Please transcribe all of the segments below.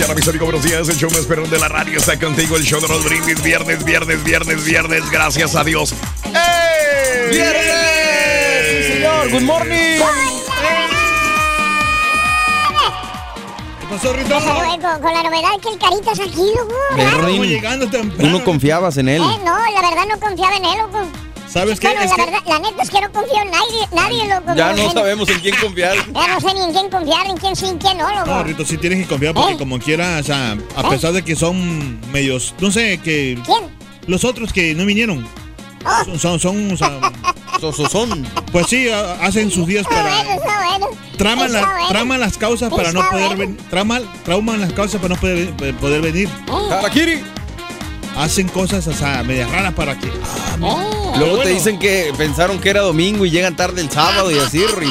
La mañana, mis amigos, buenos días. El show más perrón de la radio está contigo. El show de los brindis. Viernes, viernes, viernes, viernes. Gracias a Dios. ¡Ey! ¡Viernes! Sí, señor. Good morning. ¿Qué pasó, Rito? Con, con- con la novedad que el carita es aquí, loco. Raro. Llegando temprano. Tú no confiabas en él. Eh, no, la verdad no confiaba en él, loco. ¿Sabes qué? Bueno, Es la que verdad, la neta es que no confío en nadie, nadie, loco. Ya no sabemos en quién confiar. Ya no sé ni en quién confiar, en quién sí, en quién no, loco. No, Rito, sí tienes que confiar porque ¿Eh? como quiera, o sea, a pesar de que son medios, no sé, que ¿Quién? los otros que no vinieron, Oh. son, son, son, o sea, So- so- son. pues sí, ha- hacen sus días Está bueno, para... está bueno. Traman, Está la- bueno. traman las causas para no poder bueno. venir. Traman, trauman las causas para no poder, poder venir. Hacen cosas, o sea, medias raras para que... ah. Eh. Luego bueno. te dicen que pensaron que era domingo y llegan tarde el sábado y así, Riz.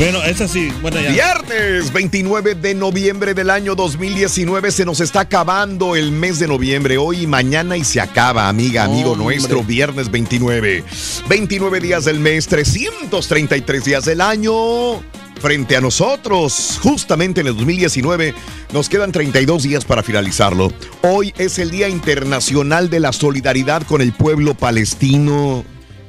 Bueno, es así. Bueno, ya. Viernes 29 de noviembre del año 2019 se nos está acabando el mes de noviembre, hoy y mañana y se acaba, amiga, amigo Hombre. nuestro, viernes 29. 29 días del mes, 333 días del año. Frente a nosotros, justamente en el 2019, nos quedan 32 días para finalizarlo. Hoy es el Día Internacional de la Solidaridad con el pueblo palestino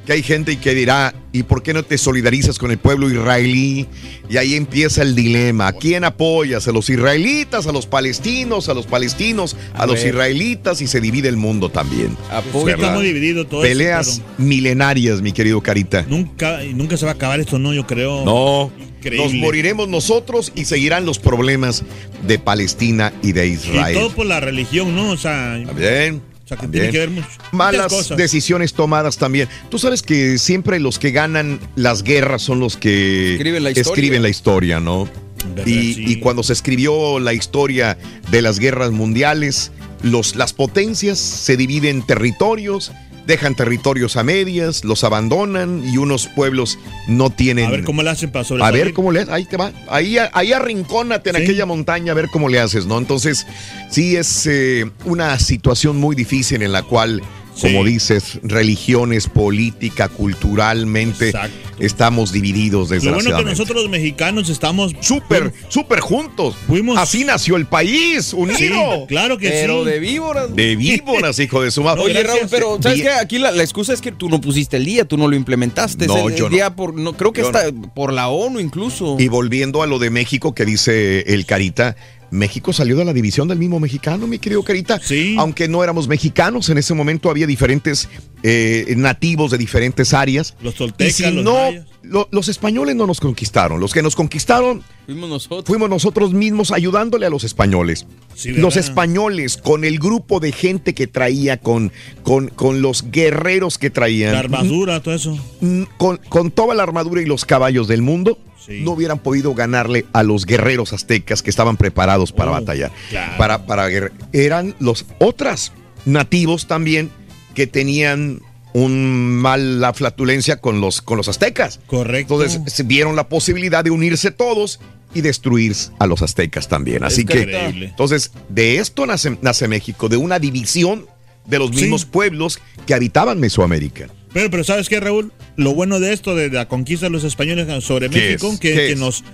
que hay gente que dirá, ¿y por qué no te solidarizas con el pueblo israelí? Y ahí empieza el dilema. ¿A quién apoyas? ¿A los israelitas? ¿A los palestinos? ¿A los palestinos? ¿A, A los israelitas? Y se divide el mundo también. Apoyo. Sí, estamos divididos todos. Peleas milenarias, mi querido Carita. Nunca, y nunca se va a acabar esto, ¿no? Yo creo. No, Increíble. nos moriremos nosotros y seguirán los problemas de Palestina y de Y todo Israel. por la religión, ¿no? O sea, También. O sea que también. tiene que ver mucho. Malas cosas. decisiones tomadas también. Tú sabes que siempre los que ganan las guerras son los que Escriben la historia. escriben la historia, ¿no? ¿Verdad? Y, Sí. y cuando se escribió la historia de las guerras mundiales, los, las potencias se dividen territorios, dejan territorios a medias, los abandonan y unos pueblos no tienen... A ver cómo le hacen para A ver cómo le ahí te va. Ahí, ahí arrincónate en Sí. aquella montaña a ver cómo le haces, ¿no? Entonces, sí es eh, una situación muy difícil en la cual, Sí. como dices, religiones, política, culturalmente, Exacto. estamos divididos Lo bueno que nosotros los mexicanos estamos Súper, súper juntos. Fuimos- Así nació el país, unido. Sí, claro que Pero sí. de víboras. De víboras, hijo de su madre. No, Oye, gracias. Raúl, pero ¿sabes Bien. qué? Aquí la, la excusa es que tú no pusiste el día, tú no lo implementaste. No, el, yo el no. día por, no, creo que Yo está por la ONU incluso. Y volviendo a lo de México que dice el Carita, México salió de la división del mismo mexicano, mi querido Carita. Sí. Aunque no éramos mexicanos, en ese momento había diferentes eh, nativos de diferentes áreas. Los toltecas, si los no, lo- los españoles no nos conquistaron. Los que nos conquistaron Fuimos nosotros. fuimos nosotros mismos ayudándole a los españoles. Los españoles, con el grupo de gente que traía, con, con, con los guerreros que traían. La armadura, todo eso. Mm, con, con toda la armadura y los caballos del mundo, Sí. no hubieran podido ganarle a los guerreros aztecas que estaban preparados para Oh, batallar. claro. Para, para Eran los otros nativos también que tenían un mala flatulencia con los, con los aztecas. Correcto. Entonces vieron la posibilidad de unirse todos y destruir a los aztecas también. Así que, increíble. entonces, de esto nace, nace México, de una división de los Sí. mismos pueblos que habitaban Mesoamérica. Pero, pero ¿sabes qué, Raúl? Lo bueno de esto, de la conquista de los españoles sobre ¿Qué México, es? que, ¿Qué que nos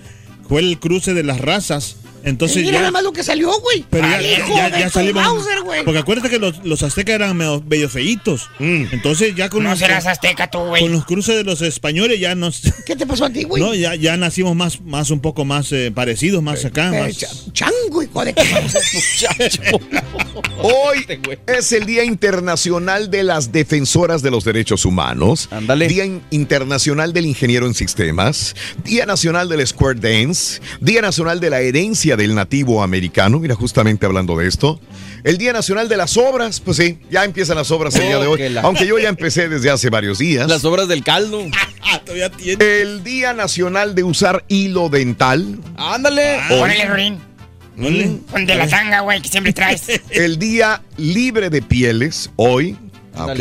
fue el cruce de las razas. Entonces Mira ya, nada más lo que salió, güey. pero ya, Hijo ya- de ya tu salimos. Mauser, güey. Porque acuérdate que los, los aztecas eran medio, medio feitos. Mm. Entonces ya con No los, serás azteca tú, güey. con los cruces de los españoles ya nos... ¿Qué te pasó a ti, güey? No, ya, ya nacimos más, más un poco más eh, parecidos, más acá. Eh, Más, chango, hijo de tu Mauser. Hoy es el Día Internacional de las Defensoras de los Derechos Humanos. Ándale. Día In- Internacional del Ingeniero en Sistemas. Día Nacional del Square Dance. Día Nacional de la Herencia del Nativo Americano. Mira, justamente hablando de esto. El Día Nacional de las Obras. Pues sí, ya empiezan las obras el día de Oh, hoy. la- Aunque yo ya empecé desde hace varios días. Las obras del caldo. Ah, todavía tiene. El Día Nacional de usar hilo dental. Ándale. Órale, Rorín. Órale. Ponte la tanga, güey, que siempre traes. El Día Libre de Pieles. Hoy. Ok.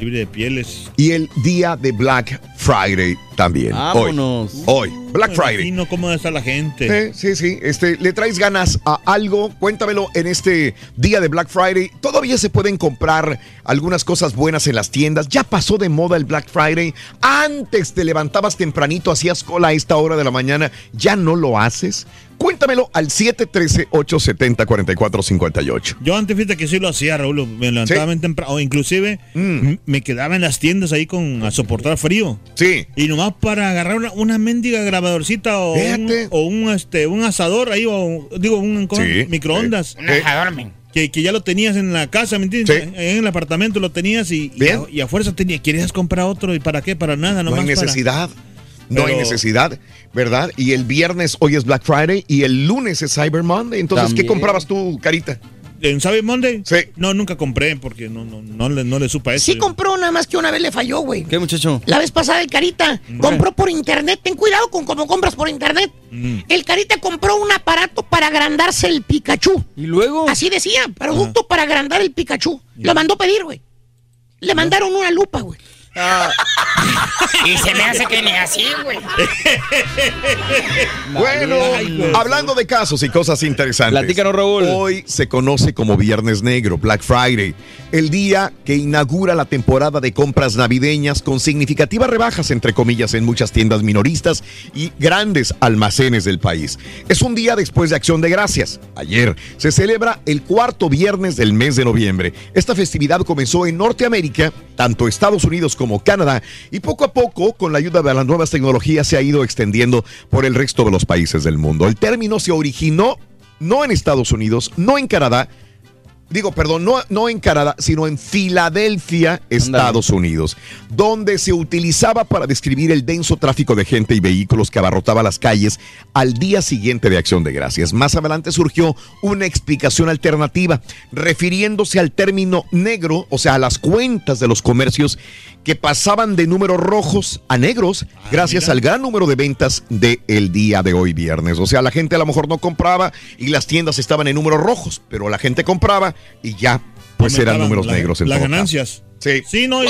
Libre de pieles. Y el día de Black Friday también. Vámonos. Hoy. Hoy. Black Friday. imagino cómo está la gente. Sí, sí, sí. Este, ¿Le traes ganas a algo? Cuéntamelo en este día de Black Friday. Todavía se pueden comprar algunas cosas buenas en las tiendas. Ya pasó de moda el Black Friday. Antes te levantabas tempranito, hacías cola a esta hora de la mañana. ¿Ya no lo haces? Cuéntamelo al 713-870-4458. Yo antes, fíjate que sí lo hacía, Raúl. Me levantaba Sí. bien temprano. O inclusive Mm. me quedaba en las tiendas ahí con a soportar frío. Sí. Y nomás para agarrar una, una mendiga grabadorcita o, un, o un, este, un asador ahí, o digo, un. Sí, microondas. Un asador, men. Que, que ya lo tenías en la casa, ¿me entiendes? Sí. En el apartamento lo tenías y, y, a, y a fuerza tenía, querías comprar otro y para qué, para nada, No nomás hay para- necesidad. No hay necesidad, ¿verdad? Y el viernes hoy es Black Friday y el lunes es Cyber Monday. Entonces, ¿qué También. comprabas tú, Carita? ¿En Cyber Monday? Sí. No, nunca compré porque no, no, no, le, no le supa eso. Sí compró, nada más que una vez le falló, güey. ¿Qué muchacho? La vez pasada el Carita compró por internet. Ten cuidado con cómo compras por internet. Mm. El Carita compró un aparato para agrandarse el Pikachu. ¿Y luego? Así decía, producto para agrandar el Pikachu. Lo mandó pedir, güey. Le mandaron una lupa, güey. Y se me hace que ni así, güey. Bueno, hablando de casos y cosas interesantes. Platícanos, Raúl. Hoy se conoce como Viernes Negro, Black Friday, el día que inaugura la temporada de compras navideñas con significativas rebajas, entre comillas, en muchas tiendas minoristas y grandes almacenes del país. Es un día después de Acción de Gracias. Ayer se celebra el cuarto viernes del mes de noviembre. Esta festividad comenzó en Norteamérica, tanto Estados Unidos como Canadá, y poco a poco, con la ayuda de las nuevas tecnologías, se ha ido extendiendo por el resto de los países del mundo. El término se originó no en Estados Unidos, no en Canadá, digo, perdón, no, no en Canadá, sino en Filadelfia, Estados Unidos, donde se utilizaba para describir el denso tráfico de gente y vehículos que abarrotaba las calles al día siguiente de Acción de Gracias. Más adelante surgió una explicación alternativa, refiriéndose al término negro, o sea, a las cuentas de los comercios que pasaban de números rojos a negros gracias mira. al gran número de ventas del día de hoy viernes. O sea, la gente a lo mejor no compraba y las tiendas estaban en números rojos, pero la gente compraba y ya pues eran números la- negros en Las ganancias. Sí. Sí, no, y,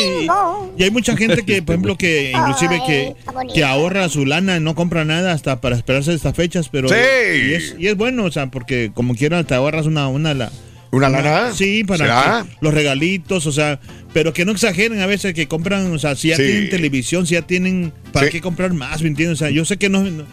y hay mucha gente que, por ejemplo, que inclusive que, que ahorra su lana, no compra nada hasta para esperarse estas fechas, pero Sí. y, es, y es bueno, o sea, porque como quiera te ahorras una, una, la, ¿Una lana? Sí, para los regalitos, o sea, pero que no exageren a veces que compran, o sea, si ya Sí. tienen televisión, si ya tienen, ¿para Sí. qué comprar más? ¿Me entiendes? O sea, yo sé que no, no-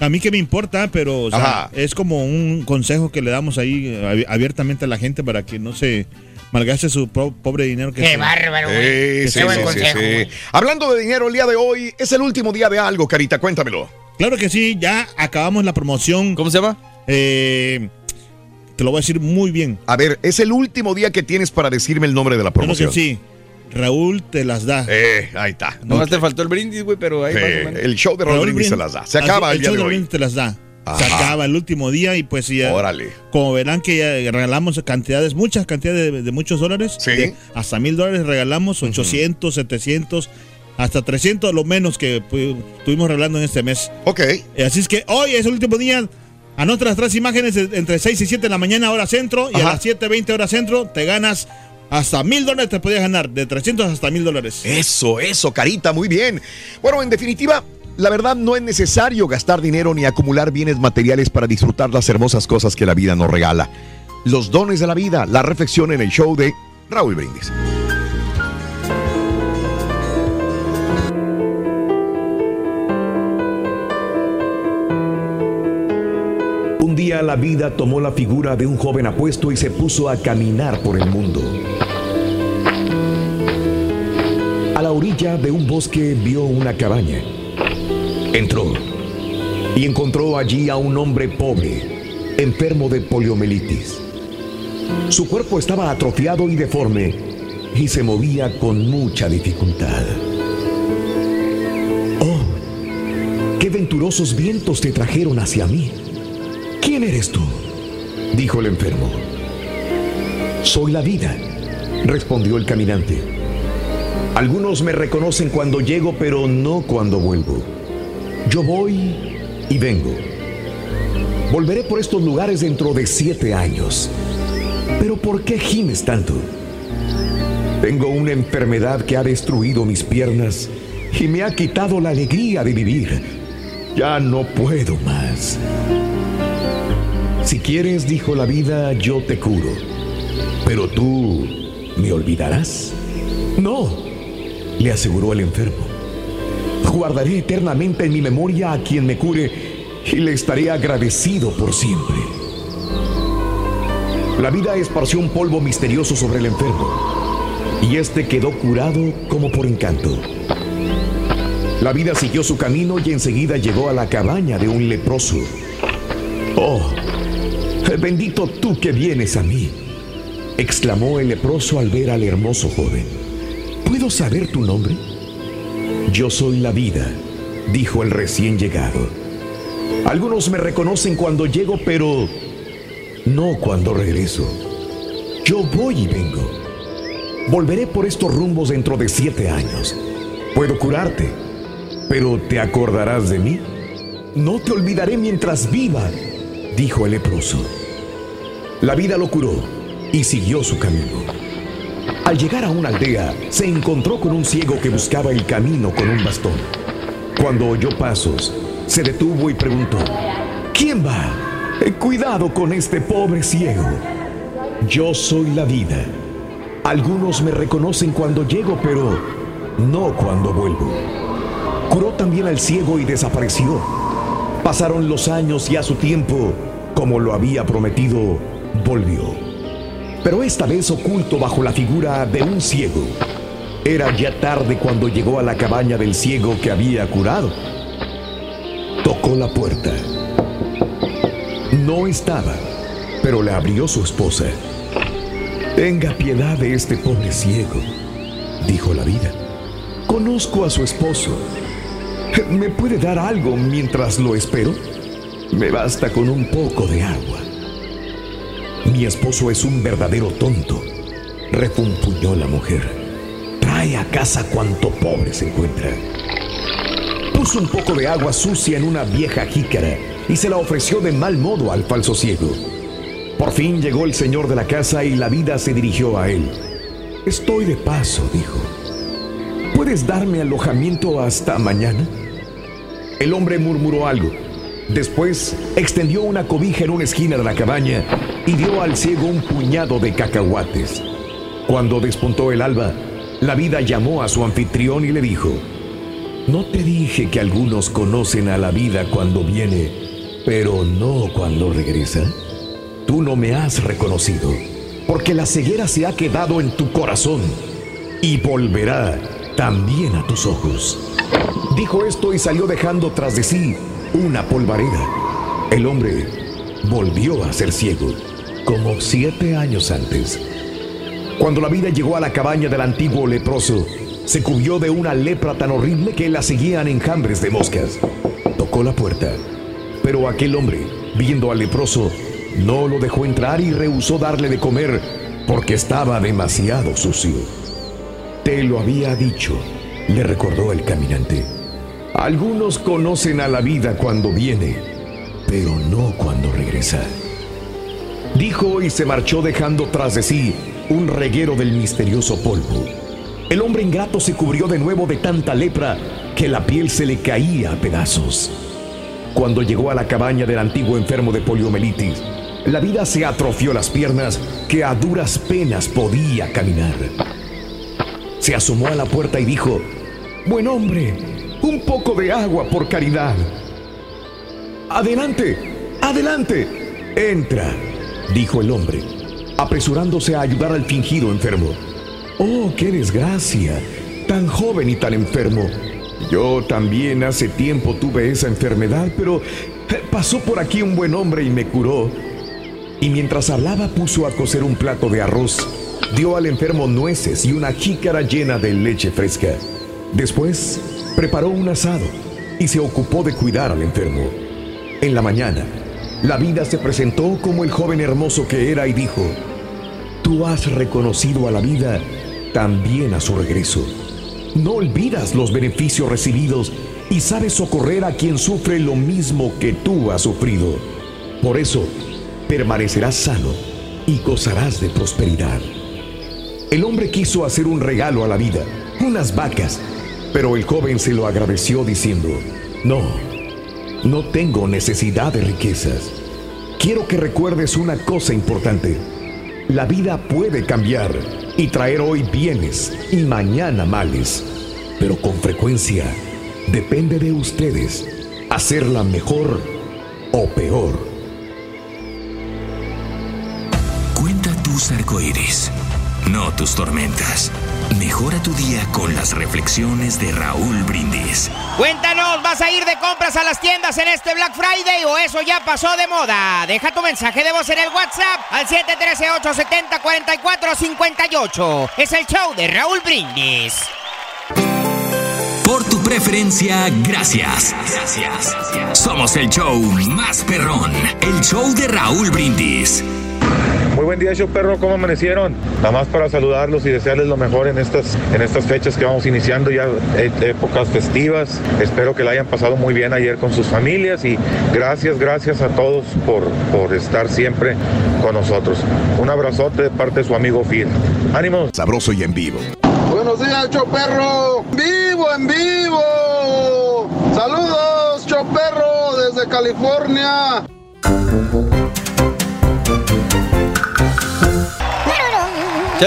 a mí que me importa, pero o sea, Ajá. es como un consejo que le damos ahí eh, abi- abiertamente a la gente para que no se malgaste su pobre dinero que Qué se- bárbaro, güey. Sí, sí, Qué buen sí, sí, consejo, sí. güey. Hablando de dinero, el día de hoy es el último día de algo, Carita, cuéntamelo. Claro que sí, ya acabamos la promoción. ¿Cómo se llama? Eh, te lo voy a decir muy bien. A ver, es el último día que tienes para decirme el nombre de la que promoción. sí. Raúl te las da. Eh, ahí está. Nomás te faltó el brindis, güey, pero ahí más o Eh, menos. el show de Raúl Brindis se las da. Se acaba Así, el día show de de hoy. Brindis te las da. Se acaba el último día y pues ya. Órale. Como verán que ya regalamos cantidades, muchas cantidades de, de muchos dólares. Sí. De hasta mil dólares regalamos, 800, 700, hasta 300 lo menos que pues, estuvimos regalando en este mes. Ok. Así es que hoy es el último día. Anota las tres imágenes de- entre 6 y 7 de la mañana, hora centro, y Ajá. a las 7.20 hora centro te ganas hasta mil dólares, te podías ganar, de 300 hasta mil dólares. Eso, eso, Carita, muy bien. Bueno, en definitiva, la verdad no es necesario gastar dinero ni acumular bienes materiales para disfrutar las hermosas cosas que la vida nos regala. Los dones de la vida, la reflexión en el show de Raúl Brindis. Un día la vida tomó la figura de un joven apuesto y se puso a caminar por el mundo. A la orilla de un bosque vio una cabaña. Entró y encontró allí a un hombre pobre, enfermo de poliomielitis. Su cuerpo estaba atrofiado y deforme y se movía con mucha dificultad. Oh, qué venturosos vientos te trajeron hacia mí. ¿Quién eres tú? dijo el enfermo. Soy la vida, respondió el caminante. Algunos me reconocen cuando llego, pero no cuando vuelvo. Yo voy y vengo. Volveré por estos lugares dentro de siete años. Pero ¿por qué gimes tanto? Tengo una enfermedad que ha destruido mis piernas y me ha quitado la alegría de vivir. Ya no puedo más. Si quieres, dijo la vida, yo te curo. Pero tú me olvidarás. No, le aseguró el enfermo. Guardaré eternamente en mi memoria a quien me cure y le estaré agradecido por siempre. La vida esparció un polvo misterioso sobre el enfermo y este quedó curado como por encanto. La vida siguió su camino y enseguida llegó a la cabaña de un leproso. Oh, bendito tú que vienes a mí, exclamó el leproso al ver al hermoso joven. ¿Puedo saber tu nombre? Yo soy la vida, dijo el recién llegado. Algunos me reconocen cuando llego, pero no cuando regreso. Yo voy y vengo. Volveré por estos rumbos dentro de siete años. Puedo curarte, pero ¿te acordarás de mí? No te olvidaré mientras viva, dijo el leproso. La vida lo curó y siguió su camino. Al llegar a una aldea, se encontró con un ciego que buscaba el camino con un bastón. Cuando oyó pasos, se detuvo y preguntó, ¿quién va? Eh, Cuidado con este pobre ciego. Yo soy la vida. Algunos me reconocen cuando llego, pero no cuando vuelvo. Curó también al ciego y desapareció. Pasaron los años y a su tiempo, como lo había prometido, volvió. Pero esta vez oculto bajo la figura de un ciego. Era ya tarde cuando llegó a la cabaña del ciego que había curado. Tocó la puerta. No estaba, pero le abrió su esposa. Tenga piedad de este pobre ciego, dijo la vida. Conozco a su esposo. ¿Me puede dar algo mientras lo espero? Me basta con un poco de agua. Mi esposo es un verdadero tonto, refunfuñó la mujer. Trae a casa cuanto pobre se encuentra. Puso un poco de agua sucia en una vieja jícara y se la ofreció de mal modo al falso ciego. Por fin llegó el señor de la casa y la vida se dirigió a él. Estoy de paso, dijo. ¿Puedes darme alojamiento hasta mañana? El hombre murmuró algo. Después extendió una cobija en una esquina de la cabaña y dio al ciego un puñado de cacahuates. Cuando despuntó el alba, la vida llamó a su anfitrión y le dijo, ¿no te dije que algunos conocen a la vida cuando viene, pero no cuando regresa? Tú no me has reconocido, porque la ceguera se ha quedado en tu corazón y volverá también a tus ojos. Dijo esto y salió dejando tras de sí una polvareda. El hombre volvió a ser ciego, como siete años antes. Cuando la vida llegó a la cabaña del antiguo leproso, se cubrió de una lepra tan horrible que la seguían enjambres de moscas. Tocó la puerta, pero aquel hombre, viendo al leproso, no lo dejó entrar y rehusó darle de comer porque estaba demasiado sucio. Te lo había dicho, le recordó el caminante. Algunos conocen a la vida cuando viene, pero no cuando regresa. Dijo y se marchó dejando tras de sí un reguero del misterioso polvo. El hombre ingrato se cubrió de nuevo de tanta lepra que la piel se le caía a pedazos. Cuando llegó a la cabaña del antiguo enfermo de poliomielitis, la vida se atrofió las piernas que a duras penas podía caminar. Se asomó a la puerta y dijo, Buen hombre, un poco de agua por caridad. Adelante, adelante, entra, dijo el hombre, apresurándose a ayudar al fingido enfermo. Oh, qué desgracia, tan joven y tan enfermo. Yo también hace tiempo tuve esa enfermedad, pero eh, pasó por aquí un buen hombre y me curó. Y mientras hablaba puso a cocer un plato de arroz, dio al enfermo nueces y una jícara llena de leche fresca. Después preparó un asado y se ocupó de cuidar al enfermo. En la mañana, la vida se presentó como el joven hermoso que era y dijo, Tú has reconocido a la vida también a su regreso. No olvidas los beneficios recibidos y sabes socorrer a quien sufre lo mismo que tú has sufrido. Por eso, permanecerás sano y gozarás de prosperidad. El hombre quiso hacer un regalo a la vida, unas vacas, pero el joven se lo agradeció diciendo, no, no tengo necesidad de riquezas. Quiero que recuerdes una cosa importante. La vida puede cambiar y traer hoy bienes y mañana males, pero con frecuencia depende de ustedes hacerla mejor o peor. Cuenta tus arcoíris, no tus tormentas. Mejora tu día con las reflexiones de Raúl Brindis. Cuéntanos, ¿vas a ir de compras a las tiendas en este Black Friday o eso ya pasó de moda? Deja tu mensaje de voz en el WhatsApp al 713-870-4458. Es el show de Raúl Brindis. Por tu preferencia, gracias. Gracias. Somos el show más perrón, el show de Raúl Brindis. Buen día, show perro, ¿cómo amanecieron? Nada más para saludarlos y desearles lo mejor en estas, en estas fechas que vamos iniciando ya eh, épocas festivas. Espero que la hayan pasado muy bien ayer con sus familias y gracias, gracias a todos por, por estar siempre con nosotros. Un abrazote de parte de su amigo Phil. ¡Ánimos! Sabroso y en vivo. Buenos días, Choperro. ¡Vivo, en vivo! ¡Saludos, Choperro, desde California!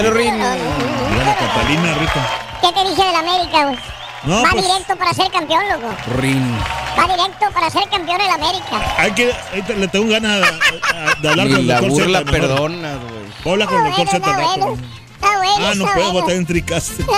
Rin. Buena Catalina, Rita. ¿Qué te dije del América, güey? No, Va pues- directo para ser campeón, loco. Rin. Va directo para ser campeón el América. Hay que, le tengo ganas de, hablar con el la doctor burla perdonas, güey. Habla con el doctor Z Está bueno, está bueno, Ah, no está puedo bueno. botar en tricaste.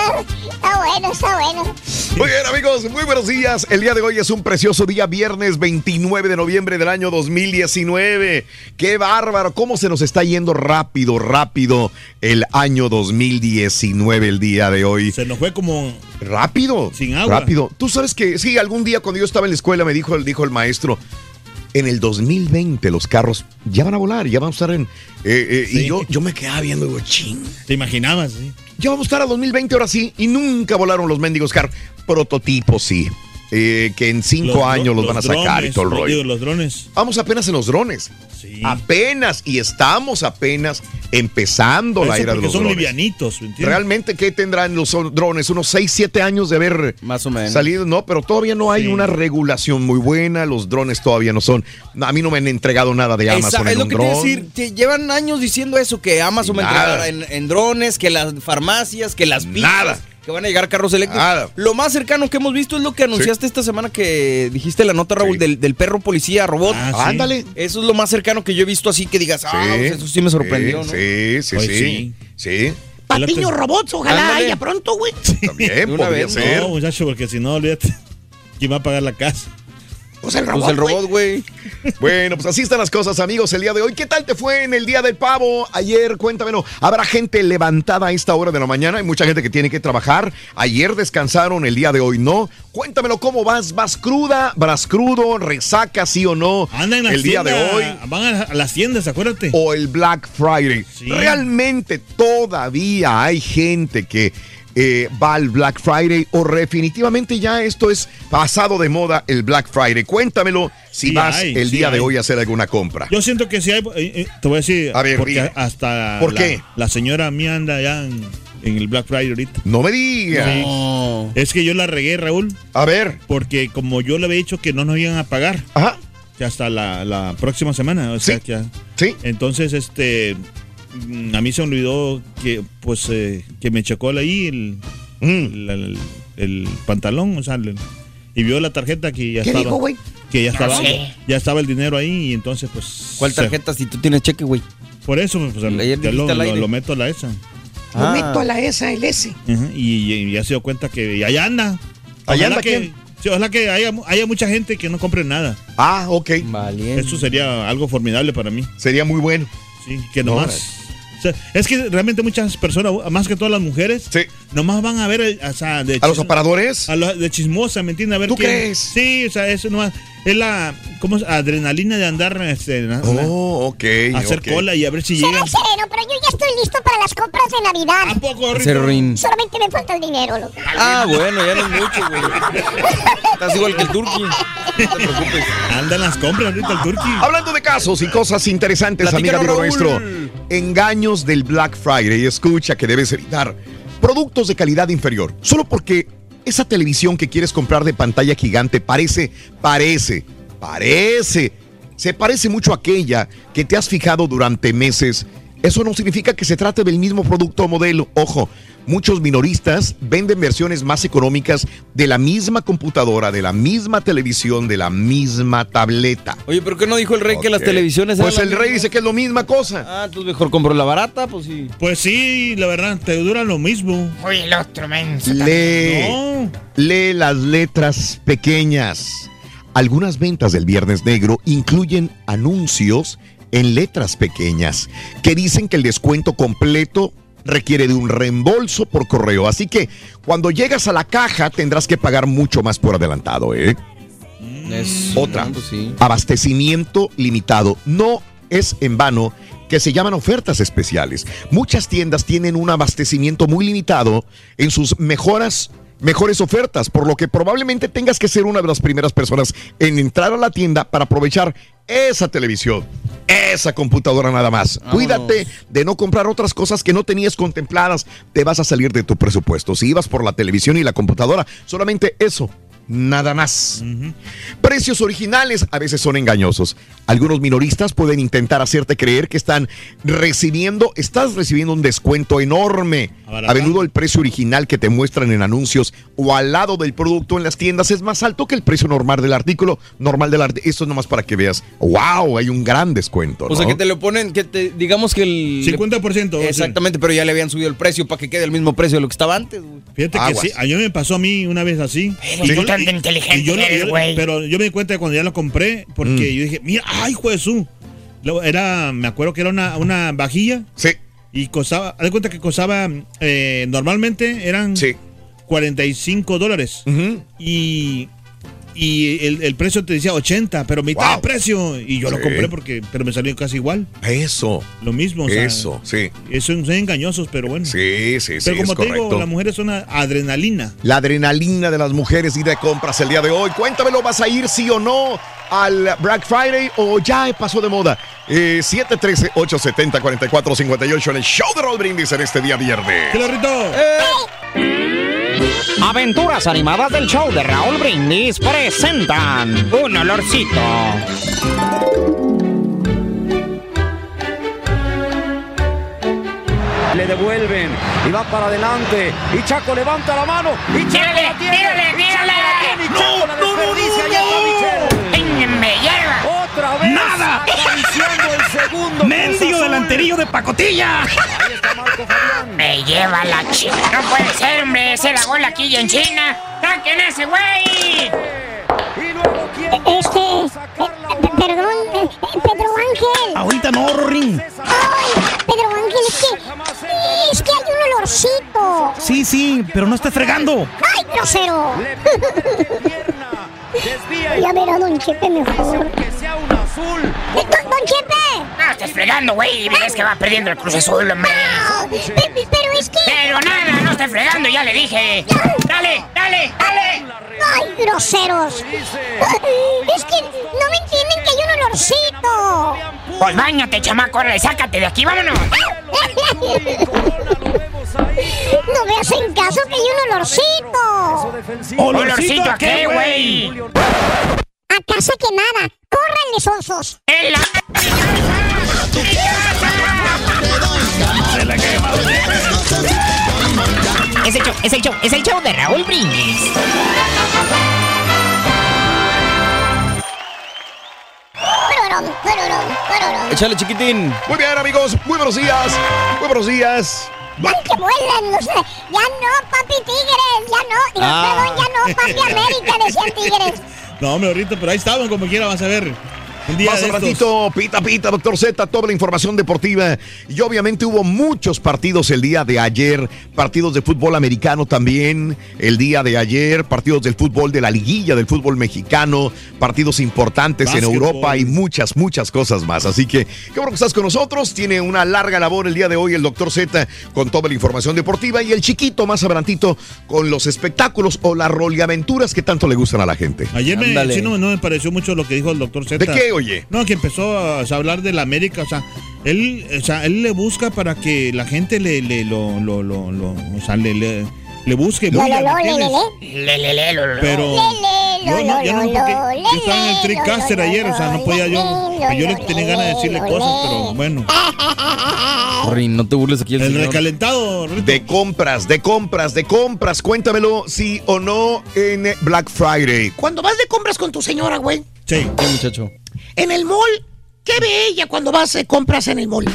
Está bueno, está bueno. Muy bien, amigos, muy buenos días. El día de hoy es un precioso día, viernes 29 de noviembre del año 2019. ¡Qué bárbaro! ¿Cómo se nos está yendo rápido, rápido el año 2019 el día de hoy? Se nos fue como Rápido. Sin agua. Rápido. Tú sabes que, sí, algún día cuando yo estaba en la escuela me dijo, dijo el maestro, en el 2020 los carros ya van a volar, ya vamos a estar en... eh, eh, Sí. Y yo, yo me quedaba viendo, digo, ching. ¿Te imaginabas? Sí. Ya vamos a estar a 2020 ahora sí, y nunca volaron los mendigos carros. Prototipos, sí. Eh, que en cinco Los años los, van a sacar drones, y todo el rollo. digo, los drones. Vamos apenas en los drones. Sí. Apenas, y estamos apenas empezando la era de los son drones. livianitos, ¿me entiendes? Realmente, ¿qué tendrán los drones? Unos 6, 7 años de haber Más o menos. salido, no, pero todavía no hay Sí. una regulación muy buena. Los drones todavía no son. A mí no me han entregado nada de Amazon Esa- es en lo un que te decir. te llevan años diciendo eso, que Amazon va a Nada. entregar en, en drones, que las farmacias, que las pizzas, Nada. Que van a llegar carros eléctricos. Nada. Lo más cercano que hemos visto es lo que anunciaste esta semana que dijiste la nota, Raúl, Sí. del, del perro policía robot. Ah, sí. Ándale. Eso es lo más cercano que yo he visto así que digas, ah, pues eso sí me sorprendió, sí, ¿no? Sí, sí, Ay, sí. sí. Sí. Patiño Robots, ojalá Ándale. haya pronto, güey. También podría vez, ser. No, muchacho, porque si no, olvídate. ¿Quién va a pagar la casa? Pues el Pues robot, el robot, güey. Bueno, pues así están las cosas, amigos, el día de hoy. ¿Qué tal te fue en el día del pavo? Ayer, cuéntamelo. ¿Habrá gente levantada a esta hora de la mañana? Hay mucha gente que tiene que trabajar. Ayer descansaron, el día de hoy no. Cuéntamelo cómo vas. ¿Vas cruda? ¿Vas crudo? ¿Resaca, sí o no? Anda en la el día de hoy. Van a, a las tiendas, acuérdate. O el Black Friday. Realmente todavía hay gente que eh, va al Black Friday o definitivamente ya esto es pasado de moda el Black Friday. Cuéntamelo si Sí vas hay, el sí día de hoy a hacer alguna compra. Yo siento que si hay, eh, eh, te voy a decir, A ver, porque dime. hasta ¿Por la, qué? la señora mía anda ya en, en el Black Friday ahorita. No me digas. Sí. Es que yo la regué, Raúl. A ver. Porque como yo le había dicho que no nos iban a pagar. Ajá. Que hasta la, la próxima semana. O sea, Sí. que ya- Sí. Entonces, este, a mí se me olvidó que, pues, eh, que me checó ahí el, Mm. el, el- el pantalón, o sea, el- y vio la tarjeta que ya ¿Qué estaba. dijo, güey? Que ya estaba, sé. ya estaba el dinero ahí y entonces, pues. ¿Cuál se- tarjeta si tú tienes cheque, güey? Por eso, pues, Ayer ya lo, lo- lo meto a la esa. Lo Ah. meto a la esa, el S. Y, y ya se dio cuenta que y allá anda. ¿Allá Ojalá anda que, quién? sí, ojalá que haya, haya mucha gente que no compre nada. Ah, ok. Valiente. Eso sería algo formidable para mí. Sería muy bueno. Sí, que nomás. O sea, es que realmente muchas personas, más que todas las mujeres, Sí. nomás van a ver, eh, o sea, de ¿A los aparadores? a lo- de chismosa, ¿me entiendes? A ver ¿Tú quién- crees? Sí, o sea, eso nomás. Es la ¿cómo es? adrenalina de andar este, Oh, ok. hacer ok. cola y a ver si llegan. Será sereno, pero yo ya estoy listo para las compras de Navidad. ¿A poco. Solamente me falta el dinero, loco. Ah, bueno, ya no es mucho, güey. Estás igual que el turqui. No te preocupes. Andan las compras ahorita el turqui. Hablando de casos y cosas interesantes, Platícanos, amiga, amigo Raúl. nuestro. Del Black Friday. Escucha que debes evitar productos de calidad inferior. Solo porque esa televisión que quieres comprar de pantalla gigante parece, parece, parece, se parece mucho a aquella que te has fijado durante meses. Eso no significa que se trate del mismo producto o modelo. Ojo, muchos minoristas venden versiones más económicas de la misma computadora, de la misma televisión, de la misma tableta. Oye, ¿pero qué no dijo el rey que las televisiones Pues el rey dice que es lo misma cosa. Ah, entonces mejor compro la barata, pues sí. Pues sí, la verdad, te dura lo mismo. Oye, el otro, menso. Lee, No. lee las letras pequeñas. Algunas ventas del Viernes Negro incluyen anuncios en letras pequeñas que dicen que el descuento completo requiere de un reembolso por correo. Así que cuando llegas a la caja tendrás que pagar mucho más por adelantado, ¿eh? Es Otra. sí. Abastecimiento limitado. No es en vano que se llaman ofertas especiales. Muchas tiendas tienen un abastecimiento muy limitado en sus mejoras mejores ofertas, por lo que probablemente tengas que ser una de las primeras personas en entrar a la tienda para aprovechar esa televisión, esa computadora nada más. Vámonos. Cuídate de no comprar otras cosas que no tenías contempladas, te vas a salir de tu presupuesto. Si ibas por la televisión y la computadora, solamente eso, nada más. Precios originales a veces son engañosos. Algunos minoristas pueden intentar hacerte creer que están recibiendo, estás recibiendo un descuento enorme. A menudo el precio original que te muestran en anuncios o al lado del producto en las tiendas es más alto que el precio normal del artículo. Normal del artículo. Esto es nomás para que veas, wow, hay un gran descuento. O sea, que te lo ponen, que te, digamos que el... 50%. Exactamente, pero ya le habían subido el precio para que quede el mismo precio de lo que estaba antes. Fíjate Aguas. que sí, a mí me pasó a mí una vez así. Pero Y yo- tan y- inteligente y yo lo- eres, yo-. Pero yo me di cuenta de cuando ya lo compré, porque Mm. yo dije, mira, ay. Luego Era, me acuerdo que era una, una vajilla. Sí. Y costaba, haz de cuenta que costaba, eh, normalmente eran 45 dólares. Y, y el, el precio te decía 80, pero mitad Wow. de precio. Y yo lo Sí. compré porque, pero me salió casi igual. Eso. Lo mismo, o sea, Eso, sí. Eso son engañosos, pero bueno. Sí, sí, sí, Pero como es te digo, las mujeres son adrenalina. La adrenalina de las mujeres ir de compras el día de hoy. Cuéntamelo, ¿vas a ir sí o no al Black Friday o ya pasó de moda? Eh, 713-870-4458 en el show de Roll Brindis en este día viernes. Aventuras animadas del show de Raúl Brindis presentan un olorcito. Le devuelven y va para adelante. Y Chaco levanta la mano. Y Chaco ¡Tírale, la tiene. Delanterillo de pacotilla! Ahí está Marco Fabián. Me lleva la chica. No puede ser, hombre. Ese la gol aquí en China. ¡Saquen ese güey! Este, eh, perdón, eh, Pedro Ángel. Ahorita no, Rorín. Ay, Pedro Ángel, es que, es que hay un olorcito. Sí, sí, pero no esté fregando. ¡Ay, grosero! Ya verá, Don Chepe, mejor. Eh, Don, don Chepe. No, estás fregando, güey. Ves que va perdiendo el Cruz Azul, hombre. Pe- Pero es que... Pero nada, no estés fregando, ya le dije. Dale, dale, dale. ¡Ay, groseros! Es que no me entienden que hay un olorcito. Pues bañate, chamaco, sácate de aquí, vámonos. No me hacen caso que hay un olorcito. ¿Olorcito a qué, güey? A casa quemada. ¡Córranle, sonsos! ¡En la... Es el show, es el show, es el show de Raúl Brindis. Échale, chiquitín. Muy bien, amigos. Muy buenos días. Muy buenos días. Ya que vuelan, los- ya no, papi Tigres, ya no, digo, Ah. perdón, ya no, papi América, decían Tigres. No, hombre, ahorita, pero ahí estaban como quiera, vas a ver. Un día Más de al ratito, pita pita, doctor Z, toda la información deportiva. Y obviamente hubo muchos partidos el día de ayer, partidos de fútbol americano también el día de ayer, partidos del fútbol de la liguilla del fútbol mexicano, partidos importantes en. Europa y muchas, muchas cosas más. Así que qué bueno que estás con nosotros. Tiene una larga labor el día de hoy el doctor Z con toda la información deportiva y el chiquito más adelantito con los espectáculos o las roliaventuras que tanto le gustan a la gente. Ayer me, sí, no, no me pareció mucho lo que dijo el doctor Z. ¿De qué, oye? No, que empezó a, hablar de la América, o sea, él, o sea, él le busca para que la gente le, le lo, lo, lo, lo- o sea, le, le, le busque. Lo, bulla, lo, lo, ¿me le, le, entiendes? le. Le, le, le, lo, lo, lo. Pero yo no, yo no, porque yo estaba en el le, TriCaster ayer, o sea, no podía yo, le, yo le tenía ganas de decirle le, cosas, pero bueno. Rin, no te burles aquí el, El recalentado, Rito. De compras, de compras, de compras. Cuéntamelo sí o no en Black Friday. Cuando vas de compras con tu señora, güey, Sí. Sí, muchacho. En el mall, ¿qué ve ella cuando vas de compras en el mall?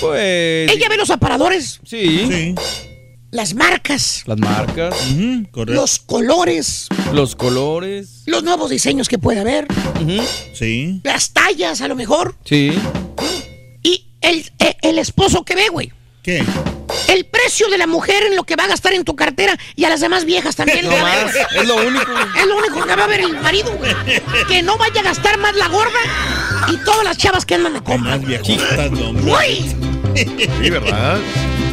Pues. Ella ve los aparadores, Sí. Sí. las marcas, Las marcas, correcto. los colores, los colores. los nuevos diseños que puede haber. Sí. las tallas a lo mejor, Sí. y el, el, el esposo que ve, güey. ¿Qué? El precio de la mujer en lo que va a gastar en tu cartera y a las demás viejas también. No más. Es lo único. güey. Es lo único que va a ver el marido, güey. Que no vaya a gastar más la gorda y todas las chavas que andan de compra. Más viejitas. ¡Uy! Sí, ¿verdad?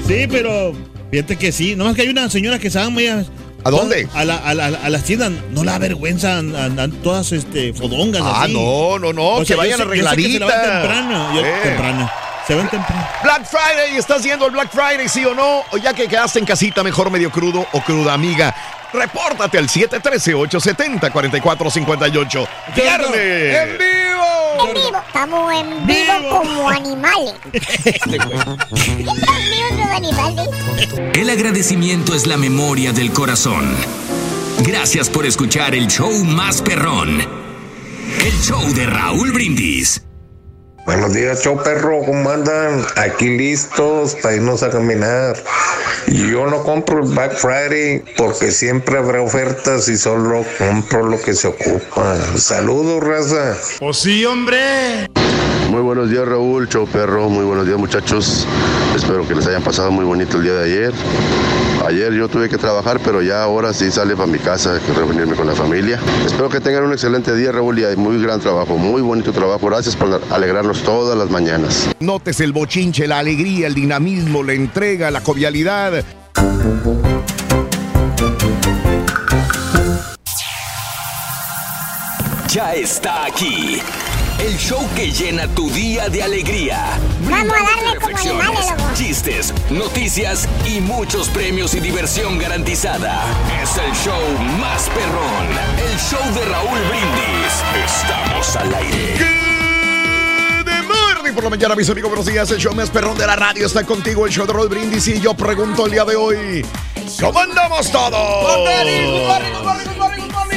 Sí, pero fíjate que sí. Nomás que hay una señora que se va muy a... ¿A dónde? A, la, a, la- a las tiendas. No la avergüenza, andan todas este, fodongas Ah, así. no, no, no, O que sea, yo vayan sé- yo sé que arregladitas. se temprano. Yo- Eh. temprano. Se ven temprano. Black Friday, ¿estás yendo al Black Friday, sí o no? O ya que quedaste en casita, mejor medio crudo o cruda amiga. Repórtate al 713-870-4458. ¡Viernes! ¡En vivo! En vivo, estamos en vivo como animales. Animales. El agradecimiento es la memoria del corazón. Gracias por escuchar el show más perrón. El show de Raúl Brindis. Buenos días, show perro, ¿cómo andan? Aquí listos para irnos a caminar. Yo no compro el Black Friday porque siempre habrá ofertas y solo compro lo que se ocupa. Saludos, raza. Pues sí, hombre. Muy buenos días Raúl, show perro, muy buenos días muchachos. Espero que les hayan pasado muy bonito el día de ayer. Ayer yo tuve que trabajar, pero ya ahora sí sale para mi casa, que reunirme con la familia. Espero que tengan un excelente día Raúl y muy gran trabajo, muy bonito trabajo. Gracias por alegrarnos todas las mañanas. Notes el bochinche, la alegría, el dinamismo, la entrega, la jovialidad. Ya está aquí. El show que llena tu día de alegría. Vamos a darle como animales, loco. chistes, noticias y muchos premios y diversión garantizada. Es el show más perrón. El show de Raúl Brindis. Estamos al aire. De morning por la mañana, mis amigos, buenos días. El show más perrón de la radio está contigo, el show de Roll Brindis. Y yo pregunto el día de hoy: ¿Cómo andamos todos?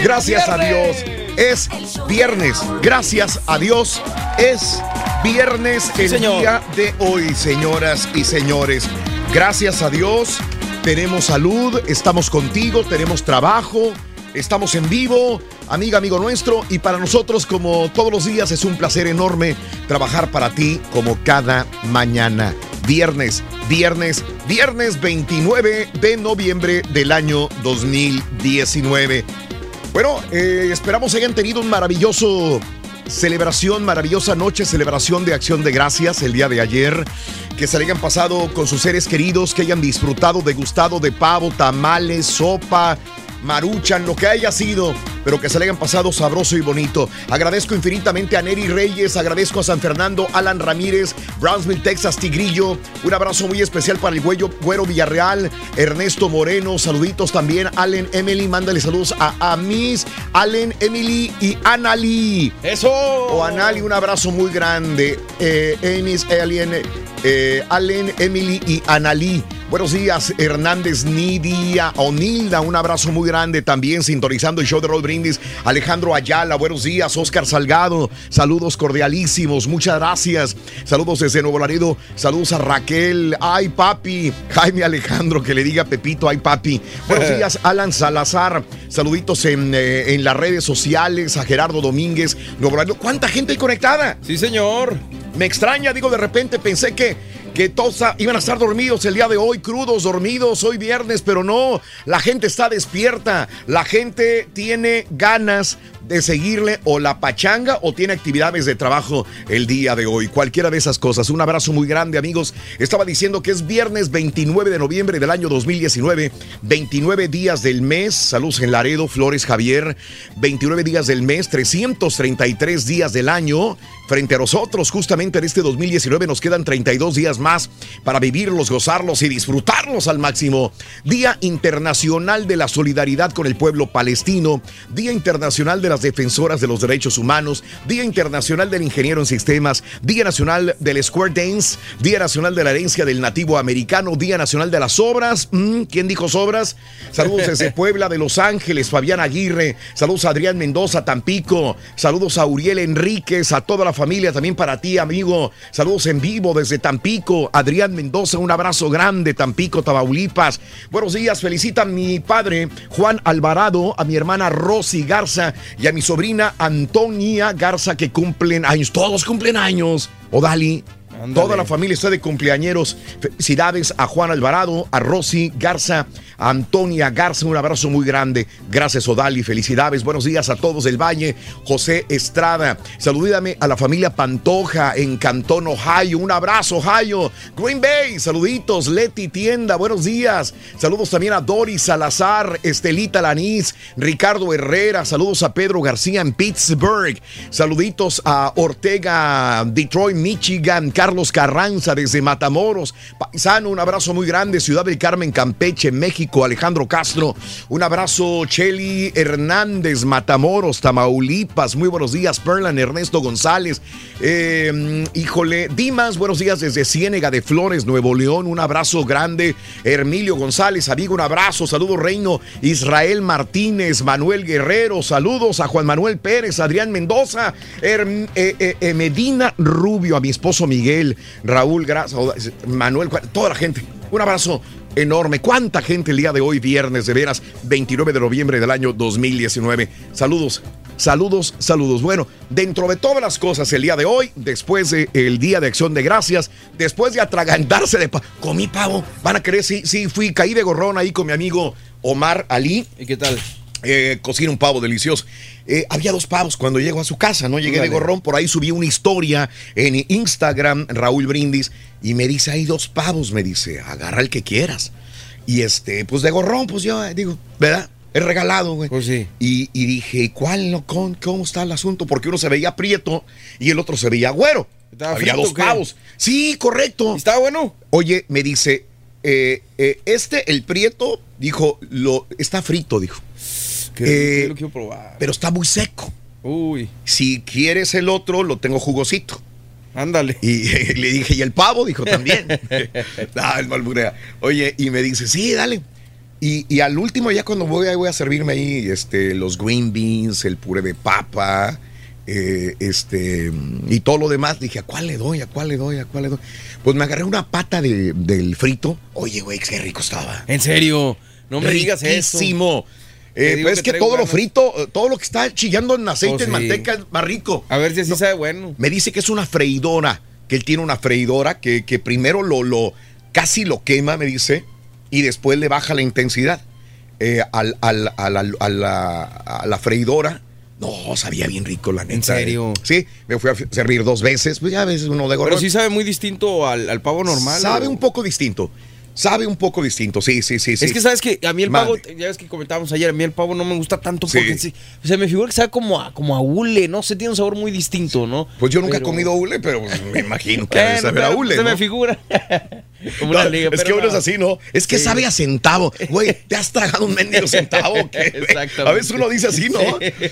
Gracias a Dios. Es viernes. Gracias a Dios. Es viernes el día de hoy, señoras y señores. Gracias a Dios. Tenemos salud, estamos contigo, tenemos trabajo, Estamos en vivo, amiga, amigo nuestro, y para nosotros, como todos los días, es un placer enorme trabajar para ti como cada mañana. Viernes, viernes, viernes 29 de noviembre del año 2019. Bueno, eh, esperamos hayan tenido un maravilloso celebración, maravillosa noche, celebración de acción de gracias el día de ayer. Que se le hayan pasado con sus seres queridos, que hayan disfrutado, degustado de pavo, tamales, sopa, maruchan, lo que haya sido, pero que se le hayan pasado sabroso y bonito. Agradezco infinitamente a Neri Reyes, agradezco a San Fernando, Alan Ramírez, Brownsville, Texas, Tigrillo. Un abrazo muy especial para el güero, güero Villarreal, Ernesto Moreno, saluditos también, Allen, Emily, mándale saludos a, a Miss, Allen, Emily y Anali. ¡Eso! O Anali, un abrazo muy grande. Eh, Emis, Alien, eh, Allen, Emily y Anali. Buenos días, Hernández Nidia Onilda. Un abrazo muy grande también sintonizando el show de Roll Brindis. Alejandro Ayala, buenos días. Oscar Salgado, saludos cordialísimos. Muchas gracias. Saludos desde Nuevo Laredo. Saludos a Raquel. Ay, papi. Jaime Alejandro, que le diga Pepito. Ay, papi. Buenos días, Alan Salazar. Saluditos en, eh, en las redes sociales. A Gerardo Domínguez, Nuevo Laredo. ¿Cuánta gente hay conectada? Sí, señor. Me extraña, digo, de repente pensé que, que todos iban a estar dormidos el día de hoy, crudos, dormidos, hoy viernes, pero no, la gente está despierta, la gente tiene ganas de seguirle o la pachanga o tiene actividades de trabajo el día de hoy. Cualquiera de esas cosas. Un abrazo muy grande, amigos. Estaba diciendo que es viernes 29 de noviembre del año 2019, 29 días del mes. Saludos en Laredo, Flores, Javier. 29 días del mes, 333 días del año. Frente a nosotros, justamente en este 2019, nos quedan 32 días más para vivirlos, gozarlos y disfrutarlos al máximo. Día Internacional de la Solidaridad con el Pueblo Palestino. Día Internacional de las Defensoras de los Derechos Humanos. Día Internacional del Ingeniero en Sistemas. Día Nacional del Square Dance. Día Nacional de la Herencia del Nativo Americano. Día Nacional de las Obras. Mm, ¿Quién dijo sobras? Saludos desde Puebla de Los Ángeles, Fabián Aguirre. Saludos a Adrián Mendoza, Tampico. Saludos a Uriel Enríquez, a toda la familia, también para ti, amigo. Saludos en vivo desde Tampico. Adrián Mendoza, un abrazo grande, Tampico, Tamaulipas. Buenos días, felicita a mi padre Juan Alvarado, a mi hermana Rosy Garza y a mi sobrina Antonia Garza que cumplen años. Todos cumplen años. Odali. Toda la familia está de cumpleañeros. Felicidades a Juan Alvarado, a Rosy Garza, Antonia Garza. Un abrazo muy grande. Gracias, Odali. Felicidades. Buenos días a todos del Valle. José Estrada. Saludídame a la familia Pantoja en Cantón, Ohio. Un abrazo, Ohio. Green Bay. Saluditos. Leti Tienda. Buenos días. Saludos también a Doris Salazar, Estelita Lanís, Ricardo Herrera. Saludos a Pedro García en Pittsburgh. Saluditos a Ortega, Detroit, Michigan. Carlos Carranza desde Matamoros. Paisano, un abrazo muy grande. Ciudad del Carmen, Campeche, México. Alejandro Castro. Un abrazo. Cheli Hernández, Matamoros, Tamaulipas. Muy buenos días. Perlan, Ernesto González. Eh, híjole. Dimas, buenos días desde Ciénega de Flores, Nuevo León. Un abrazo grande. Hermilio González, amigo, un abrazo. Saludos, Reino. Israel Martínez, Manuel Guerrero. Saludos a Juan Manuel Pérez, Adrián Mendoza, eh, eh, Medina Rubio, a mi esposo Miguel, Raúl Grasa, Manuel, toda la gente. Un abrazo enorme. ¿Cuánta gente el día de hoy, viernes, de veras, 29 de noviembre del año 2019? Saludos. Saludos, saludos. Bueno, dentro de todas las cosas el día de hoy, después del Día de Acción de Gracias, después de atragantarse de pavo, comí pavo. Van a creer, sí, sí, fui, caí de gorrón ahí con mi amigo Omar Ali. ¿Y qué tal? Eh, cocina un pavo delicioso. Eh, había dos pavos cuando llego a su casa, ¿no? Llegué de gorrón, por ahí subí una historia en Instagram, Raúl Brindis, y me dice, hay dos pavos, me dice, agarra el que quieras. Y este, pues de gorrón, pues yo digo, ¿verdad? Es regalado, güey. Pues sí. Y, y dije, ¿cuál, no, con, cómo está el asunto? Porque uno se veía prieto y el otro se veía güero. Había dos pavos. Sí, correcto. ¿Está bueno? Oye, me dice, eh, eh, este, el prieto, dijo, lo, está frito, dijo. Que lo quiero probar. Pero está muy seco. Uy. Si quieres el otro, lo tengo jugosito. Ándale. Y le dije, ¿y el pavo? Dijo también. ah, el malburea. Oye, y me dice, sí, dale. Y, y, al último, ya cuando voy, voy a servirme ahí este, los green beans, el puré de papa, eh, este, y todo lo demás, dije, ¿a cuál le doy? ¿A cuál le doy? ¿A cuál le doy? Pues me agarré una pata de, del frito. Oye, güey, qué rico estaba. ¿En serio? No me digas eso. Eh, pues es que todo lo frito, eh, todo lo que está chillando en aceite, Oh, en manteca, es más rico. A ver si así sabe bueno. Me dice que es una freidora, que él tiene una freidora que, que primero lo, lo casi lo quema, me dice, y después le baja la intensidad eh, al, al- a, la, a la- a la freidora. No, sabía bien rico, la neta. ¿En serio? eh. Sí, me fui a servir dos veces, pues ya a veces uno de Pero sí sabe muy distinto al, al pavo normal. Sabe ¿o? un poco distinto. Sabe un poco distinto, sí, sí, sí. sí. Es que sabes que a mí el pavo, ya ves que comentábamos ayer, a mí el pavo no me gusta tanto Sí. porque sí, o sea, me figura que sabe como a, como a hule, no sé, tiene un sabor muy distinto, ¿no? Pues yo nunca Pero- he comido hule, pero pues, me imagino que debe saber a hule, se ¿no? me figura. como No, una liga, es que uno no. es así, ¿no? Es que Sí. sabe a centavo. Güey, ¿te has tragado un mendigo centavo qué? Exactamente. A veces uno dice así, ¿no?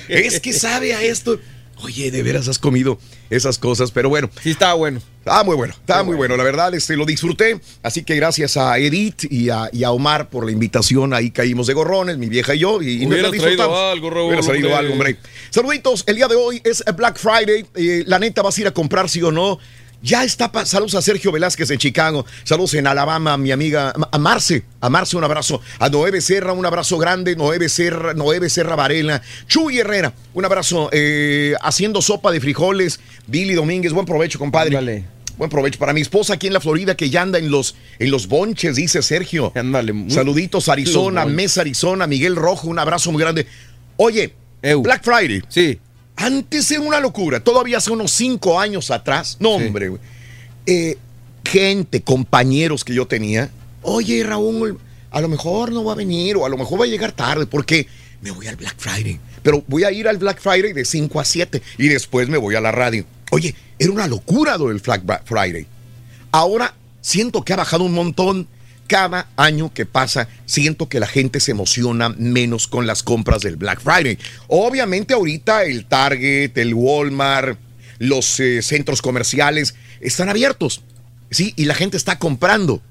Es que sabe a esto. Oye, de veras has comido esas cosas, pero bueno. Sí, estaba bueno. Ah, muy bueno, estaba muy bueno. La verdad, este, lo disfruté. Así que gracias a Edith y a, y a Omar por la invitación. Ahí caímos de gorrones, mi vieja y yo. Y, y nos la disfrutamos. algo, Raúl, Hubieras traído hombre. algo, hombre. Saluditos, el día de hoy es Black Friday. Eh, la neta, vas a ir a comprar, sí o no. Ya está, saludos a Sergio Velázquez en Chicago, saludos en Alabama, mi amiga, a Marce, a Marce un abrazo, a Noé Becerra un abrazo grande, Noé Becerra, Noé Becerra Varela, Chuy Herrera, un abrazo, eh, haciendo sopa de frijoles, Billy Domínguez, buen provecho, compadre. Buen provecho para mi esposa aquí en la Florida que ya anda en los, en los bonches, dice Sergio. Saluditos Arizona, Los bonches. Mesa Arizona, Miguel Rojo, un abrazo muy grande. Oye, Black Friday. Sí. Antes era una locura, todavía hace unos cinco años atrás. No, hombre. Eh, gente, compañeros que yo tenía. Oye, Raúl, a lo mejor no va a venir o a lo mejor va a llegar tarde porque me voy al Black Friday. Pero voy a ir al Black Friday de 5 a 7 y después me voy a la radio. Oye, era una locura lo del Black Friday. Ahora siento que ha bajado un montón. Cada año que pasa, siento que la gente se emociona menos con las compras del Black Friday. Obviamente ahorita el Target, el Walmart, los eh, centros comerciales están abiertos. Sí, y la gente está comprando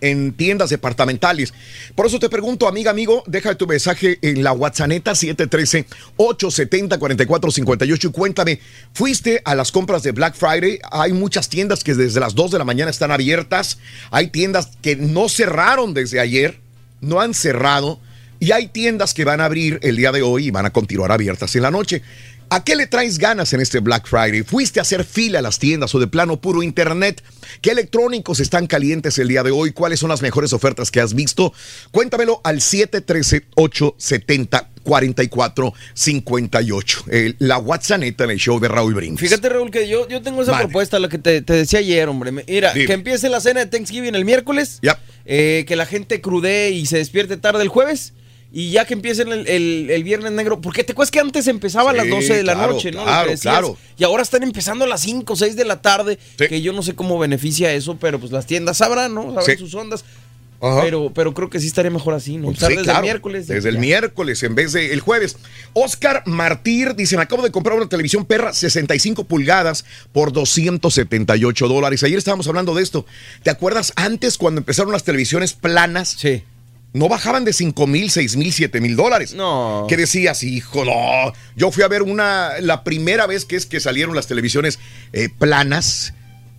en tiendas departamentales. Por eso te pregunto, amiga, amigo, deja tu mensaje en la WhatsApp 713-870-4458 y cuéntame, ¿fuiste a las compras de Black Friday? Hay muchas tiendas que desde las 2 de la mañana están abiertas. Hay tiendas que no cerraron desde ayer, no han cerrado. Y hay tiendas que van a abrir el día de hoy y van a continuar abiertas en la noche. ¿A qué le traes ganas en este Black Friday? ¿Fuiste a hacer fila a las tiendas o de plano puro internet? ¿Qué electrónicos están calientes el día de hoy? ¿Cuáles son las mejores ofertas que has visto? Cuéntamelo al 713-870-4458. Eh, la WhatsApp en el show de Raúl Brindis. Fíjate, Raúl, que yo, yo tengo esa Vale. propuesta, la que te, te decía ayer, hombre. Mira, Dime. que empiece la cena de Thanksgiving el miércoles, eh, que la gente crudee y se despierte tarde el jueves. Y ya que empiecen el, el- el viernes negro, porque te acuerdas que antes empezaba a las Sí, 12 de la claro, noche, ¿no? Claro, claro. Y ahora están empezando a las 5 o 6 de la tarde, que yo no sé cómo beneficia eso, pero pues las tiendas sabrán, ¿no? Sabrán Sí. sus ondas. Ajá. Pero, pero creo que sí estaría mejor así, ¿no? Empezar Sí, desde claro, el miércoles. Desde el miércoles en vez del jueves. Oscar Martir dice: Me acabo de comprar una televisión perra 65 pulgadas por 278 dólares. Ayer estábamos hablando de esto. ¿Te acuerdas antes cuando empezaron las televisiones planas? Sí. No bajaban de 5 mil, 6 mil, 7 mil dólares. No. ¿Qué decías, hijo? No. Yo fui a ver una, la primera vez que es que salieron las televisiones eh, planas.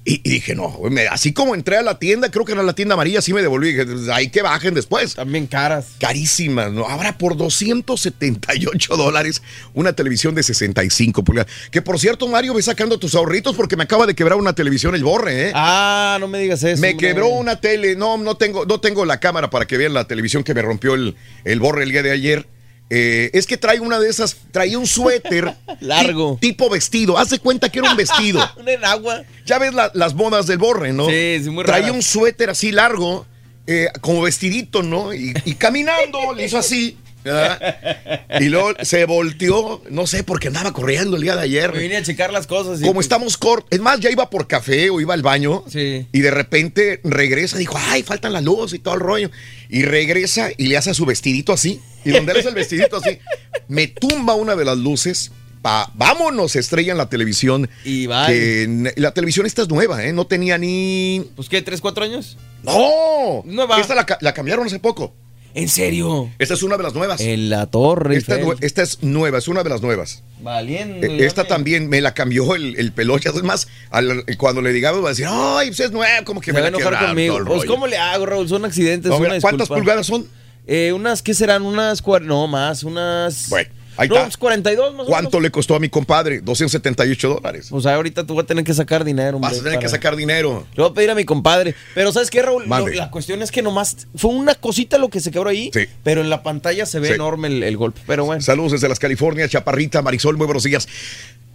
Y, y dije, no, me- así como entré a la tienda, creo que era la tienda amarilla, así me devolví. Dije, hay que bajen después. También caras. Carísimas, ¿no? Ahora por 278 dólares una televisión de 65 pulgadas. Que por cierto, Mario, ve sacando tus ahorritos porque me acaba de quebrar una televisión el borre, ¿eh? Ah, no me digas eso. Me hombre. quebró una tele. No, no tengo, no tengo la cámara para que vean la televisión que me rompió el, el borre el día de ayer. Eh, es que trae una de esas, traía un suéter Largo. ti- tipo vestido. Haz de cuenta que era un vestido. Un enagua. Ya ves la- las modas del borre, ¿no? Sí, sí, muy Traía raras. un suéter así largo, eh, como vestidito, ¿no? Y, y caminando, le hizo así. ¿Verdad? Y luego se volteó, no sé, porque andaba corriendo el día de ayer. Me vine a checar las cosas. y Como pues, estamos cortos, es más, ya iba por café o iba al baño Sí. y de repente regresa, dijo, ay, faltan las luces y todo el rollo. Y regresa y le hace su vestidito así. Y donde le hace el vestidito así, me tumba una de las luces. Pa, vámonos, estrella en la televisión. Y. Que la televisión esta es nueva, ¿eh? No tenía ni. Pues qué, ¿tres, cuatro años? ¡No! Nueva. Esta la cambiaron hace poco. ¿En serio? Esta es una de las nuevas. En la torre. Esta, es esta nueva, es una de las nuevas. Valiendo. Eh, ya Esta me- también me la cambió el, el pelocha. Es más, al- cuando le digamos, va a decir, ay, pues es nueva, como que Se me va a la enojar quebraron", conmigo. Pues, rollo. ¿cómo le hago, Raúl? Son accidentes. No, una ¿Cuántas disculpa. pulgadas son? Eh, unas, ¿qué serán? Unas, cuar- no más, unas... Bueno, ahí no, está. pues 42 más o ¿Cuánto menos. le costó a mi compadre? 278 dólares. O sea, ahorita tú vas a tener que sacar dinero. hombre, Vas a tener que sacar dinero. Le voy a pedir a mi compadre. Pero ¿sabes qué, Raúl? Lo- la cuestión es que nomás fue una cosita lo que se quebró ahí, Sí. pero en la pantalla se ve Sí. enorme el, el golpe. Pero bueno. Saludos desde las Californias, Chaparrita, Marisol, muy buenos días.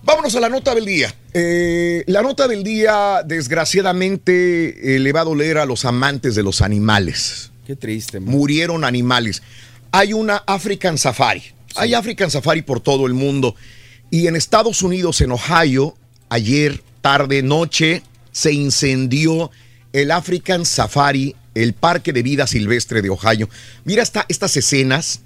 Vámonos a la nota del día. Eh, la nota del día, desgraciadamente, eh, le va a doler a los amantes de los animales. Qué triste. man. Murieron animales. Hay una African Safari. Hay African Safari por todo el mundo. Y en Estados Unidos, en Ohio, ayer, tarde, noche, se incendió el African Safari, el Parque de Vida Silvestre de Ohio. Mira esta- estas escenas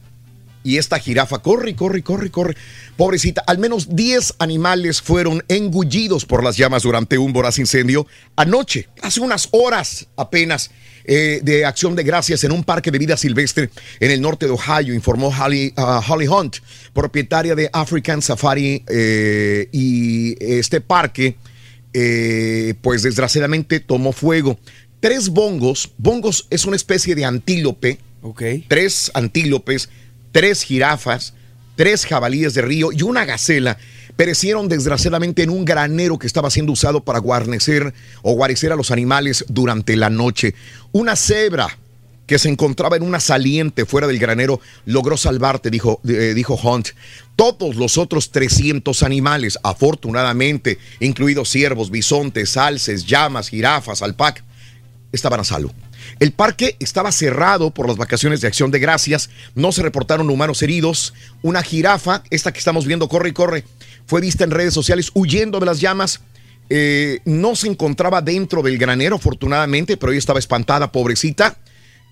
y esta jirafa corre, corre, corre, corre. Pobrecita, al menos 10 animales fueron engullidos por las llamas durante un voraz incendio anoche, hace unas horas apenas. eh, de acción de gracias en un parque de vida silvestre en el norte de Ohio, informó Holly, ah, Holly Hunt, propietaria de African Safari eh, y este parque eh, pues desgraciadamente tomó fuego. Tres bongos, bongos es una especie de antílope, Ok. tres antílopes, tres jirafas, tres jabalíes de río y una gacela perecieron desgraciadamente en un granero que estaba siendo usado para guarnecer o guarecer a los animales durante la noche. Una cebra que se encontraba en una saliente fuera del granero logró salvarte, dijo, eh, dijo Hunt. Todos los otros 300 animales, afortunadamente, incluidos ciervos, bisontes, alces, llamas, jirafas, alpacas, estaban a salvo. El parque estaba cerrado por las vacaciones de acción de gracias, no se reportaron humanos heridos. Una jirafa, esta que estamos viendo, corre y corre, fue vista en redes sociales huyendo de las llamas. Eh, no se encontraba dentro del granero, afortunadamente, pero ella estaba espantada, pobrecita.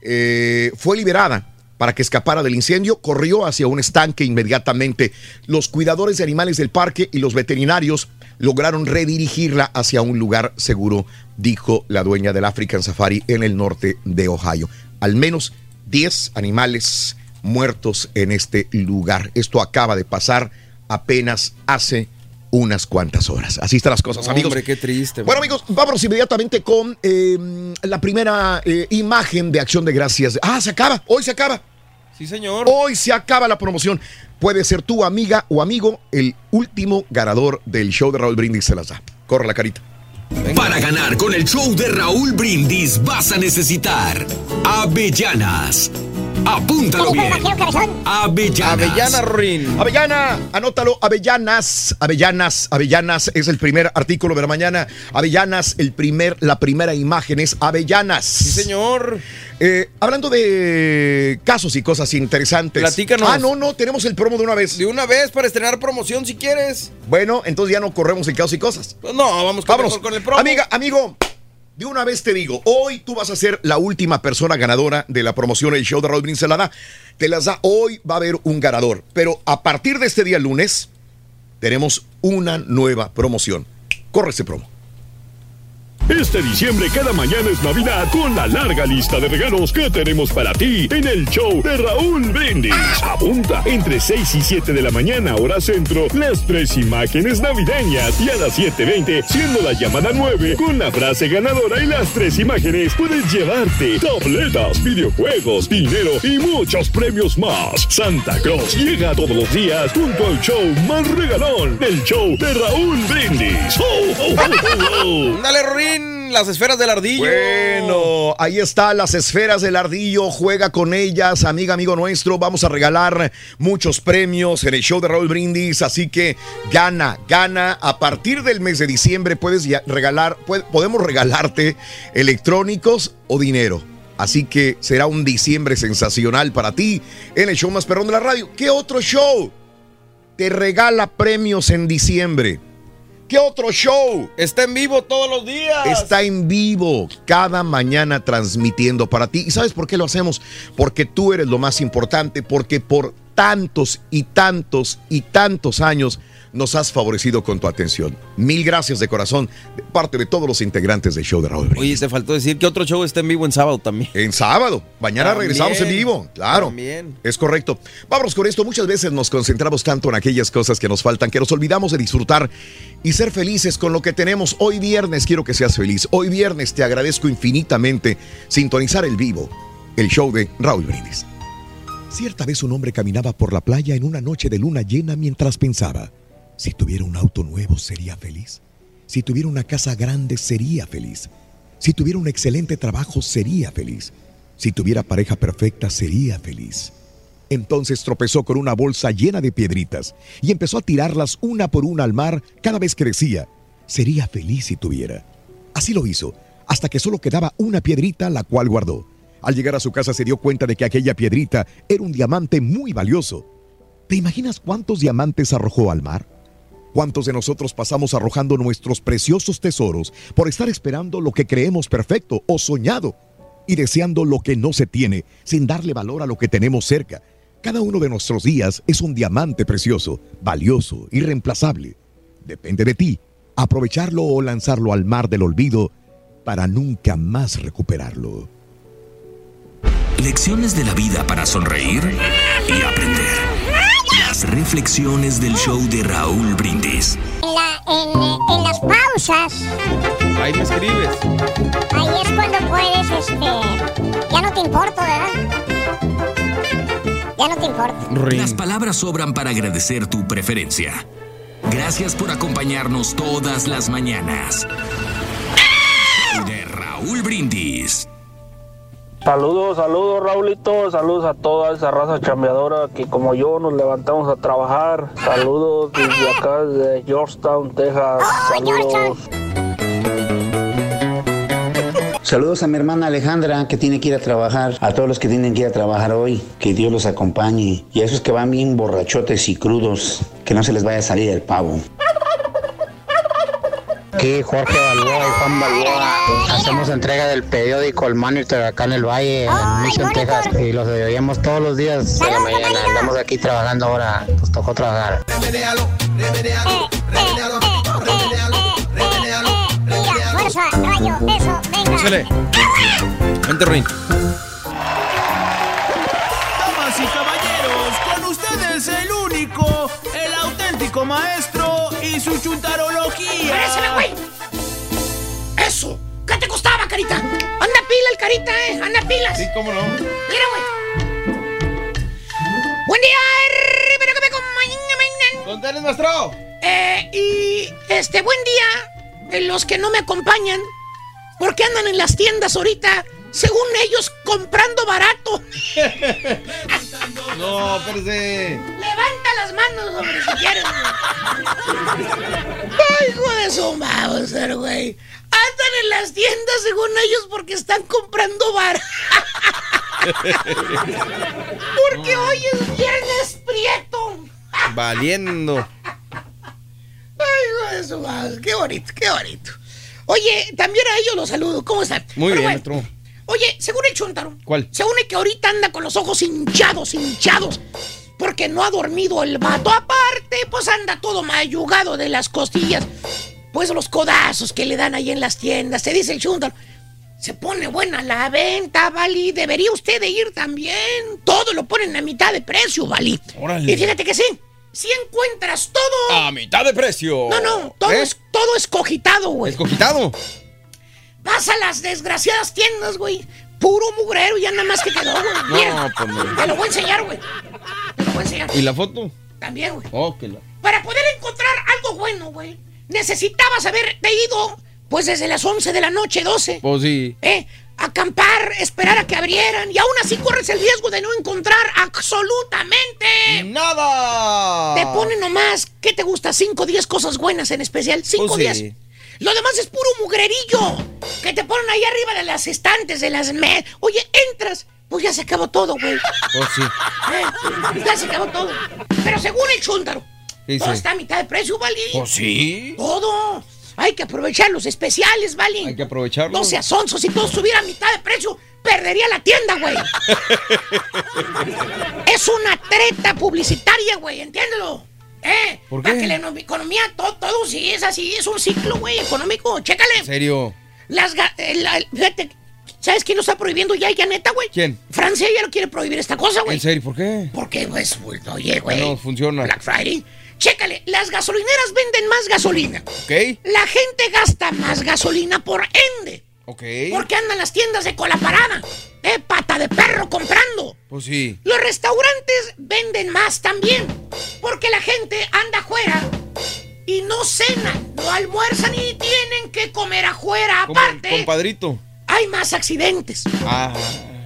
Eh, fue liberada para que escapara del incendio, corrió hacia un estanque inmediatamente. Los cuidadores de animales del parque y los veterinarios lograron redirigirla hacia un lugar seguro, dijo la dueña del African Safari en el norte de Ohio. Al menos 10 animales muertos en este lugar. Esto acaba de pasar apenas hace unas cuantas horas. Así están las cosas, amigos. Hombre, qué triste. Bueno, amigos, vámonos inmediatamente con eh, la primera eh, imagen de acción de gracias. Ah, se acaba, hoy se acaba. Sí, señor. Hoy se acaba la promoción. Puede ser tu amiga o amigo el último ganador del show de Raúl Brindis se las da. Corre la carita. Para ganar con el show de Raúl Brindis vas a necesitar avellanas. Apúntalo bien. Avellanas. Avellana Rin. Avellana, anótalo, avellanas, avellanas, avellanas es el primer artículo de la mañana. Avellanas, el primer, la primera imagen es avellanas. Sí, señor. Eh, hablando de casos y cosas interesantes. Platícanos. Ah, no, no, tenemos el promo de una vez. De una vez para estrenar promoción si quieres. Bueno, entonces ya no corremos en casos y cosas. Pues no, vamos con, Vámonos. con el promo. Amiga, amigo, de una vez te digo, hoy tú vas a ser la última persona ganadora de la promoción El Show de Raúl Brindis se la da. Te las da hoy, va a haber un ganador. Pero a partir de este día lunes, tenemos una nueva promoción. Corre ese promo. Este diciembre cada mañana es Navidad con la larga lista de regalos que tenemos para ti en el show de Raúl Brindis. Apunta entre 6 y 7 de la mañana hora centro las tres imágenes navideñas y a las 7.20 siendo la llamada 9 con la frase ganadora y las tres imágenes puedes llevarte tabletas, videojuegos, dinero y muchos premios más. Santa Claus llega todos los días junto al show más regalón, el show de Raúl Brindis. ¡Oh, oh, oh, oh! Dale, Las esferas del ardillo. Bueno, ahí están las esferas del ardillo. Juega con ellas, amiga, amigo nuestro. Vamos a regalar muchos premios en el show de Raúl Brindis. Así que gana, gana. A partir del mes de diciembre puedes regalar, podemos regalarte electrónicos o dinero. Así que será un diciembre sensacional para ti en el show más perrón de la radio. ¿Qué otro show te regala premios en diciembre? ¿Qué otro show? Está en vivo todos los días. Está en vivo cada mañana transmitiendo para ti. ¿Y sabes por qué lo hacemos? Porque tú eres lo más importante, porque por tantos y tantos y tantos años nos has favorecido con tu atención. Mil gracias de corazón de parte de todos los integrantes del show de Raúl Brindis. Oye, te faltó decir que otro show está en vivo en sábado también. En sábado. Mañana También, regresamos en vivo. Claro. también. Es correcto. Vámonos con esto. Muchas veces nos concentramos tanto en aquellas cosas que nos faltan que nos olvidamos de disfrutar y ser felices con lo que tenemos. Hoy viernes quiero que seas feliz. Hoy viernes te agradezco infinitamente sintonizar el vivo, el show de Raúl Brindis. Cierta vez un hombre caminaba por la playa en una noche de luna llena mientras pensaba, si tuviera un auto nuevo sería feliz. Si tuviera una casa grande sería feliz. Si tuviera un excelente trabajo sería feliz. Si tuviera pareja perfecta sería feliz. Entonces tropezó con una bolsa llena de piedritas y empezó a tirarlas una por una al mar cada vez que decía, sería feliz si tuviera. Así lo hizo, hasta que solo quedaba una piedrita la cual guardó. Al llegar a su casa se dio cuenta de que aquella piedrita era un diamante muy valioso. ¿Te imaginas cuántos diamantes arrojó al mar? ¿Cuántos de nosotros pasamos arrojando nuestros preciosos tesoros por estar esperando lo que creemos perfecto o soñado y deseando lo que no se tiene sin darle valor a lo que tenemos cerca? Cada uno de nuestros días es un diamante precioso, valioso, irreemplazable. Depende de ti aprovecharlo o lanzarlo al mar del olvido para nunca más recuperarlo. Lecciones de la vida para sonreír y aprender. Las reflexiones del show de Raúl Brindis. En, la- en- en las pausas, Ahí me escribes. ahí es cuando puedes, este. Ya no te importa, ¿verdad? Ya no te importa. Las palabras sobran para agradecer tu preferencia. Gracias por acompañarnos todas las mañanas. Show de Raúl Brindis. Saludos, saludos Raulito, saludos a toda esa raza chambeadora que como yo nos levantamos a trabajar. Saludos desde acá de Georgetown, Texas. Saludos. Saludos a mi hermana Alejandra que tiene que ir a trabajar, a todos los que tienen que ir a trabajar hoy, que Dios los acompañe y a esos que van bien borrachotes y crudos, que no se les vaya a salir el pavo. Aquí Jorge Balboa y Juan Balboa. Hacemos entrega del periódico El Monitor acá en el Valle, en Mission, Texas. Y los oíamos todos los días de la mañana. Andamos aquí trabajando ahora. Nos tocó trabajar. Vente, Ruin. Damas y caballeros, con ustedes el único, el auténtico maestro y su chuntarología. ¡Páraseme, güey! ¡Eso! ¿Qué te costaba, carita? Anda pila el carita, ¿eh? Anda pilas. Sí, cómo no. Mira, güey. Buen día, espero que me. Eh, y este, buen día, eh, los que no me acompañan, porque andan en las tiendas ahorita, según ellos, comprando barato. No, espérese. Levanta las manos, hombre, si quieres. Ay, hijo de su Mauser, güey. Andan en las tiendas según ellos porque están comprando bar. porque hoy es viernes prieto. Valiendo. Ay, hijo de su Mauser. Qué bonito, qué bonito. Oye, también a ellos los saludo. ¿Cómo están? Muy Pero bien, bueno. Oye, según el Chuntaro, ¿Cuál? se une que ahorita anda con los ojos hinchados, hinchados. Porque no ha dormido el vato. Aparte, pues anda todo mayugado de las costillas. Pues los codazos que le dan ahí en las tiendas. Se dice el Chuntaro. Se pone buena la venta, Vali. Debería usted de ir también. Todo lo ponen a mitad de precio, Vali. Órale. Y fíjate que sí. Si encuentras todo. A mitad de precio. No, no, todo, ¿Eh? es, todo es cogitado, güey. ¿Escogitado? Vas a las desgraciadas tiendas, güey. Puro mugrero, ya nada más que quedó, güey. Mira, pues Te lo voy a enseñar, güey. Te lo voy a enseñar. ¿Y la foto? También, güey. Oh. Para poder encontrar algo bueno, güey, necesitabas haberte ido, pues desde las 11 de la noche, 12. Pues sí. ¿Eh? acampar, esperar a que abrieran y aún así corres el riesgo de no encontrar absolutamente nada. Te ponen nomás, ¿qué te gusta? 5 o 10 cosas buenas en especial, 5 o 10. Lo demás es puro mugrerillo. Que te ponen ahí arriba de las estantes, de las... Me Oye, entras. Pues ya se acabó todo, güey. Pues sí. Eh, Ya se acabó todo. Pero según el chúntaro, Sí, todo sí. está a mitad de precio, ¿vale? Pues sí. Todo. Hay que aprovechar los especiales, ¿vale? Hay que aprovecharlo. No seas sonso. Si todo estuviera a mitad de precio, perdería la tienda, güey. es una treta publicitaria, güey. Entiéndelo. ¿Eh? ¿Por Para qué? que la economía, todo, todo sí es así. Es un ciclo, güey, económico. Chécale. ¿En serio? Las la- fíjate, ¿sabes quién lo está prohibiendo ya, ya neta, güey? ¿Quién? Francia ya no quiere prohibir esta cosa, güey. ¿En serio? ¿Por qué? Porque, pues, güey, oye, güey. No funciona. Black Friday. Chécale, las gasolineras venden más gasolina. ¿Ok? La gente gasta más gasolina, por ende. Ok. Porque andan las tiendas de cola parada. Eh, pata de perro comprando. Pues sí. Los restaurantes venden más también. Porque la gente anda afuera y no cenan, no almuerzan y tienen que comer afuera. Aparte, compadrito. hay más accidentes. Ah.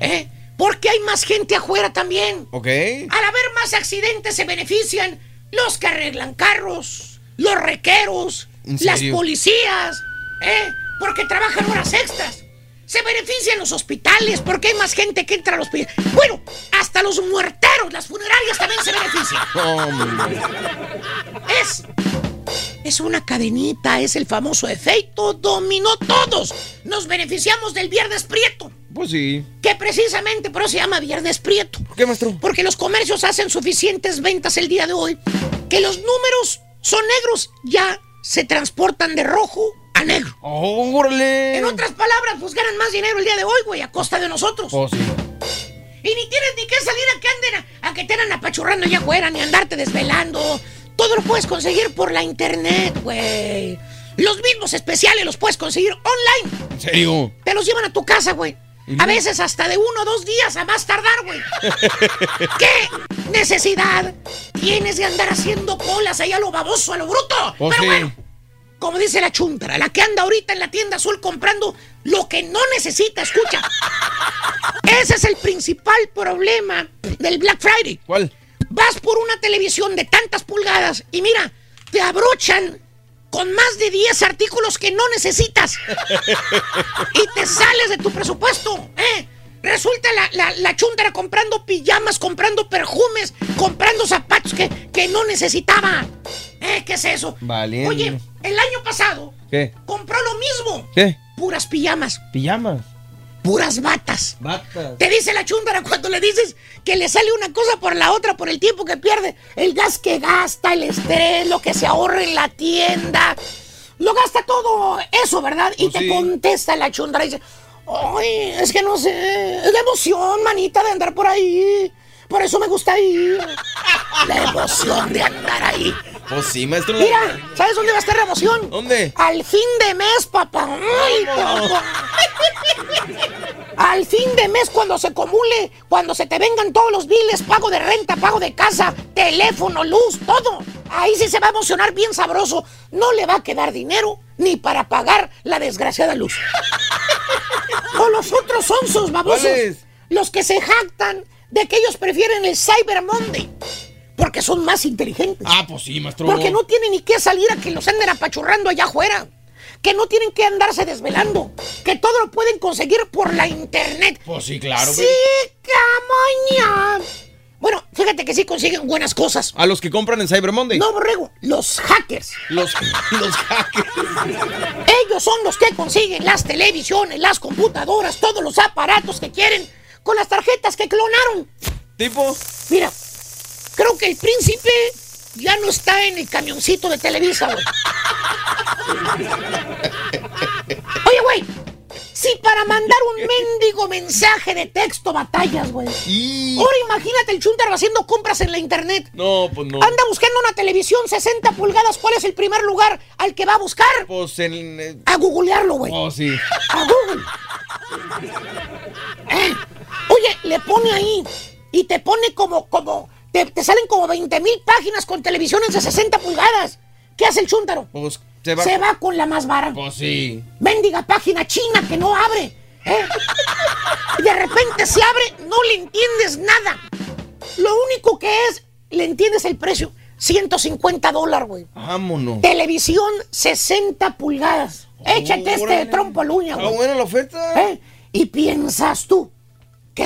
¿eh? Porque hay más gente afuera también. Ok. Al haber más accidentes se benefician los que arreglan carros, los requeros, ¿En las policías, ¿eh? Porque trabajan horas extras. Se benefician los hospitales porque hay más gente que entra a los hospitales. Bueno, hasta los muerteros, las funerarias también se benefician. Hombre. Es, es una cadenita, es el famoso efecto dominó. Todos nos beneficiamos del viernes prieto. Pues sí. Que precisamente por eso se llama Viernes Prieto. ¿Por qué, maestro? Porque los comercios hacen suficientes ventas el día de hoy que los números son negros, ya se transportan de rojo negro. ¡Órale! En otras palabras, pues ganan más dinero el día de hoy, güey, a costa de nosotros. Pues sí. Y ni tienes ni que salir a que anden a, a que te andan apachurrando allá afuera, ni andarte desvelando. Todo lo puedes conseguir por la internet, güey. Los mismos especiales los puedes conseguir online. ¿En serio? Te los llevan a tu casa, güey. A veces hasta de uno o dos días a más tardar, güey. ¿Qué necesidad tienes de andar haciendo colas ahí a lo baboso, a lo bruto? Pues Pero sí. bueno, como dice la chuntara, la que anda ahorita en la tienda azul comprando lo que no necesita, escucha. Ese es el principal problema del Black Friday. ¿Cuál? Vas por una televisión de tantas pulgadas y mira, te abrochan con más de 10 artículos que no necesitas. y te sales de tu presupuesto, ¿eh? Resulta la, la, la chuntara comprando pijamas, comprando perfumes, comprando zapatos que, que no necesitaba. ¿Eh? ¿Qué es eso? Vale. Oye, el año pasado ¿Qué? compró lo mismo. ¿Qué? Puras pijamas, Pijamas. puras batas. Batas. Te dice la chúndara cuando le dices que le sale una cosa por la otra por el tiempo que pierde. El gas que gasta, el estrés, lo que se ahorra en la tienda. Lo gasta todo eso, ¿verdad? y Pues te sí. contesta la chúndara y dice, ay, es que no sé, es la emoción, manita, de andar por ahí. Por eso me gusta ir. La emoción de andar ahí. Pues sí, maestro. Mira, ¿sabes dónde va a estar la emoción? ¿Dónde? Al fin de mes, papá. Ay, papá. Al fin de mes, cuando se acumule, cuando se te vengan todos los biles, pago de renta, pago de casa, teléfono, luz, todo. Ahí sí se va a emocionar bien sabroso. No le va a quedar dinero ni para pagar la desgraciada luz. o los otros son sus babosos. Los que se jactan de que ellos prefieren el Cyber Monday. Porque son más inteligentes. Ah, pues sí, maestro. Porque no tienen ni que salir a que los anden apachurrando allá afuera. Que no tienen que andarse desvelando. Que todo lo pueden conseguir por la internet. Pues sí, claro. Sí, camaña. Bueno, fíjate que sí consiguen buenas cosas. A los que compran en Cyber Monday. No, borrego, los hackers. Los, los hackers. Ellos son los que consiguen las televisiones, las computadoras, todos los aparatos que quieren con las tarjetas que clonaron. Tipo. Mira, creo que el príncipe ya no está en el camioncito de Televisa, güey. Oye, güey, si para mandar un mendigo mensaje de texto batallas, güey. Ahora imagínate el chuntaro haciendo compras en la internet. No, pues no. Anda buscando una televisión 60 pulgadas. ¿Cuál es el primer lugar al que va a buscar? Pues en. eh, A googlearlo, güey. Oh, sí. A Google. Eh, Oye, le pone ahí y te pone como, como, te, te salen como 20 mil páginas con televisiones de 60 pulgadas. ¿Qué hace el chúntaro? Pues se va. Se va con la más vara. Pues sí. Mendiga página china que no abre. ¿eh? Y de repente se abre, no le entiendes nada. Lo único que es, le entiendes el precio. 150 dólares, güey. Vámonos. Televisión 60 pulgadas. Échate este de trompo al uña, Está güey. buena la oferta. ¿Eh? Y piensas tú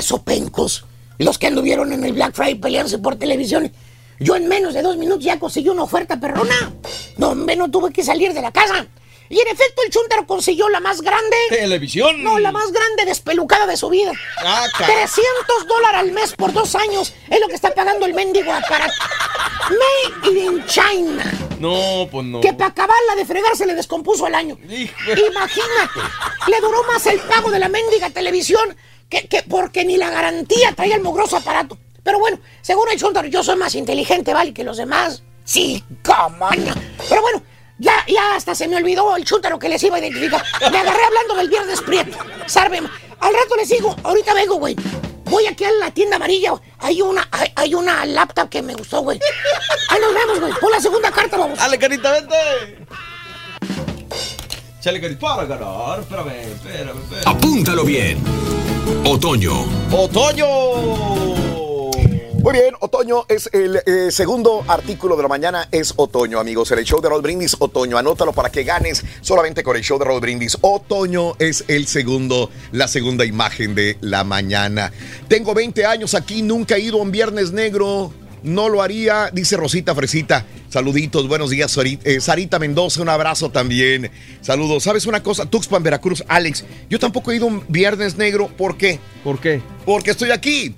sopencos, los que anduvieron en el Black Friday peleándose por televisión. Yo en menos de dos minutos ya conseguí una oferta perrona. No, hombre, no tuve que salir de la casa. Y en efecto, el Chuntaro consiguió la más grande. Televisión. No, la más grande despelucada de su vida. Ah, caray. 300 dólares al mes por dos años es lo que está pagando el mendigo aparato. Made in China. No, pues no. Que para acabarla de fregar se le descompuso al año. Imagínate, le duró más el pago de la mendiga televisión que, que porque ni la garantía traía el mugroso aparato. Pero bueno, según el Chuntaro, yo soy más inteligente, ¿vale? Que los demás. Sí, camaña. Pero bueno, Ya, ya hasta se me olvidó el chúntaro que les iba a identificar. Me agarré hablando del viernes prieto. Sarve, al rato les digo, ahorita vengo, güey. Voy aquí a la tienda amarilla. Hay una, hay, hay una laptop que me gustó, güey. Ahí nos vemos, güey. Pon la segunda carta, vamos. Dale, carita, vente. Chale, carita, para ganar. Espérame, espérame, espérame. Apúntalo bien. Otoño. Otoño. Muy bien, otoño es el eh, segundo artículo de la mañana, es otoño, amigos. El show de Roll Brindis, otoño. Anótalo para que ganes solamente con el show de Roll Brindis. Otoño es el segundo, la segunda imagen de la mañana. Tengo 20 años aquí, nunca he ido a un viernes negro. No lo haría, dice Rosita Fresita. Saluditos, buenos días, Sarita, eh, Sarita Mendoza, un abrazo también. Saludos. ¿Sabes una cosa? Tuxpan, Veracruz, Alex. Yo tampoco he ido un viernes negro. ¿Por qué? ¿Por qué? Porque estoy aquí.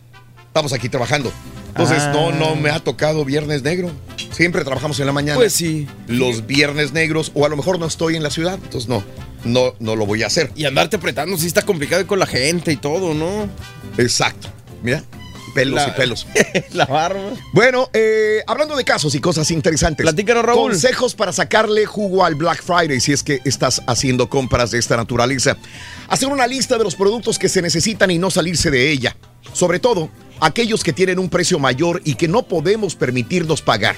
Estamos aquí trabajando. Entonces, no, no me ha tocado viernes negro. Siempre trabajamos en la mañana. Pues sí. Los viernes negros, o a lo mejor no estoy en la ciudad, entonces no, no, no lo voy a hacer. Y andarte apretando sí está complicado con la gente y todo, ¿no? Exacto. Mira, pelos La- y pelos. la barba. Bueno, eh, hablando de casos y cosas interesantes. Platícanos, Raúl. Consejos para sacarle jugo al Black Friday si es que estás haciendo compras de esta naturaleza. Hacer una lista de los productos que se necesitan y no salirse de ella. Sobre todo, aquellos que tienen un precio mayor y que no podemos permitirnos pagar.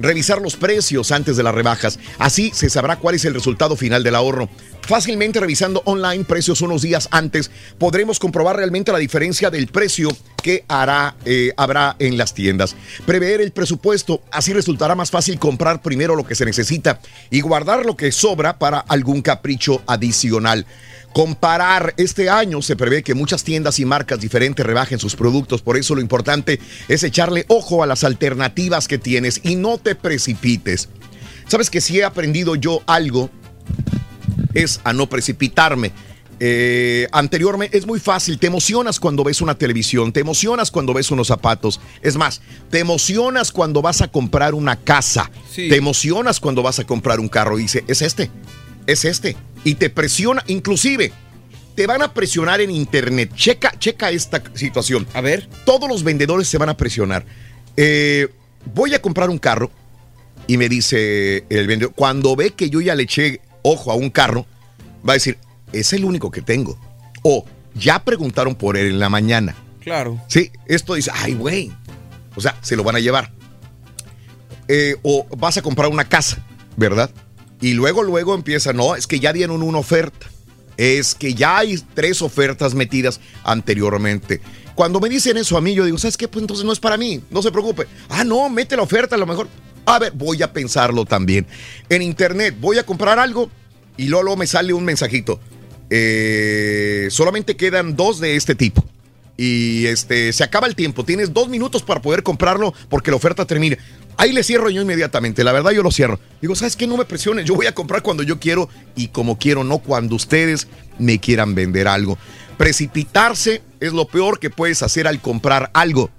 Revisar los precios antes de las rebajas. Así se sabrá cuál es el resultado final del ahorro. Fácilmente revisando online precios unos días antes, podremos comprobar realmente la diferencia del precio que hará, eh, habrá en las tiendas. Prever el presupuesto, así resultará más fácil comprar primero lo que se necesita y guardar lo que sobra para algún capricho adicional. Comparar este año se prevé que muchas tiendas y marcas diferentes rebajen sus productos, por eso lo importante es echarle ojo a las alternativas que tienes y no te precipites. Sabes que si he aprendido yo algo es a no precipitarme. Eh, anteriormente es muy fácil, te emocionas cuando ves una televisión, te emocionas cuando ves unos zapatos, es más, te emocionas cuando vas a comprar una casa, Sí. te emocionas cuando vas a comprar un carro y dice, es este, es este, y te presiona, inclusive te van a presionar en internet, checa, checa esta situación. A ver. Todos los vendedores se van a presionar. Eh, voy a comprar un carro y me dice el vendedor, cuando ve que yo ya le eché ojo a un carro, va a decir, es el único que tengo. O ya preguntaron por él en la mañana. Claro. Sí, esto dice, ay, güey. O sea, se lo van a llevar. Eh, o vas a comprar una casa, ¿verdad? Y luego, luego empieza, no, es que ya dieron una oferta. Es que ya hay tres ofertas metidas anteriormente. Cuando me dicen eso a mí, yo digo, ¿sabes qué? Pues entonces no es para mí, no se preocupe. Ah, no, mete la oferta a lo mejor. A ver, voy a pensarlo también. En internet, voy a comprar algo y luego, me sale un mensajito. Eh, solamente quedan dos de este tipo. Y este se acaba el tiempo. Tienes dos minutos para poder comprarlo porque la oferta termina. Ahí le cierro yo inmediatamente. La verdad, yo lo cierro. Digo, ¿sabes qué? No me presiones. Yo voy a comprar cuando yo quiero y como quiero, no cuando ustedes me quieran vender algo. Precipitarse es lo peor que puedes hacer al comprar algo.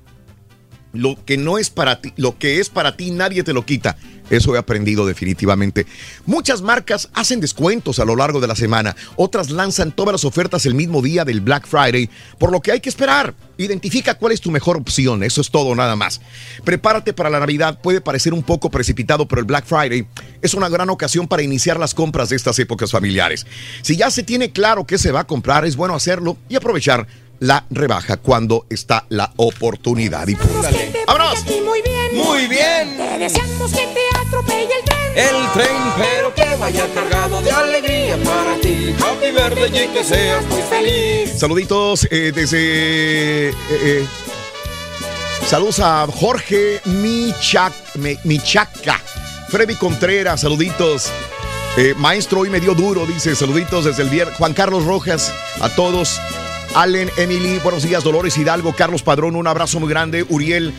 Lo que no es para ti, lo que es para ti, nadie te lo quita. Eso he aprendido definitivamente. Muchas marcas hacen descuentos a lo largo de la semana. Otras lanzan todas las ofertas el mismo día del Black Friday, por lo que hay que esperar. Identifica cuál es tu mejor opción. Eso es todo, nada más. Prepárate para la Navidad. Puede parecer un poco precipitado, pero el Black Friday es una gran ocasión para iniciar las compras de estas épocas familiares. Si ya se tiene claro qué se va a comprar, es bueno hacerlo y aprovechar la rebaja cuando está la oportunidad. Y. ¡Vámonos! Muy bien. Muy bien. Te deseamos que te atropelle el tren. El tren, pero que vaya cargado de alegría para ti. Happy birthday y que seas muy feliz. Saluditos eh, desde. eh, eh, saludos a Jorge Michac, Michaca. Freddy Contreras, saluditos. Eh, maestro, hoy me dio duro, dice. Saluditos desde el viernes. Juan Carlos Rojas, a todos. Allen, Emily, buenos días. Dolores Hidalgo, Carlos Padrón, un abrazo muy grande. Uriel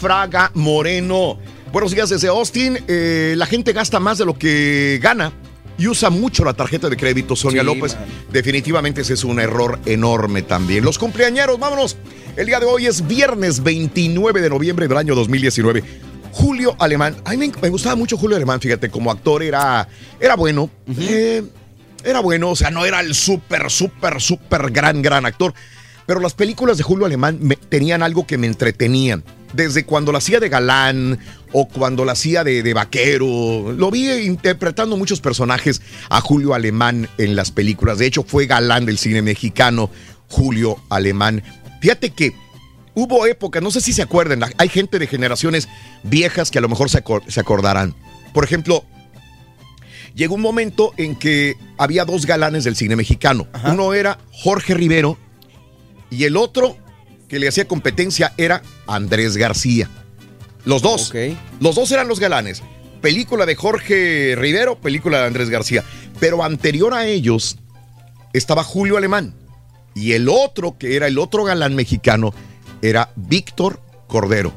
Fraga Moreno. Buenos días desde Austin. Eh, la gente gasta más de lo que gana y usa mucho la tarjeta de crédito. Sonia Sí, López, man. definitivamente ese es un error enorme también. Los cumpleañeros, vámonos. El día de hoy es viernes 29 de noviembre del año 2019. Julio Alemán. A mí me, me gustaba mucho Julio Alemán, fíjate, como actor era, era bueno. Eh, era bueno, o sea, no era el súper, súper, súper gran, gran actor. Pero las películas de Julio Alemán me- tenían algo que me entretenían. desde cuando la hacía de galán o cuando la hacía de, vaquero. Lo vi interpretando muchos personajes a Julio Alemán en las películas. De hecho, fue galán del cine mexicano, Julio Alemán. Fíjate que hubo épocas, no sé si se acuerdan, hay gente de generaciones viejas que a lo mejor se acordarán. Por ejemplo, llegó un momento en que había dos galanes del cine mexicano. Uno era Jorge Rivero y el otro que le hacía competencia era Andrés García. Los dos. Los dos eran los galanes. Película de Jorge Rivero, película de Andrés García. Pero anterior a ellos estaba Julio Alemán. Y el otro, que era el otro galán mexicano, era Víctor Cordero.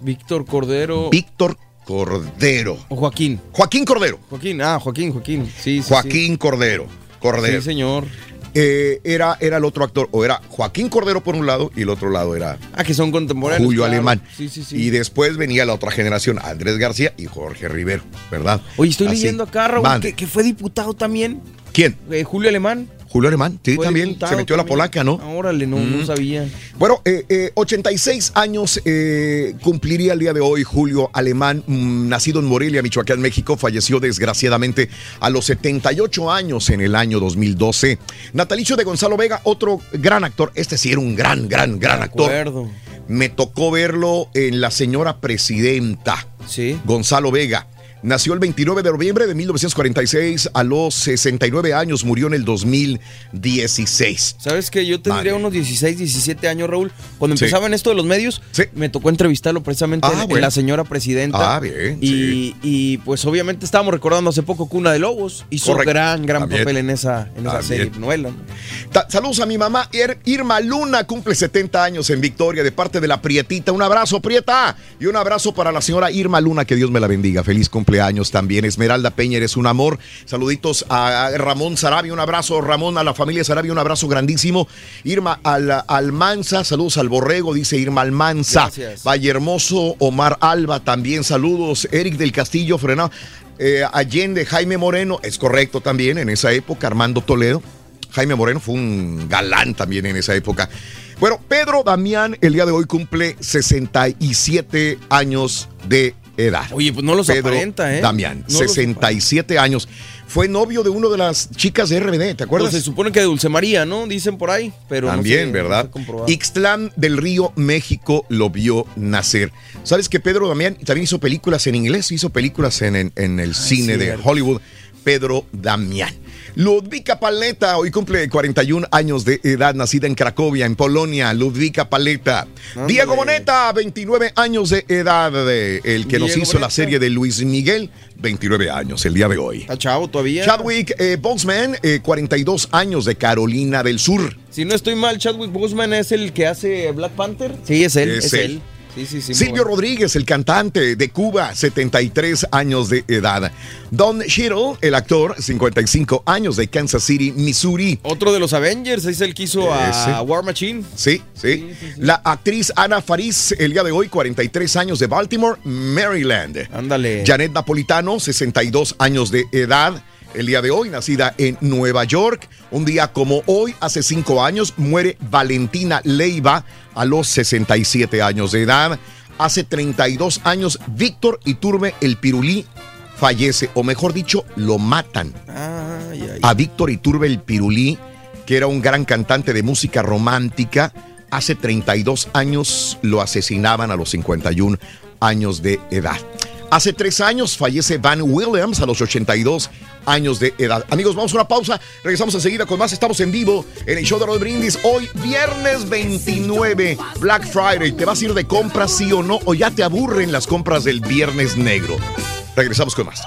Víctor Cordero. Víctor Cordero. O Joaquín. Joaquín Cordero. Joaquín, ah, Joaquín, Joaquín. Sí, sí Joaquín Cordero. Cordero. Sí, señor. Eh, era, era el otro actor, o era Joaquín Cordero por un lado y el otro lado era. Ah, que son contemporáneos. Julio Alemán. Sí, sí, sí. Y después venía la otra generación, Andrés García y Jorge Rivero, ¿verdad? Oye, estoy leyendo acá, Raúl, que, que, fue diputado también. ¿Quién? Eh, Julio Alemán. Julio Alemán, sí, también se metió a la polaca, ¿no? Órale, no, no sabía. Bueno, eh, 86 años eh, cumpliría el día de hoy Julio Alemán, mm, nacido en Morelia, Michoacán, México, falleció desgraciadamente a los 78 años en el año 2012. Natalicio de Gonzalo Vega, otro gran actor, este sí era un gran, gran, gran actor. Acuerdo. Me tocó verlo en La Señora Presidenta. Sí. Gonzalo Vega. Nació el 29 de noviembre de 1946, a los 69 años, murió en el 2016. ¿Sabes que Yo tendría unos 16, 17 años, Raúl. Cuando empezaba en esto de los medios, me tocó entrevistarlo precisamente Ah, en, bueno. la señora presidenta. Ah, bien, Y, y, pues obviamente estábamos recordando hace poco Cuna de Lobos. Hizo Correcto. gran, gran También. papel en esa, en esa serie, novela. ¿no? Ta- Saludos a mi mamá Ir- Irma Luna, cumple 70 años en Victoria de parte de la Prietita. Un abrazo, Prieta. Y un abrazo para la señora Irma Luna, que Dios me la bendiga. Feliz cumpleaños también. Esmeralda Peña, eres un amor. Saluditos a Ramón Sarabia, un abrazo. Ramón, a la familia Sarabia, un abrazo grandísimo. Irma Al- Almanza, saludos al Borrego, dice Irma Almanza. Gracias. Valle Hermoso, Omar Alba, también saludos. Eric del Castillo, frenado. Eh, Allende, Jaime Moreno, es correcto también en esa época. Armando Toledo. Jaime Moreno fue un galán también en esa época. Bueno, Pedro Damián el día de hoy cumple 67 años de edad. Oye, pues no los Pedro aparenta, ¿eh? Damián, No los 67 años. Fue novio de una de las chicas de RBD, ¿te acuerdas? Pues se supone que de Dulce María, ¿no? Dicen por ahí, pero no También, no ¿verdad? sé comprobar. Ixtlán del Río, México, lo vio nacer. ¿Sabes que Pedro Damián también hizo películas en inglés? Hizo películas en, en- en el cine de. Hollywood. Pedro Damián. Ludwika Paleta, hoy cumple 41 años de edad, nacida en Cracovia, en Polonia. Ludwika Paleta. Ándale. Diego Boneta, 29 años de edad, de- el que nos hizo la serie de Luis Miguel, 29 años el día de hoy. Está chavo todavía. Chadwick eh, Boseman, eh, 42 años de Carolina del Sur. Si no estoy mal, Chadwick Boseman es el que hace Black Panther. Sí, es él. Es Es, él. él. Sí, sí, sí. muy Silvio bueno. Rodríguez, el cantante de Cuba, 73 años de edad. Don Cheadle, el actor, 55 años de Kansas City, Missouri. Otro de los Avengers, es el que hizo a. War Machine. Sí, sí. La actriz Ana Faris, el día de hoy, 43 años de Baltimore, Maryland. Ándale. Janet Napolitano, 62 años de edad. El día de hoy, nacida en Nueva York. Un día como hoy, hace cinco años, muere Valentina Leiva a los 67 años de edad. Hace 32 años, Víctor Iturbe el Pirulí fallece, o mejor dicho, lo matan Ay, ay. a Víctor Iturbe el Pirulí, que era un gran cantante de música romántica. Hace 32 años lo asesinaban a los 51 años de edad. Hace tres años fallece Van Williams a los 82 años de edad. Amigos, vamos a una pausa. Regresamos enseguida con más. Estamos en vivo en el show de Roll Brindis. Hoy, viernes 29, Black Friday. ¿Te vas a ir de compras, sí o no? ¿O ya te aburren las compras del viernes negro? Regresamos con más.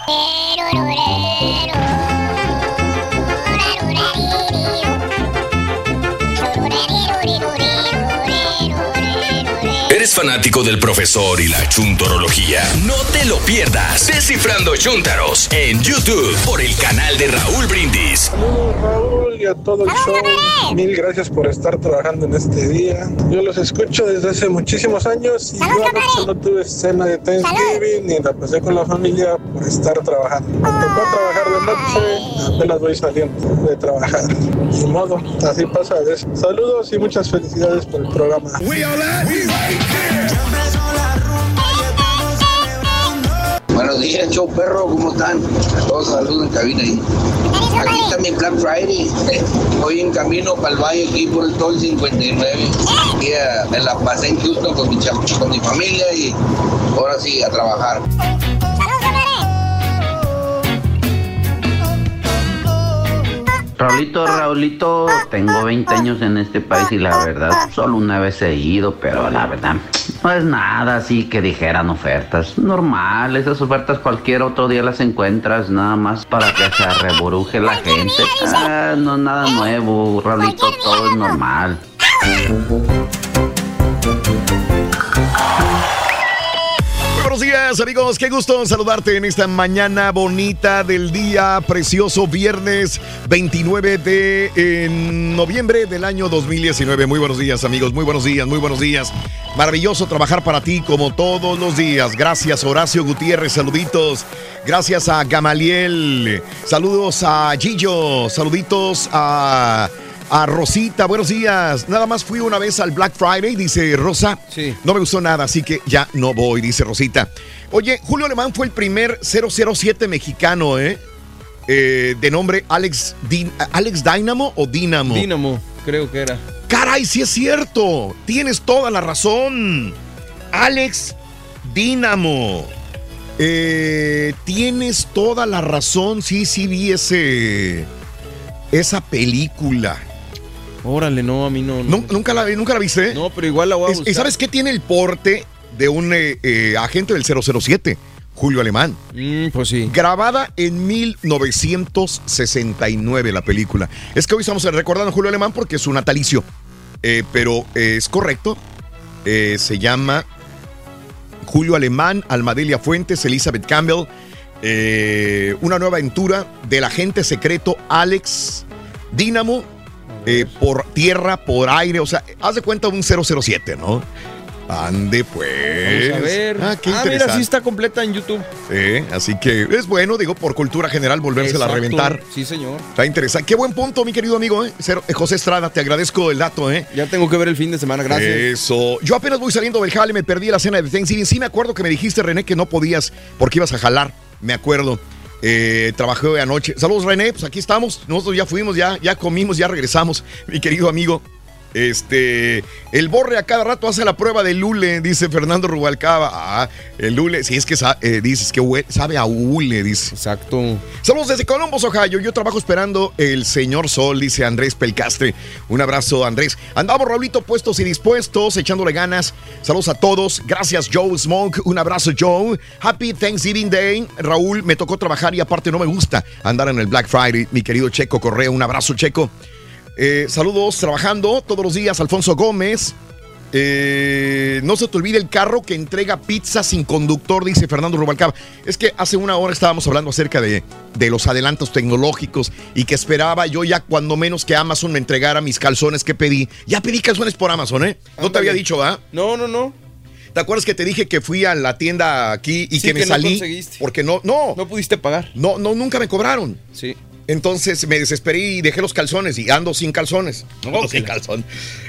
¿Eres fanático del profesor y la chuntorología? No te lo pierdas. Descifrando Chúntaros en YouTube por el canal de Raúl Brindis. Saludos Raúl y a todo el show. Mil gracias por estar trabajando en este día. Yo los escucho desde hace muchísimos años y yo anoche no tuve cena de Thanksgiving ni la pasé con la familia por estar trabajando. Me tocó trabajar de noche, apenas voy saliendo de trabajar. Ni modo, así pasa a veces. Saludos y muchas felicidades por el programa. We Buenos días, show perro, ¿cómo están? Todos saludos en cabina ahí. Aquí también Black Friday. Hoy en camino para el valle aquí por el Toll 59. Eh, me la pasé en Houston con mi, con mi familia y ahora sí a trabajar. Raulito, Raulito, tengo 20 años en este país y la verdad, solo una vez he ido, pero la verdad, no es nada así que dijeran ofertas. Normal, esas ofertas cualquier otro día las encuentras, nada más para que se reburuje la gente. Ah, no, nada nuevo, Raulito, todo es normal. Buenos días, amigos. Qué gusto saludarte en esta mañana bonita del día precioso, viernes 29 de eh, noviembre del año 2019. Muy buenos días, amigos. Muy buenos días, muy buenos días. Maravilloso trabajar para ti como todos los días. Gracias, Horacio Gutiérrez. Saluditos. Gracias a Gamaliel. Saludos a Gillo. Saluditos a. A Rosita, buenos días. Nada más fui una vez al Black Friday, dice Rosa. Sí. No me gustó nada, así que ya no voy, dice Rosita. Oye, Julio Alemán fue el primer 007 mexicano, ¿eh? Eh, de nombre Alex, Din- Alex Dynamo o Dynamo. Dínamo, creo que era. Caray, sí es cierto. Tienes toda la razón. Alex Dynamo. Eh, tienes toda la razón. Sí, sí vi ese, esa película. Órale, no, a mí no. no. Nun- ¿Nunca la, ¿Nunca la viste? No, pero igual la voy a buscar. ¿Y sabes qué tiene el porte de un eh, eh, agente del 007? Julio Alemán. Mm, pues sí. Grabada en 1969 la película. Es que hoy estamos recordando a Julio Alemán porque es su natalicio. Eh, pero eh, es correcto. Eh, se llama Julio Alemán, Almadelia Fuentes, Elizabeth Campbell. eh, una nueva aventura del agente secreto Alex Dínamo eh, por tierra, por aire. O sea, haz de cuenta un 007, ¿no? Ande pues. Vamos a ver. Ah, qué mira, interesante. sí está completa en YouTube. Sí, así que es bueno, digo, por cultura general volvérsela a Exacto. reventar. Sí, señor. Está interesante. Qué buen punto, mi querido amigo, ¿eh? Eh, José Estrada, te agradezco el dato, ¿eh? Ya tengo que ver el fin de semana, gracias. Eso. Yo apenas voy saliendo del jale, me perdí la cena de Thanksgiving. Sí me acuerdo que me dijiste, René, que no podías porque ibas a jalar. Me acuerdo. Eh, trabajé anoche. Saludos, René. Pues aquí estamos. Nosotros ya fuimos, ya, ya comimos, ya regresamos. Mi querido amigo. Este, el borre a cada rato hace la prueba de Lule, dice Fernando Rubalcaba. Ah, el Lule, si es que sa- eh, dices que sabe a Hule, dice. Exacto. Saludos desde Columbus, Ohio. Yo trabajo esperando el señor Sol, dice Andrés Pelcastre. Un abrazo, Andrés. Andamos, Raulito, puestos y dispuestos, echándole ganas. Saludos a todos. Gracias, Joe Smoke. Un abrazo, Joe. Happy Thanksgiving Day. Raúl, me tocó trabajar y aparte no me gusta andar en el Black Friday. Mi querido Checo Correa, un abrazo, Checo. Eh, saludos, trabajando todos los días, Alfonso Gómez. Eh, no se te olvide el carro que entrega pizza sin conductor, dice Fernando Rubalcaba. Es que hace una hora estábamos hablando acerca de, de los adelantos tecnológicos y que esperaba yo ya cuando menos que Amazon me entregara mis calzones que pedí. Ya pedí calzones por Amazon, ¿eh? No te había dicho, ¿va? No, no, no. ¿Te acuerdas que te dije que fui a la tienda aquí y Sí, que me que no salí? conseguiste. porque no, no. No pudiste pagar. No, no, nunca me cobraron. Sí. Entonces me desesperé y dejé los calzones y ando sin calzones. No, sin calzón.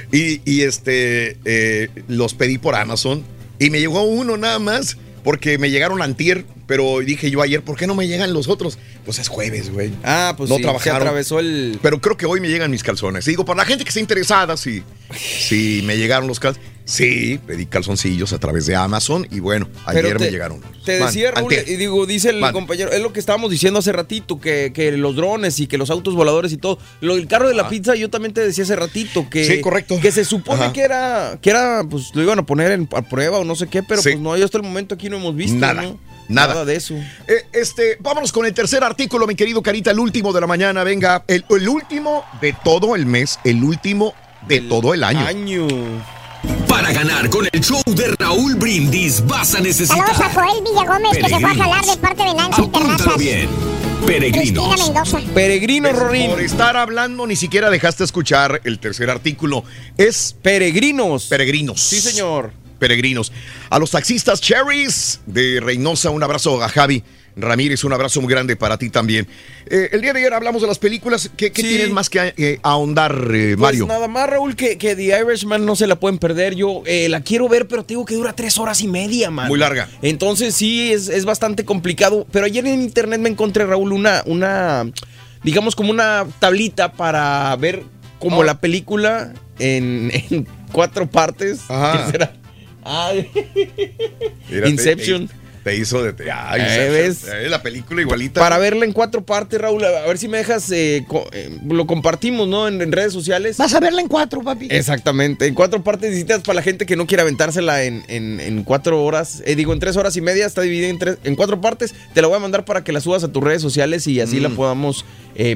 Y, y, este, eh, los pedí por Amazon y me llegó uno nada más porque me llegaron antier, pero dije yo ayer, ¿por qué no me llegan los otros? Pues es jueves, güey. Ah, pues no sí, trabajaron. se atravesó el... Pero creo que hoy me llegan mis calzones. Digo, para la gente que esté interesada, sí, sí me llegaron los calzones. Sí, pedí calzoncillos a través de Amazon y bueno, Pero ayer te- me llegaron. Te Man, decía, Raúl, y digo, dice el Man. compañero, es lo que estábamos diciendo hace ratito, que, que los drones y que los autos voladores y todo. Lo del carro de la Ajá. pizza, yo también te decía hace ratito que. Sí, correcto. Que se supone Ajá. que era, que era, pues lo iban a poner en, a prueba o no sé qué, pero Sí. pues no, yo hasta el momento aquí no hemos visto. Nada, ¿no? nada. de eso. Eh, este, vámonos con el tercer artículo, mi querido Carita, el último de la mañana. Venga, el, el último de todo el mes, el último de todo el año. Año. Para ganar con el show de Raúl Brindis vas a necesitar. Saludos a Joel Villagómez que se fue a jalar de parte de Nancy Terrazas. bien. Cristina Peregrinos. Mendoza. Peregrino, Pues, Rorín. Por estar hablando, ni siquiera dejaste escuchar el tercer artículo. Es Peregrinos. peregrinos. Sí, señor. Peregrinos. A los taxistas Cherries de Reynosa, un abrazo a Javi. Ramírez, un abrazo muy grande para ti también. Eh, el día de ayer hablamos de las películas. ¿Qué, tienes más que eh, ahondar, eh, pues Mario? nada más, Raúl, que, que, The Irishman no se la pueden perder. Yo la quiero ver, pero tengo que dura tres horas y media, man. Muy larga. Entonces sí, es, es bastante complicado. Pero ayer en internet me encontré, Raúl, una, una digamos como una tablita para ver como oh. la película en, cuatro partes. Ajá. será? Inception. Te hizo de. Ay, eh, eh, la película igualita. Para verla en cuatro partes, Raúl. A ver si me dejas. Eh, lo compartimos, ¿no? En, redes sociales. Vas a verla en cuatro, papi. Exactamente. En cuatro partes visitas para la gente que no quiera aventársela en, en, cuatro horas. digo, en tres horas y media. Está dividida en, tres, en cuatro partes. Te la voy a mandar para que la subas a tus redes sociales y así la mm. podamos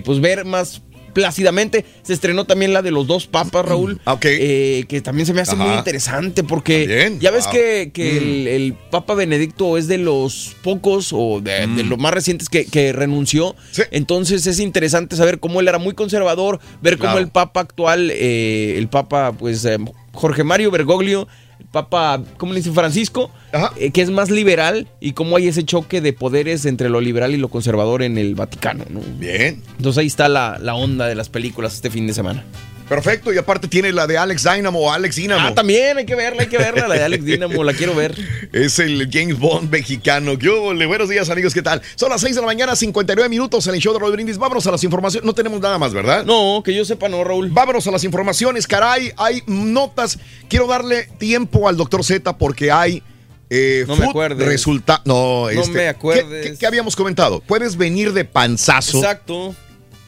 pues ver más plácidamente. Se estrenó también la de los dos papas, Raúl. Ah, ok. Eh, que también se me hace muy interesante porque ya ves que, mm. el, Papa Benedicto es de los pocos o de, mm. los más recientes que, renunció. Entonces es interesante saber cómo él era muy conservador, ver cómo el Papa actual, eh, el Papa, pues eh, Jorge Mario Bergoglio, Papa, ¿cómo le dice Francisco? Eh, que es más liberal y cómo hay ese choque de poderes entre lo liberal y lo conservador en el Vaticano, ¿no? Bien. Entonces ahí está la, la onda de las películas este fin de semana. Perfecto, y aparte tiene la de Alex Dynamo Alex Dynamo. Ah, también hay que verla, hay que verla, la de Alex Dynamo, la quiero ver. Es el James Bond mexicano. Yo, buenos días, amigos, ¿qué tal? Son las 6 de la mañana, 59 minutos en el show de Raúl Brindis. Vámonos a las informaciones. No tenemos nada más, ¿verdad? No, que yo sepa, no, Raúl. Vámonos a las informaciones, caray. Hay notas. Quiero darle tiempo al doctor Z porque hay. Eh, no me acuerdo. Resulta. No, no este, me acuerdo. ¿qué, habíamos comentado? Puedes venir de panzazo. Exacto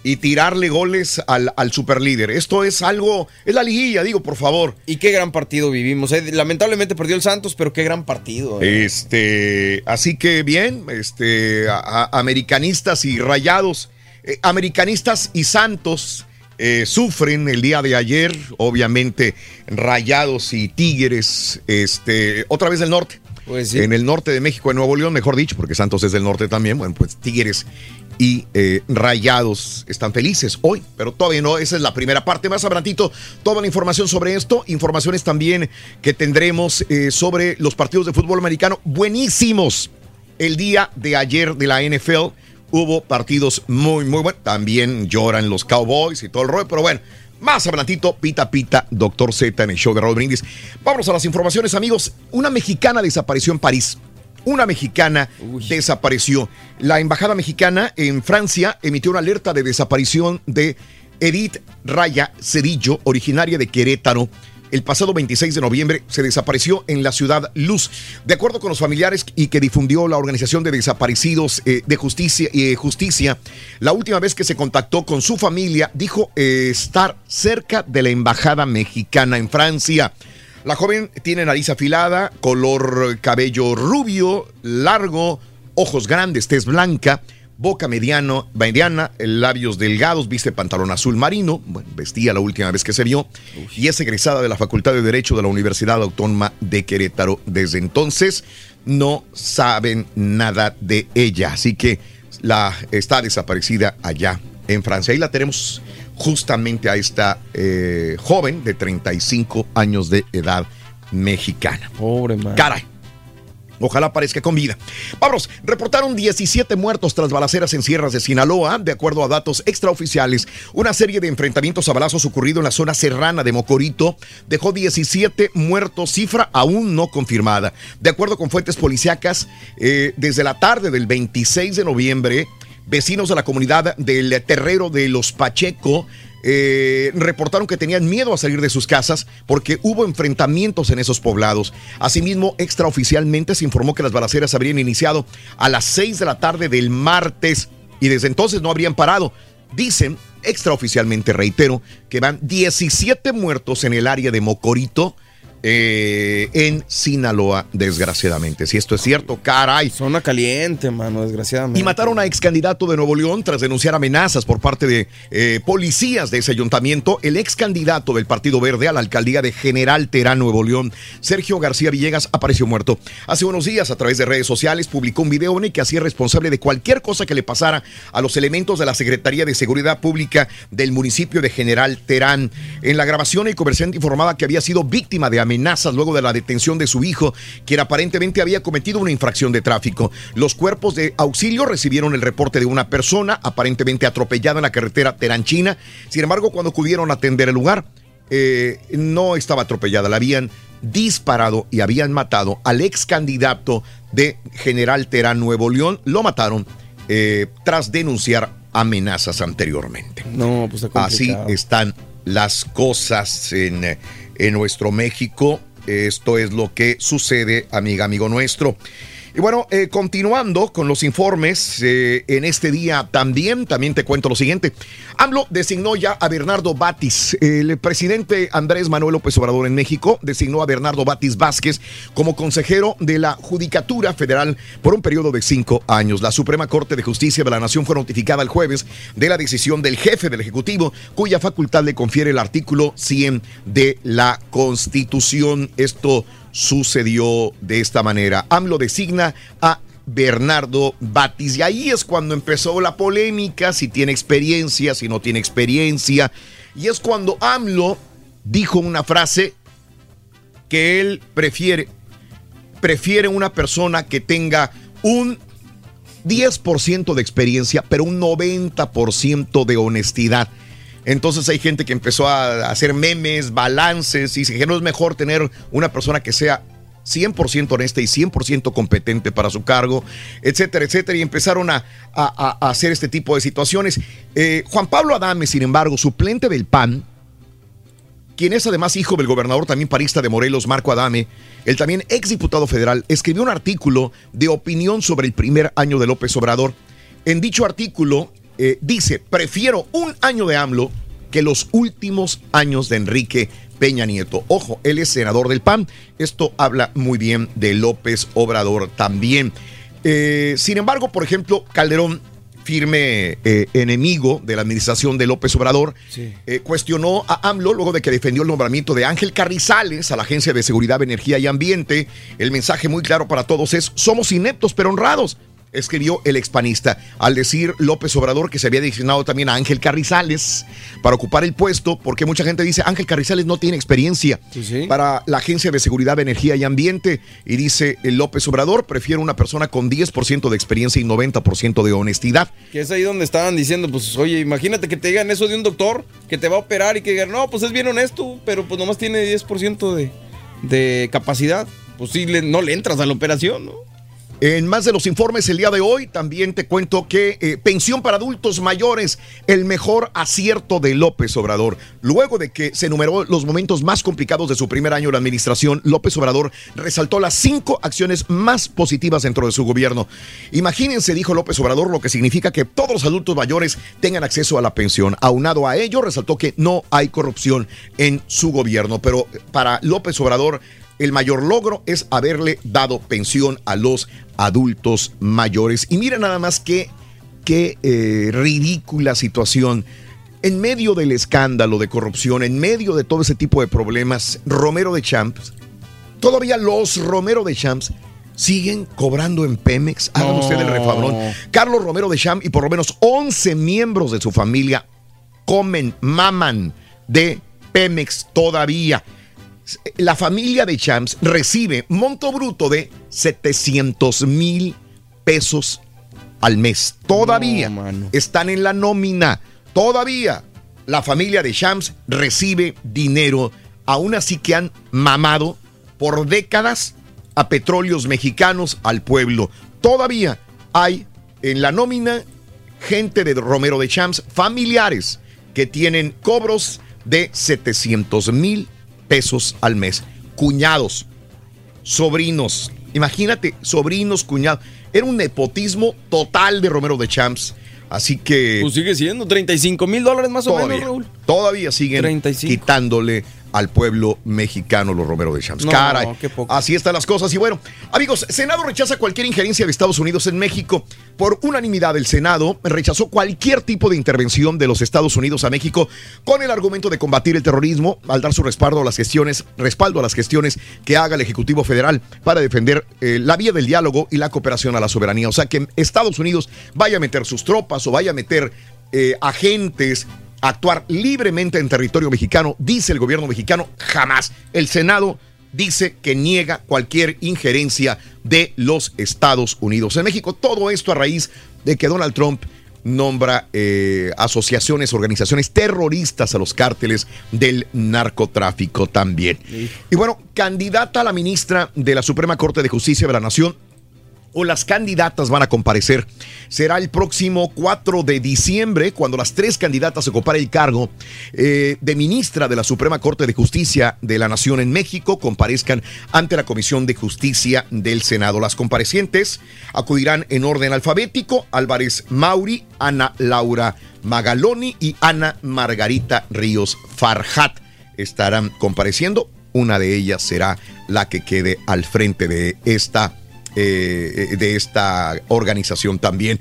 y tirarle goles al, al superlíder. Esto es algo, es la liguilla, digo, por favor. Y qué gran partido vivimos. Eh. Lamentablemente perdió el Santos, pero qué gran partido. Eh. Este, así que bien, este, americanistas y rayados, eh, americanistas y Santos sufren el día de ayer, obviamente rayados y tigres, este, otra vez del norte. Pues sí. En el norte de México, en Nuevo León, mejor dicho, porque Santos es del norte también. Bueno, pues Tigres y eh, Rayados están felices hoy, pero todavía no, esa es la primera parte. Más adelantito, toda la información sobre esto, informaciones también que tendremos eh, sobre los partidos de fútbol americano buenísimos. El día de ayer de la NFL hubo partidos muy, muy buenos. También lloran los Cowboys y todo el rollo, pero bueno. Más adelantito, pita pita, doctor Z en el show de Raúl Brindis. Vámonos a las informaciones, amigos. Una mexicana desapareció en París una mexicana desapareció. La embajada mexicana en Francia emitió una alerta de desaparición de Edith Raya Cedillo, originaria de Querétaro. El pasado 26 de noviembre se desapareció en la ciudad Luz. De acuerdo con los familiares y que difundió la Organización de Desaparecidos eh, de Justicia, y Justicia, la última vez que se contactó con su familia dijo eh, estar cerca de la embajada mexicana en Francia. La joven tiene nariz afilada, color cabello rubio, largo, ojos grandes, tez blanca, boca mediano, mediana, labios delgados, viste pantalón azul marino, vestía la última vez que se vio, y es egresada de la Facultad de Derecho de la Universidad Autónoma de Querétaro. Desde entonces no saben nada de ella, así que la está desaparecida allá en Francia. Ahí la tenemos justamente a esta eh, joven de 35 años de edad mexicana. Pobre madre. Caray. Ojalá aparezca con vida. Vamos, reportaron 17 muertos tras balaceras en sierras de Sinaloa. De acuerdo a datos extraoficiales, una serie de enfrentamientos a balazos ocurrido en la zona serrana de Mocorito dejó 17 muertos, cifra aún no confirmada. De acuerdo con fuentes policíacas, eh, desde la tarde del 26 de noviembre, Vecinos de la comunidad del terrero de Los Pacheco eh, reportaron que tenían miedo a salir de sus casas porque hubo enfrentamientos en esos poblados. Asimismo, extraoficialmente se informó que las balaceras habrían iniciado a las 6 de la tarde del martes y desde entonces no habrían parado. Dicen, extraoficialmente reitero, que van 17 muertos en el área de Mocorito eh, en Sinaloa, desgraciadamente. Si esto es cierto, caray. Zona caliente, mano, desgraciadamente. Y mataron a ex candidato de Nuevo León tras denunciar amenazas por parte de eh, policías de ese ayuntamiento. El ex candidato del Partido Verde a la alcaldía de General Terán, Nuevo León, Sergio García Villegas, apareció muerto. Hace unos días, a través de redes sociales, publicó un video en el que hacía responsable de cualquier cosa que le pasara a los elementos de la Secretaría de Seguridad Pública del municipio de General Terán. En la grabación, el comerciante informaba que había sido víctima de amenazas amenazas luego de la detención de su hijo, quien aparentemente había cometido una infracción de tráfico. Los cuerpos de auxilio recibieron el reporte de una persona aparentemente atropellada en la carretera Teranchina. Sin embargo, cuando pudieron atender el lugar, eh, no estaba atropellada, la habían disparado y habían matado al ex candidato de General Terán Nuevo León. Lo mataron eh, tras denunciar amenazas anteriormente. No, pues Así están las cosas en, en nuestro México. Esto es lo que sucede, amiga, amigo nuestro. Y bueno, eh, continuando con los informes, eh, en este día también, también te cuento lo siguiente. AMLO designó ya a Bernardo Batis. El presidente Andrés Manuel López Obrador en México designó a Bernardo Batis Vázquez como consejero de la Judicatura Federal por un periodo de cinco años. La Suprema Corte de Justicia de la Nación fue notificada el jueves de la decisión del jefe del Ejecutivo, cuya facultad le confiere el artículo 100 de la Constitución. Esto sucedió de esta manera. AMLO designa a Bernardo Batis. Y ahí es cuando empezó la polémica, si tiene experiencia, si no tiene experiencia. Y es cuando AMLO dijo una frase que él prefiere, prefiere una persona que tenga un 10% de experiencia, pero un 90% de honestidad. Entonces hay gente que empezó a hacer memes, balances, y dice que no es mejor tener una persona que sea 100% honesta y 100% competente para su cargo, etcétera, etcétera, y empezaron a, hacer este tipo de situaciones. Eh, Juan Pablo Adame, sin embargo, suplente del PAN, quien es además hijo del gobernador también parista de Morelos, Marco Adame, el también exdiputado federal, escribió un artículo de opinión sobre el primer año de López Obrador. En dicho artículo, eh, dice, prefiero un año de AMLO que los últimos años de Enrique Peña Nieto. Ojo, él es senador del PAN. Esto habla muy bien de López Obrador también. Eh, sin embargo, por ejemplo, Calderón, firme eh, enemigo de la administración de López Obrador, cuestionó a AMLO luego de que defendió el nombramiento de Ángel Carrizales a la Agencia de Seguridad, Energía y Ambiente. El mensaje muy claro para todos es, somos ineptos pero honrados escribió el expanista al decir López Obrador que se había designado también a Ángel Carrizales para ocupar el puesto, porque mucha gente dice Ángel Carrizales no tiene experiencia para la Agencia de Seguridad, Energía y Ambiente. Y dice López Obrador, prefiere una persona con 10% de experiencia y 90% de honestidad. Que es ahí donde estaban diciendo, pues oye, imagínate que te digan eso de un doctor que te va a operar y que digan, no, pues es bien honesto, pero pues nomás tiene 10% de, de capacidad. Pues sí, no le entras a la operación, ¿no? En más de los informes el día de hoy, también te cuento que eh, pensión para adultos mayores, el mejor acierto de López Obrador. Luego de que se enumeró los momentos más complicados de su primer año la administración, López Obrador resaltó las cinco acciones más positivas dentro de su gobierno. Imagínense, dijo López Obrador, lo que significa que todos los adultos mayores tengan acceso a la pensión. Aunado a ello, resaltó que no hay corrupción en su gobierno. Pero para López Obrador, el mayor logro es haberle dado pensión a los adultos mayores. Y mira nada más qué, qué eh, ridícula situación. En medio del escándalo de corrupción, en medio de todo ese tipo de problemas, Romero de Champs, todavía los Romero de Champs siguen cobrando en Pemex. Hagan usted el refabrón. Carlos Romero de Champs y por lo menos 11 miembros de su familia comen, maman de Pemex todavía la familia de Champs recibe monto bruto de 700 mil pesos al mes. Todavía están en la nómina. Todavía la familia de Champs recibe dinero. Aún así que han mamado por décadas a petróleos mexicanos al pueblo. Todavía hay en la nómina gente de Romero de Champs, familiares que tienen cobros de 700 mil pesos al mes. Cuñados, sobrinos, imagínate, sobrinos, cuñados. Era un nepotismo total de Romero de Champs. Así que. Pues sigue siendo 35 mil dólares más o menos, Raúl. Todavía siguen quitándole al pueblo mexicano los Romero de Champs. Caray, así están las cosas. Y bueno, amigos, Senado rechaza cualquier injerencia de Estados Unidos en México. Por unanimidad, el Senado rechazó cualquier tipo de intervención de los Estados Unidos a México con el argumento de combatir el terrorismo al dar su respaldo a las gestiones, respaldo a las gestiones que haga el Ejecutivo Federal para defender eh, la vía del diálogo y la cooperación a la soberanía. O sea, que Estados Unidos vaya a meter sus tropas o vaya a meter eh, agentes actuar libremente en territorio mexicano, dice el gobierno mexicano, jamás. El Senado dice que niega cualquier injerencia de los Estados Unidos en México. Todo esto a raíz de que Donald Trump nombra eh, asociaciones, organizaciones terroristas a los cárteles del narcotráfico también. Y bueno, candidata a la ministra de la Suprema Corte de Justicia de la Nación, o las candidatas van a comparecer. Será el próximo 4 de diciembre cuando las tres candidatas ocuparán el cargo eh, de ministra de la Suprema Corte de Justicia de la Nación en México comparezcan ante la Comisión de Justicia del Senado. Las comparecientes acudirán en orden alfabético Álvarez Mauri, Ana Laura Magaloni y Ana Margarita Ríos Farhat estarán compareciendo. Una de ellas será la que quede al frente de esta eh, de esta organización también.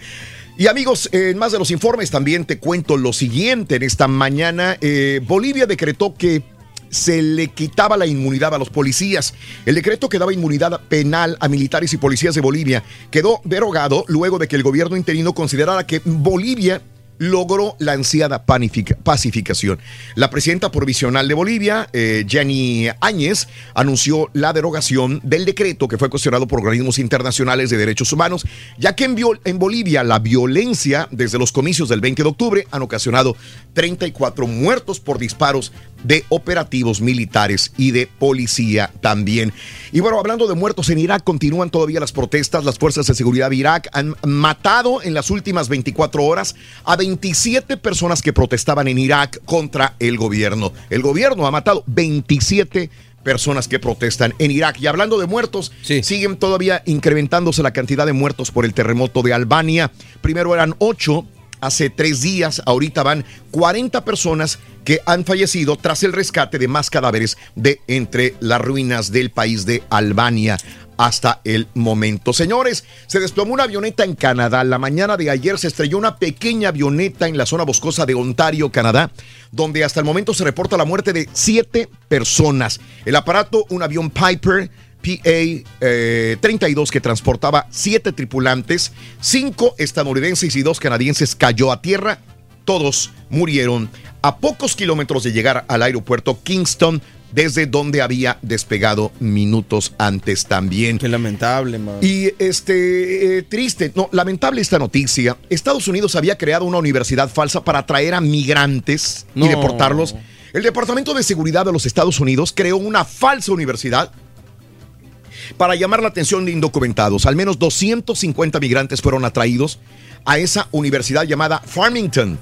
Y amigos, en más de los informes también te cuento lo siguiente. En esta mañana, eh, Bolivia decretó que se le quitaba la inmunidad a los policías. El decreto que daba inmunidad penal a militares y policías de Bolivia quedó derogado luego de que el gobierno interino considerara que Bolivia logró la ansiada pacificación. La presidenta provisional de Bolivia, eh, Jenny Áñez, anunció la derogación del decreto que fue cuestionado por organismos internacionales de derechos humanos, ya que en, en Bolivia la violencia desde los comicios del 20 de octubre han ocasionado 34 muertos por disparos de operativos militares y de policía también. Y bueno, hablando de muertos en Irak, continúan todavía las protestas. Las fuerzas de seguridad de Irak han matado en las últimas 24 horas a 27 personas que protestaban en Irak contra el gobierno. El gobierno ha matado 27 personas que protestan en Irak. Y hablando de muertos, siguen todavía incrementándose la cantidad de muertos por el terremoto de Albania. Primero eran 8 hace tres días, ahorita van 40 personas que han fallecido tras el rescate de más cadáveres de entre las ruinas del país de Albania hasta el momento. Señores, se desplomó una avioneta en Canadá. La mañana de ayer se estrelló una pequeña avioneta en la zona boscosa de Ontario, Canadá, donde hasta el momento se reporta la muerte de siete personas. El aparato, un avión Piper, PA-32 que transportaba siete tripulantes, cinco estadounidenses y dos canadienses cayó a tierra. Todos murieron a pocos kilómetros de llegar al aeropuerto Kingston, desde donde había despegado minutos antes también. Qué lamentable, man. Y este, eh, triste, no, lamentable esta noticia. Estados Unidos había creado una universidad falsa para atraer a migrantes y deportarlos. El Departamento de Seguridad de los Estados Unidos creó una falsa universidad para llamar la atención de indocumentados. Al menos 250 migrantes fueron atraídos a esa universidad llamada Farmington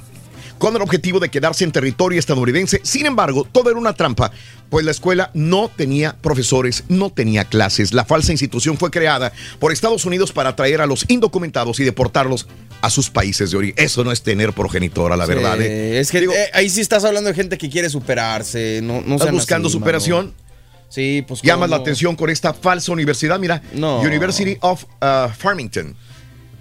con el objetivo de quedarse en territorio estadounidense. Sin embargo, todo era una trampa, pues la escuela no tenía profesores, no tenía clases. La falsa institución fue creada por Estados Unidos para atraer a los indocumentados y deportarlos a sus países de origen. Eso no es tener progenitora, la verdad. ¿eh? Es que eh, ahí sí estás hablando de gente que quiere superarse, no, no estás buscando superación. Sí, pues. Llamas la atención con esta falsa universidad, mira, University of uh, Farmington.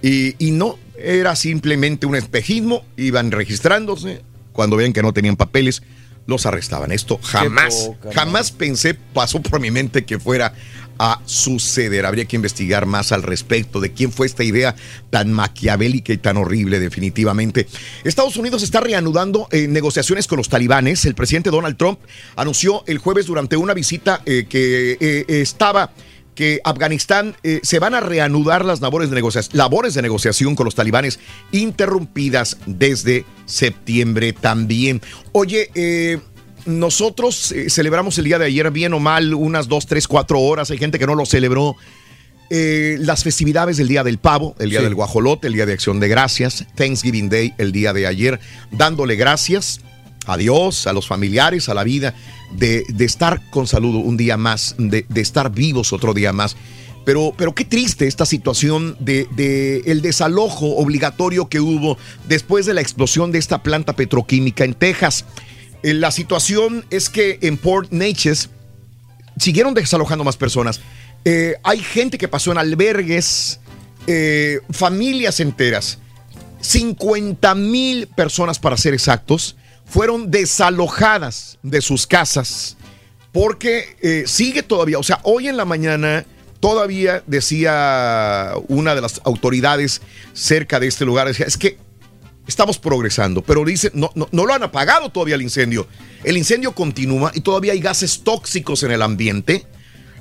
Y, y, no, era simplemente un espejismo, iban registrándose, cuando veían que no tenían papeles, los arrestaban. Esto jamás, jamás pensé, pasó por mi mente que fuera a suceder. Habría que investigar más al respecto de quién fue esta idea tan maquiavélica y tan horrible definitivamente. Estados Unidos está reanudando eh, negociaciones con los talibanes. El presidente Donald Trump anunció el jueves durante una visita eh, que eh, estaba que Afganistán se van a reanudar las labores de, labores de negociación con los talibanes interrumpidas desde septiembre también. Oye, eh, nosotros eh, celebramos el día de ayer, bien o mal, unas dos, tres, cuatro horas. Hay gente que no lo celebró. Eh, las festividades del Día del Pavo, el Día del Guajolote, el Día de Acción de Gracias, Thanksgiving Day, el día de ayer, dándole gracias a Dios, a los familiares, a la vida, de, estar con salud un día más, de, estar vivos otro día más. Pero, pero qué triste esta situación de, de, el desalojo obligatorio que hubo después de la explosión de esta planta petroquímica en Texas. Eh, la situación es que en Port Neches siguieron desalojando más personas. Eh, hay gente que pasó en albergues, eh, familias enteras. 50 mil personas, para ser exactos, fueron desalojadas de sus casas porque sigue todavía, o sea, hoy en la mañana todavía decía una de las autoridades cerca de este lugar, decía, es que estamos progresando, pero dice, no, no, no, lo han apagado todavía el incendio. El incendio continúa y todavía hay gases tóxicos en el ambiente.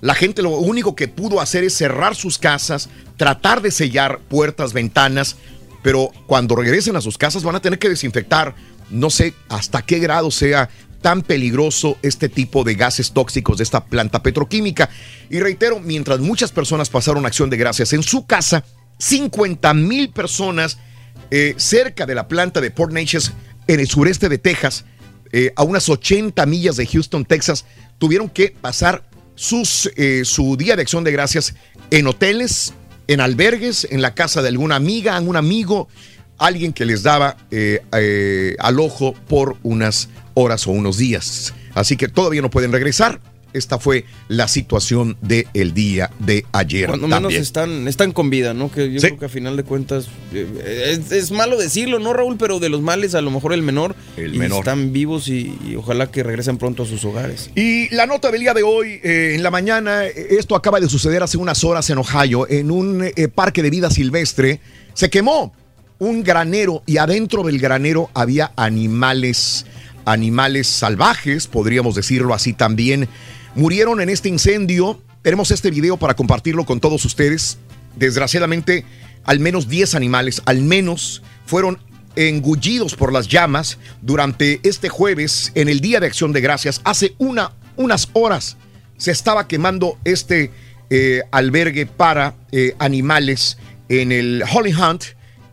La gente lo único que pudo hacer es cerrar sus casas, tratar de sellar puertas, ventanas, pero cuando regresen a sus casas van a tener que desinfectar. No sé hasta qué grado sea tan peligroso este tipo de gases tóxicos de esta planta petroquímica. Y reitero, mientras muchas personas pasaron acción de gracias en su casa, 50 mil personas eh, cerca de la planta de Port Neches en el sureste de Texas, eh, a unas 80 millas de Houston, Texas, tuvieron que pasar sus, eh, su día de acción de gracias en hoteles, en albergues, en la casa de alguna amiga, un amigo, alguien que les daba al ojo por unas horas o unos días. Así que todavía no pueden regresar. Esta fue la situación del el día de ayer. Cuando menos están, están con vida, ¿no? Que yo creo que a final de cuentas eh, es, malo decirlo, ¿no, Raúl? Pero de los males, a lo mejor el menor. El menor. Están vivos y, ojalá que regresen pronto a sus hogares. Y la nota del día de hoy, eh, en la mañana, esto acaba de suceder hace unas horas en Ohio, en un eh, parque de vida silvestre. Se quemó un granero y adentro del granero había animales animales salvajes, podríamos decirlo así también, murieron en este incendio. Tenemos este video para compartirlo con todos ustedes. Desgraciadamente, al menos 10 animales, al menos, fueron engullidos por las llamas durante este jueves, en el Día de Acción de Gracias. Hace una, unas horas se estaba quemando este eh, albergue para eh, animales en el Holly Hunt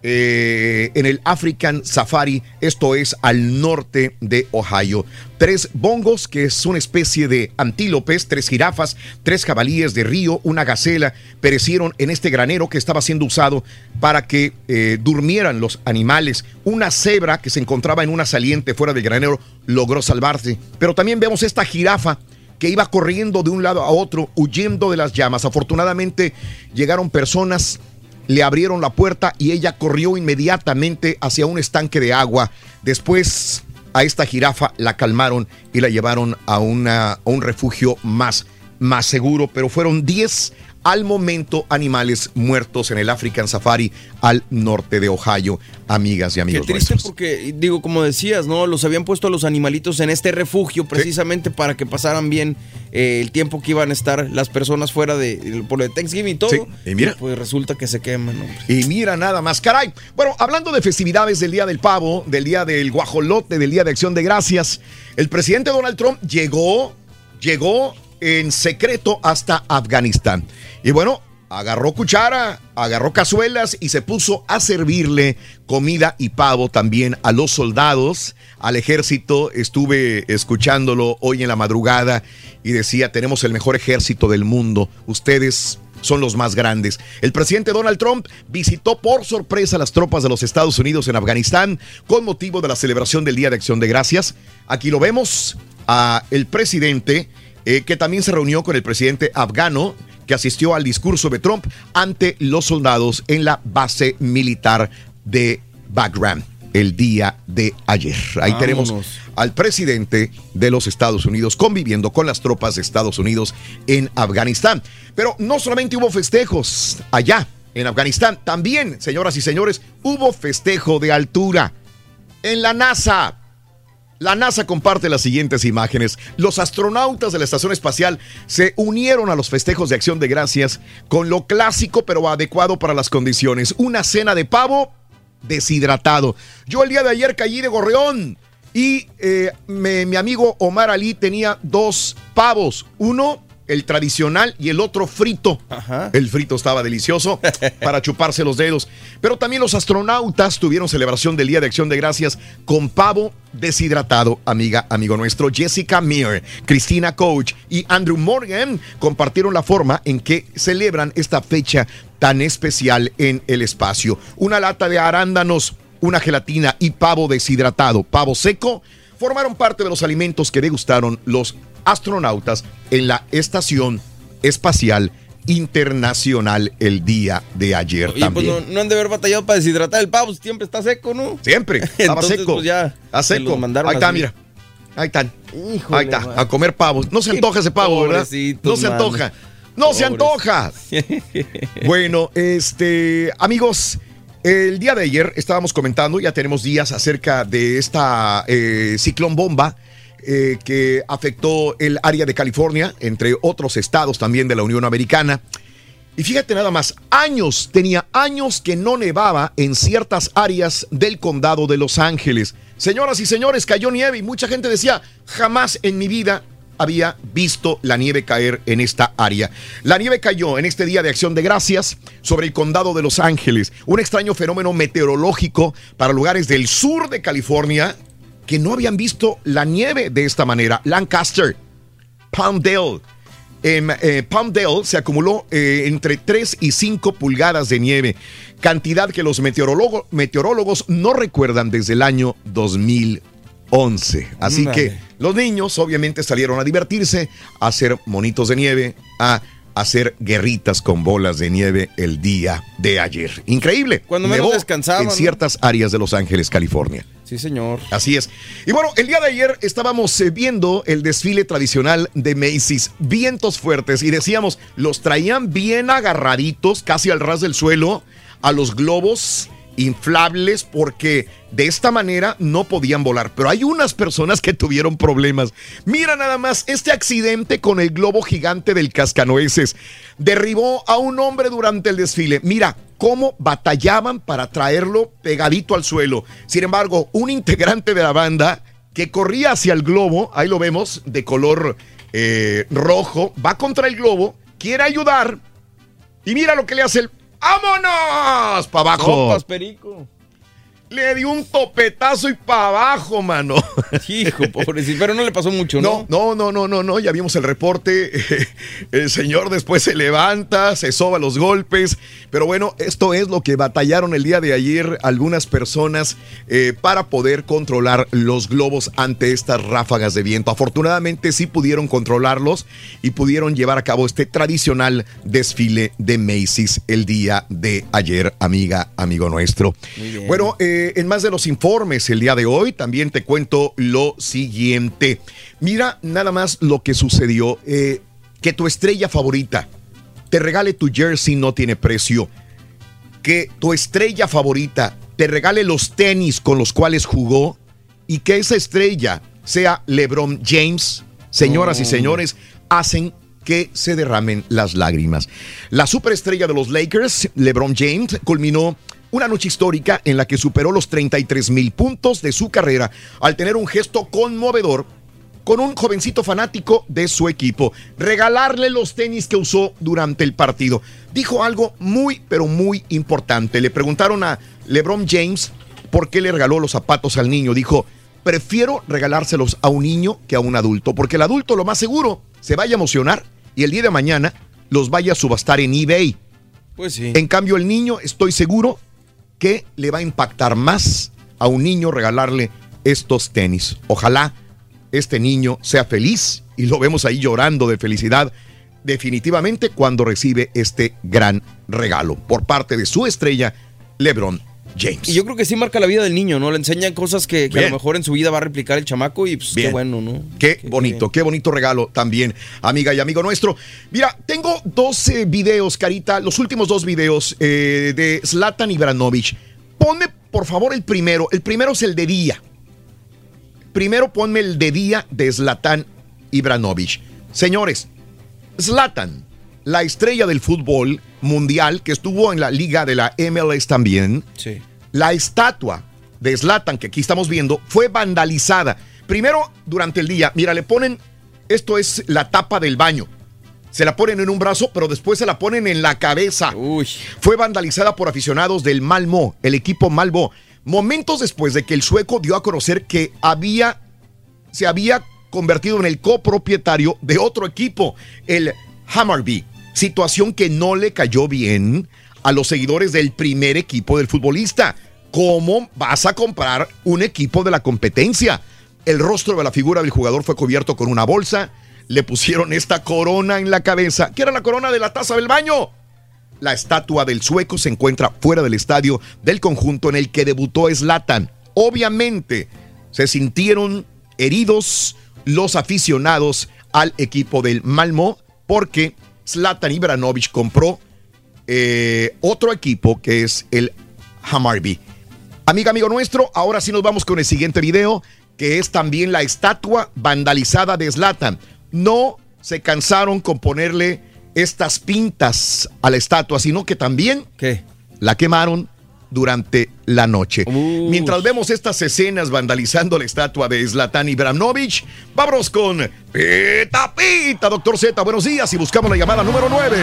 eh, en el African Safari, esto es al norte de Ohio. Tres bongos, que es una especie de antílopes, tres jirafas, tres jabalíes de río, una gacela, perecieron en este granero que estaba siendo usado para que eh, durmieran los animales. Una cebra que se encontraba en una saliente fuera del granero logró salvarse. Pero también vemos esta jirafa que iba corriendo de un lado a otro, huyendo de las llamas. Afortunadamente llegaron personas le abrieron la puerta y ella corrió inmediatamente hacia un estanque de agua. Después a esta jirafa la calmaron y la llevaron a, una, a un refugio más, más seguro, pero fueron 10 al momento animales muertos en el African Safari al norte de Ohio, amigas y amigos. Qué triste porque, digo, como decías, ¿no? Los habían puesto a los animalitos en este refugio precisamente para que pasaran bien eh, el tiempo que iban a estar las personas fuera de, por el Thanksgiving y todo. Y mira. pues resulta que se queman, Y mira nada más, caray. Bueno, hablando de festividades del Día del Pavo, del Día del Guajolote, del Día de Acción de Gracias, el presidente Donald Trump llegó, llegó en secreto hasta Afganistán. Y bueno, agarró cuchara, agarró cazuelas y se puso a servirle comida y pavo también a los soldados, al ejército. Estuve escuchándolo hoy en la madrugada y decía, tenemos el mejor ejército del mundo. Ustedes son los más grandes. El presidente Donald Trump visitó por sorpresa las tropas de los Estados Unidos en Afganistán con motivo de la celebración del Día de Acción de Gracias. Aquí lo vemos a el presidente eh, que también se reunió con el presidente afgano que asistió al discurso de Trump ante los soldados en la base militar de Bagram el día de ayer. Ahí tenemos al presidente de los Estados Unidos conviviendo con las tropas de Estados Unidos en Afganistán. Pero no solamente hubo festejos allá en Afganistán, también, señoras y señores, hubo festejo de altura en la NASA. La NASA comparte las siguientes imágenes. Los astronautas de la Estación Espacial se unieron a los festejos de acción de gracias con lo clásico pero adecuado para las condiciones. Una cena de pavo deshidratado. Yo el día de ayer caí de gorreón y eh, mi amigo Omar Ali tenía dos pavos. Uno el tradicional y el otro frito. El frito estaba delicioso para chuparse los dedos. Pero también los astronautas tuvieron celebración del Día de Acción de Gracias con pavo deshidratado, amiga, amigo nuestro. Jessica Meir, Cristina Coach y Andrew Morgan compartieron la forma en que celebran esta fecha tan especial en el espacio. Una lata de arándanos, una gelatina y pavo deshidratado, pavo seco, formaron parte de los alimentos que degustaron los astronautas en la Estación Espacial Internacional el día de ayer Oye, también. Pues no, han de haber batallado para deshidratar el pavo, siempre está seco, ¿no? Siempre, estaba seco. Pues ya está seco. Ahí está, mira. Ahí están. Ahí está, a comer pavos. No se antoja ese pavo, ¿verdad? No se antoja. No se antoja. bueno, este, amigos, el día de ayer estábamos comentando, ya tenemos días acerca de esta eh, ciclón bomba eh, que afectó el área de California, entre otros estados también de la Unión Americana. Y fíjate nada más, años, tenía años que no nevaba en ciertas áreas del condado de Los Ángeles. Señoras y señores, cayó nieve y mucha gente decía, jamás en mi vida había visto la nieve caer en esta área. La nieve cayó en este día de acción de gracias sobre el condado de Los Ángeles, un extraño fenómeno meteorológico para lugares del sur de California que no habían visto la nieve de esta manera. Lancaster, Palmdale, en eh, Palmdale se acumuló eh, entre 3 y 5 pulgadas de nieve, cantidad que los meteorólogos no recuerdan desde el año 2011. Así que los niños obviamente salieron a divertirse, a hacer monitos de nieve, a hacer guerritas con bolas de nieve el día de ayer. Increíble. Cuando menos descansaban. En ciertas áreas de Los Ángeles, California. Sí, señor. Así es. Y bueno, el día de ayer estábamos eh, viendo el desfile tradicional de Macy's, vientos fuertes, y decíamos, los traían bien agarraditos, casi al ras del suelo, a los globos inflables porque de esta manera no podían volar. Pero hay unas personas que tuvieron problemas. Mira nada más este accidente con el globo gigante del cascanueces. Derribó a un hombre durante el desfile. Mira cómo batallaban para traerlo pegadito al suelo. Sin embargo, un integrante de la banda que corría hacia el globo, ahí lo vemos, de color eh, rojo, va contra el globo, quiere ayudar. Y mira lo que le hace el ¡Vámonos! Para abajo. perico. Le dio un topetazo y para abajo, mano. Hijo, pobrecito. Pero no le pasó mucho, ¿no? No, no, no, no, no. Ya vimos el reporte. El señor después se levanta, se soba los golpes. Pero bueno, esto es lo que batallaron el día de ayer algunas personas eh, para poder controlar los globos ante estas ráfagas de viento. Afortunadamente sí pudieron controlarlos y pudieron llevar a cabo este tradicional desfile de Macy's el día de ayer, amiga, amigo nuestro. Bueno, eh, eh, en más de los informes el día de hoy, también te cuento lo siguiente. Mira nada más lo que sucedió. Eh, que tu estrella favorita te regale tu jersey no tiene precio. Que tu estrella favorita te regale los tenis con los cuales jugó y que esa estrella sea LeBron James, señoras y señores, hacen que se derramen las lágrimas. La superestrella de los Lakers, LeBron James, culminó una noche histórica en la que superó los 33 mil puntos de su carrera al tener un gesto conmovedor con un jovencito fanático de su equipo, regalarle los tenis que usó durante el partido. Dijo algo muy, pero muy importante. Le preguntaron a LeBron James por qué le regaló los zapatos al niño. Dijo, prefiero regalárselos a un niño que a un adulto, porque el adulto lo más seguro se vaya a emocionar y el día de mañana los vaya a subastar en eBay. Pues sí. En cambio, el niño, estoy seguro, que le va a impactar más a un niño regalarle estos tenis. Ojalá este niño sea feliz y lo vemos ahí llorando de felicidad definitivamente cuando recibe este gran regalo por parte de su estrella, LeBron James. Y yo creo que sí marca la vida del niño, ¿no? Le enseñan cosas que, a lo mejor en su vida va a replicar el chamaco y pues qué bueno, ¿no? Qué, bonito, qué bonito regalo también, amiga y amigo nuestro. Mira, tengo 12 videos, Carita, los últimos dos videos eh, de Zlatan Ibranovic. Ponme, por favor, el primero. El primero es el de día. Primero ponme el de día de Zlatan Ibranovic. Señores, Zlatan, la estrella del fútbol, mundial que estuvo en la liga de la MLS también. Sí. La estatua de Slatan que aquí estamos viendo fue vandalizada. Primero, durante el día, mira, le ponen, esto es la tapa del baño. Se la ponen en un brazo, pero después se la ponen en la cabeza. Uy. Fue vandalizada por aficionados del Malmo, el equipo Malmo. Momentos después de que el sueco dio a conocer que había, se había convertido en el copropietario de otro equipo, el Hammarby situación que no le cayó bien a los seguidores del primer equipo del futbolista. ¿Cómo vas a comprar un equipo de la competencia? El rostro de la figura del jugador fue cubierto con una bolsa, le pusieron esta corona en la cabeza, que era la corona de la taza del baño. La estatua del sueco se encuentra fuera del estadio del conjunto en el que debutó Slatan. Obviamente, se sintieron heridos los aficionados al equipo del Malmo porque Zlatan Ibranovic compró eh, otro equipo que es el Hamarby. Amiga, amigo nuestro, ahora sí nos vamos con el siguiente video que es también la estatua vandalizada de Zlatan. No se cansaron con ponerle estas pintas a la estatua, sino que también la quemaron durante la noche. Mientras vemos estas escenas vandalizando la estatua de Zlatan Ibrahimovic, vámonos con Pita Pita, doctor Z. Buenos días y buscamos la llamada número 9.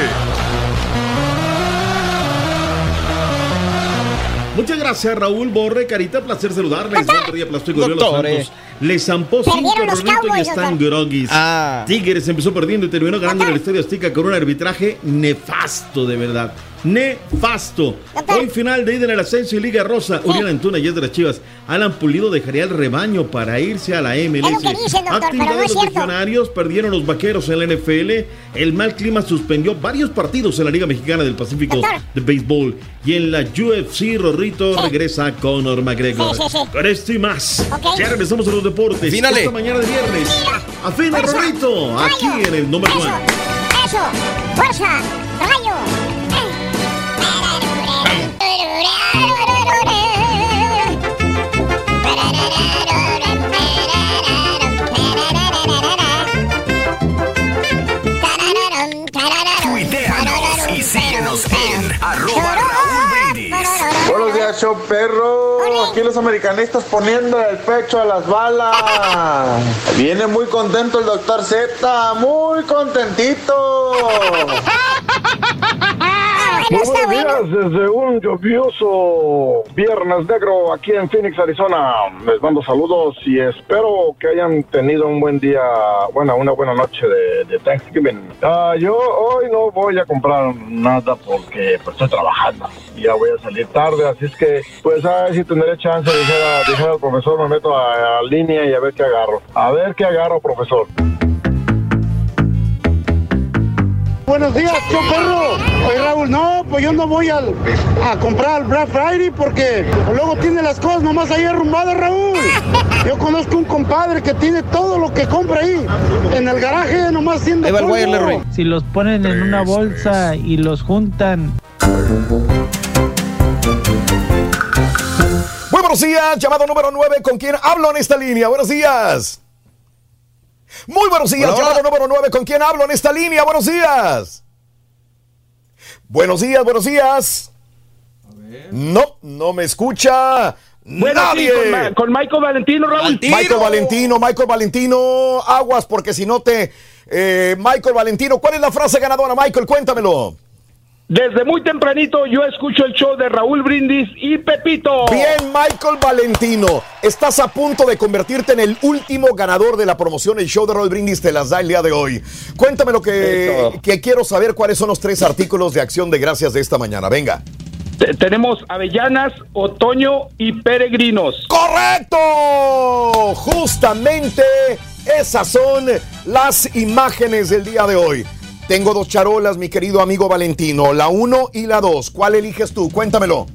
Muchas gracias, Raúl Borre, Carita, placer saludarles. Doctor, Le zampó cinco Rolito y están groguis. Ah. Tigres empezó perdiendo y terminó ganando en el Estadio Azteca con un arbitraje nefasto, de verdad nefasto. Hoy final de ida en el ascenso y Liga Rosa. Uriel Antuna y es de las Chivas. Alan Pulido dejaría el rebaño para irse a la MLS. Actividad de los legionarios perdieron los vaqueros en la NFL. El mal clima suspendió varios partidos en la Liga Mexicana del Pacífico de béisbol. Y en la UFC, Rorrito regresa Conor McGregor. Con esto y más. Ya regresamos a los deportes. Finale. Esta mañana de viernes. A fin de Rorrito. Aquí en el número 1. Eso. Fuerza. Rayo. Arroba Raúl Buenos días, show perro. Aquí los americanistas poniendo el pecho a las balas. Viene muy contento el doctor Z, muy contentito. Muy buenos días desde un lluvioso viernes negro aquí en Phoenix, Arizona. Les mando saludos y espero que hayan tenido un buen día, bueno, una buena noche de, Thanksgiving. Ah, yo hoy no voy a comprar nada porque pues, estoy trabajando y ya voy a salir tarde, así es que pues a ver si tendré chance de dejar, al profesor, me meto a, a línea y a ver qué agarro. A ver qué agarro, profesor. Buenos días, perro. Oye, Raúl, no, pues yo no voy a comprar el Black Friday porque luego tiene las cosas nomás ahí arrumbadas, Raúl. Yo conozco un compadre que tiene todo lo que compra ahí en el garaje, nomás siendo Si los ponen en una bolsa y los juntan. Muy buenos días, llamado número 9, ¿con quién hablo en esta línea? Buenos días. Muy buenos días, llamado número 9. ¿Con quién hablo en esta línea? Buenos días. Buenos días, buenos días. No, no me escucha. Nadie. con, Michael Valentino, Raúl. Michael Valentino, Michael Valentino, aguas, porque si no te. Eh, Michael Valentino, ¿cuál es la frase ganadora, Michael? Cuéntamelo. Desde muy tempranito yo escucho el show de Raúl Brindis y Pepito. Bien, Michael Valentino. Estás a punto de convertirte en el último ganador de la promoción. El show de Raúl Brindis te las da el día de hoy. Cuéntame lo que, que quiero saber. ¿Cuáles son los tres artículos de acción de gracias de esta mañana? Venga. Tenemos avellanas, otoño y peregrinos. ¡Correcto! Justamente esas son las imágenes del día de hoy. Tengo dos charolas, mi querido amigo Valentino, la uno y la dos. ¿Cuál eliges tú? Cuéntamelo.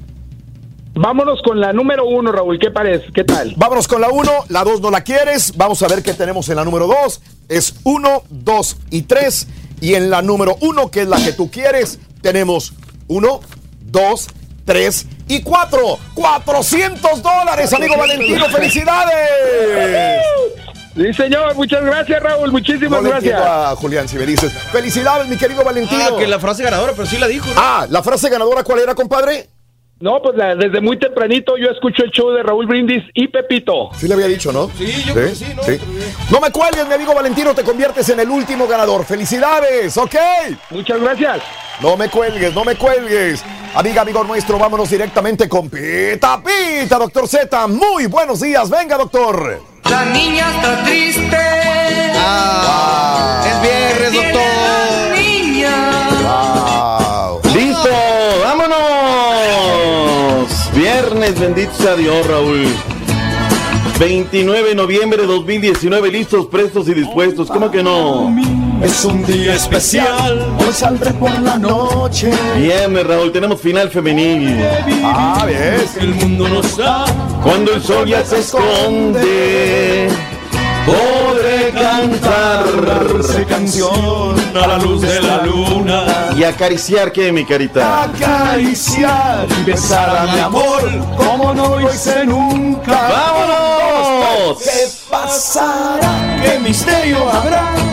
Vámonos con la número uno, Raúl. ¿Qué parece? ¿Qué tal? Vámonos con la uno. La dos no la quieres. Vamos a ver qué tenemos en la número dos. Es uno, dos y tres. Y en la número uno, que es la que tú quieres, tenemos uno, dos, tres y cuatro. ¡400 dólares, amigo Valentino! ¡Felicidades! Sí, señor, muchas gracias, Raúl, muchísimas no gracias. a Julián, si me dices. Felicidades, mi querido Valentino. Ah, que la frase ganadora, pero sí la dijo. Ah, la frase ganadora, ¿cuál era, compadre? No, pues desde muy tempranito yo escucho el show de Raúl Brindis y Pepito. Sí le había dicho, ¿no? Sí, yo creo que sí, ¿no? No me cuelgues, mi amigo Valentino, te conviertes en el último ganador. ¡Felicidades! ¿Ok? Muchas gracias. No me cuelgues, no me cuelgues. Amiga, amigo nuestro, vámonos directamente con Pita Pita, doctor Z. Muy buenos días. Venga, doctor. La niña está triste. Ah, es viernes, doctor. La niña. Listo, vámonos. Viernes, bendito sea Dios, Raúl. 29 de noviembre de 2019, listos, prestos y dispuestos. ¿Cómo que no? Es un día especial, hoy saldré por la noche. Bien, Raúl, tenemos final femenil. Ah, bien. El mundo nos da. Cuando el sol ya se esconde, podré cantar esa canción a la luz de la luna. Y acariciar, ¿qué, mi carita? Acariciar y besar a mi amor, como no lo hice nunca. ¡Vámonos! pasará? ¿Qué misterio habrá?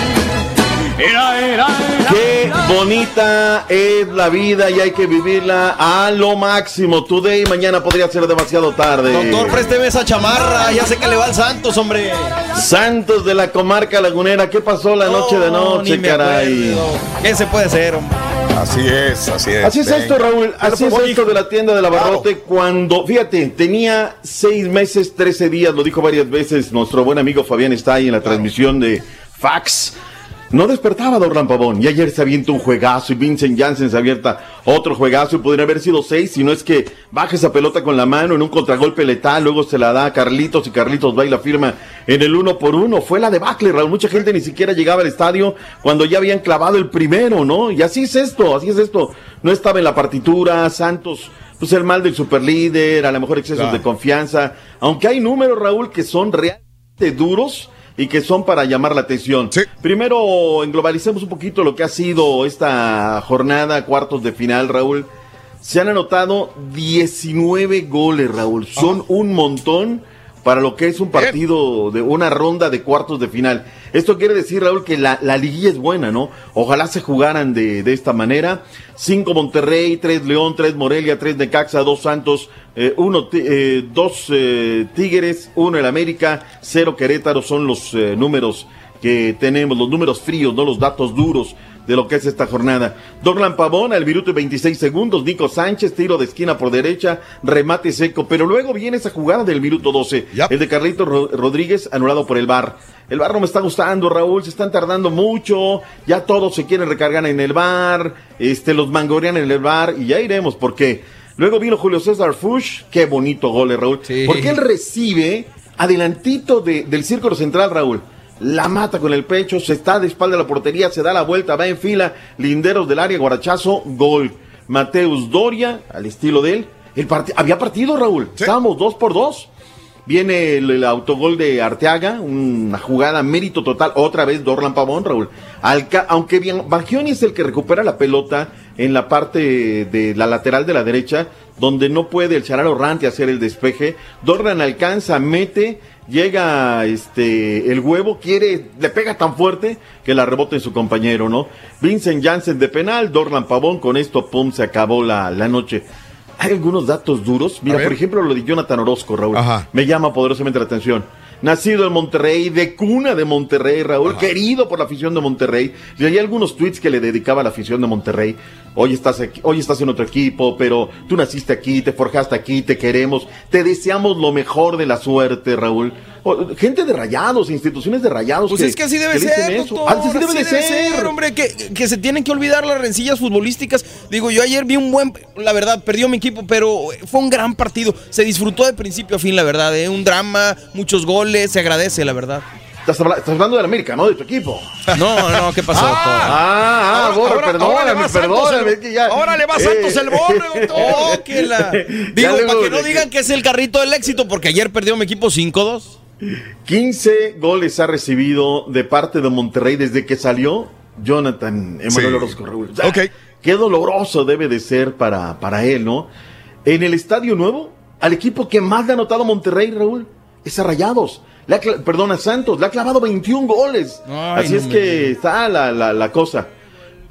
Qué bonita es la vida y hay que vivirla a lo máximo. Today mañana podría ser demasiado tarde. Doctor, présteme esa chamarra. Ya sé que le va al Santos, hombre. Santos de la comarca lagunera. ¿Qué pasó la noche de noche, caray? ¿Qué se puede hacer, hombre? Así es, así es. Así es esto, Raúl. Así es esto de la tienda de la Barrote. Cuando, fíjate, tenía seis meses, trece días, lo dijo varias veces nuestro buen amigo Fabián está ahí en la transmisión de Fax. No despertaba Dorlan Pavón y ayer se avienta un juegazo y Vincent Janssen se abierta otro juegazo y podría haber sido seis si no es que baja esa pelota con la mano en un contragolpe letal, luego se la da a Carlitos y Carlitos va y la firma en el uno por uno. Fue la debacle, Raúl. Mucha gente ni siquiera llegaba al estadio cuando ya habían clavado el primero, ¿no? Y así es esto, así es esto. No estaba en la partitura, Santos pues el mal del superlíder, a lo mejor excesos de confianza, aunque hay números, Raúl, que son realmente duros y que son para llamar la atención. Primero, englobalicemos un poquito lo que ha sido esta jornada, cuartos de final, Raúl. Se han anotado 19 goles, Raúl. Son un montón para lo que es un partido de una ronda de cuartos de final. Esto quiere decir, Raúl, que la, la liguilla es buena, ¿no? Ojalá se jugaran de, de esta manera. Cinco Monterrey, tres León, tres Morelia, tres Necaxa, dos Santos, eh, uno, eh, dos eh, Tigres, uno el América, cero Querétaro son los eh, números que tenemos, los números fríos, no los datos duros de lo que es esta jornada. Dorlan Pavón al minuto y 26 segundos, Nico Sánchez, tiro de esquina por derecha, remate seco, pero luego viene esa jugada del minuto 12, el de Carlito Rodríguez anulado por el VAR. El VAR no me está gustando, Raúl, se están tardando mucho, ya todos se quieren recargar en el VAR, este, los mangorean en el VAR y ya iremos porque luego vino Julio César Fush, qué bonito gol, eh, Raúl, porque él recibe adelantito de, del círculo central, Raúl la mata con el pecho, se está de espalda la portería, se da la vuelta, va en fila, linderos del área, guarachazo, gol. Mateus Doria, al estilo de él. El había partido, Raúl. Estábamos dos por dos. Viene el, autogol de Arteaga, una jugada mérito total, otra vez Dorlan Pavón, Raúl. aunque bien, Bagioni es el que recupera la pelota en la parte de la lateral de la derecha, donde no puede el Chararo Rante hacer el despeje. Dorlan alcanza, mete llega este el huevo, quiere, le pega tan fuerte que la rebota en su compañero, ¿no? Vincent Janssen de penal, Dorlan Pavón, con esto, pum, se acabó la, la noche. Hay algunos datos duros. Mira, por ejemplo, lo de Jonathan Orozco, Raúl. Me llama poderosamente la atención. Nacido en Monterrey, de cuna de Monterrey, Raúl, querido por la afición de Monterrey. Y hay algunos tweets que le dedicaba a la afición de Monterrey. Hoy estás aquí, hoy estás en otro equipo, pero tú naciste aquí, te forjaste aquí, te queremos, te deseamos lo mejor de la suerte, Raúl. Gente de rayados, instituciones de rayados. Pues es que así debe ser, doctor, así, debe, de ser. hombre, que, que, se tienen que olvidar las rencillas futbolísticas. Digo, yo ayer vi un buen, la verdad, perdió mi equipo, pero fue un gran partido. Se disfrutó de principio a fin, la verdad, ¿eh? un drama, muchos goles, se agradece, la verdad. Estás, hablando de la América, ¿no? De tu equipo. No, no, ¿qué pasó, doctor? Ah, ah, borre, perdóname, perdóname. Ahora le va Santos el borre, doctor. Oh, que la... Digo, para que no digan que es el carrito del éxito, porque ayer perdió mi equipo 5-2. 15 goles ha recibido de parte de Monterrey desde que salió Jonathan Emanuel Orozco Raúl. ok. Qué doloroso debe de ser para, para él, ¿no? En el Estadio Nuevo, al equipo que más le ha anotado Monterrey, Raúl, es a Rayados. Le perdona, Santos, le ha clavado 21 goles. Así es que está la, la, la cosa.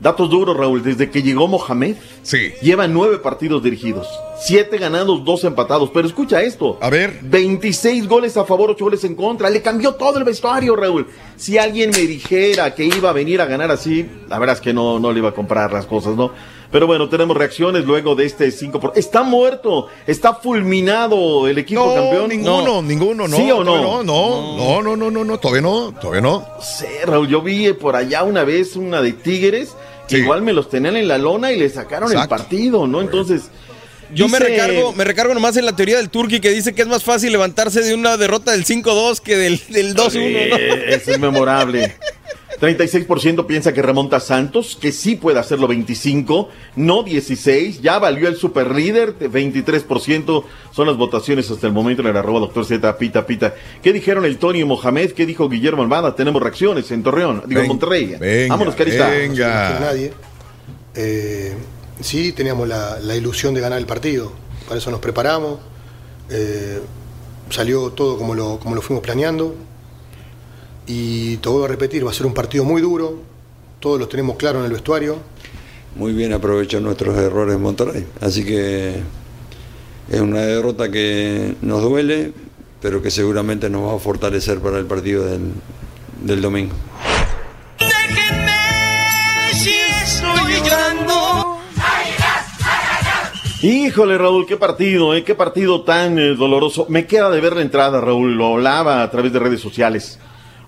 Datos duros, Raúl. Desde que llegó Mohamed, sí. lleva nueve partidos dirigidos. Siete ganados, dos empatados. Pero escucha esto. A ver. 26 goles a favor, ocho goles en contra. Le cambió todo el vestuario, Raúl. Si alguien me dijera que iba a venir a ganar así, la verdad es que no, no le iba a comprar las cosas, ¿no? Pero bueno, tenemos reacciones luego de este 5 por... Está muerto, está fulminado el equipo campeón. Ninguno, ninguno, no. ¿Sí o no? No, no, no, no, no, no, todavía no, todavía no. Sí, Raúl, yo vi por allá una vez una de Tigres igual me los tenían en la lona y le sacaron el partido, ¿no? Entonces. Yo me recargo, me recargo nomás en la teoría del Turqui que dice que es más fácil levantarse de una derrota del 5-2 que del, del 2-1. Eso es memorable. 36% piensa que remonta Santos, que sí puede hacerlo 25, no 16, ya valió el super líder, 23% son las votaciones hasta el momento en el arroba doctor Z, pita, pita. ¿Qué dijeron el Tony Mohamed? ¿Qué dijo Guillermo Almada? Tenemos reacciones en Torreón, digo en Monterrey. Venga, Vámonos, Carista. Venga. Eh, sí, teníamos la, ilusión de ganar el partido, para eso nos preparamos, eh, salió todo como lo, como lo fuimos planeando y te vuelvo a repetir, va a ser un partido muy duro, todos los tenemos claro en el vestuario. Muy bien aprovechar nuestros errores en Monterrey, así que es una derrota que nos duele, pero que seguramente nos va a fortalecer para el partido del, del domingo. Híjole, Raúl, qué partido, ¿eh? qué partido tan eh, doloroso. Me queda de ver la entrada, Raúl, lo hablaba a través de redes sociales.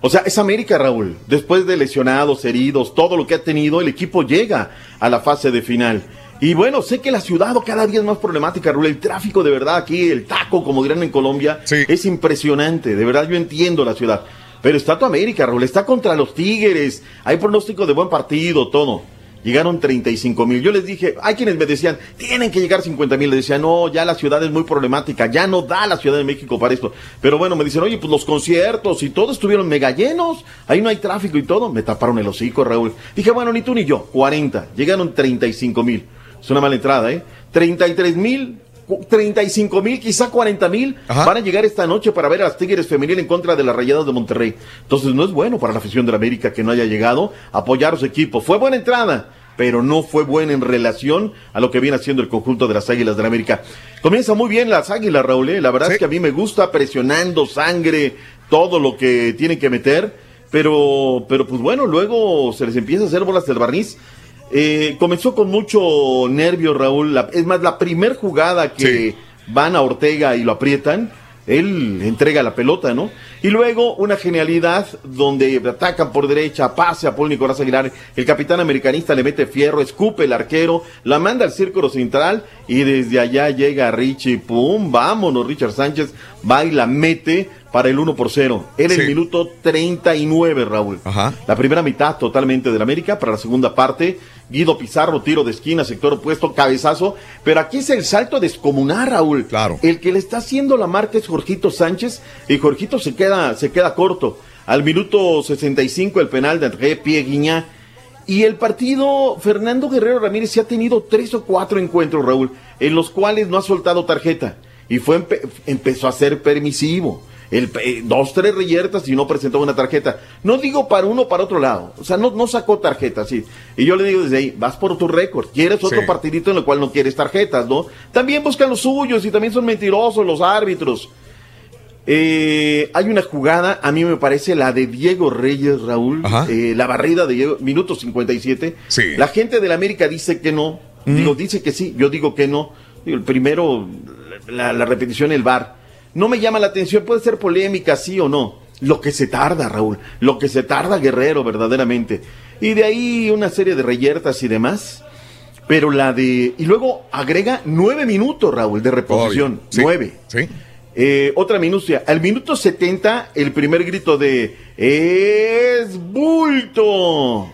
O sea, es América, Raúl. Después de lesionados, heridos, todo lo que ha tenido, el equipo llega a la fase de final. Y bueno, sé que la ciudad cada día es más problemática, Raúl. El tráfico, de verdad, aquí, el taco, como dirán en Colombia, es impresionante. De verdad, yo entiendo la ciudad. Pero está tu América, Raúl. Está contra los Tigres. Hay pronóstico de buen partido, todo llegaron 35 mil. Yo les dije, hay quienes me decían, tienen que llegar 50 mil. Les decía, no, ya la ciudad es muy problemática, ya no da la Ciudad de México para esto. Pero bueno, me dicen, oye, pues los conciertos y todo estuvieron mega llenos, ahí no hay tráfico y todo. Me taparon el hocico, Raúl. Dije, bueno, ni tú ni yo, 40. Llegaron 35 mil. Es una mala entrada, ¿eh? 33 mil 35 mil, quizá 40 mil van a llegar esta noche para ver a las Tigres femenil en contra de las Rayadas de Monterrey. Entonces no es bueno para la afición de la América que no haya llegado a apoyar a su equipo. Fue buena entrada, pero no fue buena en relación a lo que viene haciendo el conjunto de las Águilas de la América. Comienza muy bien las Águilas, Raúl. ¿eh? La verdad es que a mí me gusta presionando sangre, todo lo que tienen que meter. Pero, pero pues bueno, luego se les empieza a hacer bolas del barniz. Eh, comenzó con mucho nervio, Raúl. es más, la primer jugada que van a Ortega y lo aprietan, él entrega la pelota, ¿no? Y luego una genialidad donde atacan por derecha, pase a Paul Nicolás Aguilar, el capitán americanista le mete fierro, escupe el arquero, la manda al círculo central y desde allá llega Richie, pum, vámonos, Richard Sánchez va y la mete para el 1 por 0. Era el minuto 39, Raúl. La primera mitad totalmente del América, para la segunda parte, Guido Pizarro, tiro de esquina, sector opuesto, cabezazo. Pero aquí es el salto descomunal, Raúl. Claro. El que le está haciendo la marca es Jorgito Sánchez y Jorgito se queda, se queda corto. Al minuto 65 el penal de André Pieguiña. Y el partido, Fernando Guerrero Ramírez se ha tenido tres o cuatro encuentros, Raúl, en los cuales no ha soltado tarjeta. Y fue empezó a ser permisivo el, dos, tres reyertas y no presentó una tarjeta. No digo para uno o para otro lado. O sea, no, no sacó tarjetas, sí. Y yo le digo desde ahí, vas por tu récord. Quieres otro partidito en el cual no quieres tarjetas, ¿no? También buscan los suyos y también son mentirosos los árbitros. Eh, hay una jugada, a mí me parece la de Diego Reyes, Raúl, eh, la barrida de Diego, minuto 57. Sí. La gente de la América dice que no, mm. digo, dice que sí, yo digo que no. Digo, el primero, la, la repetición, el bar no me llama la atención, puede ser polémica, sí o no. Lo que se tarda, Raúl, lo que se tarda Guerrero, verdaderamente. Y de ahí una serie de reyertas y demás. Pero la de. Y luego agrega nueve minutos, Raúl, de reposición. Nueve. Sí. Eh, otra minucia. Al minuto 70, el primer grito de. ¡Es bulto!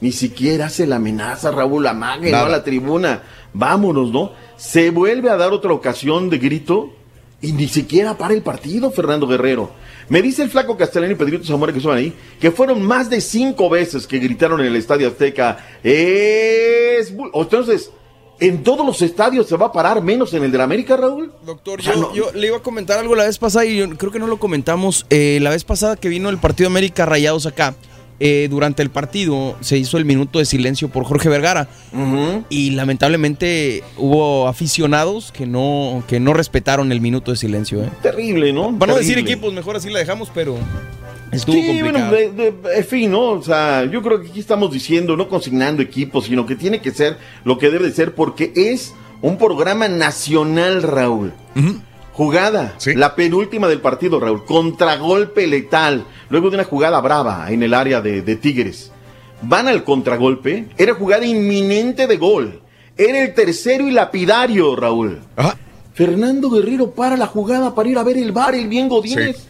Ni siquiera hace la amenaza, Raúl, amague, ¿no? A la tribuna. Vámonos, ¿no? Se vuelve a dar otra ocasión de grito y ni siquiera para el partido, Fernando Guerrero. Me dice el flaco Castellano y Pedrito Zamora que estaban ahí, que fueron más de cinco veces que gritaron en el Estadio Azteca, es... Entonces, ¿en todos los estadios se va a parar menos en el de la América, Raúl? Doctor, yo, le iba a comentar algo la vez pasada y creo que no lo comentamos. Eh, la vez pasada que vino el partido América Rayados acá, eh, durante el partido se hizo el minuto de silencio por Jorge Vergara y lamentablemente hubo aficionados que no, que no respetaron el minuto de silencio. ¿eh? Terrible, ¿no? Para no decir equipos, mejor así la dejamos, pero estuvo sí, complicado. Bueno, en fin, ¿no? O sea, yo creo que aquí estamos diciendo, no consignando equipos, sino que tiene que ser lo que debe de ser porque es un programa nacional, Raúl. Jugada, la penúltima del partido, Raúl. Contragolpe letal. Luego de una jugada brava en el área de, Tigres. Van al contragolpe. Era jugada inminente de gol. Era el tercero y lapidario, Raúl. Fernando Guerrero para la jugada para ir a ver el bar, el bien Godínez.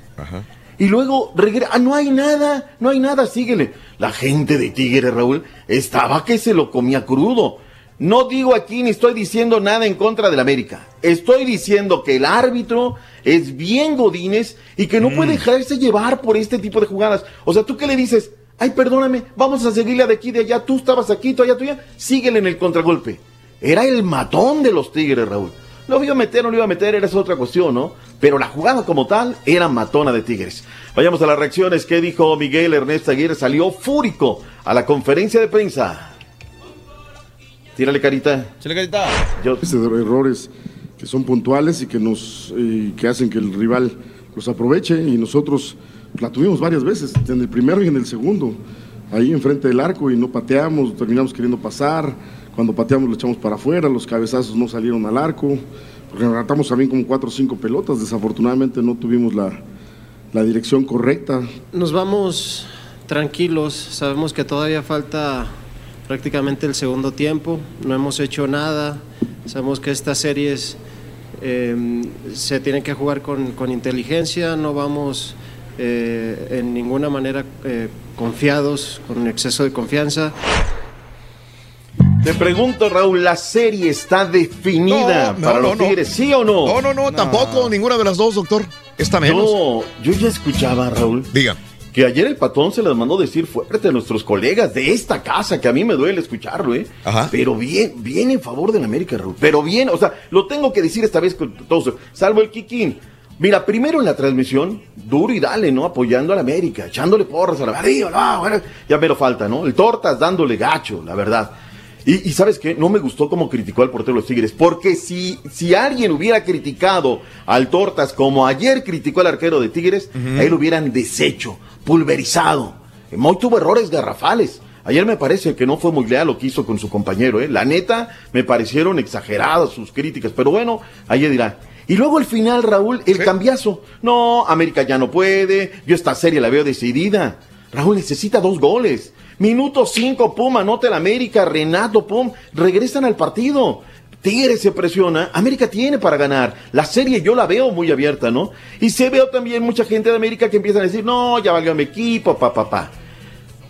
Y luego regresa. Ah, no hay nada, no hay nada, síguele. La gente de Tigres, Raúl, estaba que se lo comía crudo. No digo aquí ni estoy diciendo nada en contra del América. Estoy diciendo que el árbitro es bien Godínez y que no puede mm. dejarse llevar por este tipo de jugadas. O sea, ¿tú qué le dices? Ay, perdóname, vamos a seguirle de aquí, de allá. Tú estabas aquí, tú allá, tú allá. Síguele en el contragolpe. Era el matón de los Tigres, Raúl. Lo iba a meter o no lo iba a meter, era esa otra cuestión, ¿no? Pero la jugada como tal era matona de Tigres. Vayamos a las reacciones. ¿Qué dijo Miguel Ernesto Aguirre? Salió fúrico a la conferencia de prensa. Tírale carita. Tírale carita. Yo... Errores que son puntuales y que nos que hacen que el rival los aproveche y nosotros la tuvimos varias veces, en el primero y en el segundo, ahí enfrente del arco y no pateamos, terminamos queriendo pasar cuando pateamos lo echamos para afuera, los cabezazos no salieron al arco, porque tratamos también como cuatro o cinco pelotas, desafortunadamente no tuvimos la, la dirección correcta. Nos vamos tranquilos, sabemos que todavía falta prácticamente el segundo tiempo, no hemos hecho nada, sabemos que estas series eh, se tienen que jugar con, con inteligencia, no vamos eh, en ninguna manera eh, confiados, con exceso de confianza. Te pregunto, Raúl, ¿la serie está definida para los Tigres, sí o no? No, no, no, tampoco, ninguna de las dos, doctor. Está menos. No, yo ya escuchaba, Raúl. Diga. Que ayer el patón se les mandó decir fuerte a nuestros colegas de esta casa, que a mí me duele escucharlo, ¿eh? Ajá. Pero bien, bien en favor de la América, Raúl. Pero bien, o sea, lo tengo que decir esta vez con todos, salvo el Kikín. Mira, primero en la transmisión, duro y dale, ¿no? Apoyando a la América, echándole porras a la América, no, bueno, ya me lo falta, ¿no? El Tortas dándole gacho, la verdad. Y, y, sabes qué, no me gustó cómo criticó al portero de los Tigres, porque si, si alguien hubiera criticado al Tortas como ayer criticó al arquero de Tigres, uh -huh. ahí lo hubieran deshecho, pulverizado. Moy tuvo errores garrafales. Ayer me parece que no fue muy leal lo que hizo con su compañero, ¿eh? La neta, me parecieron exageradas sus críticas, pero bueno, ahí dirá. Y luego al final, Raúl, el ¿Sí? cambiazo. No, América ya no puede, yo esta serie la veo decidida. Raúl necesita dos goles. Minuto 5, pum, anota el América, Renato, pum, regresan al partido. Tigres se presiona, América tiene para ganar. La serie yo la veo muy abierta, ¿no? Y se veo también mucha gente de América que empiezan a decir, no, ya valió mi equipo, pa, pa, pa.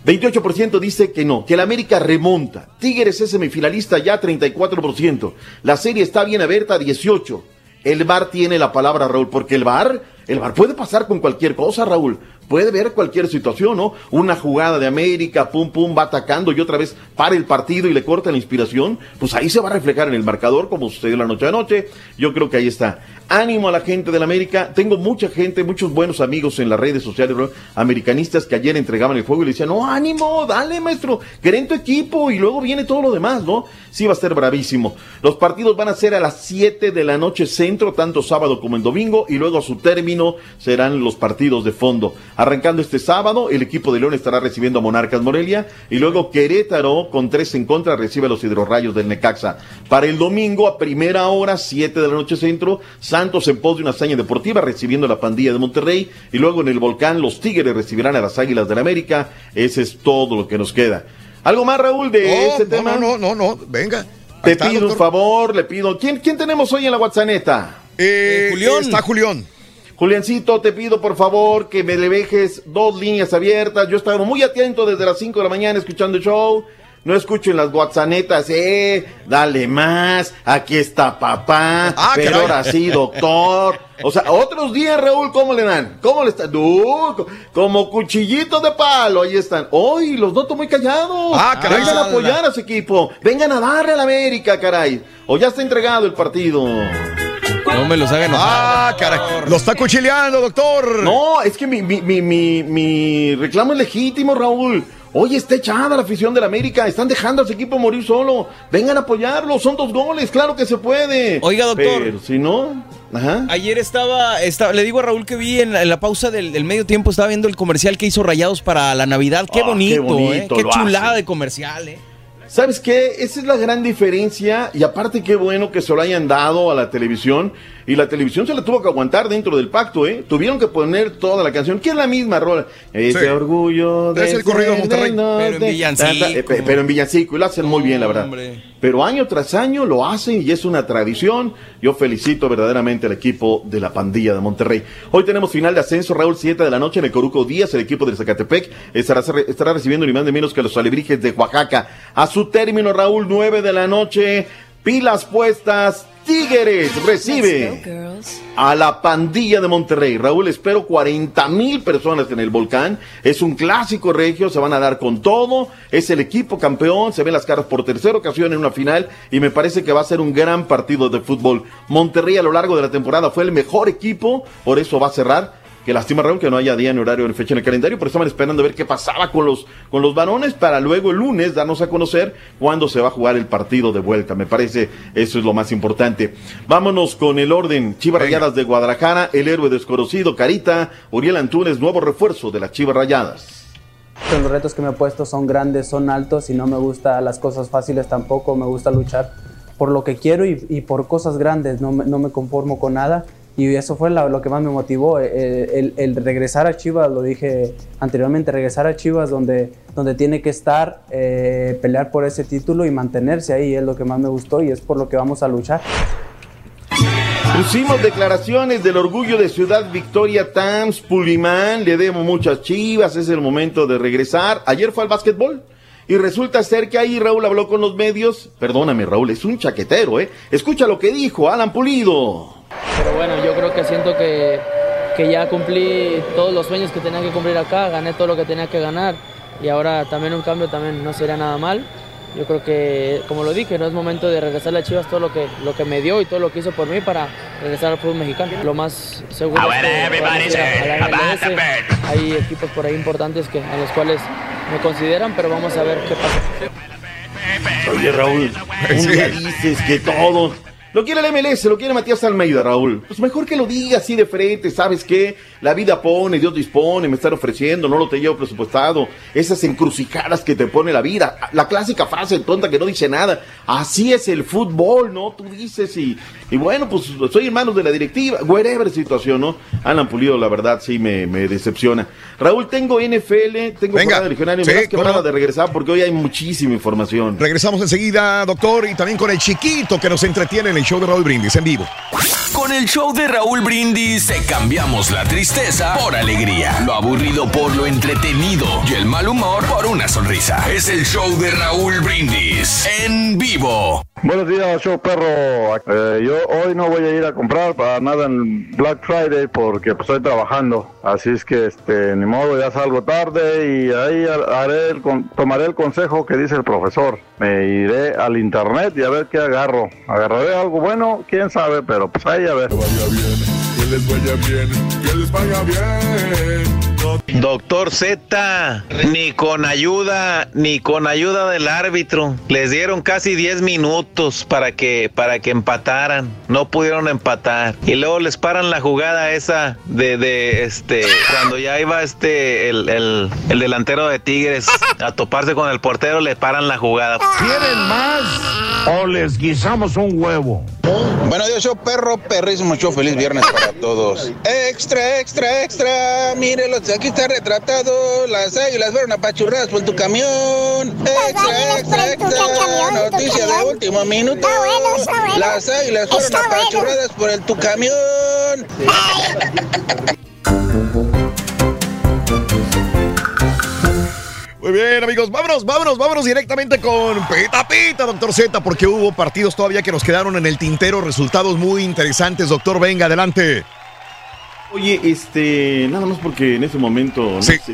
28% dice que no, que el América remonta. Tigres es semifinalista ya 34%. La serie está bien abierta 18%. El VAR tiene la palabra, Raúl, porque el VAR, el VAR puede pasar con cualquier cosa, Raúl puede ver cualquier situación, ¿no? Una jugada de América, pum, pum, va atacando y otra vez para el partido y le corta la inspiración, pues ahí se va a reflejar en el marcador como sucedió la noche de anoche. Yo creo que ahí está. Ánimo a la gente del América. Tengo mucha gente, muchos buenos amigos en las redes sociales americanistas que ayer entregaban el juego y le decían, no, ánimo, dale, maestro, en tu equipo y luego viene todo lo demás, ¿no? Sí va a ser bravísimo. Los partidos van a ser a las 7 de la noche centro, tanto sábado como el domingo, y luego a su término serán los partidos de fondo. Arrancando este sábado, el equipo de León estará recibiendo a Monarcas Morelia y luego Querétaro con tres en contra recibe a los hidrorrayos del Necaxa. Para el domingo a primera hora, 7 de la noche centro, Santos en pos de una hazaña deportiva recibiendo a la pandilla de Monterrey y luego en el volcán los Tigres recibirán a las Águilas del América. Ese es todo lo que nos queda. ¿Algo más, Raúl, de no, este no, tema? No, no, no, no, venga. Te pido doctor. un favor, le pido. ¿Quién, quién tenemos hoy en la WhatsApp? Eh, Julián. Está Julián. Juliancito, te pido por favor que me le dejes dos líneas abiertas. Yo estaba muy atento desde las 5 de la mañana escuchando el show. No escucho en las WhatsAppetas, eh, dale más, aquí está papá, ah, pero caray. ahora sí, doctor. O sea, otros días, Raúl, ¿cómo le dan? ¿Cómo le están? Uh, como cuchillito de palo, ahí están. Hoy los noto muy callados. Ah, caray. Vengan a apoyar a su equipo, vengan a darle a la América, caray. O ya está entregado el partido. No me los hagan Ah, caray. Lo está cuchileando, doctor. No, es que mi, mi, mi, mi, mi reclamo es legítimo, Raúl. Oye, está echada la afición del América. Están dejando a su equipo morir solo. Vengan a apoyarlo. Son dos goles. Claro que se puede. Oiga, doctor. Pero si no. Ajá. Ayer estaba, estaba, le digo a Raúl que vi en la, en la pausa del, del, medio tiempo, estaba viendo el comercial que hizo Rayados para la Navidad. Qué, oh, bonito, qué bonito, ¿eh? Qué chulada hace. de comercial, ¿eh? ¿Sabes qué? Esa es la gran diferencia y aparte qué bueno que se lo hayan dado a la televisión y la televisión se la tuvo que aguantar dentro del pacto, ¿eh? Tuvieron que poner toda la canción, que es la misma rola. Ese sí. orgullo de Es el corrido Monterrey. Pero en Villancico. Eh, pero en Villancico, y lo hacen muy bien, la verdad. Hombre. Pero año tras año lo hacen y es una tradición. Yo felicito verdaderamente al equipo de la pandilla de Monterrey. Hoy tenemos final de ascenso, Raúl, 7 de la noche en el Coruco Díaz. El equipo del Zacatepec estará, estará recibiendo ni más ni menos que los alebrijes de Oaxaca. A su término, Raúl, 9 de la noche. Pilas puestas, Tigres recibe a la pandilla de Monterrey. Raúl, espero 40 mil personas en el volcán. Es un clásico regio, se van a dar con todo. Es el equipo campeón, se ven las caras por tercera ocasión en una final y me parece que va a ser un gran partido de fútbol. Monterrey a lo largo de la temporada fue el mejor equipo, por eso va a cerrar que lástima Raúl que no haya día ni horario ni fecha en el calendario, pero estaban esperando a ver qué pasaba con los, con los varones para luego el lunes darnos a conocer cuándo se va a jugar el partido de vuelta. Me parece eso es lo más importante. Vámonos con el orden. Chivas Rayadas de Guadalajara, el héroe desconocido, Carita, Uriel Antunes, nuevo refuerzo de las Chivas Rayadas. Los retos que me he puesto son grandes, son altos y no me gustan las cosas fáciles tampoco, me gusta luchar por lo que quiero y, por cosas grandes, no no me conformo con nada y eso fue lo que más me motivó, eh, el, regresar a Chivas, lo dije anteriormente, regresar a Chivas donde, donde tiene que estar, eh, pelear por ese título y mantenerse ahí, es lo que más me gustó y es por lo que vamos a luchar. Pusimos declaraciones del orgullo de Ciudad Victoria Tams, Pulimán, le demos muchas chivas, es el momento de regresar. Ayer fue al básquetbol. Y resulta ser que ahí Raúl habló con los medios. Perdóname, Raúl, es un chaquetero, ¿eh? Escucha lo que dijo Alan Pulido. Pero bueno, yo creo que siento que, que ya cumplí todos los sueños que tenía que cumplir acá, gané todo lo que tenía que ganar y ahora también un cambio también no sería nada mal. Yo creo que, como lo dije, no es momento de regresar a Chivas todo lo que, lo que me dio y todo lo que hizo por mí para regresar al fútbol mexicano. Lo más seguro es que hay equipos por ahí importantes que, a los cuales me consideran, pero vamos a ver qué pasa. Oye Raúl, un día dices que todo lo quiere el MLS, lo quiere Matías Almeida, Raúl. Pues mejor que lo diga así de frente, ¿sabes qué? La vida pone, Dios dispone, me están ofreciendo, no lo te llevo presupuestado. Esas encrucijadas que te pone la vida. La clásica frase tonta que no dice nada. Así es el fútbol, ¿no? Tú dices y, y bueno, pues soy en manos de la directiva. Whatever situación, ¿no? Alan Pulido, la verdad, sí me, me decepciona. Raúl, tengo NFL, tengo Venga, de regional, sí, que nada de regresar porque hoy hay muchísima información. Regresamos enseguida, doctor, y también con el chiquito que nos entretiene en el show de Raúl Brindis en vivo. Con el show de Raúl Brindis cambiamos la tristeza por alegría, lo aburrido por lo entretenido y el mal humor por una sonrisa. Es el show de Raúl Brindis en vivo. Buenos días, show perro. Eh, yo hoy no voy a ir a comprar para nada en Black Friday porque pues, estoy trabajando. Así es que, este, ni modo, ya salgo tarde y ahí haré el, tomaré el consejo que dice el profesor. Me iré al internet y a ver qué agarro. Agarraré algo bueno, quién sabe, pero pues ahí a ver. Doctor Z, ni con ayuda, ni con ayuda del árbitro. Les dieron casi 10 minutos para que, para que empataran. No pudieron empatar. Y luego les paran la jugada esa de, de este, cuando ya iba este, el, el, el delantero de Tigres a toparse con el portero, le paran la jugada. ¿Quieren más o les guisamos un huevo? Bueno, Dios, yo perro, perrísimo, show, feliz viernes para todos. Extra, extra, extra, mírenlo, aquí está retratado, las águilas fueron apachurradas por tu camión. Extra, extra, extra, noticia de último minuto. Las águilas fueron apachurradas por el tu camión. Muy bien, amigos, vámonos, vámonos, vámonos directamente con Pita Pita, doctor Z, porque hubo partidos todavía que nos quedaron en el tintero, resultados muy interesantes. Doctor, venga, adelante. Oye, este, nada más porque en ese momento, no sé si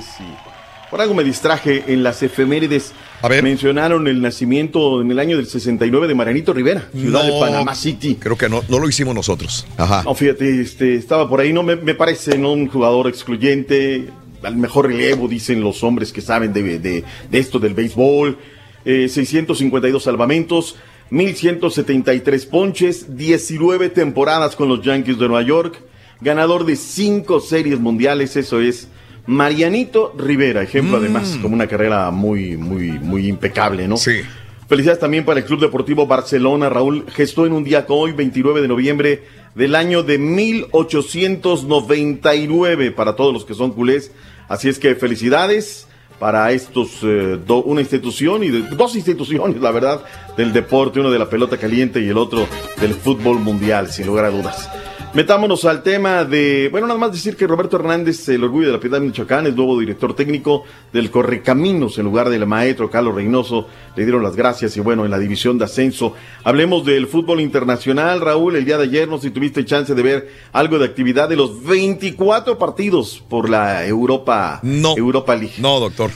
por algo me distraje en las efemérides. A ver. Mencionaron el nacimiento en el año del 69 de Marianito Rivera, ciudad de Panamá City. Creo que no, no lo hicimos nosotros. Ajá. No, fíjate, este, estaba por ahí, no me, parece, ¿no? Un jugador excluyente, al mejor relevo, dicen los hombres que saben de, de, esto del béisbol. 652 eh, salvamentos, 1173 ponches, 19 temporadas con los Yankees de Nueva York, ganador de cinco series mundiales, eso es Marianito Rivera, ejemplo además, mm. como una carrera muy, muy, muy impecable, ¿no? Sí. Felicidades también para el Club Deportivo Barcelona. Raúl gestó en un día como hoy, 29 de noviembre del año de 1899, para todos los que son culés. Así es que felicidades para estos, eh, una institución y dos instituciones, la verdad, del deporte, uno de la pelota caliente y el otro del fútbol mundial, sin lugar a dudas. Metámonos al tema de, bueno, nada más decir que Roberto Hernández, el orgullo de la Piedad de Michoacán, es nuevo director técnico del Correcaminos en lugar del maestro Carlos Reynoso. Le dieron las gracias y bueno, en la división de ascenso. Hablemos del fútbol internacional, Raúl. El día de ayer no sé si tuviste chance de ver algo de actividad de los 24 partidos por la Europa, no, Europa League. No, doctor.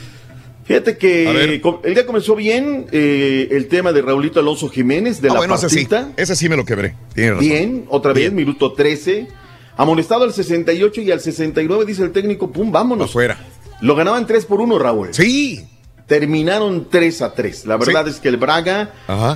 Fíjate que el día comenzó bien eh, el tema de Raulito Alonso Jiménez de ah, la bueno, partita. Ese sí, me lo quebré. Bien, otra vez, minuto 13. Amonestado al 68 y al 69 dice el técnico, pum, vámonos. Afuera. Lo ganaban 3 por 1, Raúl. Sí terminaron 3 a 3. La verdad es que el Braga,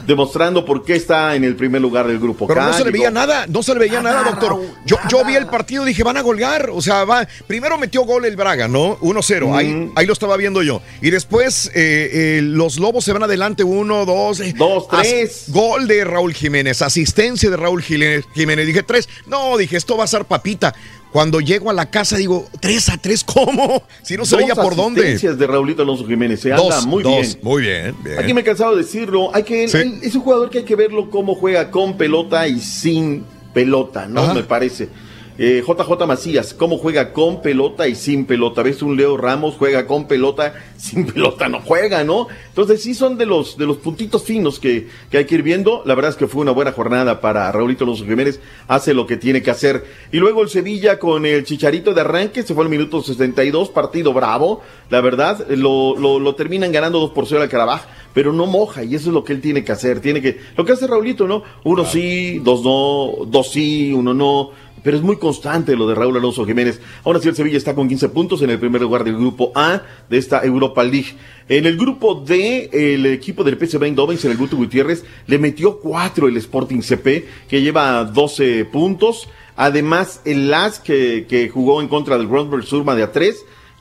demostrando por qué está en el primer lugar del grupo. Pero no se le veía nada, no se le veía nada, doctor. Yo, yo vi el partido y dije, van a golgar. O sea, va. Primero metió gol el Braga, ¿no? 1-0. ahí, ahí lo estaba viendo yo. Y después eh, eh, los Lobos se van adelante, 1, 2. 2, 3. Gol de Raúl Jiménez, asistencia de Raúl Jiménez. Dije 3. No, dije, esto va a ser papita. Cuando llego a la casa digo, ¿tres a tres cómo? Si no se veía por dónde. de Raulito Alonso Jiménez, se anda muy bien. Muy bien, Aquí me he cansado de decirlo, hay que, es un jugador que hay que verlo cómo juega con pelota y sin pelota, ¿no? Me parece. JJ eh, Macías, cómo juega con pelota y sin pelota. Ves un Leo Ramos juega con pelota, sin pelota no juega, ¿no? Entonces sí son de los de los puntitos finos que, que hay que ir viendo. La verdad es que fue una buena jornada para Raulito Los Jiménez, hace lo que tiene que hacer. Y luego el Sevilla con el Chicharito de arranque, se fue al minuto 62, partido bravo, la verdad, lo, lo, lo terminan ganando 2 por 0 al Carabaj, pero no moja y eso es lo que él tiene que hacer, tiene que, lo que hace Raulito, ¿no? Uno sí, dos no, dos sí, uno no pero es muy constante lo de Raúl Alonso Jiménez. Aún así, el Sevilla está con 15 puntos en el primer lugar del grupo A de esta Europa League. En el grupo D, el equipo del PSV Eindhoven, en el Guto Gutiérrez, le metió 4 el Sporting CP, que lleva 12 puntos. Además, el LAS, que, que jugó en contra del Grosberg Surma de A3,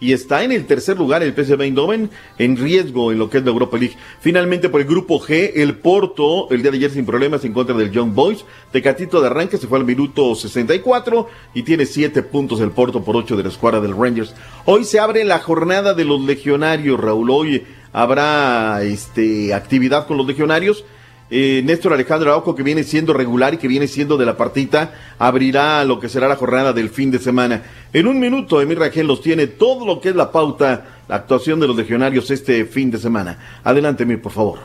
y está en el tercer lugar el PSV Eindhoven en riesgo en lo que es la Europa League. Finalmente por el grupo G, el Porto el día de ayer sin problemas en contra del Young Boys. Tecatito de arranque se fue al minuto 64 y tiene 7 puntos el Porto por 8 de la escuadra del Rangers. Hoy se abre la jornada de los legionarios, Raúl. Hoy habrá este actividad con los legionarios eh, Néstor Alejandro Araujo, que viene siendo regular y que viene siendo de la partita, abrirá lo que será la jornada del fin de semana. En un minuto, Emir Rangel nos tiene todo lo que es la pauta, la actuación de los legionarios este fin de semana. Adelante, Emir, por favor.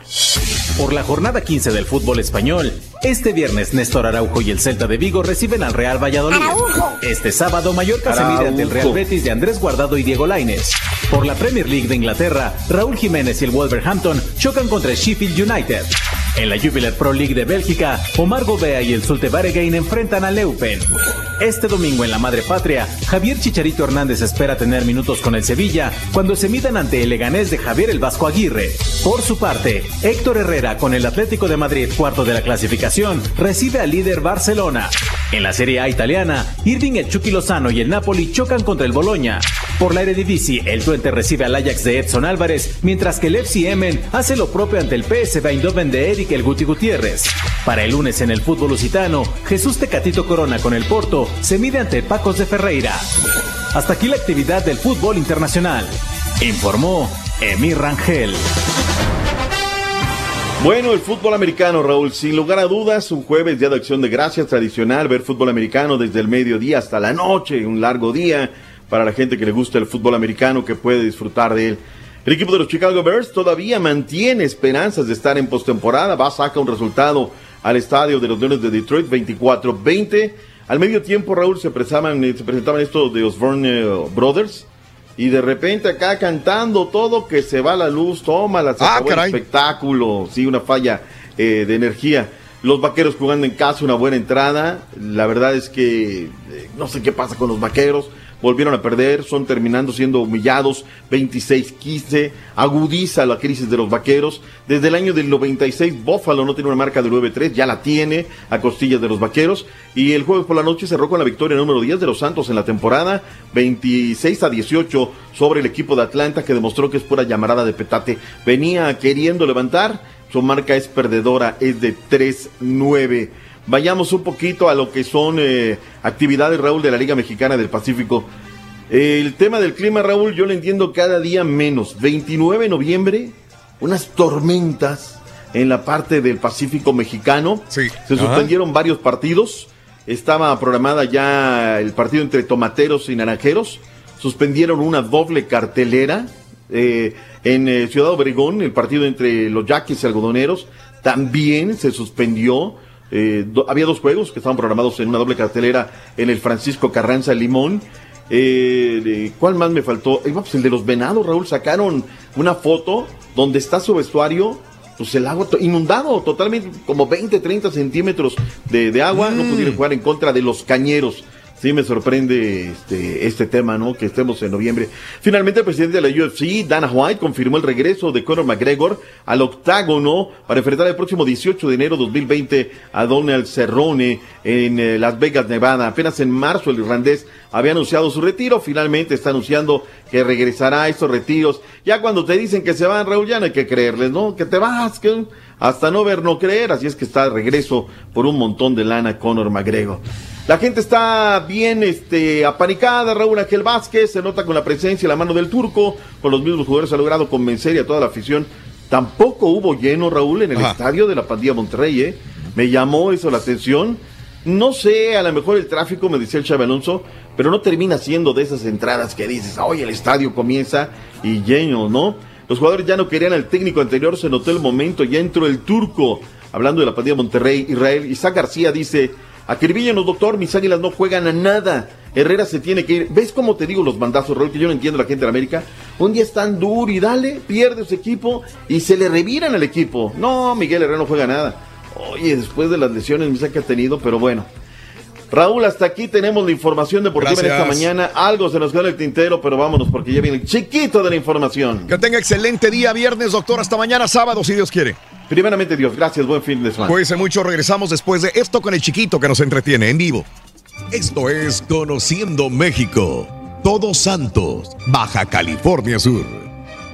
Por la jornada 15 del fútbol español, este viernes Néstor Araujo y el Celta de Vigo reciben al Real Valladolid. Este sábado Mallorca se mide ante el Real Betis de Andrés Guardado y Diego Laines. Por la Premier League de Inglaterra, Raúl Jiménez y el Wolverhampton chocan contra el Sheffield United. En la Jubilee Pro League de Bélgica, Omar Gobea y el Zulte Waregem enfrentan a Leupen. Este domingo en la Madre Patria, Javier Chicharito Hernández espera tener minutos con el Sevilla cuando se midan ante el Leganés de Javier el Vasco Aguirre. Por su parte, Héctor Herrera con el Atlético de Madrid, cuarto de la clasificación, recibe al líder Barcelona. En la Serie A italiana, Irving el Chucky Lozano y el Napoli chocan contra el Boloña. Por la Eredivisie, el Twente recibe al Ajax de Edson Álvarez, mientras que el FC Emen hace lo propio ante el PSV Eindhoven de Eric el Guti Gutiérrez. Para el lunes en el fútbol lusitano, Jesús Tecatito Corona con el Porto se mide ante Pacos de Ferreira. Hasta aquí la actividad del fútbol internacional. Informó Emir Rangel. Bueno, el fútbol americano, Raúl, sin lugar a dudas, un jueves, día de acción de gracias tradicional, ver fútbol americano desde el mediodía hasta la noche, un largo día para la gente que le gusta el fútbol americano, que puede disfrutar de él. El equipo de los Chicago Bears todavía mantiene esperanzas de estar en postemporada, va a sacar un resultado al estadio de los Leones de Detroit 24-20. Al medio tiempo, Raúl, se presentaban, se presentaban estos de Osborne eh, Brothers. Y de repente acá cantando todo que se va la luz, toma la ah, espectáculo, sí, una falla eh, de energía. Los vaqueros jugando en casa, una buena entrada. La verdad es que eh, no sé qué pasa con los vaqueros volvieron a perder, son terminando siendo humillados 26-15, agudiza la crisis de los vaqueros. Desde el año del 96, Buffalo no tiene una marca de 9-3, ya la tiene a costillas de los vaqueros. Y el jueves por la noche cerró con la victoria número 10 de los Santos en la temporada, 26 a 18 sobre el equipo de Atlanta que demostró que es pura llamarada de petate. Venía queriendo levantar, su marca es perdedora, es de 3-9 vayamos un poquito a lo que son eh, actividades, Raúl, de la Liga Mexicana del Pacífico. El tema del clima, Raúl, yo lo entiendo cada día menos. 29 de noviembre, unas tormentas en la parte del Pacífico mexicano. Sí. Se suspendieron varios partidos. estaba programada ya el partido entre tomateros y naranjeros. Suspendieron una doble cartelera eh, en eh, Ciudad Obregón, el partido entre los yaquis y algodoneros. También se suspendió. Eh, había dos juegos que estaban programados en una doble cartelera en el Francisco Carranza Limón. ¿Cuál más me faltó? Pues el de los venados, Raúl. Sacaron una foto donde está su vestuario pues el agua inundado totalmente, como 20, 30 centímetros de, agua, no pudieron mm. jugar en contra de los cañeros sí me sorprende este, este tema, ¿no? Que estemos en noviembre. Finalmente, el presidente de la UFC, Dana White, confirmó el regreso de Conor McGregor al octágono para enfrentar el próximo 18 de enero de 2020 a Donald Cerrone en eh, Las Vegas, Nevada. Apenas en marzo el irlandés había anunciado su retiro, finalmente está anunciando que regresará a estos retiros. Ya cuando te dicen que se van, Raúl, ya no hay que creerles, ¿no? Que te vas, que hasta no ver, no creer, así es que está de regreso por un montón de lana Conor McGregor. La gente está bien este, apanicada, Raúl Ángel Vázquez, se nota con la presencia y la mano del turco, con los mismos jugadores ha logrado convencer y a toda la afición. Tampoco hubo lleno, Raúl, en el estadio de la Pandilla Monterrey, ¿eh? Me llamó eso la atención. No sé, a lo mejor el tráfico, me decía el Chávez Alonso, pero no termina siendo de esas entradas que dices, oye, el estadio comienza y lleno, ¿no? Los jugadores ya no querían al técnico anterior, se notó el momento, ya entró el turco. Hablando de la Pandilla Monterrey, Israel, Isaac García dice, Acribíllanos, doctor, mis águilas no juegan a nada. Herrera se tiene que ir. ¿Ves cómo te digo los mandazos, Raúl? Que yo no entiendo la gente de América. Un día están duro y dale, pierde su equipo y se le reviran al equipo. No, Miguel Herrera no juega nada. Oye, después de las lesiones que ha tenido, pero bueno. Raúl, hasta aquí tenemos la información deportiva en esta mañana. Algo se nos queda en el tintero, pero vámonos porque ya viene el chiquito de la información. Que tenga excelente día viernes, doctor. Hasta mañana sábado, si Dios quiere. Primeramente, Dios, gracias, buen fin de semana. Cuídense mucho, regresamos después de esto con el chiquito que nos entretiene en vivo. Esto es Conociendo México. Todos Santos, Baja California Sur.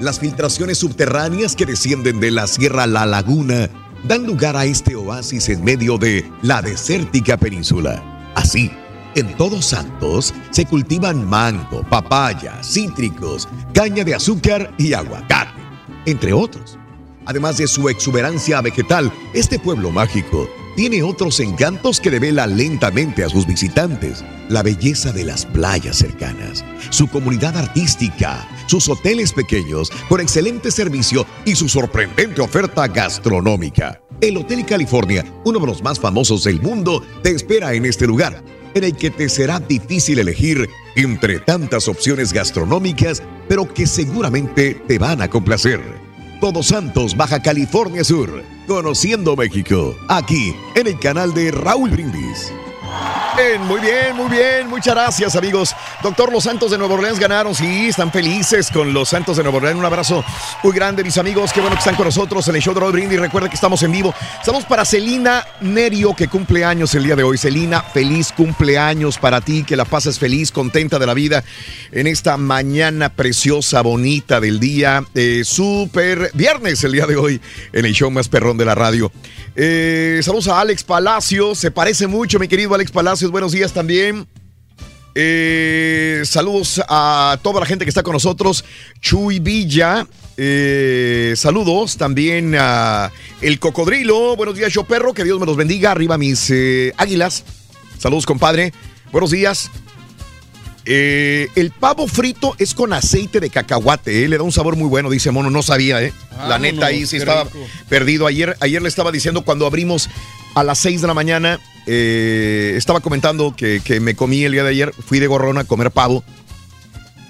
Las filtraciones subterráneas que descienden de la Sierra La Laguna dan lugar a este oasis en medio de la desértica península. Así, en Todos Santos se cultivan mango, papaya, cítricos, caña de azúcar y aguacate, entre otros. Además de su exuberancia vegetal, este pueblo mágico tiene otros encantos que revela lentamente a sus visitantes. La belleza de las playas cercanas, su comunidad artística, sus hoteles pequeños con excelente servicio y su sorprendente oferta gastronómica. El Hotel California, uno de los más famosos del mundo, te espera en este lugar, en el que te será difícil elegir entre tantas opciones gastronómicas, pero que seguramente te van a complacer. Todos Santos, Baja California Sur. Conociendo México, aquí en el canal de Raúl Brindis muy bien, muy bien. Muchas gracias, amigos. Doctor, los Santos de Nueva Orleans ganaron. Sí, están felices con los Santos de Nueva Orleans. Un abrazo muy grande, mis amigos. Qué bueno que están con nosotros en el show de Rod Y Recuerda que estamos en vivo. Estamos para Celina Nerio, que cumple años el día de hoy. Celina, feliz cumpleaños para ti. Que la pases feliz, contenta de la vida en esta mañana preciosa, bonita del día. Eh, super viernes el día de hoy en el show más perrón de la radio. Eh, saludos a Alex Palacios. Se parece mucho, mi querido Alex Palacios. Buenos días también. Eh, saludos a toda la gente que está con nosotros. Chuy Villa. Eh, saludos también a El Cocodrilo. Buenos días, yo perro. Que Dios me los bendiga. Arriba mis águilas. Saludos, compadre. Buenos días. Eh, el pavo frito es con aceite de cacahuate, ¿eh? le da un sabor muy bueno, dice Mono, no sabía, ¿eh? la neta ahí sí estaba perdido. Ayer, ayer le estaba diciendo cuando abrimos a las 6 de la mañana, eh, estaba comentando que, me comí el día de ayer, fui de gorrona a comer pavo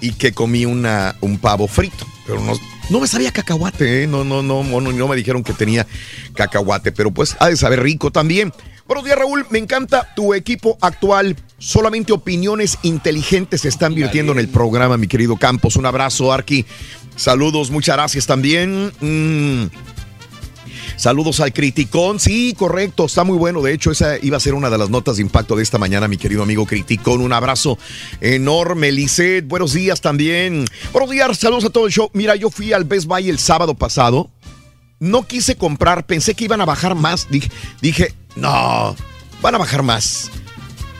y que comí una, un pavo frito, pero no, no me sabía cacahuate, no, no, no, mono, no me dijeron que tenía cacahuate, pero pues ha de saber rico también. Buenos días, Raúl. Me encanta tu equipo actual. Solamente opiniones inteligentes se están virtiendo en el programa, mi querido Campos. Un abrazo, Arqui. Saludos, muchas gracias también. Mm. Saludos al Criticón. Sí, correcto, está muy bueno. De hecho, esa iba a ser una de las notas de impacto de esta mañana, mi querido amigo Criticón. Un abrazo enorme, Lisset. Buenos días también. Buenos días, saludos a todo el show. Mira, yo fui al Best Buy el sábado pasado. No quise comprar, pensé que iban a bajar más. Dije, dije no, van a bajar más.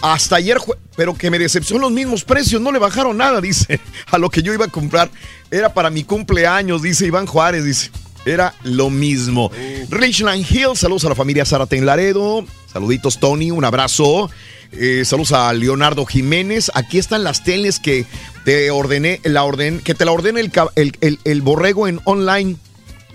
Hasta ayer, pero que me decepcionó los mismos precios, no le bajaron nada, dice, a lo que yo iba a comprar. Era para mi cumpleaños, dice Iván Juárez, dice. Era lo mismo. Richland Hill, saludos a la familia Zárate en Laredo. Saluditos, Tony, un abrazo. Eh, saludos a Leonardo Jiménez. Aquí están las teles que te ordené, la orden, que te la ordene el, el, borrego en online.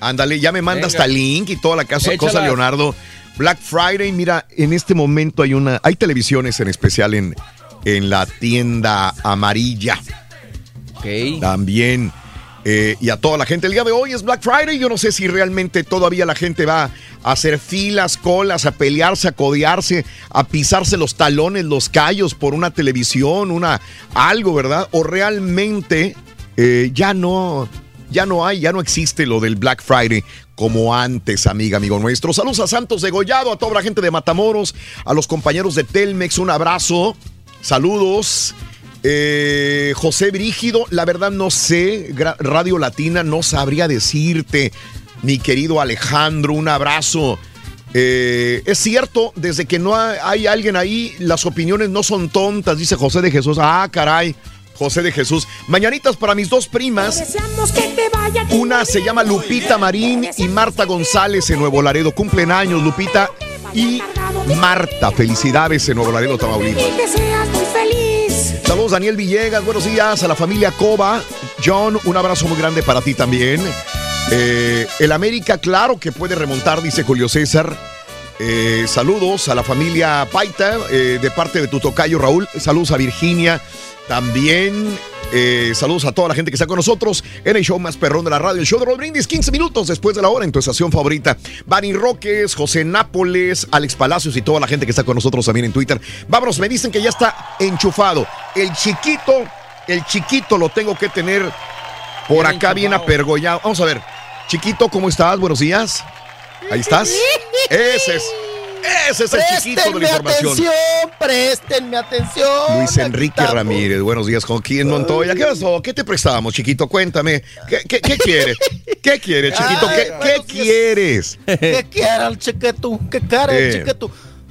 Ándale, ya me manda hasta link y toda la casa, cosa, Leonardo. Black Friday, mira, en este momento hay una, hay televisiones en especial en, en la tienda amarilla. Okay. También. Eh, y a toda la gente. El día de hoy es Black Friday. Yo no sé si realmente todavía la gente va a hacer filas, colas, a pelearse, a codearse, a pisarse los talones, los callos por una televisión, una algo, ¿verdad? O realmente eh, ya no, ya no hay, ya no existe lo del Black Friday como antes, amiga, amigo nuestro. Saludos a Santos de Gollado, a toda la gente de Matamoros, a los compañeros de Telmex, un abrazo. Saludos. Eh, José Brígido, la verdad no sé, Radio Latina no sabría decirte. Mi querido Alejandro, un abrazo. Eh, es cierto, desde que no hay alguien ahí, las opiniones no son tontas, dice José de Jesús. Ah, caray. José de Jesús. Mañanitas para mis dos primas. Una se llama Lupita Marín y Marta González en Nuevo Laredo. Cumplen años, Lupita y Marta. Felicidades en Nuevo Laredo, Tamaulipas. Saludos Daniel Villegas, buenos días a la familia Coba. John, un abrazo muy grande para ti también. Eh, el América, claro que puede remontar, dice Julio César. Eh, saludos a la familia Paita eh, de parte de tu tocayo Raúl. Saludos a Virginia. También eh, saludos a toda la gente que está con nosotros en el show más perrón de la radio, el show de Roll Brindis, 15 minutos después de la hora en tu estación favorita. Bani Roques, José Nápoles, Alex Palacios y toda la gente que está con nosotros también en Twitter. Vámonos, me dicen que ya está enchufado. El chiquito, el chiquito lo tengo que tener por acá bien apergollado. Vamos a ver. Chiquito, ¿cómo estás? Buenos días. Ahí estás. Ese es. Ese es el chiquito de la información. atención, préstenme atención. Luis Enrique Ramírez, buenos días, Joaquín Montoya. ¿Qué pasó? ¿Qué te prestamos, chiquito? Cuéntame. ¿Qué, qué, qué quieres? ¿Qué quieres, chiquito? ¿Qué, ¿qué quieres? ¿Qué quiere el chiquito? ¿Qué quiere el chiquito?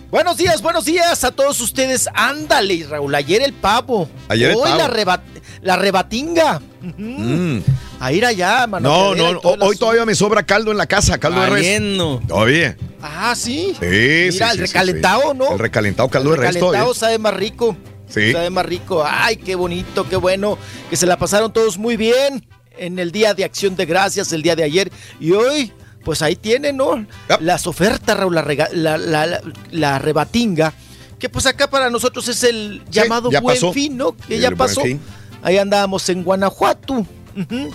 Buenos días, buenos días a todos ustedes. Ándale, Raúl. Ayer el pavo. Ayer el Hoy pavo. La, la rebatinga. Mm. A ir allá, mano. No, no, hoy todavía me sobra caldo en la casa, caldo de res. Todavía. Ah, sí. Sí, Mira, sí, el sí, recalentado, sí. ¿no? El recalentado caldo El de res recalentado todavía. sabe más rico. Sí. Sabe más rico. Ay, qué bonito, qué bueno. Que se la pasaron todos muy bien en el día de acción de gracias, el día de ayer. Y hoy, pues ahí tienen, ¿no? Las ofertas, Raúl, la, rega- la, la- la- la rebatinga. Que pues acá para nosotros es el llamado buen pasó. fin, ¿no? Que El ya pasó. Ahí andábamos en Guanajuato.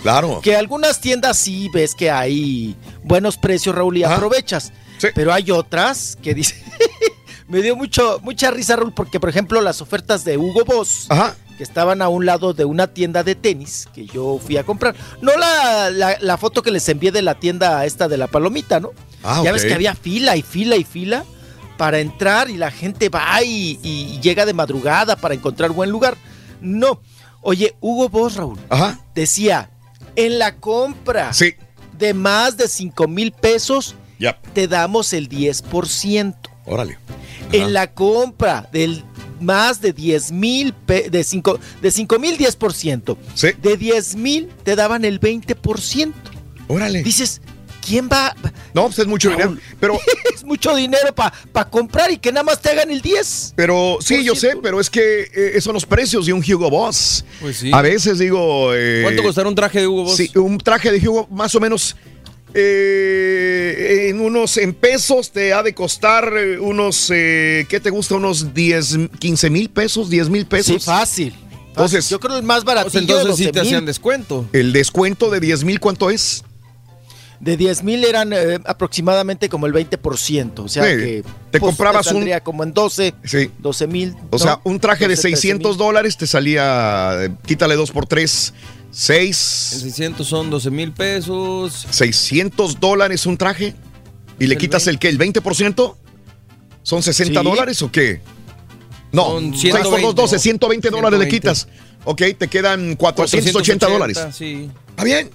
Claro. Que algunas tiendas sí ves que hay buenos precios, Raúl, y aprovechas. Pero hay otras que dicen. Me dio mucho, mucha risa, Raúl, porque, por ejemplo, las ofertas de Hugo Boss, que estaban a un lado de una tienda de tenis que yo fui a comprar. No la, la- la foto que les envié de la tienda esta de la palomita, ¿no? Ah, ya ves que había fila y fila y fila para entrar y la gente va y, y llega de madrugada para encontrar buen lugar. No. Oye, Hugo Boss, Raúl, decía, en la compra de más de 5 mil pesos, Ya. te damos el 10%. Órale. En la compra del más de 10 mil, de 5 de cinco mil 10%. De 10 mil te daban el 20%. Órale. Dices, ¿quién va? No, pues es mucho dinero. Pero, es mucho dinero para comprar y que nada más te hagan el 10. pero sí, yo sé, pero es que eh, esos son los precios de un Hugo Boss. Pues sí. A veces digo. eh, ¿Cuánto costará un traje de Hugo Boss? Sí, un traje de Hugo más o menos. eh, en unos en pesos te ha de costar eh, unos eh, ¿qué te gusta? unos 10 15 mil pesos 10 mil pesos Sí, fácil. entonces Yo creo el más barato. entonces sí te hacían descuento. el descuento de 10 mil ¿cuánto es? De 10 mil eran eh, aproximadamente como el 20%. O sea Sí, que. te pues, comprabas un- como en 12, Sí. 12 mil. O sea, un traje de 600 dólares te salía, eh, quítale 2 por 3, 6. 600 son 12 mil pesos. 600 dólares un traje. ¿Y le El quitas el qué? ¿El 20%? ¿Son 60 Sí. dólares o qué? No, Son 6 por 2, 120. 12, 120 dólares le 120. quitas. Ok, te quedan 480 dólares. Sí. ¿Está bien?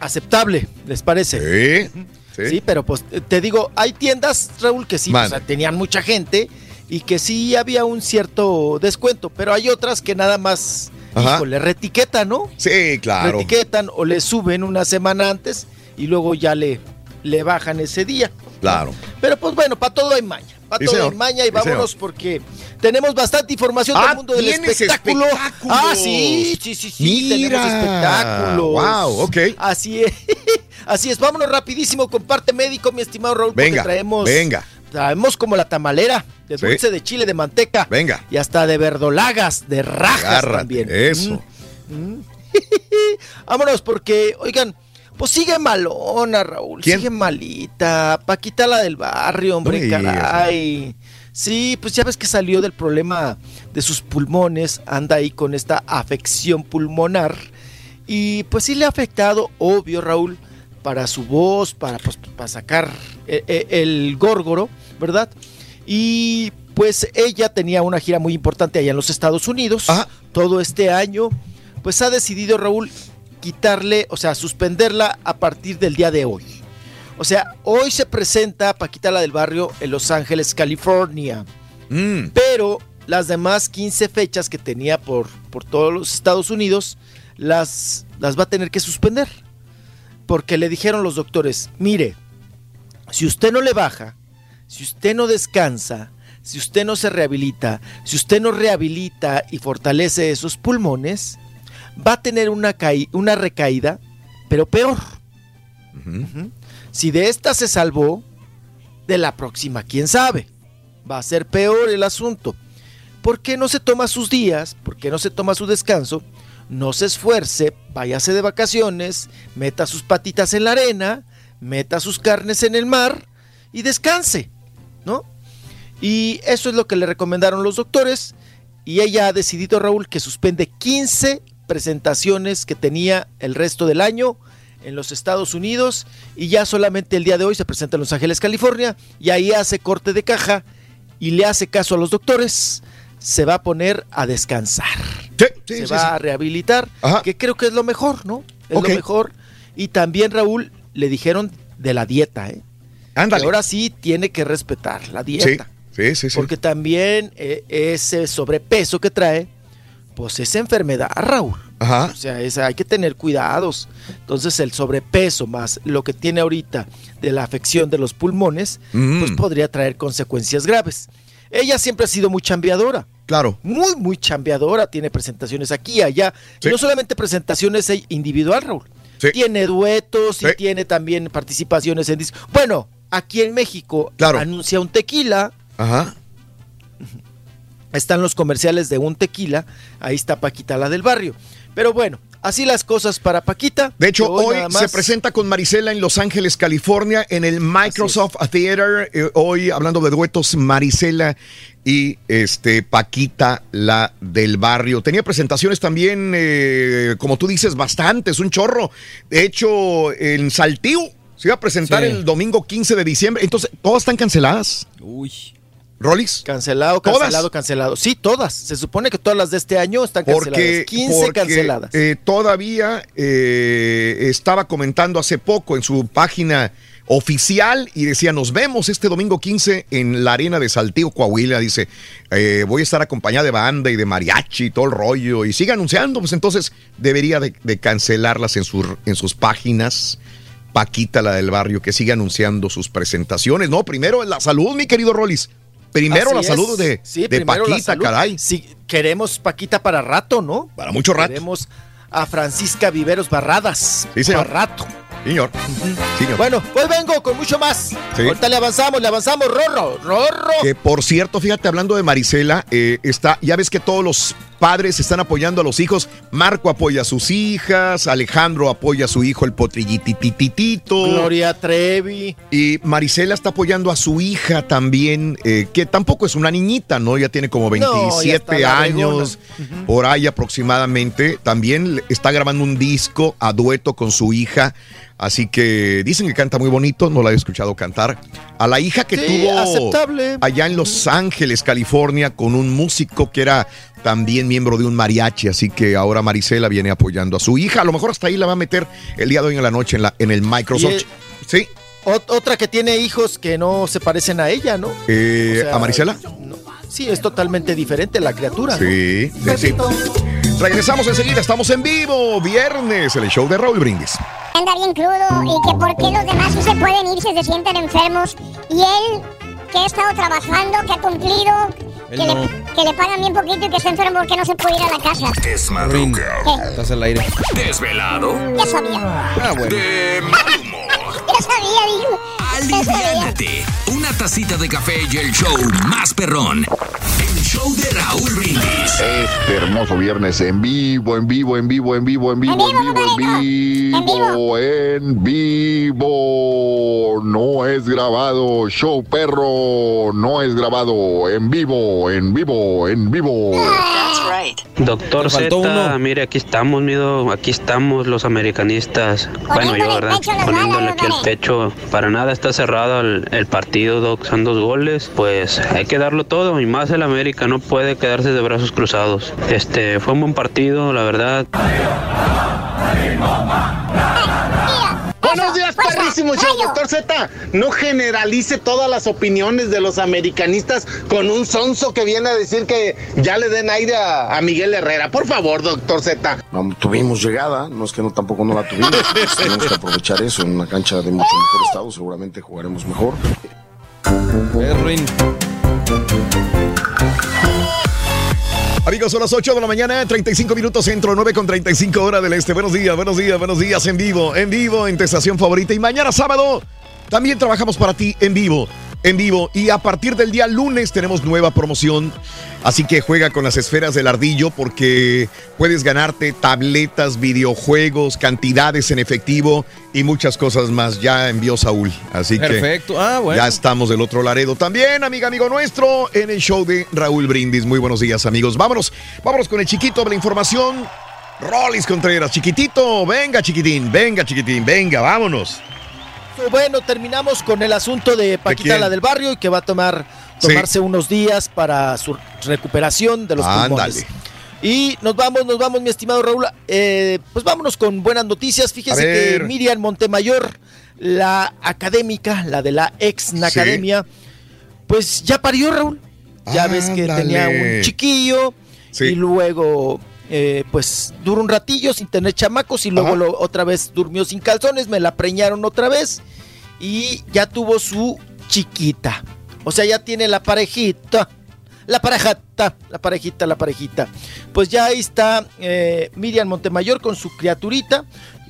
Aceptable, ¿les parece? Sí. Sí, pero pues te digo, hay tiendas, Raúl, que sí, o Mande. sea, tenían mucha gente y que sí había un cierto descuento, pero hay otras que nada más, híjole, retiquetan, ¿no? Sí, claro. Retiquetan o le suben una semana antes y luego ya le, le bajan ese día. Claro. Pero pues bueno, para todo hay maña. Para todo hay maña y vámonos porque tenemos bastante información del ah, mundo del espectáculo. Ah, sí, sí, sí, sí. Tenemos espectáculos. Wow, ok. Así es. Así es. Vámonos rapidísimo con parte médico, mi estimado Raúl. Venga, traemos. Venga. Traemos como la tamalera de dulce de chile, de manteca. Venga. Y hasta de verdolagas, de rajas también. Eso. Mm, mm. Vámonos porque, oigan, pues sigue malona, Raúl. Sigue malita. Paquita la del barrio, hombre, caray. Sí, pues ya ves que salió del problema de sus pulmones, anda ahí con esta afección pulmonar. Y pues sí le ha afectado, obvio, Raúl, para su voz, para, pues, para sacar el, e, el górgoro, ¿verdad? Y pues ella tenía una gira muy importante allá en los Estados Unidos. Todo este año, pues ha decidido, Raúl, quitarle, o sea, suspenderla a partir del día de hoy. O sea, hoy se presenta Paquita la del Barrio en Los Ángeles, California. Mm. Pero las demás 15 fechas que tenía por, por todos los Estados Unidos las, las va a tener que suspender. Porque le dijeron los doctores, mire, si usted no le baja, si usted no descansa, si usted no se rehabilita, si usted no rehabilita y fortalece esos pulmones, va a tener una, una recaída, pero peor. Si de esta se salvó, de la próxima, quién sabe. Va a ser peor el asunto. ¿Por qué no se toma sus días? ¿Por qué no se toma su descanso? No se esfuerce, váyase de vacaciones, meta sus patitas en la arena, meta sus carnes en el mar y descanse, ¿no? Y eso es lo que le recomendaron los doctores y ella ha decidido, Raúl, que suspende 15 presentaciones que tenía el resto del año en los Estados Unidos y ya solamente el día de hoy se presenta en Los Ángeles, California y ahí hace corte de caja y le hace caso a los doctores, se va a poner a descansar. se va a rehabilitar, que creo que es lo mejor, ¿no? Es lo mejor. Y también Raúl le dijeron de la dieta, ¿eh? Ándale. ahora sí tiene que respetar la dieta. Sí, sí, sí. Porque también eh, ese sobrepeso que trae pues es enfermedad, Raúl. Ajá. O sea, hay que tener cuidados. Entonces, el sobrepeso más lo que tiene ahorita de la afección de los pulmones, pues podría traer consecuencias graves. Ella siempre ha sido muy chambeadora. Claro. Muy, muy chambeadora. Tiene presentaciones aquí y allá. no solamente presentaciones individual, Raúl. Tiene duetos y tiene también participaciones en discos. Bueno, aquí en México anuncia un tequila. Ajá están los comerciales de un tequila, ahí está Paquita la del barrio. Pero bueno, así las cosas para Paquita. De hecho, hoy, se presenta con Marisela en Los Ángeles, California, en el Microsoft Theater. Eh, hoy, hablando de duetos, Marisela y este Paquita, la del barrio. Tenía presentaciones también, eh, como tú dices, bastantes, un chorro. De hecho, en Saltillo se iba a presentar el domingo 15 de diciembre. Entonces, todas están canceladas. Uy. ¿Rolis? Cancelado, cancelado, cancelado. Sí, todas. Se supone que todas las de este año están canceladas. Porque, 15 canceladas. Eh, todavía eh, estaba comentando hace poco en su página oficial y decía, nos vemos este domingo 15 en la arena de Saltillo, Coahuila. Dice, eh, voy a estar acompañada de banda y de mariachi y todo el rollo. Y sigue anunciando, pues entonces debería de, cancelarlas en, en sus páginas. Paquita, la del barrio, que sigue anunciando sus presentaciones. No, primero la salud, mi querido Rolis. Primero la salud de, Paquita, caray. Si queremos Paquita para rato, ¿no? Para mucho rato. Queremos a Francisca Viveros Barradas. Sí, Para rato. Señor. Bueno, pues vengo con mucho más. Ahorita le avanzamos, le avanzamos, Rorro, Rorro. Que por cierto, fíjate, hablando de Marisela, eh, está, ya ves que todos los padres están apoyando a los hijos. Marco apoya a sus hijas, Alejandro apoya a su hijo, el potrillitititito. Gloria Trevi. Y Marisela está apoyando a su hija también, eh, que tampoco es una niñita, ¿no? Ya tiene como 27 años, por ahí aproximadamente. También está grabando un disco a dueto con su hija. Así que dicen que canta muy bonito, no la he escuchado cantar. A la hija que tuvo allá en Los Ángeles, California, con un músico que era también miembro de un mariachi, así que ahora Marisela viene apoyando a su hija. A lo mejor hasta ahí la va a meter el día de hoy en la noche en, la, en el Microsoft. sí. Otra que tiene hijos que no se parecen a ella, ¿no? Eh, ¿A Marisela? sí, es totalmente diferente la criatura. Sí, sí. Regresamos enseguida, estamos en vivo, viernes, el show de Raúl Brindis. Anda bien crudo y que por qué los demás sí se pueden ir si se sienten enfermos y él que ha estado trabajando, que ha cumplido, que, le, que le pagan bien poquito y que está enfermo porque no se puede ir a la casa. Es madruga. ¿Qué? Estás al aire. Desvelado. Ya sabía. Ah, bueno. De mal humor. Ya sabía, dijo. Aliviánate. Una tacita de café y el show más perrón. El show de Raúl Brindis. Este hermoso viernes en vivo, en vivo, en vivo, en vivo, en vivo, en vivo, en vivo, en vivo. No es grabado, show perro, no es grabado, en vivo, en vivo, en vivo. Doctor Z, uno. mire, aquí estamos, mido, aquí estamos los americanistas. Bueno, yo, ¿verdad? Poniéndole aquí el pecho. Para nada está cerrado el, el partido, Doc. Son dos goles. Pues hay que darlo todo. Y más el América no puede quedarse de brazos cruzados. Este, fue un buen partido, la verdad. Buenos días, perrísimo show, doctor Z. No generalice todas las opiniones de los americanistas con un sonso que viene a decir que ya le den aire a, a Miguel Herrera. Por favor, doctor Z. No, tuvimos llegada, no es que no tampoco no la tuvimos. pues, tenemos que aprovechar eso en una cancha de mucho mejor estado, seguramente jugaremos mejor. Erwin. Amigos, son las 8 de la mañana, 35 minutos centro, 9 con 35 horas del este. Buenos días, buenos días, buenos días en vivo, en vivo, en tu favorita. Y mañana sábado también trabajamos para ti en vivo, en vivo. Y a partir del día lunes tenemos nueva promoción. Así que juega con las esferas del ardillo porque puedes ganarte tabletas, videojuegos, cantidades en efectivo y muchas cosas más. Ya envió Saúl. Así que. Perfecto. Ah, bueno. Ya estamos del otro Laredo también, amiga, amigo nuestro, en el show de Raúl Brindis. Muy buenos días, amigos. Vámonos, vámonos con el chiquito de la información. Rolis Contreras, chiquitito, venga, chiquitín, venga, chiquitín, venga, vámonos. Bueno, terminamos con el asunto de Paquita la del barrio y que va a tomar Sí. tomarse unos días para su recuperación de los pulmones. Ándale. Y nos vamos, nos vamos, mi estimado Raúl. Eh, pues vámonos con buenas noticias. Fíjese que. Miriam Montemayor, la académica, la de la ex Academia, pues ya parió, Raúl. Ya ves que tenía un chiquillo Sí. y luego eh, pues duró un ratillo sin tener chamacos y luego lo- otra vez durmió sin calzones, me la preñaron otra vez y ya tuvo su chiquita. O sea, ya tiene la parejita. La parejita, la parejita, la parejita. Pues ya ahí está eh, Miriam Montemayor con su criaturita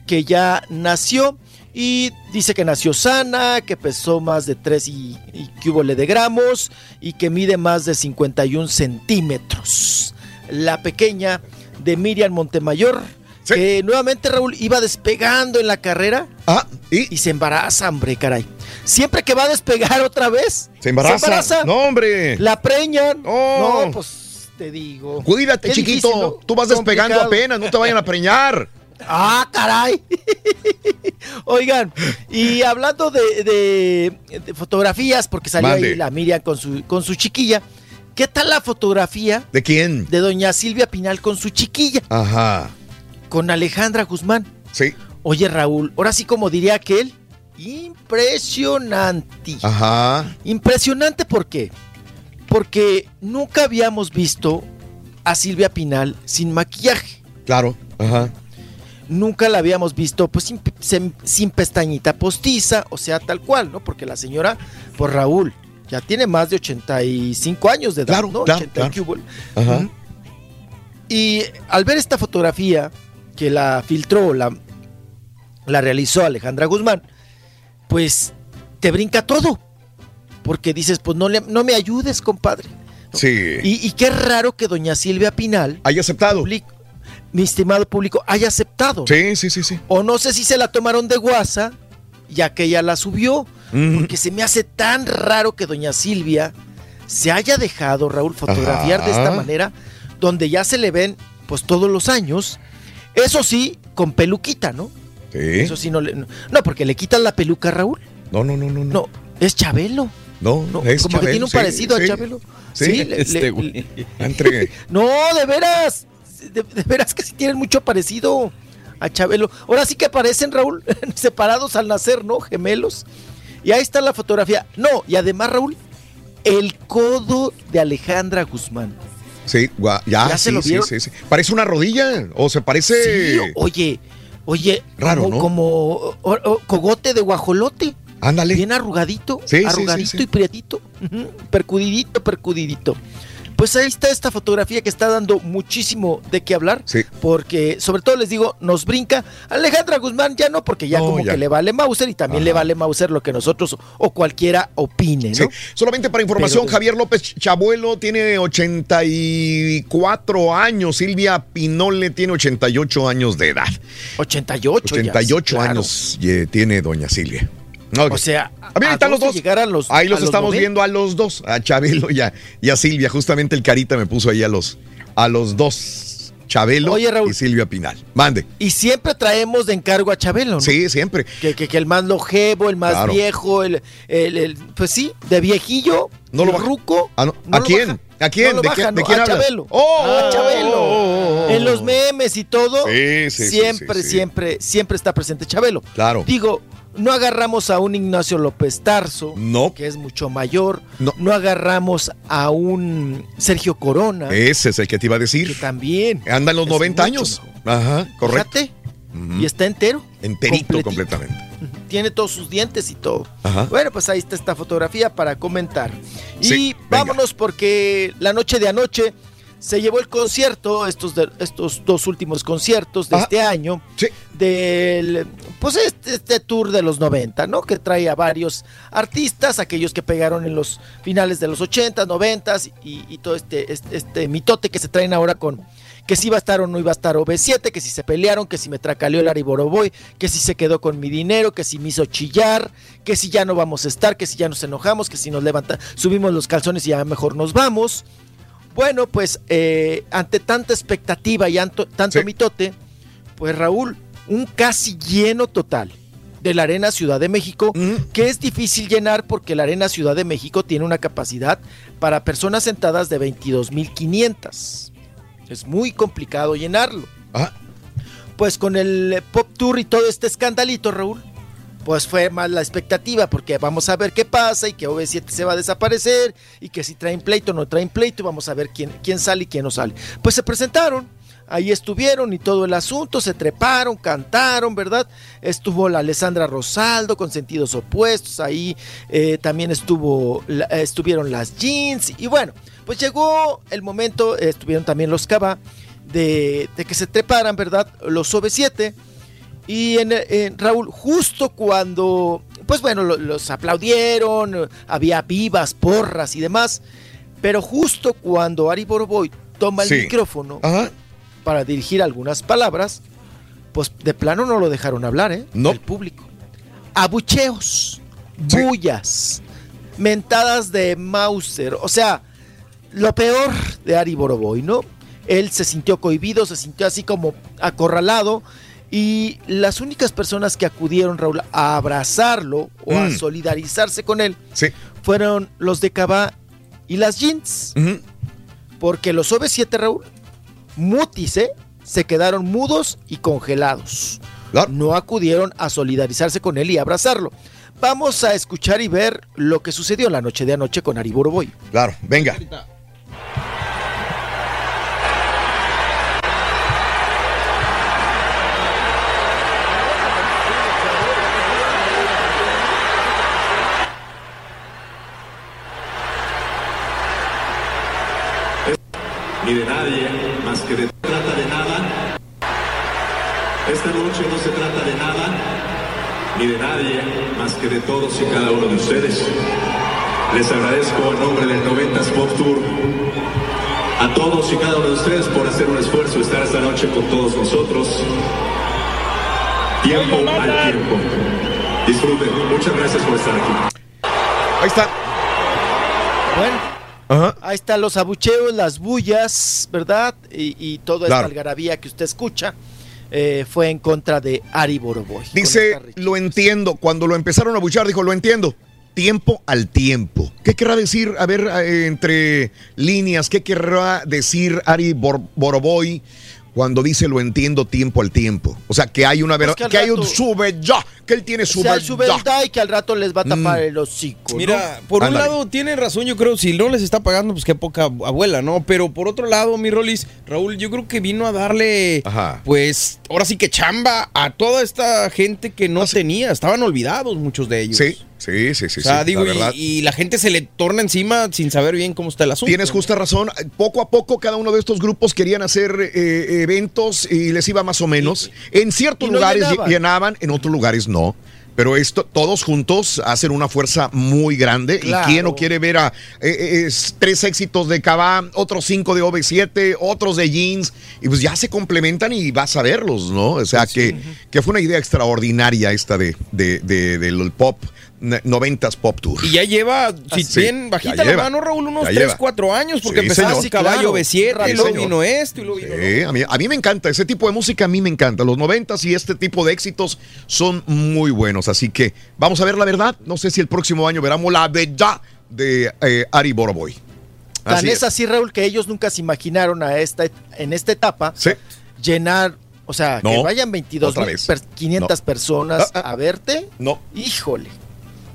que ya nació y dice que nació sana, que pesó más de 3 y, y hubo de gramos y que mide más de 51 centímetros. La pequeña de Miriam Montemayor, que nuevamente Raúl iba despegando en la carrera Ah, y, se embaraza, hombre, caray. Siempre que va a despegar otra vez, Se embaraza. No, hombre. La preñan. No. No, pues te digo. Cuídate, Qué chiquito. difícil, ¿no? Tú vas despegando apenas, no te vayan a preñar. Ah, caray. Oigan, y hablando de, de- de fotografías, porque salió Mande. ahí la Miriam con su, con su chiquilla. ¿Qué tal la fotografía ¿De quién? de doña Silvia Pinal con su chiquilla? Ajá. Con Alejandra Guzmán. Sí. Oye, Raúl, ahora sí como diría aquel, impresionante. Ajá. Impresionante, ¿por qué? Porque nunca habíamos visto a Silvia Pinal sin maquillaje. Claro. Ajá. Nunca la habíamos visto pues sin, sin- pestañita postiza, o sea, tal cual, ¿no? Porque la señora, pues Raúl, ya tiene más de 85 años de edad, Claro, ¿no? claro, 80 y claro. qué hubo. Ajá. Y al ver esta fotografía que la filtró, la, la realizó Alejandra Guzmán, pues te brinca todo. Porque dices, pues no, le, no me ayudes, compadre. Sí. Y, y qué raro que doña Silvia Pinal, Haya aceptado. mi estimado público, haya aceptado. Sí, sí, sí, sí. O no sé si se la tomaron de guasa, ya que ella la subió. Porque se me hace tan raro que doña Silvia se haya dejado, Raúl, fotografiar de esta manera, donde ya se le ven, pues todos los años. Eso sí, con peluquita, ¿no? Sí. Eso sí, no le. No, no, porque le quitan la peluca a Raúl. No, no, no, no. No, No, es Chabelo. no, No, es como que tiene un sí, parecido sí. a Chabelo. Sí, le- Este le- güey. Entre. no, de veras. De, de veras que sí tienen mucho parecido a Chabelo. Ahora sí que parecen, Raúl, separados al nacer, ¿no? Gemelos. Y ahí está la fotografía. No, y además, Raúl, el codo de Alejandra Guzmán. Sí, ya, ¿Ya sí, se lo sí, vieron? sí, sí. Parece una rodilla o se parece. Sí, oye, Oye, Raro, como, ¿no? como o- o- cogote de guajolote. Ándale. Bien arrugadito, Sí, arrugadito y prietito. Percudidito, percudidito. Pues ahí está esta fotografía que está dando muchísimo de qué hablar. Sí. Porque, sobre todo les digo, nos brinca. Alejandra Guzmán ya no, porque ya No, como ya. que le vale Mauser y también le vale Mauser lo que nosotros o cualquiera opine, ¿no? Sí. Solamente para información, Pero- Javier López Chabuelo tiene 84 años, Silvia Pinole tiene 88 años de edad. 88 ya, 88 claro. años eh, tiene doña Silvia. O sea, ¿a están los dos. a los- ahí los a los estamos 90? viendo a los dos, a Chabelo y a, y a Silvia. Justamente el Carita me puso ahí a los, a los dos, Chabelo Oye, Raúl. y Silvia Pinal. Mande. Y siempre traemos de encargo a Chabelo, ¿no? Sí, siempre. Que, que, que el más longevo, el más Claro. viejo, el, el- el- pues sí, de viejillo, No lo ruco. Ah, no. no ¿A lo quién? baja. ¿A quién? No ¿De, baja, qué- de quién a hablas? Chabelo. Oh, a Chabelo. oh, oh, oh. En los memes y todo, Sí, sí, sí, siempre, sí. siempre, siempre está presente Chabelo. Claro. Digo, no agarramos a un Ignacio López Tarso, No. que es mucho mayor. No. No, agarramos a un Sergio Corona, Ese es el que te iba a que decir. también. Anda en los es 90 mucho años. mejor. Ajá, correcto. Fíjate, y está entero. Enterito completito. completamente. Tiene todos sus dientes y todo. Ajá. Bueno, pues ahí está esta fotografía para comentar. Sí, y venga. vámonos porque la noche de anoche se llevó el concierto, estos, de- estos dos últimos conciertos de Ajá. este año, Sí. del pues este, este tour de los 90, ¿no? Que trae a varios artistas, aquellos que pegaron en los finales de los 80, 90 y, y todo este, este, este mitote que se traen ahora con que si iba a estar o no iba a estar OV7, que si se pelearon, que si me tracaleó el Boroboy, que si se quedó con mi dinero, que si me hizo chillar, que si ya no vamos a estar, que si ya nos enojamos, que si nos levanta, subimos los calzones y ya mejor nos vamos. Bueno, pues eh, ante tanta expectativa y anto- tanto Sí. mitote, pues Raúl, un casi lleno total de la Arena Ciudad de México, que es difícil llenar porque la Arena Ciudad de México tiene una capacidad para personas sentadas de 22.500. Es muy complicado llenarlo. Ajá. Pues con el Pop Tour y todo este escandalito, Raúl, pues fue más la expectativa, porque vamos a ver qué pasa y que OV7 se va a desaparecer y que si traen pleito o no traen pleito, vamos a ver quién, quién sale y quién no sale. Pues se presentaron, ahí estuvieron y todo el asunto, se treparon, cantaron, ¿verdad? Estuvo la Alessandra Rosaldo con sentidos opuestos, ahí eh, también estuvo, eh, estuvieron las jeans y bueno, pues llegó el momento, estuvieron también los Cava, de, de que se treparan, ¿verdad? Los OV7. Y en, en Raúl, justo cuando, pues bueno, lo- los aplaudieron, había vivas, porras y demás, pero justo cuando Ari Boroboy toma el Sí. micrófono Ajá. para dirigir algunas palabras, pues de plano no lo dejaron hablar, ¿eh? No. El público. Abucheos, bullas, mentadas de Mauser, o sea, lo peor de Ari Boroboy, ¿no? Él se sintió cohibido, se sintió así como acorralado y las únicas personas que acudieron, Raúl, a abrazarlo o a Mm. solidarizarse con él Sí. fueron los de Cabá y las jeans. Porque los OV7, Raúl, mutis, ¿eh? se quedaron mudos y congelados. Claro. No acudieron a solidarizarse con él y abrazarlo. Vamos a escuchar y ver lo que sucedió la noche de anoche con Ari Boroboy. Claro, venga. Ni de nadie más que de trata de nada. Esta noche no se trata de nada ni de nadie más que de todos y cada uno de ustedes. Les agradezco en nombre del 90s Pop Tour a todos y cada uno de ustedes por hacer un esfuerzo, estar esta noche con todos nosotros. Tiempo al tiempo. Disfruten. Muchas gracias por estar aquí. Ahí está. Bueno, Ajá. ahí están los abucheos, las bullas, ¿verdad? Y, y toda esta Claro. algarabía que usted escucha eh, fue en contra de Ari Boroboy. Dice, lo entiendo. Cuando lo empezaron a buchar, dijo, lo entiendo. Tiempo al tiempo. ¿Qué querrá decir, a ver, eh, entre líneas, qué querrá decir Ari Bor- Boroboy cuando dice lo entiendo tiempo al tiempo? O sea, que hay una verdad, que hay un sube ya, que él tiene su su verdad. verdad y que al rato les va a tapar Mm. el hocico. ¿no? Mira, por un lado tiene razón, yo creo, si no les está pagando, pues qué poca abuela, ¿no? Pero por otro lado, mi Rolis, Raúl, yo creo que vino a darle, Ajá. pues, ahora sí que chamba a toda esta gente que no tenía, estaban olvidados muchos de ellos. Sí, sí, sí, sí. O sea, digo, y, la gente se le torna encima sin saber bien cómo está el asunto. Tienes justa razón. Poco a poco cada uno de estos grupos querían hacer eh, eventos y les iba más o menos. En ciertos lugares llenaban, en otros lugares no. Pero esto, todos juntos hacen una fuerza muy grande. ¿Y quién no quiere ver a eh, eh, tres éxitos de Cabá, otros cinco de OV7, otros de Jeans? Y pues ya se complementan y vas a verlos, ¿no? O sea, que, que fue una idea extraordinaria esta de, de, del pop noventas Pop Tour. Y ya lleva, si bien bajita la mano, Raúl, unos 3, 4 años, porque sí, así Caballo B7, y luego vino esto, y luego vino a, mí, a mí me encanta, ese tipo de música a mí me encanta. Los noventas y este tipo de éxitos son muy buenos, así que vamos a ver la verdad. No sé si el próximo año veremos la verdad de eh, Ari Boroboy. Tan es. así, Raúl, que ellos nunca se imaginaron a esta, en esta etapa llenar o sea, que vayan 22 500 personas ah, ah. a verte. No. Híjole.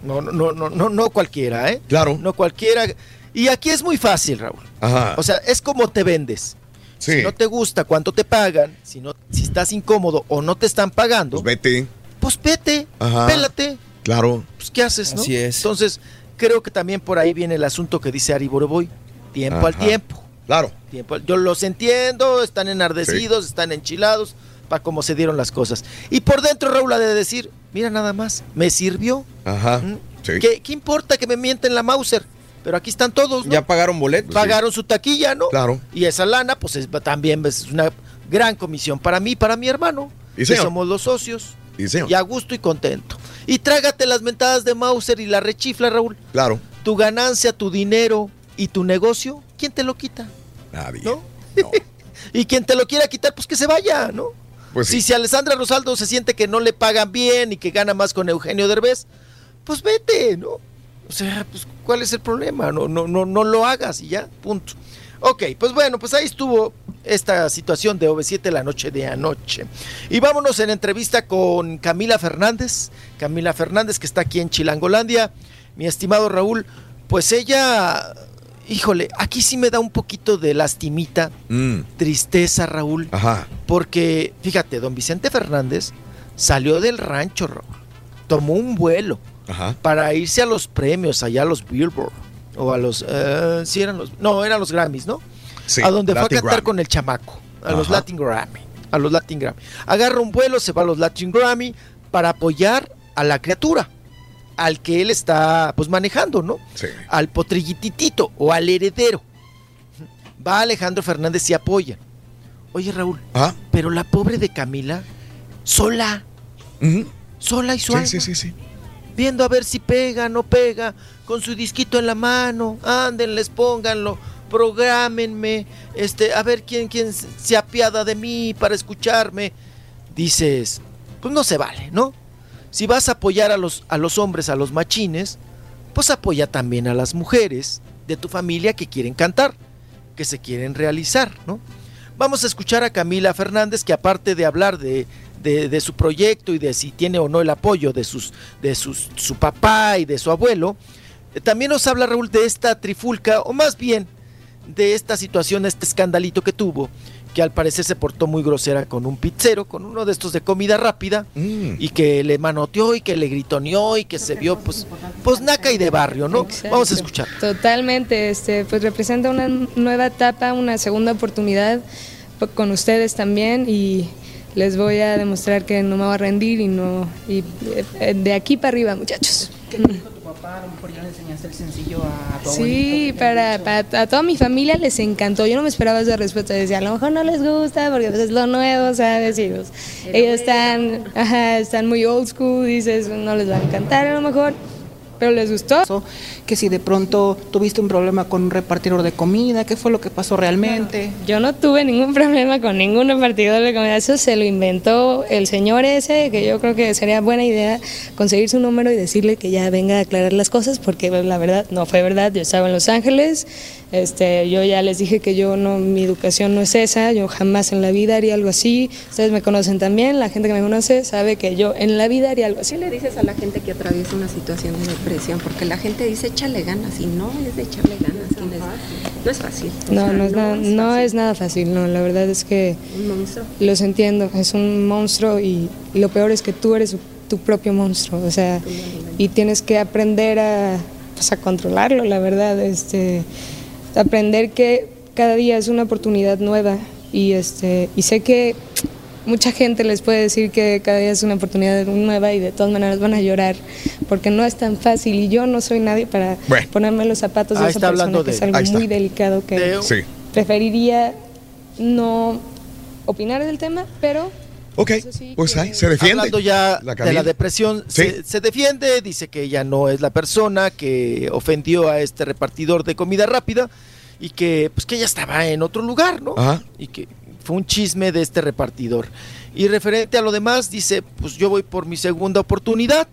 No, no, no, no, no cualquiera, ¿eh? Claro. No cualquiera. Y aquí es muy fácil, Raúl. Ajá. O sea, es como te vendes. Si no te gusta cuánto te pagan, si no, si estás incómodo o no te están pagando, pues vete. Pues vete, Ajá. pélate. Claro. Pues ¿qué haces, no? Así es. Entonces, creo que también por ahí viene el asunto que dice Ari Boroboy. Tiempo al tiempo. Claro. Tiempo Yo los entiendo, están enardecidos, están enchilados para cómo se dieron las cosas. Y por dentro Raúl ha de decir, mira nada más, me sirvió. Ajá. ¿Mm? ¿Qué, importa que me mienten la Mauser? Pero aquí están todos, Ya pagaron boletos. Pagaron su taquilla, ¿no? Claro. Y esa lana, pues también es una gran comisión para mí, para mi hermano. Y que somos los socios. Y, y a gusto y contento. Y trágate las mentadas de Mauser y la rechifla, Raúl. Claro. Tu ganancia, tu dinero y tu negocio, ¿quién te lo quita? Nadie. ¿No? y quien te lo quiera quitar, pues que se vaya, ¿no? Pues si Alessandra Rosaldo se siente que no le pagan bien y que gana más con Eugenio Derbez, pues vete, ¿no? O sea, pues ¿cuál es el problema? No, no, no, no lo hagas y ya, punto. Ok, pues bueno, pues ahí estuvo esta situación de OV7 la noche de anoche. Y vámonos en entrevista con Camila Fernández. Camila Fernández que está aquí en Chilangolandia. Mi estimado Raúl, pues ella híjole, aquí sí me da un poquito de lastimita, mm. tristeza, Raúl. Ajá. Porque, fíjate, don Vicente Fernández salió del rancho. Tomó un vuelo para irse a los premios, allá a los Billboard. O a los. Sí, eran los. No, eran los Grammys, ¿no? Sí, a donde fue a cantar con el chamaco. A los Latin Grammy. A los Latin Grammy. Agarra un vuelo, se va a los Latin Grammy para apoyar a la criatura al que él está pues manejando, ¿no? Sí. Al potrillititito o al heredero. Va Alejandro Fernández y apoya. Oye, Raúl, ¿Ah? pero la pobre de Camila, sola, sola y suave. Sí, sí, sí, sí. Viendo a ver si pega, no pega, con su disquito en la mano, ándenles, pónganlo, prográmenme, este, a ver quién, quién se apiada de mí para escucharme. Dices, pues no se vale, ¿no? Si vas a apoyar a los, a los hombres, a los machines, pues apoya también a las mujeres de tu familia que quieren cantar, que se quieren realizar, ¿no? Vamos a escuchar a Camila Fernández, que aparte de hablar de, de, su proyecto y de si tiene o no el apoyo de, sus, de sus, su papá y de su abuelo, eh, también nos habla Raúl de esta trifulca, o más bien de esta situación, este escandalito que tuvo que al parecer se portó muy grosera con un pizzero, con uno de estos de comida rápida, mm. y que le manoteó y que le gritoneó y que se vio pues, pues naca y de barrio, ¿no? Vamos a escuchar. Totalmente, este, pues representa una nueva etapa, una segunda oportunidad con ustedes también y les voy a demostrar que no me voy a rendir y no y eh, de aquí para arriba, muchachos a lo mejor ya le enseñaste el sencillo a tu Sí, para, para, a toda mi familia les encantó. Yo no me esperaba esa respuesta. Decía, a lo mejor no les gusta porque pues, es lo nuevo, ¿sabes? Y, pues, ellos están, ajá, están muy old school, dices, no les va a encantar a lo mejor pero les gustó. Que si de pronto tuviste un problema con un repartidor de comida, ¿qué fue lo que pasó realmente? Yo no tuve ningún problema con ningún repartidor de comida, eso se lo inventó el señor ese, que yo creo que sería buena idea conseguir su número y decirle que ya venga a aclarar las cosas, porque la verdad no fue verdad, yo estaba en Los Ángeles, este, yo ya les dije que yo no, mi educación no es esa, yo jamás en la vida haría algo así. Ustedes me conocen también, la gente que me conoce sabe que yo en la vida haría algo así. ¿Qué le dices a la gente que atraviesa una situación de depresión? presión, porque la gente dice échale ganas y no es de echarle ganas. No es fácil. No, no, es, nada, no es nada fácil, no, la verdad es que Un monstruo. los entiendo, es un monstruo y lo peor es que tú eres tu propio monstruo, o sea, y tienes que aprender a, pues, a controlarlo, la verdad, este, aprender que cada día es una oportunidad nueva y, este, y sé que mucha gente les puede decir que cada día es una oportunidad nueva y de todas maneras van a llorar porque no es tan fácil y yo no soy nadie para Bueno. ponerme los zapatos de Ahí esa persona que de- es algo muy delicado que Sí. preferiría no opinar del tema, pero Ok, pues ahí se defiende. Hablando ya La de la depresión, Sí. se, se defiende, dice que ella no es la persona que ofendió a este repartidor de comida rápida y que pues que ella estaba en otro lugar, ¿no? Ajá. Y que fue un chisme de este repartidor. Y referente a lo demás, dice, pues yo voy por mi segunda oportunidad,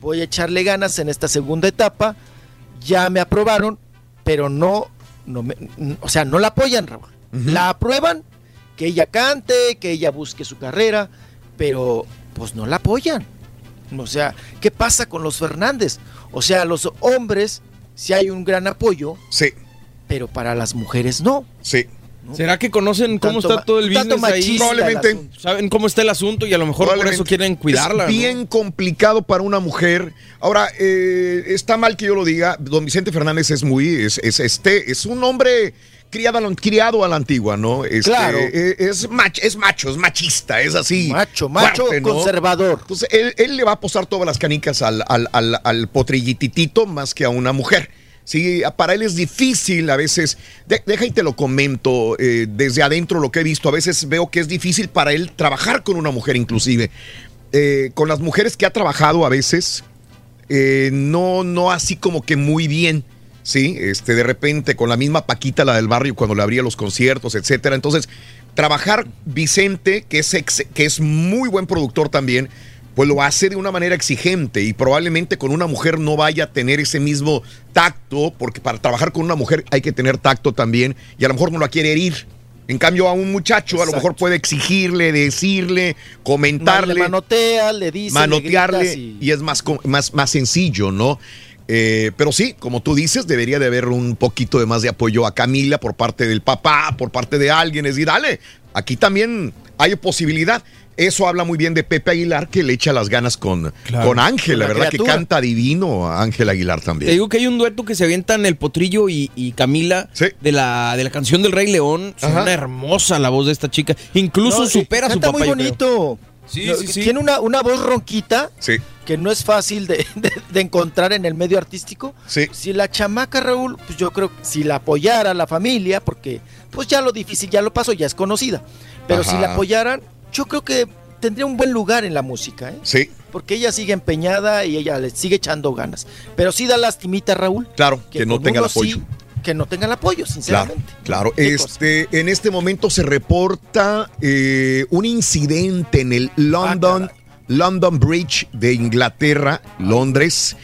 voy a echarle ganas en esta segunda etapa, ya me aprobaron, pero no, no me- o sea, no la apoyan, Raúl. La aprueban, que ella cante, que ella busque su carrera, pero pues no la apoyan. O sea, ¿qué pasa con los Fernández? O sea, los hombres, si hay un gran apoyo, sí. pero para las mujeres no. Sí. ¿Será que conocen cómo Tanto está todo el business ahí? Probablemente. Saben cómo está el asunto y a lo mejor por eso quieren cuidarla. Es ¿no? bien complicado para una mujer. Ahora, eh, está mal que yo lo diga. Don Vicente Fernández es muy, es, es este, es un hombre criado a la, criado a la antigua, ¿no? Este, Claro. eh, es, macho, es macho, es machista, es así. Macho, macho fuerte, ¿no? conservador. Entonces, él, él le va a posar todas las canicas al, al, al, al potrillititito más que a una mujer. Sí, para él es difícil a veces, de- deja y te lo comento eh, desde adentro lo que he visto, a veces veo que es difícil para él trabajar con una mujer inclusive. Eh, con las mujeres que ha trabajado a veces, eh, no, no así como que muy bien. Sí, este, de repente con la misma Paquita, la del barrio, cuando le abría los conciertos, etcétera. Entonces, trabajar Vicente, que es, ex- que es muy buen productor también, pues lo hace de una manera exigente y probablemente con una mujer no vaya a tener ese mismo tacto, porque para trabajar con una mujer hay que tener tacto también y a lo mejor no la quiere herir. En cambio, a un muchacho a lo mejor puede exigirle, decirle, comentarle Le manotea, le dice, le manotearle gritas y... y- es más, más, más sencillo, ¿no? Eh, pero sí, como tú dices, debería de haber un poquito de más de apoyo a Camila por parte del papá, por parte de alguien. Es decir, dale, aquí también hay posibilidad. Eso habla muy bien de Pepe Aguilar, que le echa las ganas con Claro. con Ángel. La verdad que canta divino a Ángel Aguilar Te también. digo que hay un dueto que se avientan el Potrillo y, y Camila de, la, de la canción del Rey León. Suena hermosa la voz de esta chica. Incluso No, supera a su papá. muy yo creo. Sí, No, sí, sí. Tiene una, una voz ronquita Sí. que no es fácil de, de- de encontrar en el medio artístico. Sí. Si la chamaca, Raúl, pues yo creo que si la apoyara la familia, porque pues ya lo difícil ya lo pasó, ya es conocida. Pero Ajá. si la apoyaran, yo creo que tendría un buen lugar en la música, ¿eh? Sí, Porque ella sigue empeñada y ella le sigue echando ganas. Pero sí da lastimita, Raúl. claro, que, no tenga el sí, apoyo. Que no tenga el apoyo, sinceramente. claro. ¿Qué Este, en este momento se reporta eh, un incidente en el London, London Bridge de Inglaterra, Londres.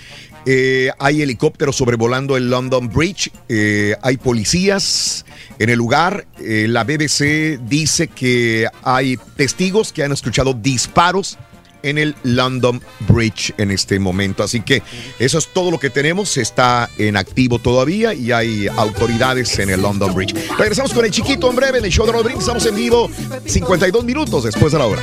Eh, hay helicópteros sobrevolando el London Bridge. eh, hay policías en el lugar. eh, la BBC dice que hay testigos que han escuchado disparos en el London Bridge en este momento. Así que eso es todo lo que tenemos. Está en activo todavía y hay autoridades en el London Bridge. Regresamos con el chiquito en breve en el show de Rodríguez. Estamos en vivo 52 minutos después de la hora.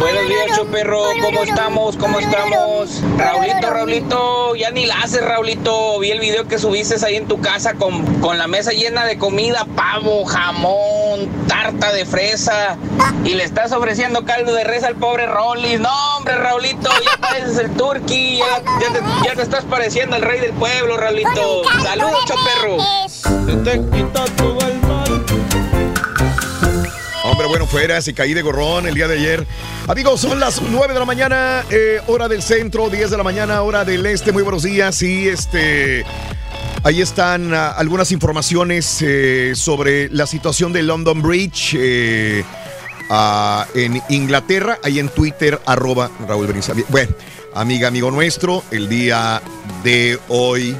Buenos días, Choperro. ¿Cómo estamos? ¿Cómo estamos? Raulito, Raulito, ya ni la haces, Raulito. Vi el video que subiste ahí en tu casa con, con la mesa llena de comida, pavo, jamón, tarta de fresa. Y le estás ofreciendo caldo de res al pobre Rollis. No, hombre, Raulito, ya pareces el turqui. Ya, ya te, ya te estás pareciendo el rey del pueblo, Raulito. Saludos, Choperro. Hombre, bueno, fuera, se caí de gorrón el día de ayer. Amigos, son las 9 de la mañana, eh, hora del centro, 10 de la mañana, hora del este. Muy buenos días. Y este. Ahí están ah, algunas informaciones eh, sobre la situación de London Bridge eh, ah, en Inglaterra. Ahí en Twitter, arroba Raúl Benítez. Bueno, amiga, amigo nuestro, el día de hoy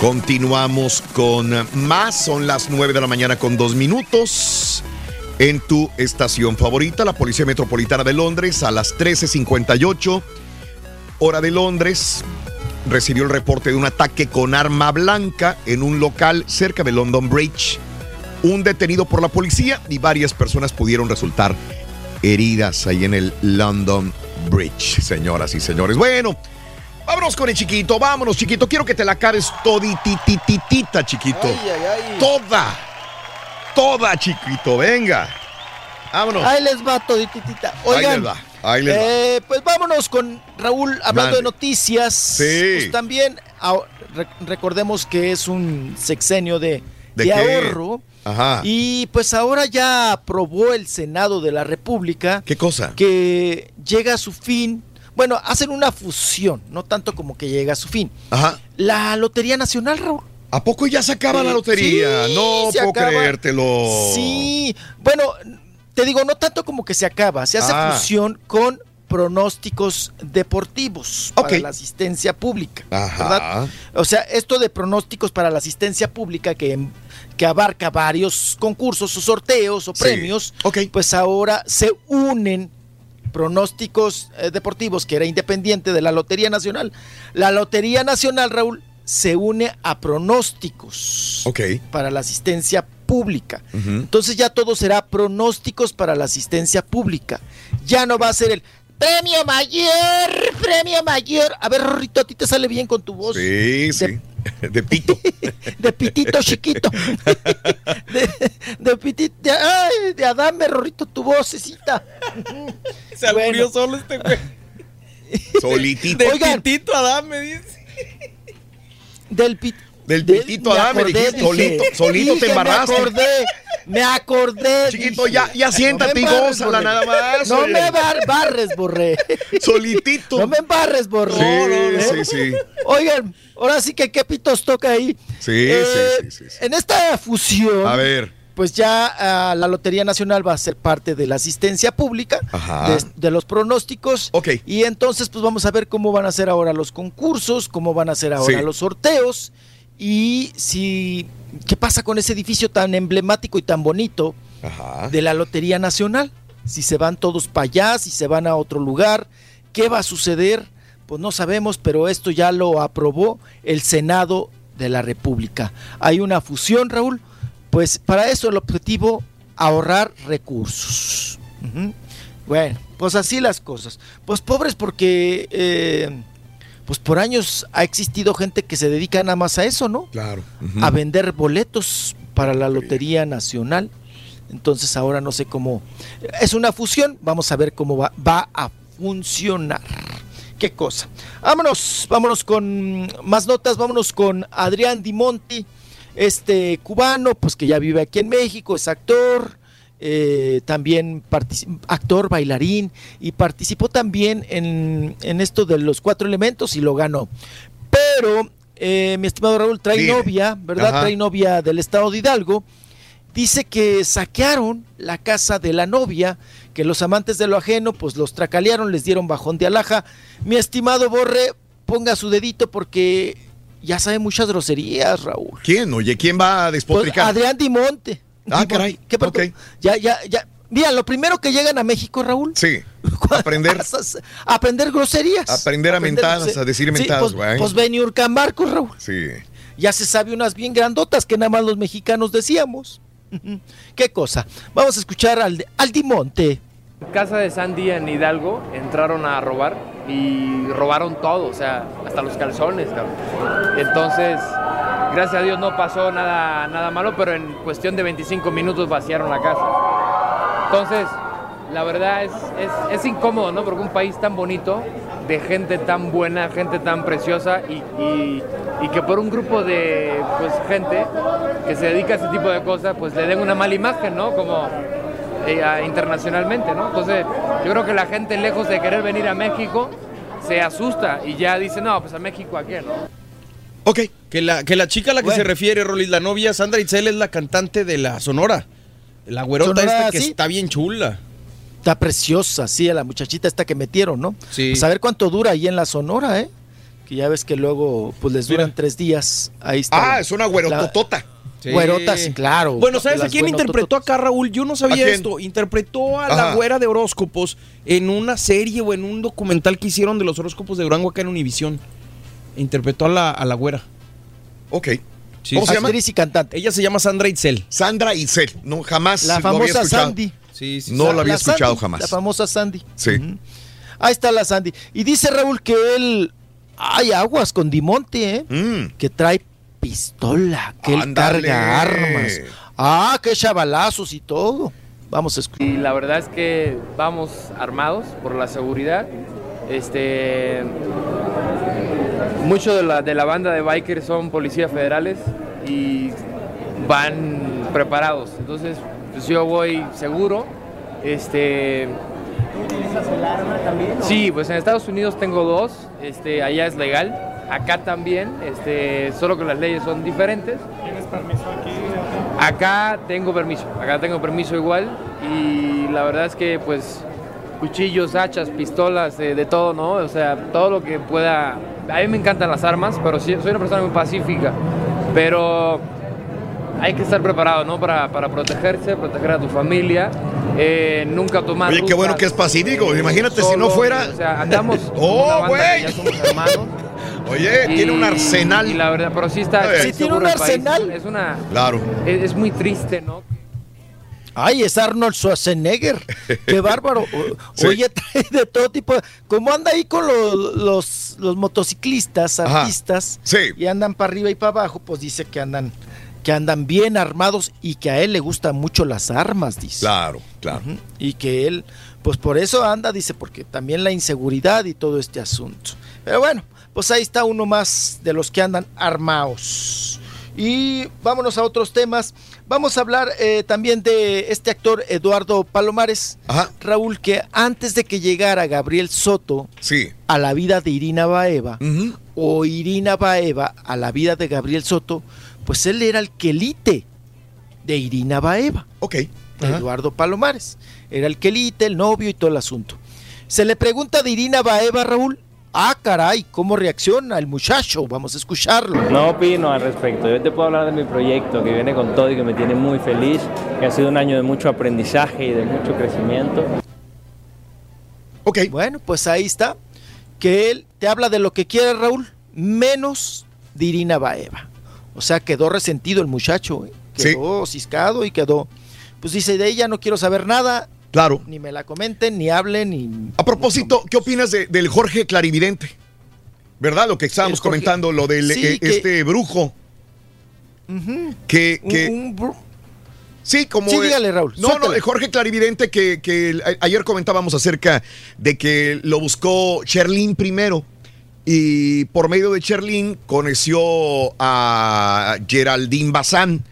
continuamos con más. Son las 9 de la mañana con dos minutos. En tu estación favorita, la Policía Metropolitana de Londres, a las 13.58, hora de Londres, recibió el reporte de un ataque con arma blanca en un local cerca de London Bridge. Un detenido por la policía y varias personas pudieron resultar heridas ahí en el London Bridge, señoras y señores. Bueno, vámonos con el chiquito, vámonos chiquito. Quiero que te la acabes toditititita, chiquito. Toda, toda, chiquito, venga. Vámonos. Ahí les va todititita. Oigan, Ahí les va. Eh, pues vámonos con Raúl hablando de noticias. Sí. Pues también recordemos que es un sexenio de, ¿De, ahorro. Ajá. Y pues ahora ya aprobó el Senado de la República. ¿Qué cosa? Que llega a su fin. Bueno, hacen una fusión, no tanto como que llega a su fin. Ajá. La Lotería Nacional, Raúl. ¿A poco ya se acaba la lotería? no puedo creértelo. Sí. Bueno, te digo, no tanto como que se acaba, se hace ah. fusión con pronósticos deportivos para la asistencia pública. ¿verdad? O sea, esto de pronósticos para la asistencia pública que, que abarca varios concursos o sorteos o premios, pues ahora se unen pronósticos eh, deportivos que era independiente de la Lotería Nacional. La Lotería Nacional, Raúl, se une a pronósticos para la asistencia pública. Entonces ya todo será pronósticos para la asistencia pública. Ya no va a ser el premio mayor, premio mayor. A ver, Rorrito, a ti te sale bien con tu voz. Sí, sí. De pito. de pitito chiquito. De, de pitito. De, ay, de Adame, Rorrito, tu vocecita. Se murió solo este güey. Solitito. De pitito dice. Del pitito. Del pitito Adame, dijiste, solito, solito te embarraste. Me acordé, me acordé. Chiquito, ya, ya siéntate no y gózala nada más. No me barres, borré. Solitito. No me embarres, borré. Sí, sí, sí. Oigan, ahora sí que qué pitos toca ahí. Sí, sí, sí, sí, En esta fusión. A ver pues ya ah, la Lotería Nacional va a ser parte de la asistencia pública, de, los pronósticos. Ok. Y entonces, pues vamos a ver cómo van a ser ahora los concursos, cómo van a ser ahora los sorteos. Y si, ¿qué pasa con ese edificio tan emblemático y tan bonito de la Lotería Nacional? Si se van todos para allá, si se van a otro lugar, ¿qué va a suceder? Pues no sabemos, pero esto ya lo aprobó el Senado de la República. Hay una fusión, Raúl. Pues para eso el objetivo, ahorrar recursos. Bueno, pues así las cosas. Pues pobres porque eh, pues por años ha existido gente que se dedica nada más a eso, ¿no? Claro. A vender boletos para la Lotería Nacional. Entonces ahora no sé cómo. Es una fusión, vamos a ver cómo va, va a funcionar. Qué cosa. Vámonos, vámonos con más notas, vámonos con Adrián Dimonti, este cubano, pues que ya vive aquí en México, es actor, eh, también actor, bailarín y participó también en, esto de los cuatro elementos y lo ganó. Pero, eh, mi estimado Raúl, trae novia, ¿verdad? Trae novia del estado de Hidalgo. Dice que saquearon la casa de la novia, que los amantes de lo ajeno, pues los tracalearon, les dieron bajón de alhaja. Mi estimado Borre, ponga su dedito porque ya sabe muchas groserías, Raúl. ¿Quién? Oye, ¿quién va a despotricar? Pues Adrián Dimonte. Ah, caray. ¿Qué okay. Ya, ya, ya. Mira, lo primero que llegan a México, Raúl. Sí. Aprender. aprender groserías. Aprender a mentadas, a decir mentadas, güey. pues, pues ven y Raúl. Sí. Ya se sabe unas bien grandotas que nada más los mexicanos decíamos. ¿Qué cosa? Vamos a escuchar al, al Dimonte. Casa de Sandy en Hidalgo entraron a robar y robaron todo, o sea, hasta los calzones, cabrón. Entonces, gracias a Dios no pasó nada, nada malo, pero en cuestión de 25 minutos vaciaron la casa. Entonces, la verdad es, es, incómodo, ¿no? Porque un país tan bonito, de gente tan buena, gente tan preciosa y, y, que por un grupo de pues, gente que se dedica a ese tipo de cosas, pues le den una mala imagen, ¿no? Como eh, internacionalmente, ¿no? Entonces, yo creo que la gente, lejos de querer venir a México, se asusta y ya dice, no, pues a México a qué, ¿no? Ok. Que la, que la chica a la que se refiere, Rolis, la novia Sandra Itzel es la cantante de la Sonora. La güerota esta que está bien chula. Está preciosa, sí, a la muchachita esta que metieron, ¿no? Sí. Pues a ver cuánto dura ahí en la Sonora, ¿eh? Que ya ves que luego, pues les duran tres días. Ahí está. Ah, es una güerototota. Güerota, sí, claro. Bueno, ¿sabes a quién interpretó acá, Raúl? Yo no sabía esto. Interpretó a la güera de horóscopos en una serie o en un documental que hicieron de los horóscopos de Durango acá en Univisión. Interpretó a la, a la güera. Ok. ¿Cómo se llama? y cantante. Ella se llama Sandra Itzel. Sandra Itzel. No, jamás La famosa Sandy. Sí, sí, no la había escuchado jamás. La famosa Sandy. Sí. Ahí está la Sandy. Y dice Raúl que él. Hay aguas con Dimonte, ¿eh? Mm. Que trae pistola, que él carga armas. Ah, que chavalazos y todo. Vamos a escuchar. Y la verdad es que vamos armados por la seguridad. Este. Mucho de la, de la banda de bikers son policías federales y van preparados. Entonces, pues yo voy seguro. Este. ¿Utilizas el arma también? Sí, pues en Estados Unidos tengo dos. Este, allá es legal. Acá también, este, solo que las leyes son diferentes. ¿Tienes permiso aquí? Acá tengo permiso, acá tengo permiso igual y la verdad es que pues cuchillos, hachas, pistolas, eh, de todo, ¿no? O sea, todo lo que pueda... A mí me encantan las armas, pero sí, soy una persona muy pacífica, pero hay que estar preparado, ¿no? Para, para protegerse, proteger a tu familia, eh, nunca tomar... Oye, qué bueno que es pacífico, imagínate si no fuera... O sea, andamos... ¡Oh, güey! Ya somos hermanos. Oye, tiene un arsenal. Y la verdad, pero sí está. Sí, tiene un arsenal. Es una. Claro. Es, es, muy triste, ¿no? Ay, es Arnold Schwarzenegger. Qué bárbaro. Sí. Oye, trae de todo tipo. ¿Cómo anda ahí con los, los, los motociclistas, artistas? Sí. Y andan para arriba y para abajo, pues dice que andan que andan bien armados y que a él le gustan mucho las armas, dice. Claro, claro. Uh -huh. Y que él, pues por eso anda, dice, porque también la inseguridad y todo este asunto. Pero bueno, pues ahí está uno más de los que andan armados. Y vámonos a otros temas. Vamos a hablar eh, también de este actor Eduardo Palomares. Ajá. Raúl, que antes de que llegara Gabriel Soto sí. a la vida de Irina Baeva, uh -huh. o Irina Baeva a la vida de Gabriel Soto, pues él era el quelite de Irina Baeva. Ok. Eduardo Palomares. Era el quelite, el novio y todo el asunto. Se le pregunta de Irina Baeva, Raúl, Ah, caray, ¿cómo reacciona el muchacho? Vamos a escucharlo. No opino al respecto. Yo te puedo hablar de mi proyecto que viene con todo y que me tiene muy feliz, que ha sido un año de mucho aprendizaje y de mucho crecimiento. Ok. Bueno, pues ahí está. Que él te habla de lo que quiere, Raúl, menos de Irina Baeva. O sea, quedó resentido el muchacho, ¿eh? quedó sí. ciscado y quedó. Pues dice, de ella no quiero saber nada, Claro. Ni me la comenten, ni hablen, ni. A propósito, ¿qué opinas de, del Jorge Clarividente? ¿Verdad? Lo que estábamos Jorge... comentando, lo del sí, eh, que... este brujo. Uh -huh. Que. que... Un. Sí, como. Sí, dígale, Raúl. No, suéltale. no, el Jorge Clarividente que, que ayer comentábamos acerca de que lo buscó Sherlyn primero. Y por medio de Sherlyn conoció a Geraldine Bazán.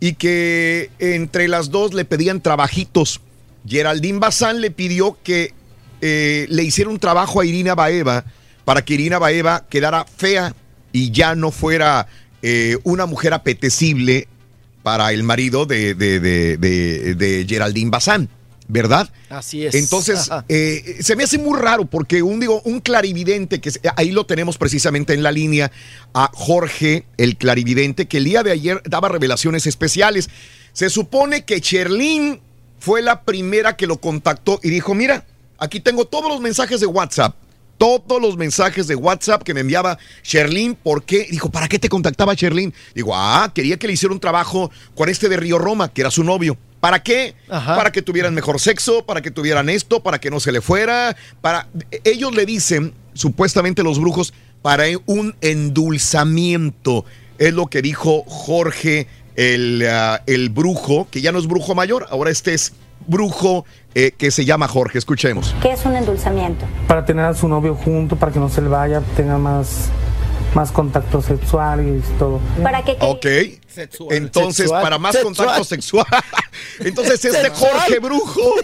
Y que entre las dos le pedían trabajitos. Geraldine Bazán le pidió que eh, le hiciera un trabajo a Irina Baeva para que Irina Baeva quedara fea y ya no fuera eh, una mujer apetecible para el marido de, de, de, de Geraldine Bazán. ¿Verdad? Así es. Entonces, eh, se me hace muy raro porque un, digo, un clarividente, que ahí lo tenemos precisamente en la línea, a Jorge, el clarividente, que el día de ayer daba revelaciones especiales. Se supone que Cherlin fue la primera que lo contactó y dijo, mira, aquí tengo todos los mensajes de WhatsApp, todos los mensajes de WhatsApp que me enviaba Sherlyn, ¿por qué? Dijo, ¿para qué te contactaba Sherlyn? Digo, ah, quería que le hiciera un trabajo con este de Río Roma, que era su novio. ¿Para qué? Ajá. Para que tuvieran mejor sexo, para que tuvieran esto, para que no se le fuera, para... Ellos le dicen, supuestamente los brujos, para un endulzamiento. Es lo que dijo Jorge el, uh, el, brujo, que ya no es brujo mayor, ahora este es brujo eh, que se llama Jorge. Escuchemos. ¿Qué es un endulzamiento? Para tener a su novio junto, para que no se le vaya, tenga más, más contacto sexual y todo. ¿Para qué? Ok. Sexual. Entonces, sexual. para más sexual. contacto sexual. Entonces, este Jorge brujo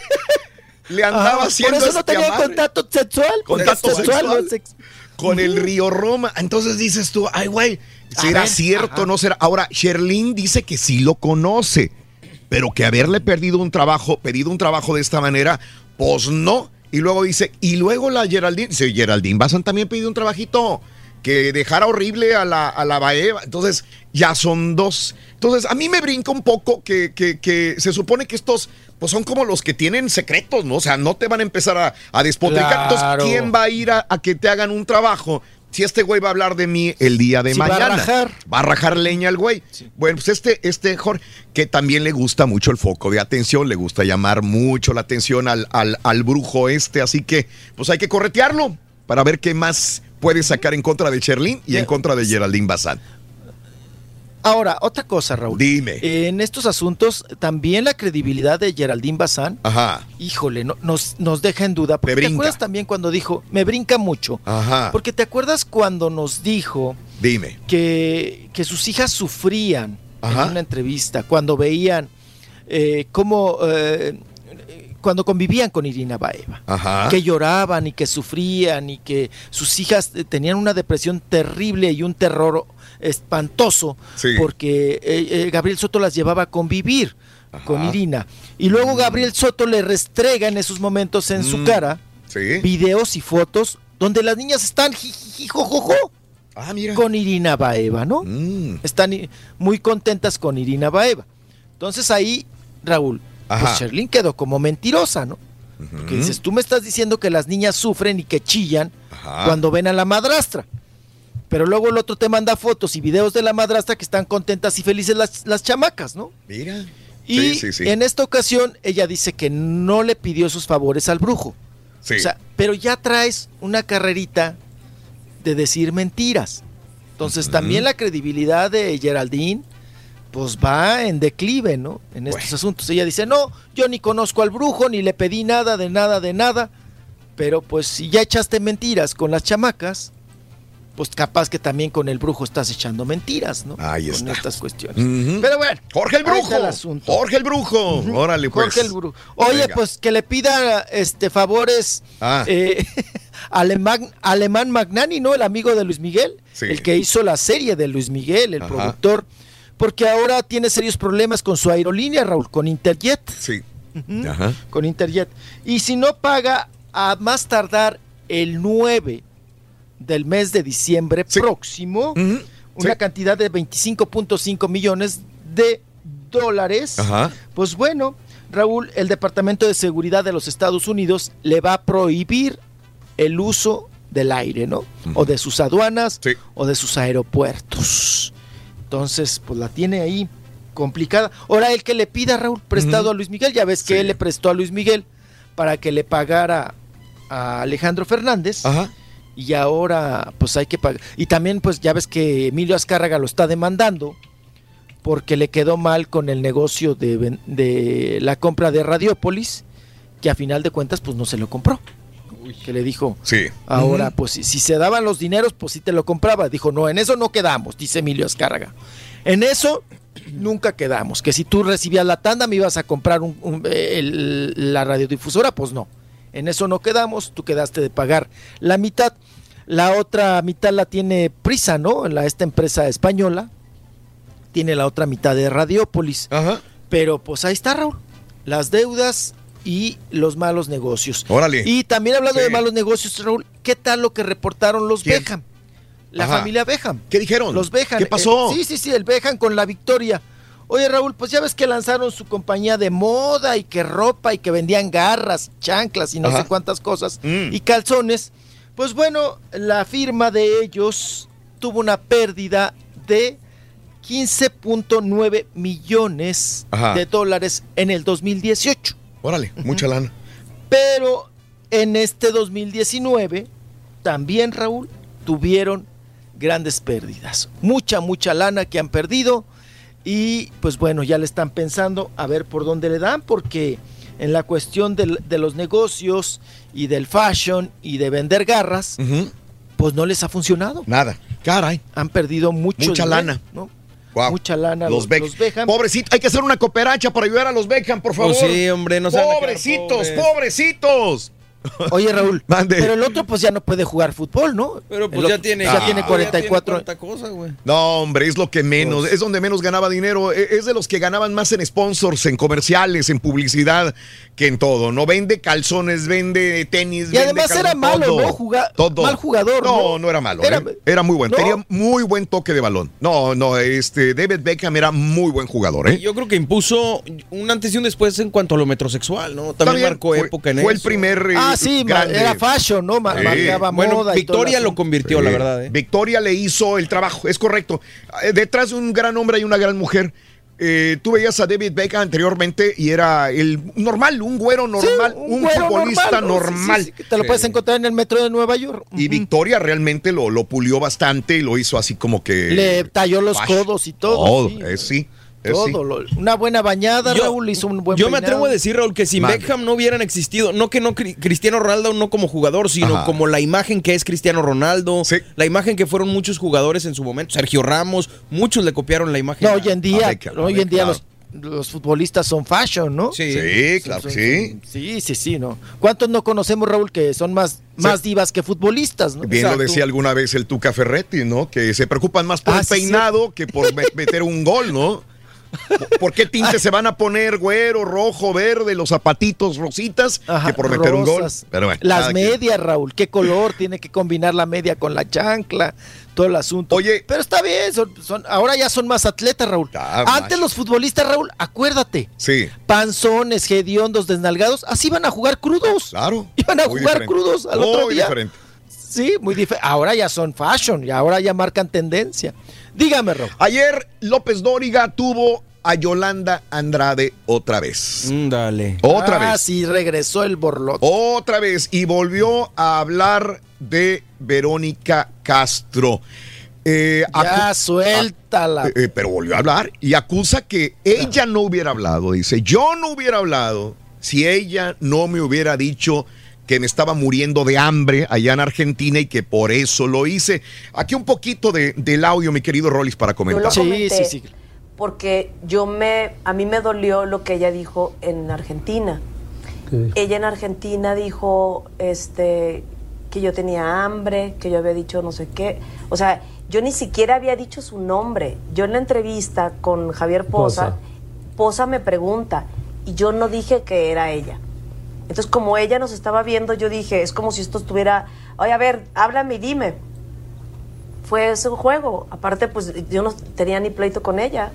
le andaba Ajá, haciendo. Por eso no tenía contacto sexual. Contacto sexual. sexual. Con el río Roma. Entonces dices tú, ay, güey ¿Será cierto no será? Ahora, Sherlyn dice que sí lo conoce, pero que haberle perdido un trabajo, pedido un trabajo de esta manera, pues no. Y luego dice, y luego la Geraldine, dice, Geraldine Bazán también pidió un trabajito que dejara horrible a la, a la Baeva. Entonces, ya son dos. Entonces, a mí me brinca un poco que, que, se supone que estos pues son como los que tienen secretos, ¿no? O sea, no te van a empezar a, a despotricar. Entonces, ¿quién va a ir a, que te hagan un trabajo si este güey va a hablar de mí el día de mañana. Va a rajar. Va a rajar leña el güey. Bueno, pues este, este Jorge, que también le gusta mucho el foco de atención, le gusta llamar mucho la atención al, al, al brujo este, así que pues hay que corretearlo para ver qué más puede sacar en contra de Cherlin y en contra de Geraldine Bazán. Ahora, otra cosa, Raúl. Dime. en estos asuntos, también la credibilidad de Geraldine Bazán, Ajá. híjole, no, nos, nos deja en duda. Porque ¿Te acuerdas también cuando dijo, me brinca mucho? Ajá. Porque te acuerdas cuando nos dijo Dime. Que, que sus hijas sufrían en una entrevista, cuando veían eh, cómo eh, cuando convivían con Irina Baeva, que lloraban y que sufrían y que sus hijas eh, tenían una depresión terrible y un terror espantoso porque eh, eh, Gabriel Soto las llevaba a convivir con Irina. Y luego Gabriel Soto le restrega en esos momentos en su mm. cara videos y fotos donde las niñas están jijijijojojo. Ah, mira. Con Irina Baeva, ¿no? Mm. Están muy contentas con Irina Baeva. Entonces ahí, Raúl, pues Sherlyn quedó como mentirosa, ¿no? Porque dices, tú me estás diciendo que las niñas sufren y que chillan cuando ven a la madrastra. Pero luego el otro te manda fotos y videos de la madrastra que están contentas y felices las, chamacas, ¿no? Mira. Y en esta ocasión ella dice que no le pidió sus favores al brujo. Sí. O sea, pero ya traes una carrerita de decir mentiras. Entonces también la credibilidad de Geraldine pues va en declive, ¿no? En estos asuntos. Ella dice, no, yo ni conozco al brujo, ni le pedí nada, de nada, de nada. Pero pues si ya echaste mentiras con las chamacas, pues capaz que también con el brujo estás echando mentiras, ¿no? Ahí con está. estas cuestiones. Pero bueno. Jorge el brujo. Jorge el brujo. Órale, pues. Jorge el brujo. Oye, pues que le pida este favores ah. eh, Alemán, Alemán Magnani, ¿no? El amigo de Luis Miguel. El que hizo la serie de Luis Miguel, el productor porque ahora tiene serios problemas con su aerolínea, Raúl, con Interjet. Sí. Con Interjet. Y si no paga a más tardar el 9 del mes de diciembre próximo, una cantidad de 25.5 millones de dólares, pues bueno, Raúl, el Departamento de Seguridad de los Estados Unidos le va a prohibir el uso del aire, ¿no? O de sus aduanas o de sus aeropuertos. Entonces, pues la tiene ahí complicada. Ahora el que le pida Raúl prestado a Luis Miguel, ya ves que él le prestó a Luis Miguel para que le pagara a Alejandro Fernández. Ajá. Y ahora pues hay que pagar. Y también pues ya ves que Emilio Azcárraga lo está demandando porque le quedó mal con el negocio de, de la compra de Radiópolis, que a final de cuentas pues no se lo compró que le dijo, sí. ahora, pues si, se daban los dineros, pues sí te lo compraba. Dijo, no, en eso no quedamos, dice Emilio Azcárraga. En eso nunca quedamos, que si tú recibías la tanda me ibas a comprar la radiodifusora, pues no. En eso no quedamos, tú quedaste de pagar la mitad. La otra mitad la tiene Prisa, ¿no? La, esta empresa española tiene la otra mitad de Radiópolis. Ajá. Pero pues ahí está, Raúl. Las deudas y los malos negocios. Órale. Y también hablando de malos negocios, Raúl, ¿qué tal lo que reportaron los Beckham? La familia Beckham. ¿Qué dijeron? Los Beckham. ¿Qué pasó? Eh, sí, sí, sí, el Beckham con la victoria. Oye, Raúl, pues ya ves que lanzaron su compañía de moda y que ropa y que vendían garras, chanclas y no sé cuántas cosas mm. y calzones. Pues bueno, la firma de ellos tuvo una pérdida de 15.9 millones de dólares en el 2018. Órale, mucha lana. Pero en este 2019, también Raúl, tuvieron grandes pérdidas. Mucha, mucha lana que han perdido. Y pues bueno, ya le están pensando a ver por dónde le dan, porque en la cuestión de, los negocios y del fashion y de vender garras, pues no les ha funcionado. Nada. Caray. Han perdido mucho mucha lana. ¿no? Mucha lana los, Beckham. Pobrecito, hay que hacer una cooperacha para ayudar a los Beckham, por favor. Oh, sí, hombre, no Pobrecitos, pobrecitos. Oye, Raúl, pero el otro pues ya no puede jugar fútbol, ¿no? Pero pues ya tiene, ya tiene 44. no, hombre, es lo que menos, pues es donde menos ganaba dinero. E, es de los que ganaban más en sponsors, en comerciales, en publicidad, que en todo. No vende calzones, vende tenis. Y además era malo, ¿no? todo. Mal jugador. No, no, era malo. Era, ¿eh? muy bueno. Tenía muy buen toque de balón. No, no, este David Beckham era muy buen jugador, ¿eh? Yo creo que impuso un antes y un después en cuanto a lo metrosexual, ¿no? También, marcó época en eso. Fue el primer. Eh, ah, sí, era fashion, ¿no? Marcaba bueno, Victoria lo convirtió, la verdad. ¿eh? Victoria le hizo el trabajo, es correcto. Eh, detrás de un gran hombre hay una gran mujer. Eh, tú veías a David Beckham anteriormente y era el normal, un güero normal, un, futbolista normal. te lo puedes encontrar en el metro de Nueva York. Y Victoria realmente lo, lo pulió bastante y lo hizo así como que. Le talló los codos y todo. Todo, sí. Todo, una buena bañada, Raúl hizo un buen Yo me atrevo a decir, Raúl, que si Beckham no hubieran existido, no que no Cristiano Ronaldo no como jugador, sino como la imagen que es Cristiano Ronaldo, la imagen que fueron muchos jugadores en su momento, Sergio Ramos, muchos le copiaron la imagen. No, hoy en día, hoy en día los, futbolistas son fashion, ¿no? Sí, sí claro sí. Sí, sí, sí, ¿no? ¿Cuántos no conocemos, Raúl, que son más, más divas que futbolistas, ¿no? Bien lo decía alguna vez el Tuca Ferretti, ¿no? Que se preocupan más por ah, el peinado que por meter un gol, ¿no? ¿Por qué tintes se van a poner güero, rojo, verde, los zapatitos rositas que por meter un gol? Las medias, Raúl, ¿qué color tiene que combinar la media con la chancla? Todo el asunto. Oye, pero está bien, son, ahora ya son más atletas, Raúl. Antes los futbolistas, Raúl, acuérdate. Sí. Panzones, hediondos, desnalgados, así van a jugar crudos. Claro. Iban a jugar crudos al otro día. Diferente. Sí, muy diferente. Ahora ya son fashion y ahora ya marcan tendencia. Dígame, Rob. Ayer López Dóriga tuvo a Yolanda Andrade otra vez. Mm, dale. Otra ah, vez. sí, regresó el borlote. Otra vez. Y volvió a hablar de Verónica Castro. Eh, ya, suéltala. Eh, eh, pero volvió a hablar y acusa que ella no hubiera hablado. Dice, yo no hubiera hablado si ella no me hubiera dicho que me estaba muriendo de hambre allá en Argentina y que por eso lo hice. Aquí un poquito de, del audio, mi querido Rollis, para comentar. Sí, sí, sí. Porque yo me, a mí me dolió lo que ella dijo en Argentina. Ella en Argentina dijo este, que yo tenía hambre, que yo había dicho no sé qué. O sea, yo ni siquiera había dicho su nombre. Yo en la entrevista con Javier Poza, Poza me pregunta y yo no dije que era ella. Entonces, como ella nos estaba viendo, yo dije, es como si esto estuviera, oye, a ver, háblame y dime. Fue ese juego. Aparte, pues yo no tenía ni pleito con ella.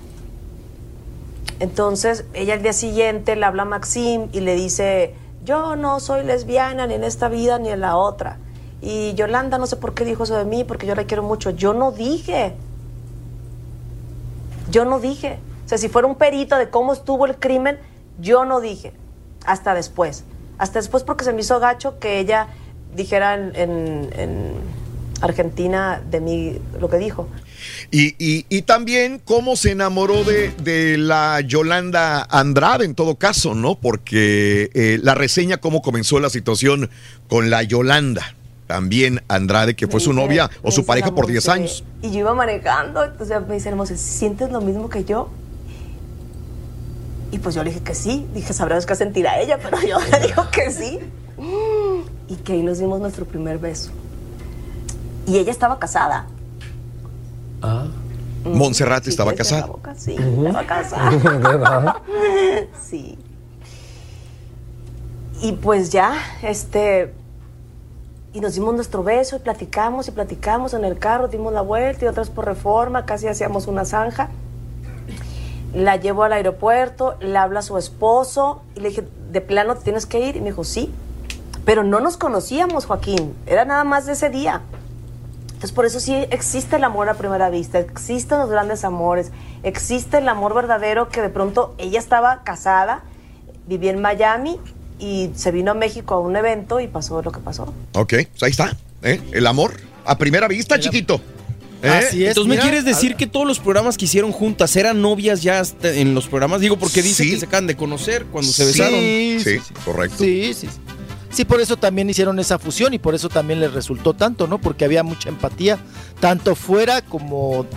Entonces, ella al día siguiente le habla a Maxim y le dice, yo no soy lesbiana ni en esta vida ni en la otra. Y Yolanda no sé por qué dijo eso de mí, porque yo la quiero mucho. Yo no dije. Yo no dije. O sea, si fuera un perito de cómo estuvo el crimen, yo no dije. Hasta después. Hasta después porque se me hizo gacho que ella dijera en, Argentina de mí lo que dijo. Y, también cómo se enamoró de, la Yolanda Andrade en todo caso, ¿no? Porque eh, la reseña cómo comenzó la situación con la Yolanda. También Andrade, que fue su novia o su pareja por 10 años. Y yo iba manejando, entonces me dice hermosa, ¿sientes lo mismo que yo? Y pues yo le dije que sí. Dije, sabrás qué sentirá ella, pero yo le digo que sí. Y que ahí nos dimos nuestro primer beso. Y ella estaba casada. Ah. Montserrat estaba casada. sí, estaba casada. sí. Y pues ya, este. Y nos dimos nuestro beso y platicamos y platicamos en el carro, dimos la vuelta y otras por reforma, casi hacíamos una zanja la llevo al aeropuerto, le habla a su esposo y le dije, ¿de plano te tienes que ir? Y me dijo, sí. Pero no nos conocíamos, Joaquín, era nada más de ese día. Entonces, por eso sí existe el amor a primera vista, existen los grandes amores, existe el amor verdadero que de pronto ella estaba casada, vivía en Miami y se vino a México a un evento y pasó lo que pasó. Ok, pues ahí está, ¿eh? el amor a primera vista, chiquito. ¿Eh? Entonces, ¿me quieres decir que todos los programas que hicieron juntas eran novias ya en los programas? Digo, porque dice que se acaban de conocer cuando se besaron. Sí, sí, correcto. Sí, sí. Sí, por eso también hicieron esa fusión y por eso también les resultó tanto, ¿no? Porque había mucha empatía, tanto fuera como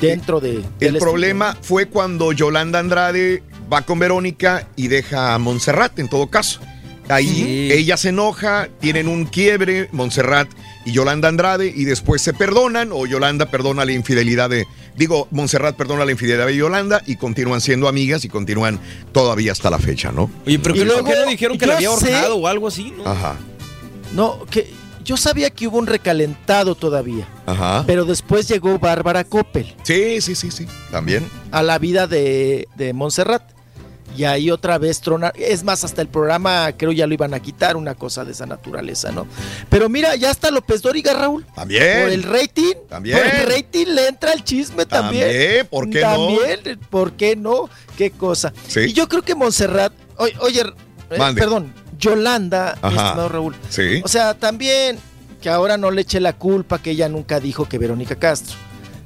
dentro de... El problema fue cuando Yolanda Andrade va con Verónica y deja a Montserrat, en todo caso. Ahí ella se enoja, tienen un quiebre, Montserrat y Yolanda Andrade, y después se perdonan, o Yolanda perdona la infidelidad de, digo, Montserrat perdona la infidelidad de Yolanda, y continúan siendo amigas y continúan todavía hasta la fecha, ¿no? Oye, pero Y ¿por luego, qué no dijeron que yo la había sé- ahorcado o algo así? ¿no? Ajá, No, que yo sabía que hubo un recalentado todavía. ajá. Pero después llegó Bárbara Coppel Sí, sí, sí, sí, también. a la vida de, de Montserrat. Y ahí otra vez tronar. Es más, hasta el programa creo ya lo iban a quitar, una cosa de esa naturaleza, ¿no? Pero mira, ya está López Dóriga, Raúl. También. Por el rating. También. Por el rating le entra el chisme también. También, ¿por qué no? También, ¿por qué no? Qué cosa. Sí. Y yo creo que Montserrat. Oye, oye, eh, perdón, Yolanda, mi Ajá. estimado Raúl. Sí. O sea, también que ahora no le eche la culpa que ella nunca dijo que Verónica Castro.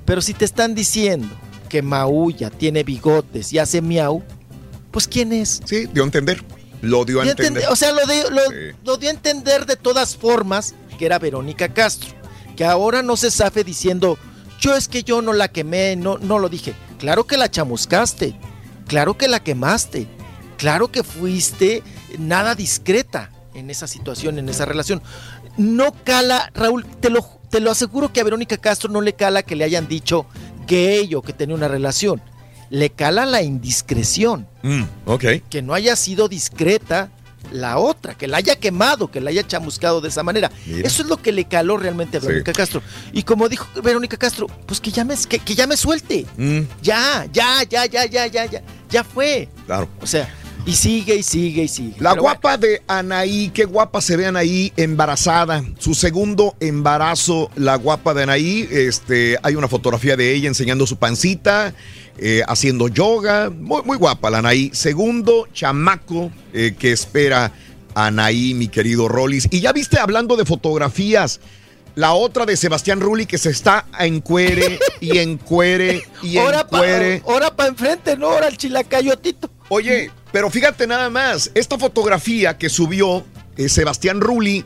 Pero si te están diciendo que maulla, tiene bigotes y hace miau, pues ¿quién es? Sí, dio a entender. Lo dio a Dio entender. o sea, lo, de- lo- Sí. lo dio a entender de todas formas que era Verónica Castro. Que ahora no se safe diciendo, yo es que yo no la quemé, no, no lo dije. Claro que la chamuscaste, claro que la quemaste, claro que fuiste nada discreta en esa situación, en esa relación. No cala, Raúl, te lo, te lo aseguro que a Verónica Castro no le cala que le hayan dicho gay o que tenía una relación. Le cala la indiscreción Mm, ok. que no haya sido discreta la otra, que la haya quemado, que la haya chamuscado de esa manera. Mira. Eso es lo que le caló realmente a Verónica Castro. Y como dijo Verónica Castro, pues que ya me, que, que ya me suelte. Mm, Ya, ya, ya, ya, ya, ya, ya. Ya fue. claro. O sea, y sigue y sigue y sigue. La Pero guapa de Anaí, qué guapa se ve Anaí embarazada. Su segundo embarazo, la guapa de Anaí. Este, hay una fotografía de ella enseñando su pancita, eh, haciendo yoga. Muy, muy guapa la Anaí. Segundo chamaco eh, que espera Anaí, mi querido Rollis. Y ya viste hablando de fotografías. La otra de Sebastián Rulli que se está encuere y encuere y Ahora encuere. para ahora pa enfrente, no, ahora el chilacayotito. Oye, pero fíjate nada más, esta fotografía que subió eh, Sebastián Rulli,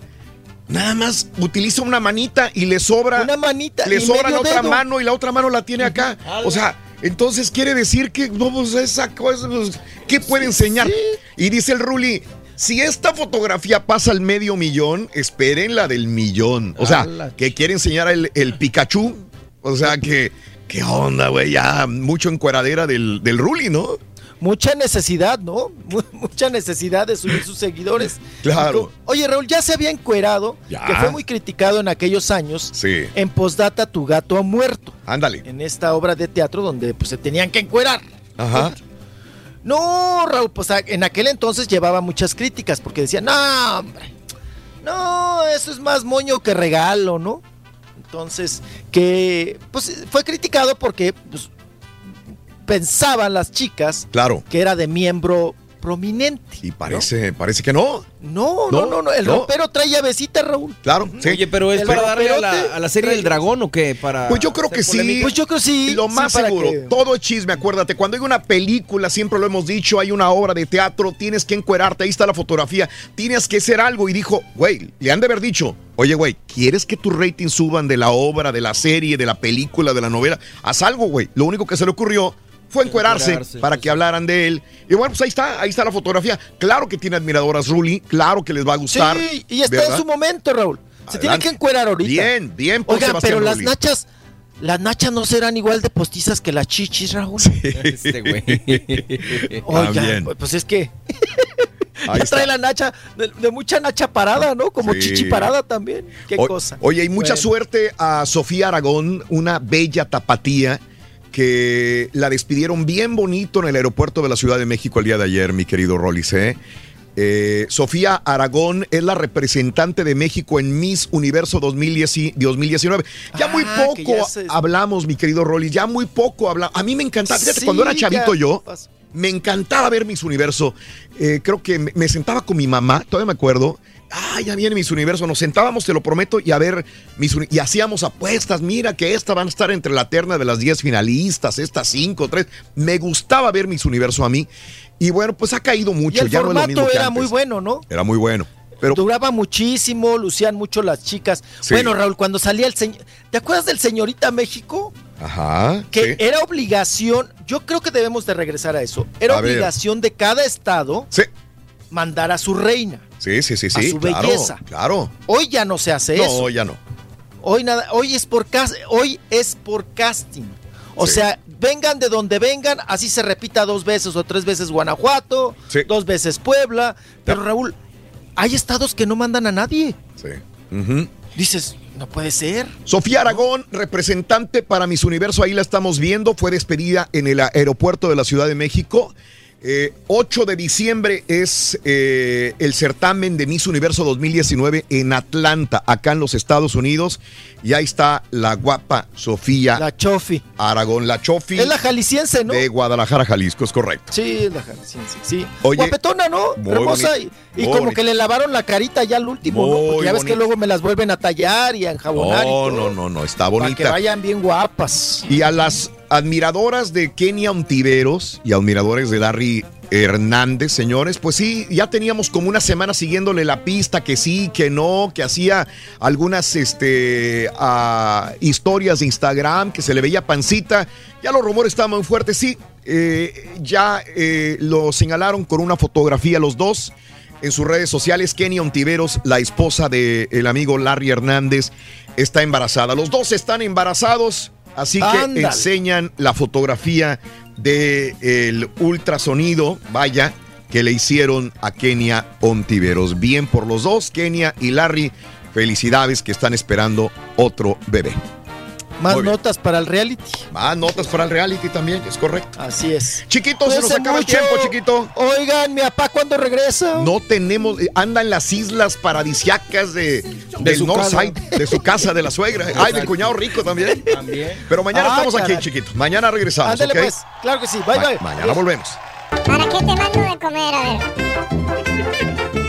nada más utiliza una manita y le sobra. Una manita Le y sobra la otra dedo. mano y la otra mano la tiene acá. O sea, entonces quiere decir que, no, pues esa cosa, pues, ¿qué puede enseñar? Y dice el Rulli. Si esta fotografía pasa al medio millón, esperen la del millón. O sea, que quiere enseñar el, el Pikachu. O sea, que, ¿qué onda, güey? Ya mucho encueradera del, del Rulli, ¿no? Mucha necesidad, ¿no? Mu- Mucha necesidad de subir sus seguidores. Claro. Oye, Raúl, ya se había encuerado, Ya. que fue muy criticado en aquellos años, Sí. en Postdata Tu Gato ha muerto, Ándale. en esta obra de teatro donde pues, se tenían que encuerar. Ajá. No, Raúl, pues en aquel entonces llevaba muchas críticas porque decían, no, hombre, no, eso es más moño que regalo, ¿no? Entonces, que pues fue criticado porque pues, pensaban las chicas Claro. que era de miembro prominente. Y parece, parece que no. No, no, No, no, no, el no. ropero trae llavecita, Raúl. Claro, sí. Oye, pero es El para darle a la, a la serie del dragón o qué? Para Pues yo creo que sí. polémica? Pues yo creo sí. Lo más seguro, que- todo es chisme, acuérdate, cuando hay una película, siempre lo hemos dicho, hay una obra de teatro, tienes que encuerarte, ahí está la fotografía, tienes que hacer algo. Y dijo, güey, le han de haber dicho, oye, güey, ¿quieres que tus ratings suban de la obra, de la serie, de la película, de la novela? Haz algo, güey. Lo único que se le ocurrió fue encuerarse, Encuerarse, para que hablaran de él. Y bueno, pues ahí está, ahí está la fotografía. Claro que tiene admiradoras Ruli, claro que les va a gustar. Sí, y está ¿verdad? en su momento, Raúl. Se tiene que encuerar ahorita. Bien, bien por Oigan, Sebastián pero las nachas, las nachas no serán igual de postizas que las chichis, Raúl. Este güey. Oigan, También. pues, pues es que Ahí ya está. trae la nacha, de, de mucha nacha parada, ¿no? Como Sí. chichi parada también. Qué O- cosa. Oye, y mucha Bueno. suerte a Sofía Aragón, una bella tapatía que la despidieron bien bonito en el aeropuerto de la Ciudad de México el día de ayer, mi querido Rollis. ¿eh? Eh, Sofía Aragón es la representante de México en Miss Universo 2010 y- 2019. Ya muy Ah, que poco ya se- hablamos, mi querido Rollis, ya muy poco hablamos. A mí me encantaba, fíjate, Sí, cuando era chavito ya yo, me encantaba ver Miss Universo. Eh, creo que me, me sentaba con mi mamá, todavía me acuerdo. Ah, ya viene Miss Universo. Nos sentábamos, te lo prometo, y a ver Miss Y hacíamos apuestas. Mira que esta van a estar entre la terna de las 10 finalistas, estas 5, 3. Me gustaba ver Miss Universo a mí. Y bueno, pues ha caído Y mucho. el ya no es lo mismo formato que era antes. muy bueno, ¿no? Era muy bueno. Pero Duraba muchísimo, lucían mucho las chicas. Sí. Bueno, Raúl, cuando salía el señor. ¿Te acuerdas del señorita México? Ajá. Que sí. era obligación, yo creo que debemos de regresar a eso. Era A ver. obligación de cada estado Sí. Mandar a su reina. Sí, sí, sí, sí. A su claro, belleza. Claro. Hoy ya no se hace eso. No, hoy ya no. Hoy nada, hoy es por hoy es por casting. O Sí. sea, vengan de donde vengan, así se repita dos veces o tres veces Guanajuato, dos veces Puebla. Pero Raúl, hay estados que no mandan a nadie. Sí. Dices, no puede ser. Sofía Aragón, representante para Miss Universo, ahí la estamos viendo, fue despedida en el aeropuerto de la Ciudad de México. Eh, 8 de diciembre es eh, el certamen de Miss Universo 2019 en Atlanta, acá en los Estados Unidos. Y ahí está la guapa Sofía La Chofi. Aragón, la Chofi. Es la jalisciense, ¿no? De Guadalajara, Jalisco, es correcto. Sí, es la jalisciense, sí. Oye, Guapetona, ¿no? Hermosa. Y, bonita, y como bonita. que le lavaron la carita ya al último, ¿no? Porque ya ves que bonita. luego me las vuelven a tallar y a enjabonar. y No, todo, no, no, no, está Para que bonita. vayan bien guapas. Y a las admiradoras de Kenia Ontiveros y admiradores de Larry Hernández, señores, pues sí, ya teníamos como una semana siguiéndole la pista, que sí, que no, que hacía algunas este, ah, historias de Instagram, que se le veía pancita. Ya los rumores estaban muy fuertes, sí. eh, ya eh, lo señalaron con una fotografía los dos en sus redes sociales. Kenia Ontiveros, la esposa del amigo Larry Hernández, está embarazada. Los dos están embarazados, así que Ándale. enseñan la fotografía del ultrasonido, vaya, que le hicieron a Kenia Ontiveros. Bien por los dos, Kenia y Larry. Felicidades que están esperando otro bebé. Más Muy bien. notas para el reality. Más notas para el reality también, es correcto. Así es. Chiquito, se nos acaba el tiempo, chiquito. Oigan, mi papá, ¿cuándo regresa? No tenemos, eh, anda en las islas paradisiacas de, del su Northside, casa. de su casa, de la suegra. Ay, del cuñado rico también. Pero mañana Ah, estamos aquí, chiquito. Mañana regresamos, Ándale, ¿ok? pues. Claro que sí. Bye, Ma- bye. Mañana volvemos. ¿Para qué te mando de comer? A ver.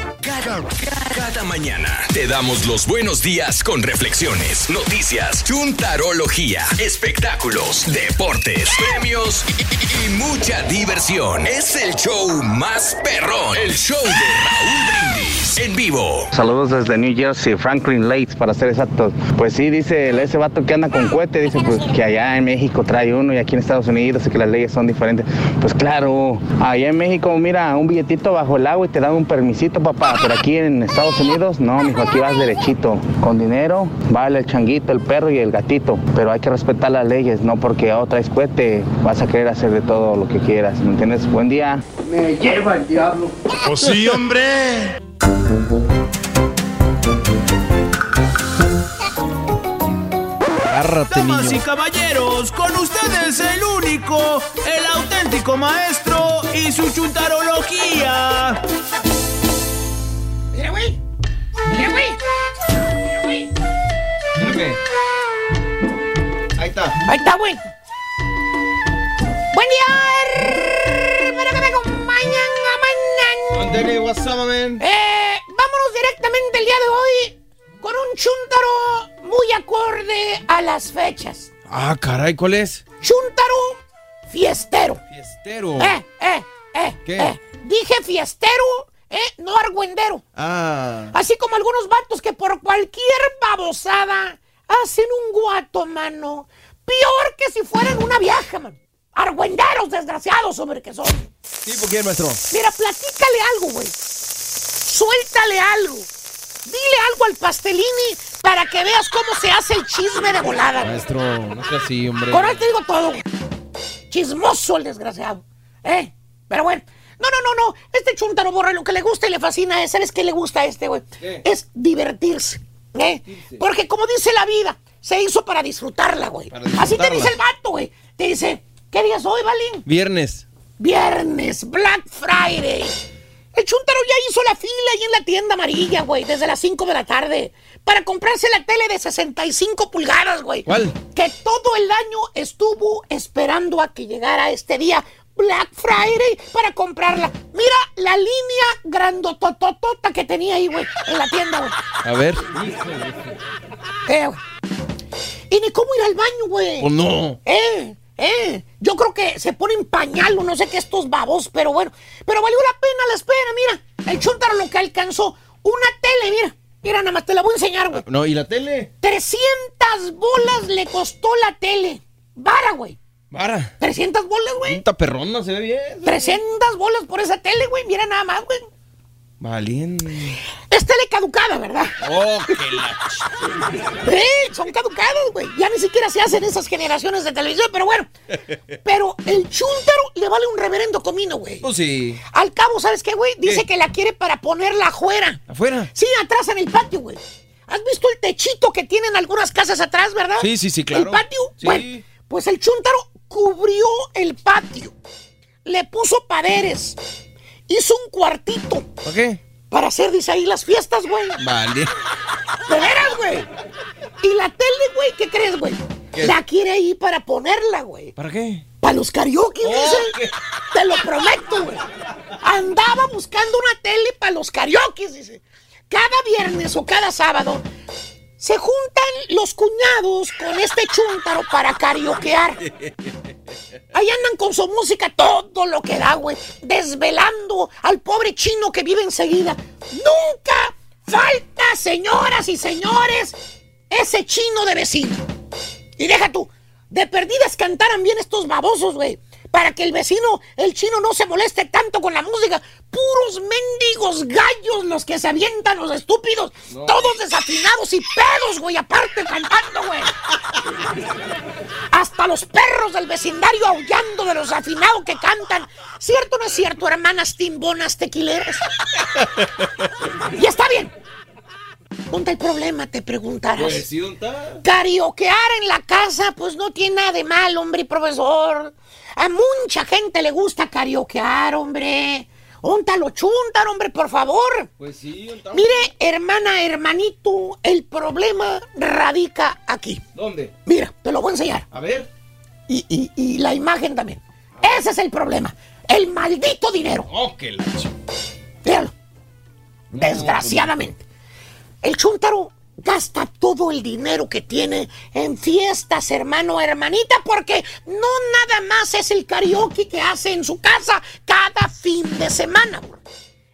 Cada mañana te damos los buenos días con reflexiones, noticias, chuntarología, espectáculos, deportes, premios y, y- mucha diversión. Es el show más perrón, el show de Raúl Brindis en vivo. Saludos desde New Jersey, Franklin Lakes para ser exactos. Pues sí, dice ese vato que anda con cohete, dice pues que allá en México trae uno y aquí en Estados Unidos y que las leyes son diferentes. Pues claro, allá en México mira un billetito bajo el agua y te dan un permisito, papá, pero aquí en Estados Unidos no, mijo, aquí vas derechito. Con dinero vale el changuito, el perro y el gatito, pero hay que respetar las leyes, no porque oh, traes cohete vas a querer hacer de todo lo que quieras, ¿me entiendes? Buen día. Me lleva el diablo. Pues sí, hombre. Agárrate, Damas y caballeros, con ustedes el único, el auténtico maestro y su chuntarología. Mira, güey. Mira, güey. Mira, güey. Ahí está. Ahí está, güey. Buen día, hermano que me acompañan a mañana. What's up, man? Eh, directamente el día de hoy con un chúntaro muy acorde a las fechas. Ah, caray, ¿cuál es? Chúntaro fiestero. Fiestero. Eh, eh, eh. ¿Qué? eh. Dije fiestero, eh, no argüendero. Ah. Así como algunos vatos que por cualquier babosada hacen un guato, mano. Peor que si fueran una vieja, man. Argüenderos desgraciados, hombre, que son. Sí, ¿por qué, maestro? Mira, platícale algo, güey. Suéltale algo. Dile algo al pastelini para que veas cómo se hace el chisme de volada. güey. Maestro, no sea así, hombre. Con él te digo todo, güey. Chismoso el desgraciado. ¿Eh? Pero bueno. No, no, no, no. Este chuntaro borra lo que le gusta y le fascina es. ¿Sabes qué le gusta a este, güey? Es divertirse. ¿Eh? Porque como dice la vida, se hizo para disfrutarla, güey. Así te dice el vato, güey. Te dice, ¿qué día es hoy, Balín? Viernes. Viernes, Black Friday. El Chuntaro ya hizo la fila ahí en la tienda amarilla, güey, desde las 5 de la tarde, para comprarse la tele de 65 pulgadas, güey. ¿Cuál? Que todo el año estuvo esperando a que llegara este día, Black Friday, para comprarla. Mira la línea grandotototota que tenía ahí, güey, en la tienda, güey. A ver. Eh, güey. Y ni cómo ir al baño, güey. ¿O no? Eh, eh. Yo creo que se ponen pañal o no sé qué estos babos, pero bueno. Pero valió la pena la espera, mira. El chuntaro lo que alcanzó. Una tele, mira. Mira, nada más te la voy a enseñar, güey. No, ¿y la tele? 300 bolas le costó la tele. Vara, güey. Vara. 300 bolas, güey. Punta perrona, se ve bien. 300 bolas por esa tele, güey. Mira nada más, güey. Valiendo. Es tele caducada, ¿verdad? Oh, qué la... Sí, son caducados, güey. Ya ni siquiera se hacen esas generaciones de televisión, pero bueno. Pero el chúntaro le vale un reverendo comino, güey. Pues sí. Al cabo, ¿sabes qué, güey? Dice que la quiere para ponerla afuera. ¿Afuera? Sí, atrás en el patio, güey. ¿Has visto el techito que tienen algunas casas atrás, verdad? Sí, sí, sí, claro. ¿El patio? Sí. Bueno, pues el chúntaro cubrió el patio. Le puso paredes. Hizo un cuartito. ¿Para qué? Para hacer, dice ahí, las fiestas, güey. Vale. De veras, güey. Y la tele, güey, ¿qué crees, güey? La quiere ahí para ponerla, güey. ¿Para qué? Para los karaoke, Oh, dice. Te lo prometo, güey. Andaba buscando una tele para los karaoke, dice. Cada viernes o cada sábado se juntan los cuñados con este chúntaro para karaokear. Ahí andan con su música todo lo que da, güey. Desvelando al pobre chino que vive enseguida. Nunca falta, señoras y señores, ese chino de vecino. Y deja tú, de perdidas cantaran bien estos babosos, güey. Para que el vecino, el chino, no se moleste tanto con la música. Puros mendigos gallos los que se avientan los estúpidos. Todos desafinados y pedos, güey, aparte cantando, güey. Hasta los perros del vecindario aullando de los afinados que cantan. ¿Cierto o no es cierto, hermanas timbonas tequileras? y está bien. ¿Dónde el problema? Te preguntarás. Pues sí. Carioquear en la casa, pues no tiene nada de mal, hombre, profesor. A mucha gente le gusta carioquear, hombre. Óntalo, chuntar, hombre, por favor. Pues sí. Mire, hermana, hermanito, el problema radica aquí. ¿Dónde? Mira, te lo voy a enseñar. A ver. Y, y- y la imagen también. Ese es el problema. El maldito dinero. Oh, qué Míralo. Desgraciadamente. El chuntaro gasta todo el dinero que tiene en fiestas, hermano, hermanita, porque no nada más es el karaoke que hace en su casa cada fin de semana. bro.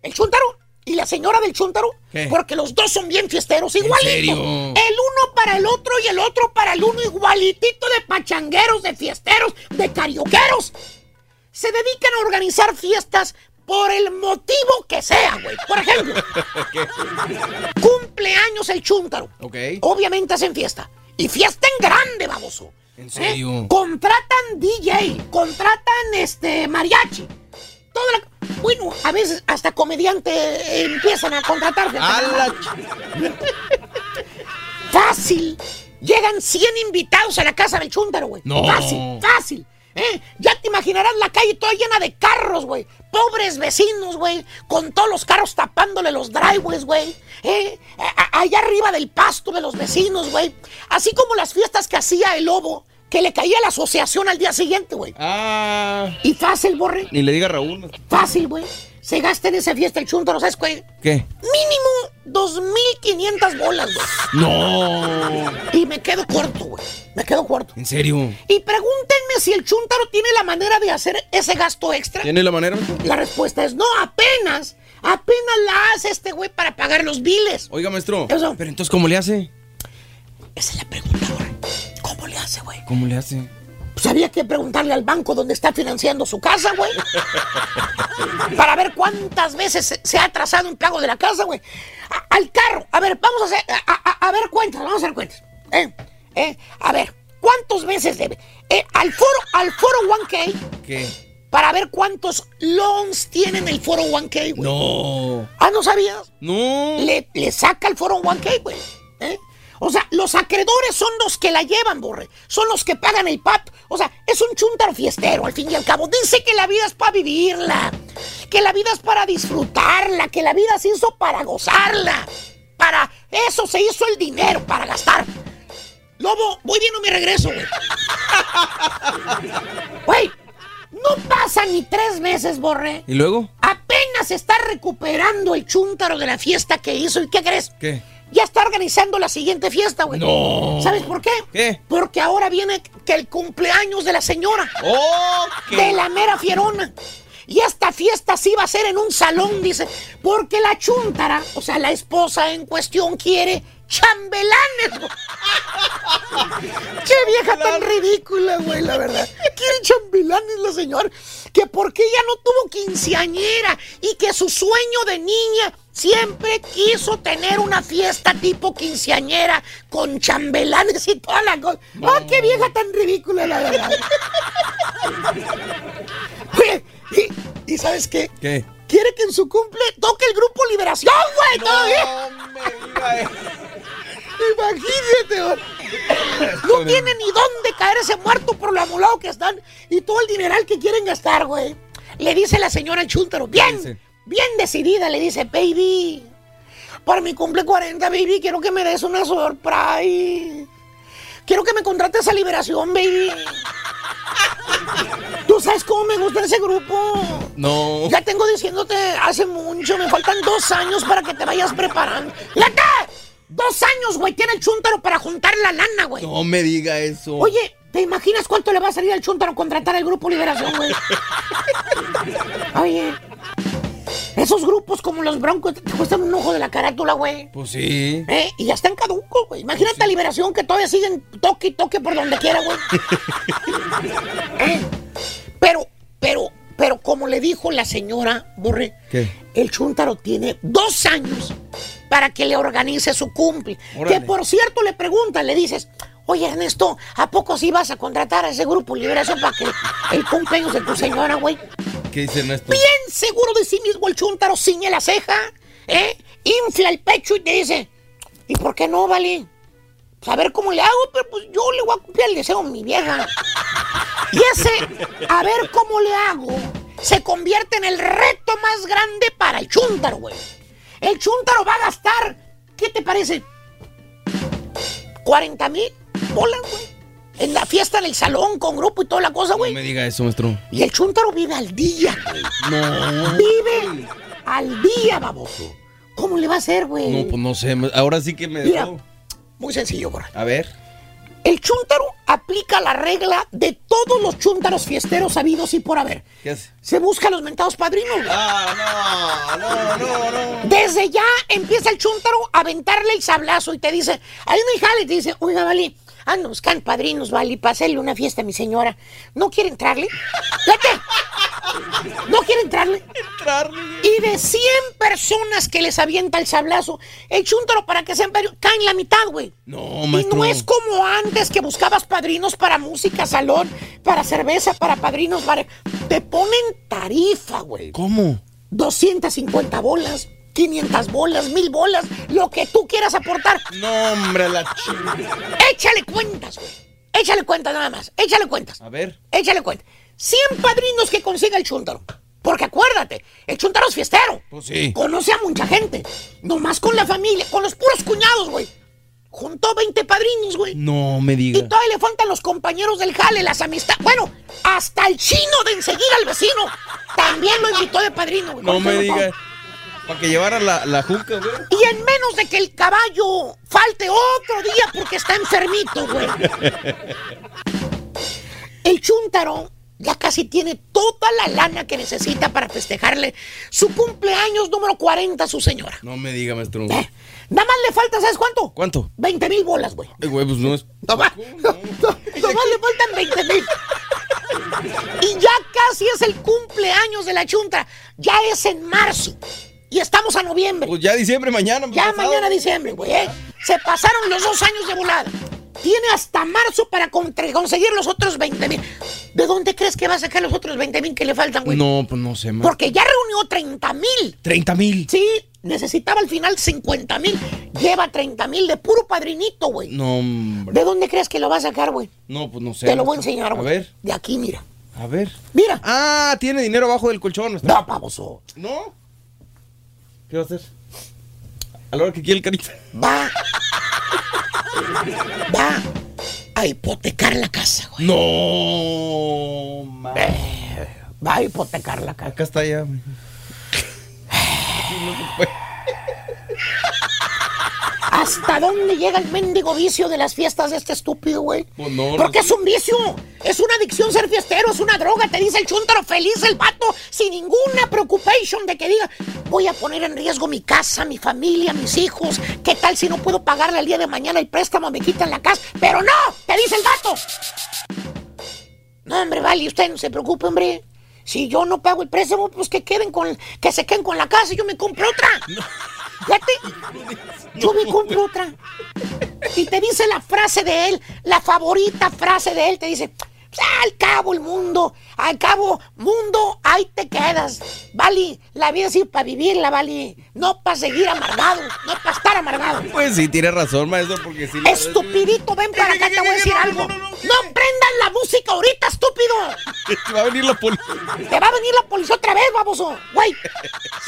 El chuntaro y la señora del chuntaro, ¿Qué? porque los dos son bien fiesteros, igualitos. El uno para el otro y el otro para el uno, igualitito de pachangueros, de fiesteros, de carioqueros se dedican a organizar fiestas por el motivo que sea, güey. Por ejemplo, cumpleaños el chúntaro. Ok. Obviamente hacen fiesta. Y fiesta en grande, baboso. ¿En serio? ¿Eh? Contratan DJ, contratan este mariachi. Toda la- Bueno, a veces hasta comediante eh, empiezan a contratar. A la Fácil. Llegan 100 invitados a la casa del chúntaro, güey. No. Fácil, fácil. ¿Eh? Ya te imaginarás la calle toda llena de carros, güey. Pobres vecinos, güey. Con todos los carros tapándole los driveways, güey. ¿eh? Allá arriba del pasto de los vecinos, güey. Así como las fiestas que hacía el lobo, que le caía la asociación al día siguiente, güey. Ah. Y fácil, borre. Ni le diga Raúl. Fácil, güey. Se gasta en esa fiesta el chúntaro, ¿sabes, güey? ¿Qué? Mínimo 2.500 bolas, güey. No. Y me quedo corto, güey. Me quedo corto. ¿En serio? Y pregúntenme si el chúntaro tiene la manera de hacer ese gasto extra. ¿Tiene la manera? La respuesta es no, apenas. Apenas la hace este güey para pagar los biles. Oiga, maestro. Eso. Pero entonces, ¿cómo le hace? Esa es la pregunta, güey. ¿Cómo le hace, güey? ¿Cómo le hace? Pues había que preguntarle al banco donde está financiando su casa, güey. Para ver cuántas veces se, ha atrasado un pago de la casa, güey. Al carro. A ver, vamos a hacer. A, a- a ver cuentas, vamos a hacer cuentas. Eh, eh, a ver, ¿cuántos meses debe? Eh, al foro, al foro 1K, ¿Qué? para ver cuántos loans tienen el foro 1K, güey. No. Ah, ¿no sabías? No. Le, le saca el foro 1K, güey. ¿eh? O sea, los acreedores son los que la llevan, borre. Son los que pagan el PAP. O sea, es un chuntar fiestero, al fin y al cabo. Dice que la vida es para vivirla. Que la vida es para disfrutarla. Que la vida se hizo para gozarla. Para eso se hizo el dinero, para gastar. Lobo, voy bien o me regreso, güey. Güey, no pasa ni tres meses, borre. ¿Y luego? Apenas está recuperando el chúntaro de la fiesta que hizo. ¿Y qué crees? ¿Qué? Ya está organizando la siguiente fiesta, güey. No. ¿Sabes por qué? ¿Qué? Porque ahora viene que el cumpleaños de la señora. ¡Oh! qué- De la mera fierona. Y esta fiesta sí va a ser en un salón, dice. Porque la chúntara, o sea, la esposa en cuestión, quiere chambelanes. güey. Qué vieja tan ridícula, güey, la verdad. Quiere chambelanes la señora. Que porque ella no tuvo quinceañera y que su sueño de niña siempre quiso tener una fiesta tipo quinceañera con chambelanes y toda la cosa. ¡Ah, qué vieja tan ridícula, la verdad! ¿y, y sabes qué? ¿Qué? Quiere que en su cumple toque el grupo Liberación, güey, todavía. Imagínate, güey. No tiene ni dónde caerse muerto por lo amolado que están y todo el dineral que quieren gastar, güey. Le dice la señora Chuntaro, bien, bien decidida, le dice, baby, por mi cumple 40, baby, quiero que me des una surprise. Quiero que me contrates a Liberación, baby. Tú sabes cómo me gusta ese grupo. No. Ya tengo diciéndote hace mucho, me faltan dos años para que te vayas preparando. ¡Fíjate! Dos años, güey, tiene el chúntaro para juntar la lana, güey. No me diga eso. Oye, ¿te imaginas cuánto le va a salir al chúntaro contratar el grupo Liberación, güey? Oye, esos grupos como los Broncos te cuestan un ojo de la carátula, güey. Pues sí. ¿Eh? Y ya están caducos, güey. Imagínate a Liberación que todavía siguen toque y toque por donde quiera, güey. ¿Eh? Pero, pero, pero como le dijo la señora Borre, ¿Qué? el Chuntaro tiene dos años para que le organice su cumple. Órale. Que por cierto le preguntan, le dices, oye Ernesto, ¿a poco sí vas a contratar a ese grupo Liberación para que el cumpleaños de tu señora, güey? ¿Qué dice Ernesto? Bien seguro de sí mismo el Chuntaro ciñe la ceja, ¿eh? Infla el pecho y te dice, ¿y por qué no, vale? Pues a ver cómo le hago, pero pues yo le voy a cumplir el deseo a mi vieja. Y ese, a ver cómo le hago, se convierte en el reto más grande para el Chuntaro, güey. El Chuntaro va a gastar, ¿qué te parece? 40 mil bolas, güey. En la fiesta en el salón con grupo y toda la cosa, güey. No me diga eso, maestro. Y el Chuntaro vive al día, güey. No. Vive al día, baboso. ¿Cómo le va a hacer, güey? No, pues no sé. Ahora sí que me. Mira, dejó. muy sencillo, güey. A ver. El Chuntaro aplica la regla de todos los chúntaros fiesteros sabidos y por haber. ¿Qué hace? Se busca a los mentados padrinos, güey. Ah, no, no, no, no. Desde ya empieza el chúntaro a aventarle el sablazo y te dice, ahí no hay jale, te dice, oiga, vale, ando buscando padrinos, vale, para hacerle una fiesta a mi señora. ¿No quiere entrarle? Vete. ¿No quiere entrarle? Entrarle. Y de 100 personas que les avienta el sablazo, el chúntaro para que sean padrinos, caen la mitad, güey. No, Y maestro. no es como antes que buscabas padrinos para música, salón, para cerveza, para padrinos, para... Te ponen tarifa, güey. ¿Cómo? 250 bolas, 500 bolas, 1000 bolas, lo que tú quieras aportar. No, hombre, la chingada. Échale cuentas, güey. Échale cuentas nada más. Échale cuentas. A ver. Échale cuentas. 100 padrinos que consiga el chúntaro. Porque acuérdate, el chúntaro es fiestero. Pues sí. Conoce a mucha gente. Nomás con la familia, con los puros cuñados, güey. Juntó 20 padrinos, güey. No me Y diga. todavía le faltan los compañeros del jale, las amistades. Bueno, hasta el chino de enseguida al vecino también lo invitó de padrino, güey. No me todo, diga. Para que llevara la, la juca, güey. Y en menos de que el caballo falte otro día porque está enfermito, güey. El chúntaro ya casi tiene toda la lana que necesita para festejarle su cumpleaños número 40 a su señora. No me diga, maestro. Nada más le falta, ¿sabes cuánto? ¿Cuánto? 20 mil bolas, güey. Ay, güey, pues no es. Nomás, no- nomás le faltan 20 mil. Y ya casi es el cumpleaños de la chunta. Ya es en marzo. Y estamos a noviembre. Pues ya diciembre, mañana. Ya pasado. mañana diciembre, güey. ¿eh? Se pasaron los dos años de volada. Tiene hasta marzo para conseguir los otros 20 mil. ¿De dónde crees que va a sacar los otros 20 mil que le faltan, güey? No, pues no sé, maestro. Porque ya reunió 30 mil. 30 mil. Sí, necesitaba al final 50 mil. Lleva 30 mil de puro padrinito, güey. No, hombre. ¿De dónde crees que lo va a sacar, güey? No, pues no sé. Te lo voy a enseñar, A güey. ver, De aquí, mira. a ver. Mira. Ah, tiene dinero abajo del colchón. No, pavoso. ¿No? ¿Qué va a hacer? A la hora que quiere el carita. Va. Va a hipotecar la casa, güey. No, ma- Va a hipotecar la casa. Acá está ya. ¿Hasta dónde llega el mendigo vicio de las fiestas de este estúpido, güey? Pues no, no Porque es un vicio. Es una adicción ser fiestero, es una droga, te dice el chuntaro feliz el vato, sin ninguna preocupación de que diga, voy a poner en riesgo mi casa, mi familia, mis hijos. ¿Qué tal si no puedo pagarle el día de mañana el préstamo, me quitan la casa? Pero no, te dice el vato. No, hombre, vale, usted no se preocupe, hombre. Si yo no pago el préstamo, pues que queden con, que se queden con la casa y yo me compro otra. yo me compro otra. Y te dice la frase de él, la favorita frase de él, te dice, al cabo el mundo, al cabo mundo, ahí te quedas. Vale, la vida es para vivirla, vale. No para seguir amargado, no para estar amargado. Pues sí, tiene razón, maestro, porque sí. Estupidito, ven para acá, te voy a decir algo. No prendan la música ahorita, estúpido. Te va a venir la policía. Te va a venir la policía otra vez, baboso. Güey,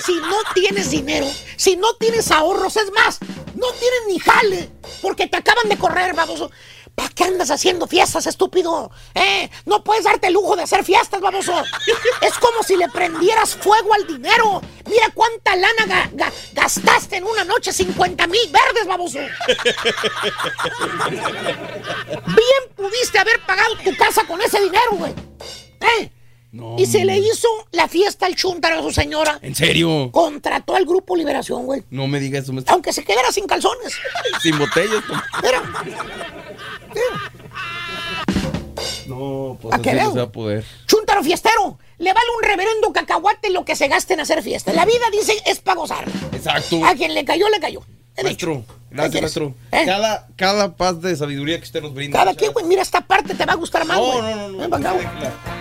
si no tienes dinero, si no tienes ahorros, es más, no tienes ni jale, porque te acaban de correr, baboso. ¿Para qué andas haciendo fiestas, estúpido? ¿Eh? No puedes darte el lujo de hacer fiestas, baboso. Es como si le prendieras fuego al dinero. Mira cuánta lana gastaste en una noche, 50 mil verdes, baboso. Bien pudiste haber pagado tu casa con ese dinero, güey. ¿Eh? y se le hizo la fiesta al chuntaro a su señora. ¿En serio? Contrató al grupo Liberación, güey. No me digas eso. Aunque se quedara sin calzones. sin botellas. Mira. No, pues así no se va a poder. Chuntaro fiestero. Le vale un reverendo cacahuate lo que se gaste en hacer fiesta. La vida, dice, es para gozar. Exacto. A quien le cayó, le cayó. Maestro, gracias, maestro. ¿Eh? Cada, cada paz de sabiduría que usted nos brinda. Cada quien, güey, mira esta parte, te va a gustar más, güey. No, no, no. no,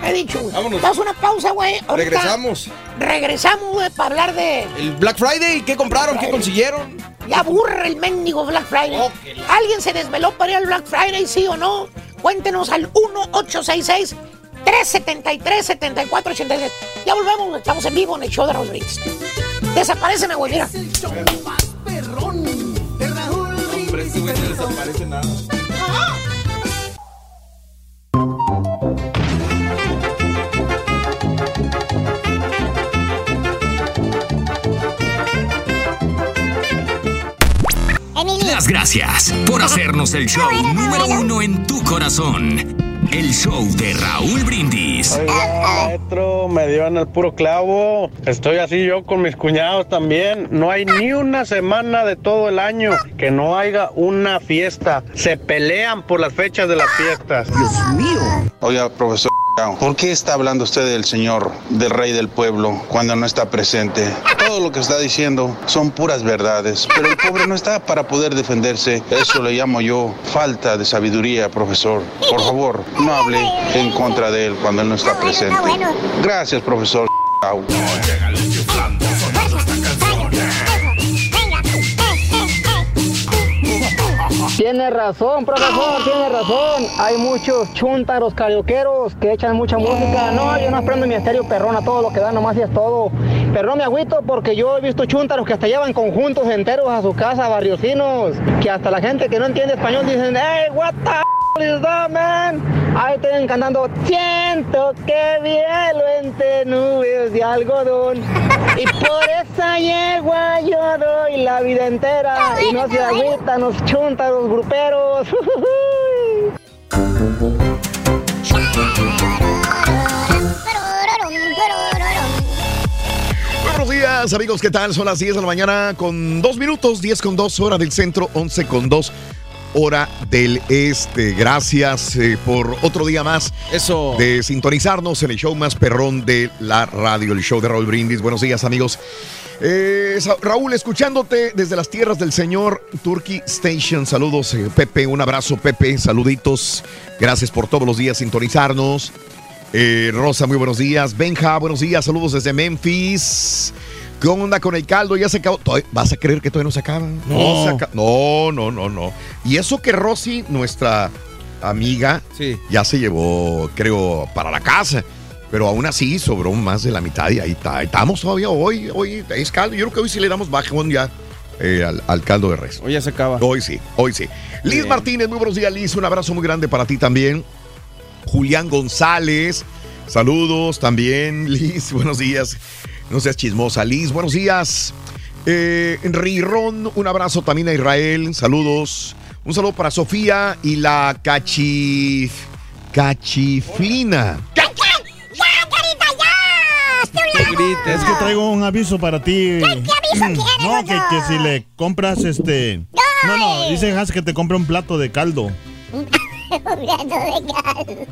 He dicho, güey. Vámonos. Vamos una pausa, güey. Regresamos. Regresamos, güey, para hablar de. El Black Friday, ¿qué compraron? ¿Qué consiguieron? Ya aburre el mendigo Black Friday. ¿Alguien se desveló para ir al Black Friday, sí o no? Cuéntenos al 1866 373 7487. Ya volvemos, estamos en vivo en el show de Raúl Briggs. Desapareceme, güey, mira. Hombre, güey no desaparece nada. Las gracias por hacernos el show número uno en tu corazón. El show de Raúl Brindis. Oiga, maestro, me dio en el puro clavo. Estoy así yo con mis cuñados también. No hay ni una semana de todo el año que no haya una fiesta. Se pelean por las fechas de las fiestas. Dios mío. Oiga, profesor. ¿Por qué está hablando usted del Señor, del Rey del pueblo, cuando no está presente? Todo lo que está diciendo son puras verdades, pero el pobre no está para poder defenderse. Eso le llamo yo falta de sabiduría, profesor. Por favor, no hable en contra de él cuando él no está presente. Gracias, profesor. Tiene razón, profesor, tiene razón. Hay muchos chuntaros carioqueros que echan mucha música. No, yo no aprendo mi estéreo perrón a todo lo que da, nomás y es todo. Pero no me agüito porque yo he visto chuntaros que hasta llevan conjuntos enteros a su casa, barriocinos, que hasta la gente que no entiende español dicen, hey, what the man? Ahí están cantando, siento que vielo entre nubes de algodón. Y por esa yegua yo doy la vida entera. Y no se agüitan los chuntaros gruperos. Buenos días, amigos, ¿qué tal? Son las 10 de la mañana con 2 minutos, 10 con 2, hora del centro, 11 con 2 hora del este. Gracias eh, por otro día más Eso. de sintonizarnos en el show más perrón de la radio, el show de Raúl Brindis. Buenos días, amigos. Eh, Raúl, escuchándote desde las tierras del señor Turkey Station. Saludos, eh, Pepe. Un abrazo, Pepe. Saluditos. Gracias por todos los días sintonizarnos. Rosa, muy buenos días. Benja, buenos días. Saludos desde Memphis. ¿Qué onda con el caldo? Ya se acabó. ¿Vas a creer que todavía no se acaba? No. No, no, no, no, Y eso que Rosy, nuestra amiga, ya se llevó, creo, para la casa. Pero aún así sobró más de la mitad y ahí está. Estamos todavía hoy, hoy es caldo. Yo creo que hoy sí le damos bajón ya eh, al, caldo de res. Hoy ya se acaba. Hoy sí, hoy sí. Liz Martínez, muy buenos días, Liz. Un abrazo muy grande para ti también. Julián González, saludos también, Liz. Buenos días. No seas chismosa, Liz. Buenos días. Eh, Rirón, un abrazo también a Israel. Saludos. Un saludo para Sofía y la Cachi. cachiflina. Es que traigo un aviso para ti. ¿Qué, aviso Mm, No, que, que si le compras este. No, no, dice Hans que te compre un plato de caldo. Un plato de caldo.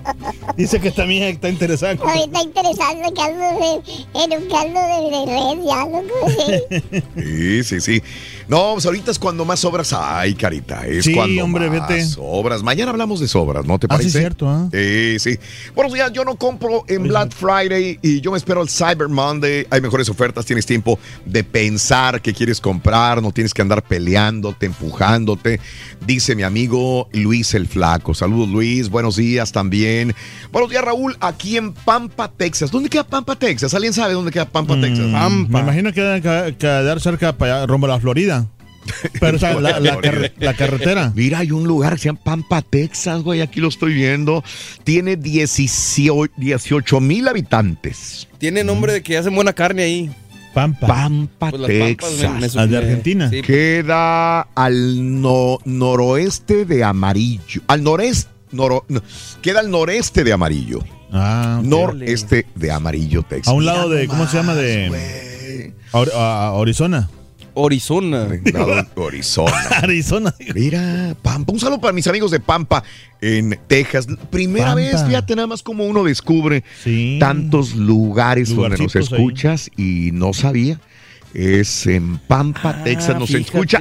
Dice que también está interesante. Está interesante caldo de, en un caldo de, de res, ya. Sí, sí, sí. No, pues ahorita es cuando más obras hay, carita. Es Sí, cuando hombre, más vete. obras. Mañana hablamos de sobras, ¿no te Ah, sí, parece? cierto, ¿ah? Sí, sí. Buenos días, yo no compro en Black Friday y yo me espero al Cyber Monday. Hay mejores ofertas, tienes tiempo de pensar qué quieres comprar, no tienes que andar peleándote, empujándote. Dice mi amigo Luis el Flaco. Saludos, Luis. Buenos días también. Buenos días, Raúl, aquí en Pampa, Texas. ¿Dónde queda Pampa, Texas? ¿Alguien sabe dónde queda Pampa, Texas? Mm, Me imagino que debe quedar cerca para allá, rumbo a la Florida. Pero o sea, la, la carretera. Mira, hay un lugar que se llama Pampa, Texas, güey. Aquí lo estoy viendo. Tiene 18 mil habitantes. Tiene nombre de que hacen buena carne ahí. Pampa. Pampa, Pues Texas. me- de Argentina. sí. Queda al no- noroeste de Amarillo. Al noreste. noro- no, queda al noreste de Amarillo. Ah, Noreste de Amarillo, Texas. A un lado de, ¿cómo se llama? De Or- a- a Arizona. Arizona. Arizona. Arizona. Mira, Pampa. Un saludo para mis amigos de Pampa en Texas. Primera Pampa. vez, fíjate nada más como uno descubre tantos lugares donde nos ahí. escuchas y no sabía. Es en Pampa, Texas, nos Ah, fíjate. escucha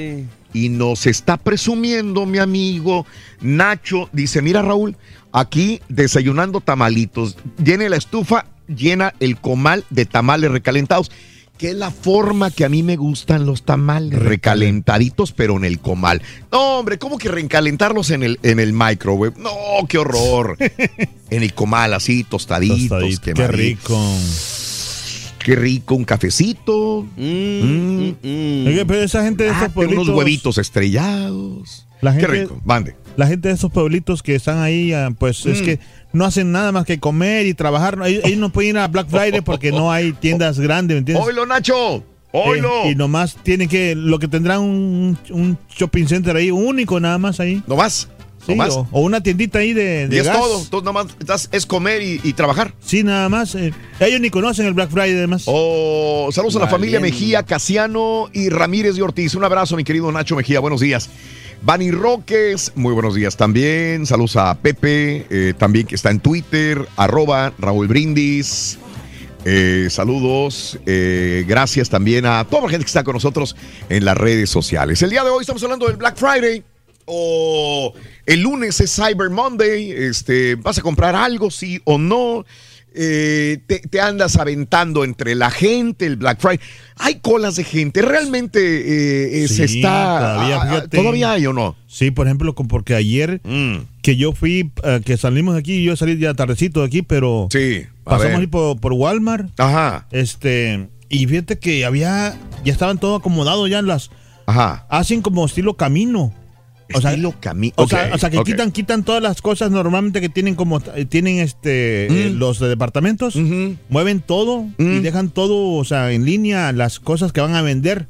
y nos está presumiendo mi amigo Nacho. Dice, mira Raúl, aquí desayunando tamalitos. Llena la estufa, llena el comal de tamales recalentados. Que es la forma que a mí me gustan los tamales, recalentaditos, pero en el comal. No, hombre, ¿cómo que recalentarlos en el, en el microwave? No, qué horror. en el comal, así, tostaditos, Tostadito, qué rico. Qué rico, un cafecito. Mm. Oye, pero esa gente de estos Ah, pueblitos. unos huevitos estrellados. La Qué rico, mande. La gente de esos pueblitos que están ahí, ah, pues es Mm. que no hacen nada más que comer y trabajar. Ellos, ellos no pueden ir a Black Friday porque no hay tiendas grandes, ¿me entiendes? ¡Oilo, Nacho! ¡Oilo! Eh, y nomás tienen que, lo que tendrán un, un shopping center ahí, único nada más ahí. ¿No más? Sí, ¿No más? O, o una tiendita ahí de, de Y es gas. todo. Entonces, nada más estás- es comer y, y trabajar. Sí, nada más. eh, ellos ni conocen el Black Friday, además. Oh, saludos a la familia. Mejía, Casiano y Ramírez de Ortiz. Un abrazo, mi querido Nacho Mejía. Buenos días. Bani Roques, muy buenos días también. Saludos a Pepe, eh, también que está en Twitter, arroba Raúl Brindis. Eh, saludos, eh, gracias también a toda la gente que está con nosotros en las redes sociales. El día de hoy estamos hablando del Black Friday. O el lunes es Cyber Monday. Este, ¿Vas a comprar algo, sí o no? Eh, te, te andas aventando entre la gente, el Black Friday. Hay colas de gente. Realmente eh, eh, se está. Todavía, ah, fíjate. ¿Todavía hay o no? Sí, por ejemplo, porque ayer Mm. que yo fui, que salimos de aquí, yo salí ya tardecito de aquí, pero sí, pasamos ahí por, por Walmart. Ajá. Este, y fíjate que había, ya estaban todo acomodados ya en las. Ajá. Hacen como estilo camino. O sea, o, sea, o sea, que quitan, quitan todas las cosas normalmente que tienen como eh, tienen este eh, Mm. los de departamentos, mueven todo y dejan todo, o sea, en línea las cosas que van a vender.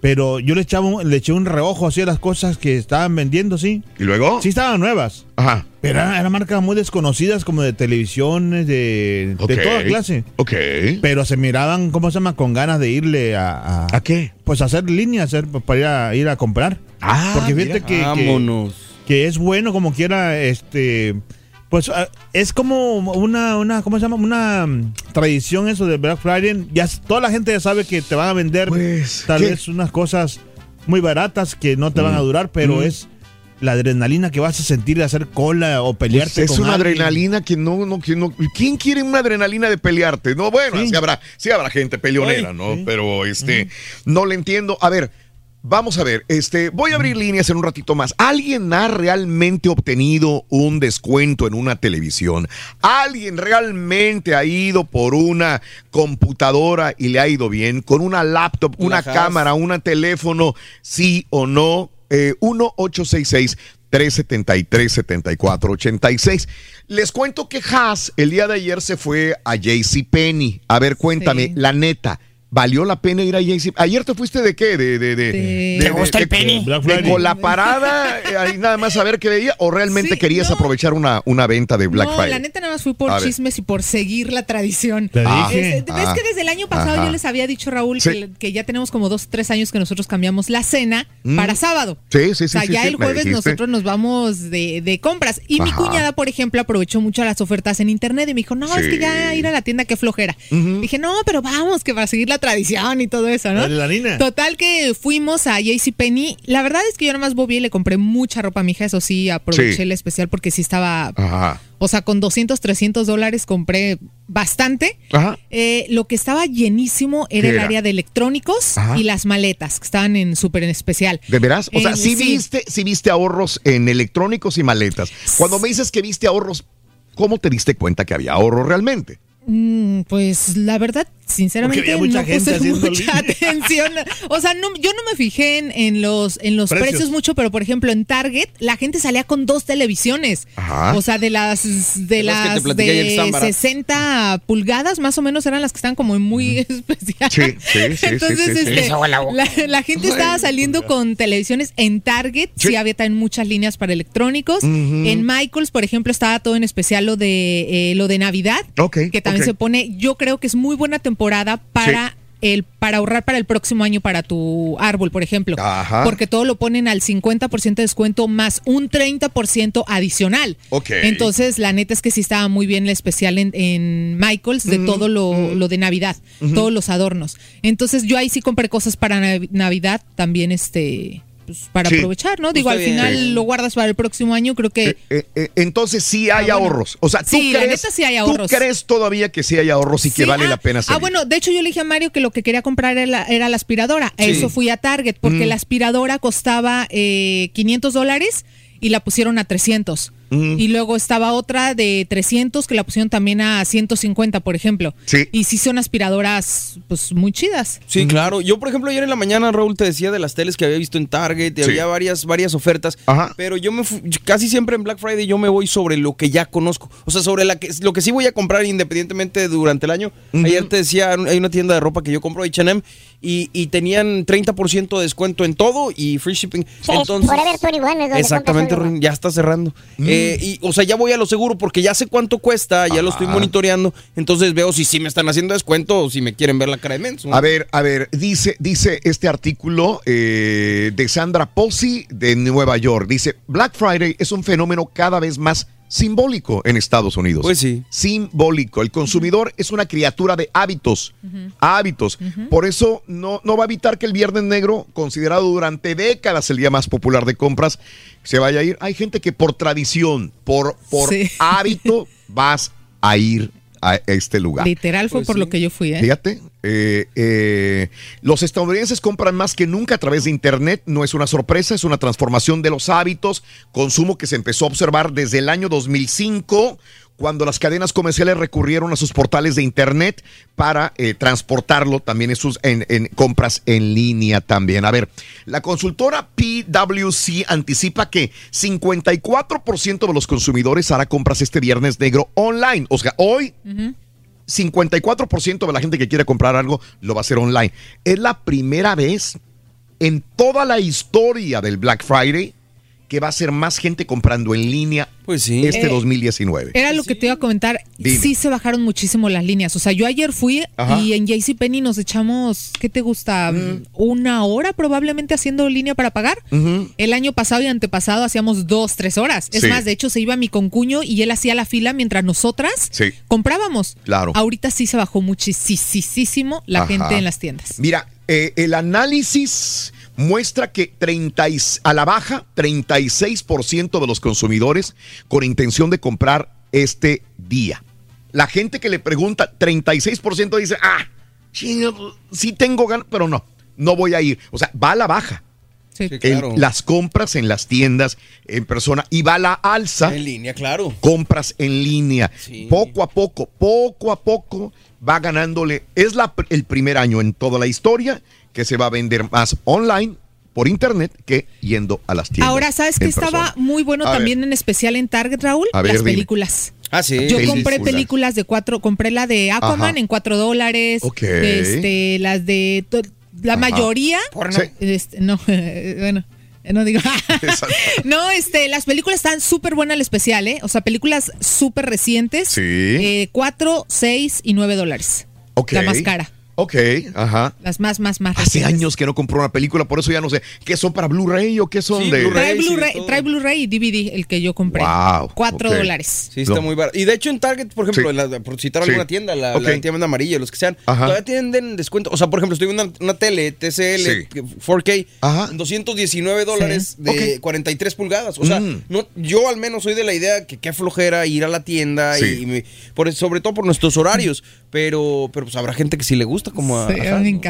Pero yo le echaba un- le eché un reojo así a las cosas que estaban vendiendo, sí. ¿Y luego? Sí estaban nuevas. Ajá. Pero eran, eran marcas muy desconocidas como de televisiones, de, de toda clase. Ok. Pero se miraban, ¿cómo se llama? Con ganas de irle a... ¿A, qué? Pues a hacer línea, hacer, pues, para ir a, ir a comprar. Ah, Porque fíjate mira. que, que- Vámonos. Que, es bueno como quiera, este... Pues ah, es como una, una, ¿cómo se llama? Una mm, tradición eso de Black Friday. Ya, toda la gente ya sabe que te van a vender tal Pues, ¿qué? vez unas cosas muy baratas que no te van a Mm. durar, pero Mm. es la adrenalina que vas a sentir de hacer cola o pelearte Pues es con una alguien. adrenalina que no, no, que no. ¿Quién quiere una adrenalina de pelearte? No, bueno, sí, habrá, sí habrá gente peleonera, Ay, ¿no? sí. Pero este, no le entiendo. A ver, vamos a ver, este, voy a abrir líneas en un ratito más. ¿Alguien ha realmente obtenido un descuento en una televisión? ¿Alguien realmente ha ido por una computadora y le ha ido bien? ¿Con una laptop, una cámara, un teléfono? ¿Sí o no? Eh, 1-866. 373-7486. Les cuento que Haas el día de ayer se fue a JCPenney. A ver, cuéntame, Sí. la neta, ¿Valió la pena ir a JC? ¿Ayer te fuiste de qué? ¿De, de, de, de, ¿Te gusta el penny? de con la parada, eh, ahí nada más a ver qué veía? ¿O realmente Sí, querías aprovechar una, una venta de Black no, Friday? la neta nada más fui por A ver. chismes y por seguir la tradición. Te Ah. dije. Es- ¿Ves Ah. que desde el año pasado Ajá. yo les había dicho, Raúl, Sí. que, que ya tenemos como dos, tres años que nosotros cambiamos la cena Mm. para sábado? Sí, sí, sí. o sea, sí, ya sí, el jueves nosotros nos vamos de, de compras. Y mi cuñada, por ejemplo, aprovechó mucho las ofertas en internet y me dijo, no, es que ya ir a la tienda, qué flojera. Dije, no, pero vamos, que para seguir la tradición y todo eso, ¿no? Adrenalina. Total que fuimos a JCPenney. La verdad es que yo nomás Bobby y le compré mucha ropa a mi hija, eso sí, aproveché Sí. el especial porque sí estaba Ajá. o sea, con 200, 300 dólares compré bastante. Ajá. Eh, lo que estaba llenísimo era ¿Qué el área de electrónicos Ajá. y las maletas, que estaban en súper en especial. ¿De veras? O sea, Eh, sí, viste, sí viste ahorros en electrónicos y maletas. Cuando me dices que viste ahorros, ¿cómo te diste cuenta que había ahorros realmente? Mm, pues la verdad, sinceramente, no puse mucha línea. atención. O sea, no, yo no me fijé en, en los, en los Precios. precios. mucho, pero por ejemplo, en Target, la gente salía con dos televisiones. Ajá. O sea, de las de las de baratas. 60 pulgadas, más o menos eran las que estaban como muy especiales. Sí, sí, sí, Entonces, sí, sí. este, la gente estaba saliendo con televisiones en Target, sí, había también muchas líneas para electrónicos. En Michaels, por ejemplo, estaba todo en especial lo de eh, lo de Navidad, que también se pone, yo creo que es muy buena temporada para el para ahorrar para el próximo año para tu árbol, por ejemplo. Ajá. Porque todo lo ponen al 50% de descuento más un 30% adicional. Ok. Entonces, la neta es que sí estaba muy bien el especial en, en Michaels de Mm, todo lo, lo de Navidad, todos los adornos. Entonces, yo ahí sí compré cosas para Nav- Navidad también, este, pues, para Sí. aprovechar, ¿no? Digo, Está al bien. final Sí. lo guardas para el próximo año, creo que... Eh, eh, entonces sí hay ahorros. O sea, ¿tú Sí, la crees, neta sí hay ¿tú ahorros. crees todavía que sí hay ahorros y que vale ah, la pena Ah, salir? bueno, de hecho yo le dije a Mario que lo que quería comprar era la, era la aspiradora. Eso fui a Target, porque Mm. la aspiradora costaba eh, 500 dólares y la pusieron a 300. Y luego estaba otra de 300 que la pusieron también a 150, por ejemplo. Sí. Y sí son aspiradoras, pues, muy chidas. Sí, claro. Yo, por ejemplo, ayer en la mañana, Raúl, te decía de las teles que había visto en Target y Sí. había varias, varias ofertas. Pero yo me casi siempre en Black Friday yo me voy sobre lo que ya conozco. O sea, sobre la que, lo que sí voy a comprar independientemente durante el año. Ayer te decía, hay una tienda de ropa que yo compro, H&M, y, y tenían 30% de descuento en todo y free shipping. Entonces, Forever 21 es donde Exactamente, ya está cerrando. Eh, y, o sea, ya voy a lo seguro porque ya sé cuánto cuesta, ya lo estoy monitoreando. Entonces veo si sí me están haciendo descuento o si me quieren ver la cara de menso. A ver, a ver, dice, dice este artículo eh, de Sandra Pozzi de Nueva York. Dice, Black Friday es un fenómeno cada vez más simbólico en Estados Unidos. Pues sí. Simbólico. El consumidor es una criatura de hábitos. Hábitos. Por eso no, no va a evitar que el Viernes Negro, considerado durante décadas el día más popular de compras, se vaya a ir. Hay gente que por tradición, por, por Sí. hábito, vas a ir a este lugar. Literal fue por lo que yo fui, ¿eh? Fíjate, eh, eh, los estadounidenses compran más que nunca a través de Internet. No es una sorpresa, es una transformación de los hábitos, consumo que se empezó a observar desde el año 2005, cuando las cadenas comerciales recurrieron a sus portales de Internet para eh, transportarlo también en sus compras en línea también. A ver, la consultora PwC anticipa que 54% de los consumidores hará compras este viernes negro online. O sea, hoy 54% de la gente que quiere comprar algo lo va a hacer online. Es la primera vez en toda la historia del Black Friday que va a ser más gente comprando en línea este Eh, 2019. Era lo que te iba a comentar. Dime. Sí se bajaron muchísimo las líneas. O sea, yo ayer fui Ajá. y en JCPenney nos echamos, ¿qué te gusta? Una hora probablemente haciendo línea para pagar. El año pasado y antepasado hacíamos dos, tres horas. Es Sí. más, de hecho, se iba mi concuño y él hacía la fila mientras nosotras Sí, comprábamos. claro. Ahorita sí se bajó muchísimo la Ajá. gente en las tiendas. Mira, eh, el análisis muestra que 30 y- a la baja 36% de los consumidores con intención de comprar este día. La gente que le pregunta, 36% dice, ah, chinga, sí tengo ganas, pero no, no voy a ir. O sea, va a la baja. El- claro. las compras en las tiendas en persona y va a la alza. En línea, claro. Compras en línea. Poco a poco, poco a poco va ganándole. Es la, el primer año en toda la historia que se va a vender más online por internet que yendo a las tiendas. Ahora, ¿sabes qué en estaba persona. muy bueno A también ver. en especial en Target, Raúl? A ver, las dime. películas. Ah, sí. Yo compré películas de cuatro, compré la de Aquaman Ajá. en cuatro dólares. Ok. Este, las de to- la Ajá. mayoría. Sí. Este, no, bueno. No digo. no, este, las películas están súper buenas el especial, ¿eh? O sea, películas súper recientes. Sí. Eh, cuatro, seis y nueve dólares. Ok. La más cara. Ok, ajá. Las más, más, más Hace recientes. años que no compró una película, por eso ya no sé. ¿Qué son para Blu-ray o qué son Sí, de Trae Blu-ray trae Blu-ray y DVD, el que yo compré. Wow, Cuatro dólares. Sí, está No. muy barato. Y de hecho en Target, por ejemplo, Sí. la- por citar Sí. alguna tienda, la, Ok. la tienda amarilla, los que sean, Ajá. todavía tienen descuento. O sea, por ejemplo, estoy viendo una, una tele TCL Sí. que- 4K, en 219 dólares de 43 pulgadas. O sea, Mm. no, yo al menos soy de la idea que qué flojera ir a la tienda Sí. y, me- por, sobre todo por nuestros horarios. Pero, pero pues habrá gente que sí le gusta como a... Sí.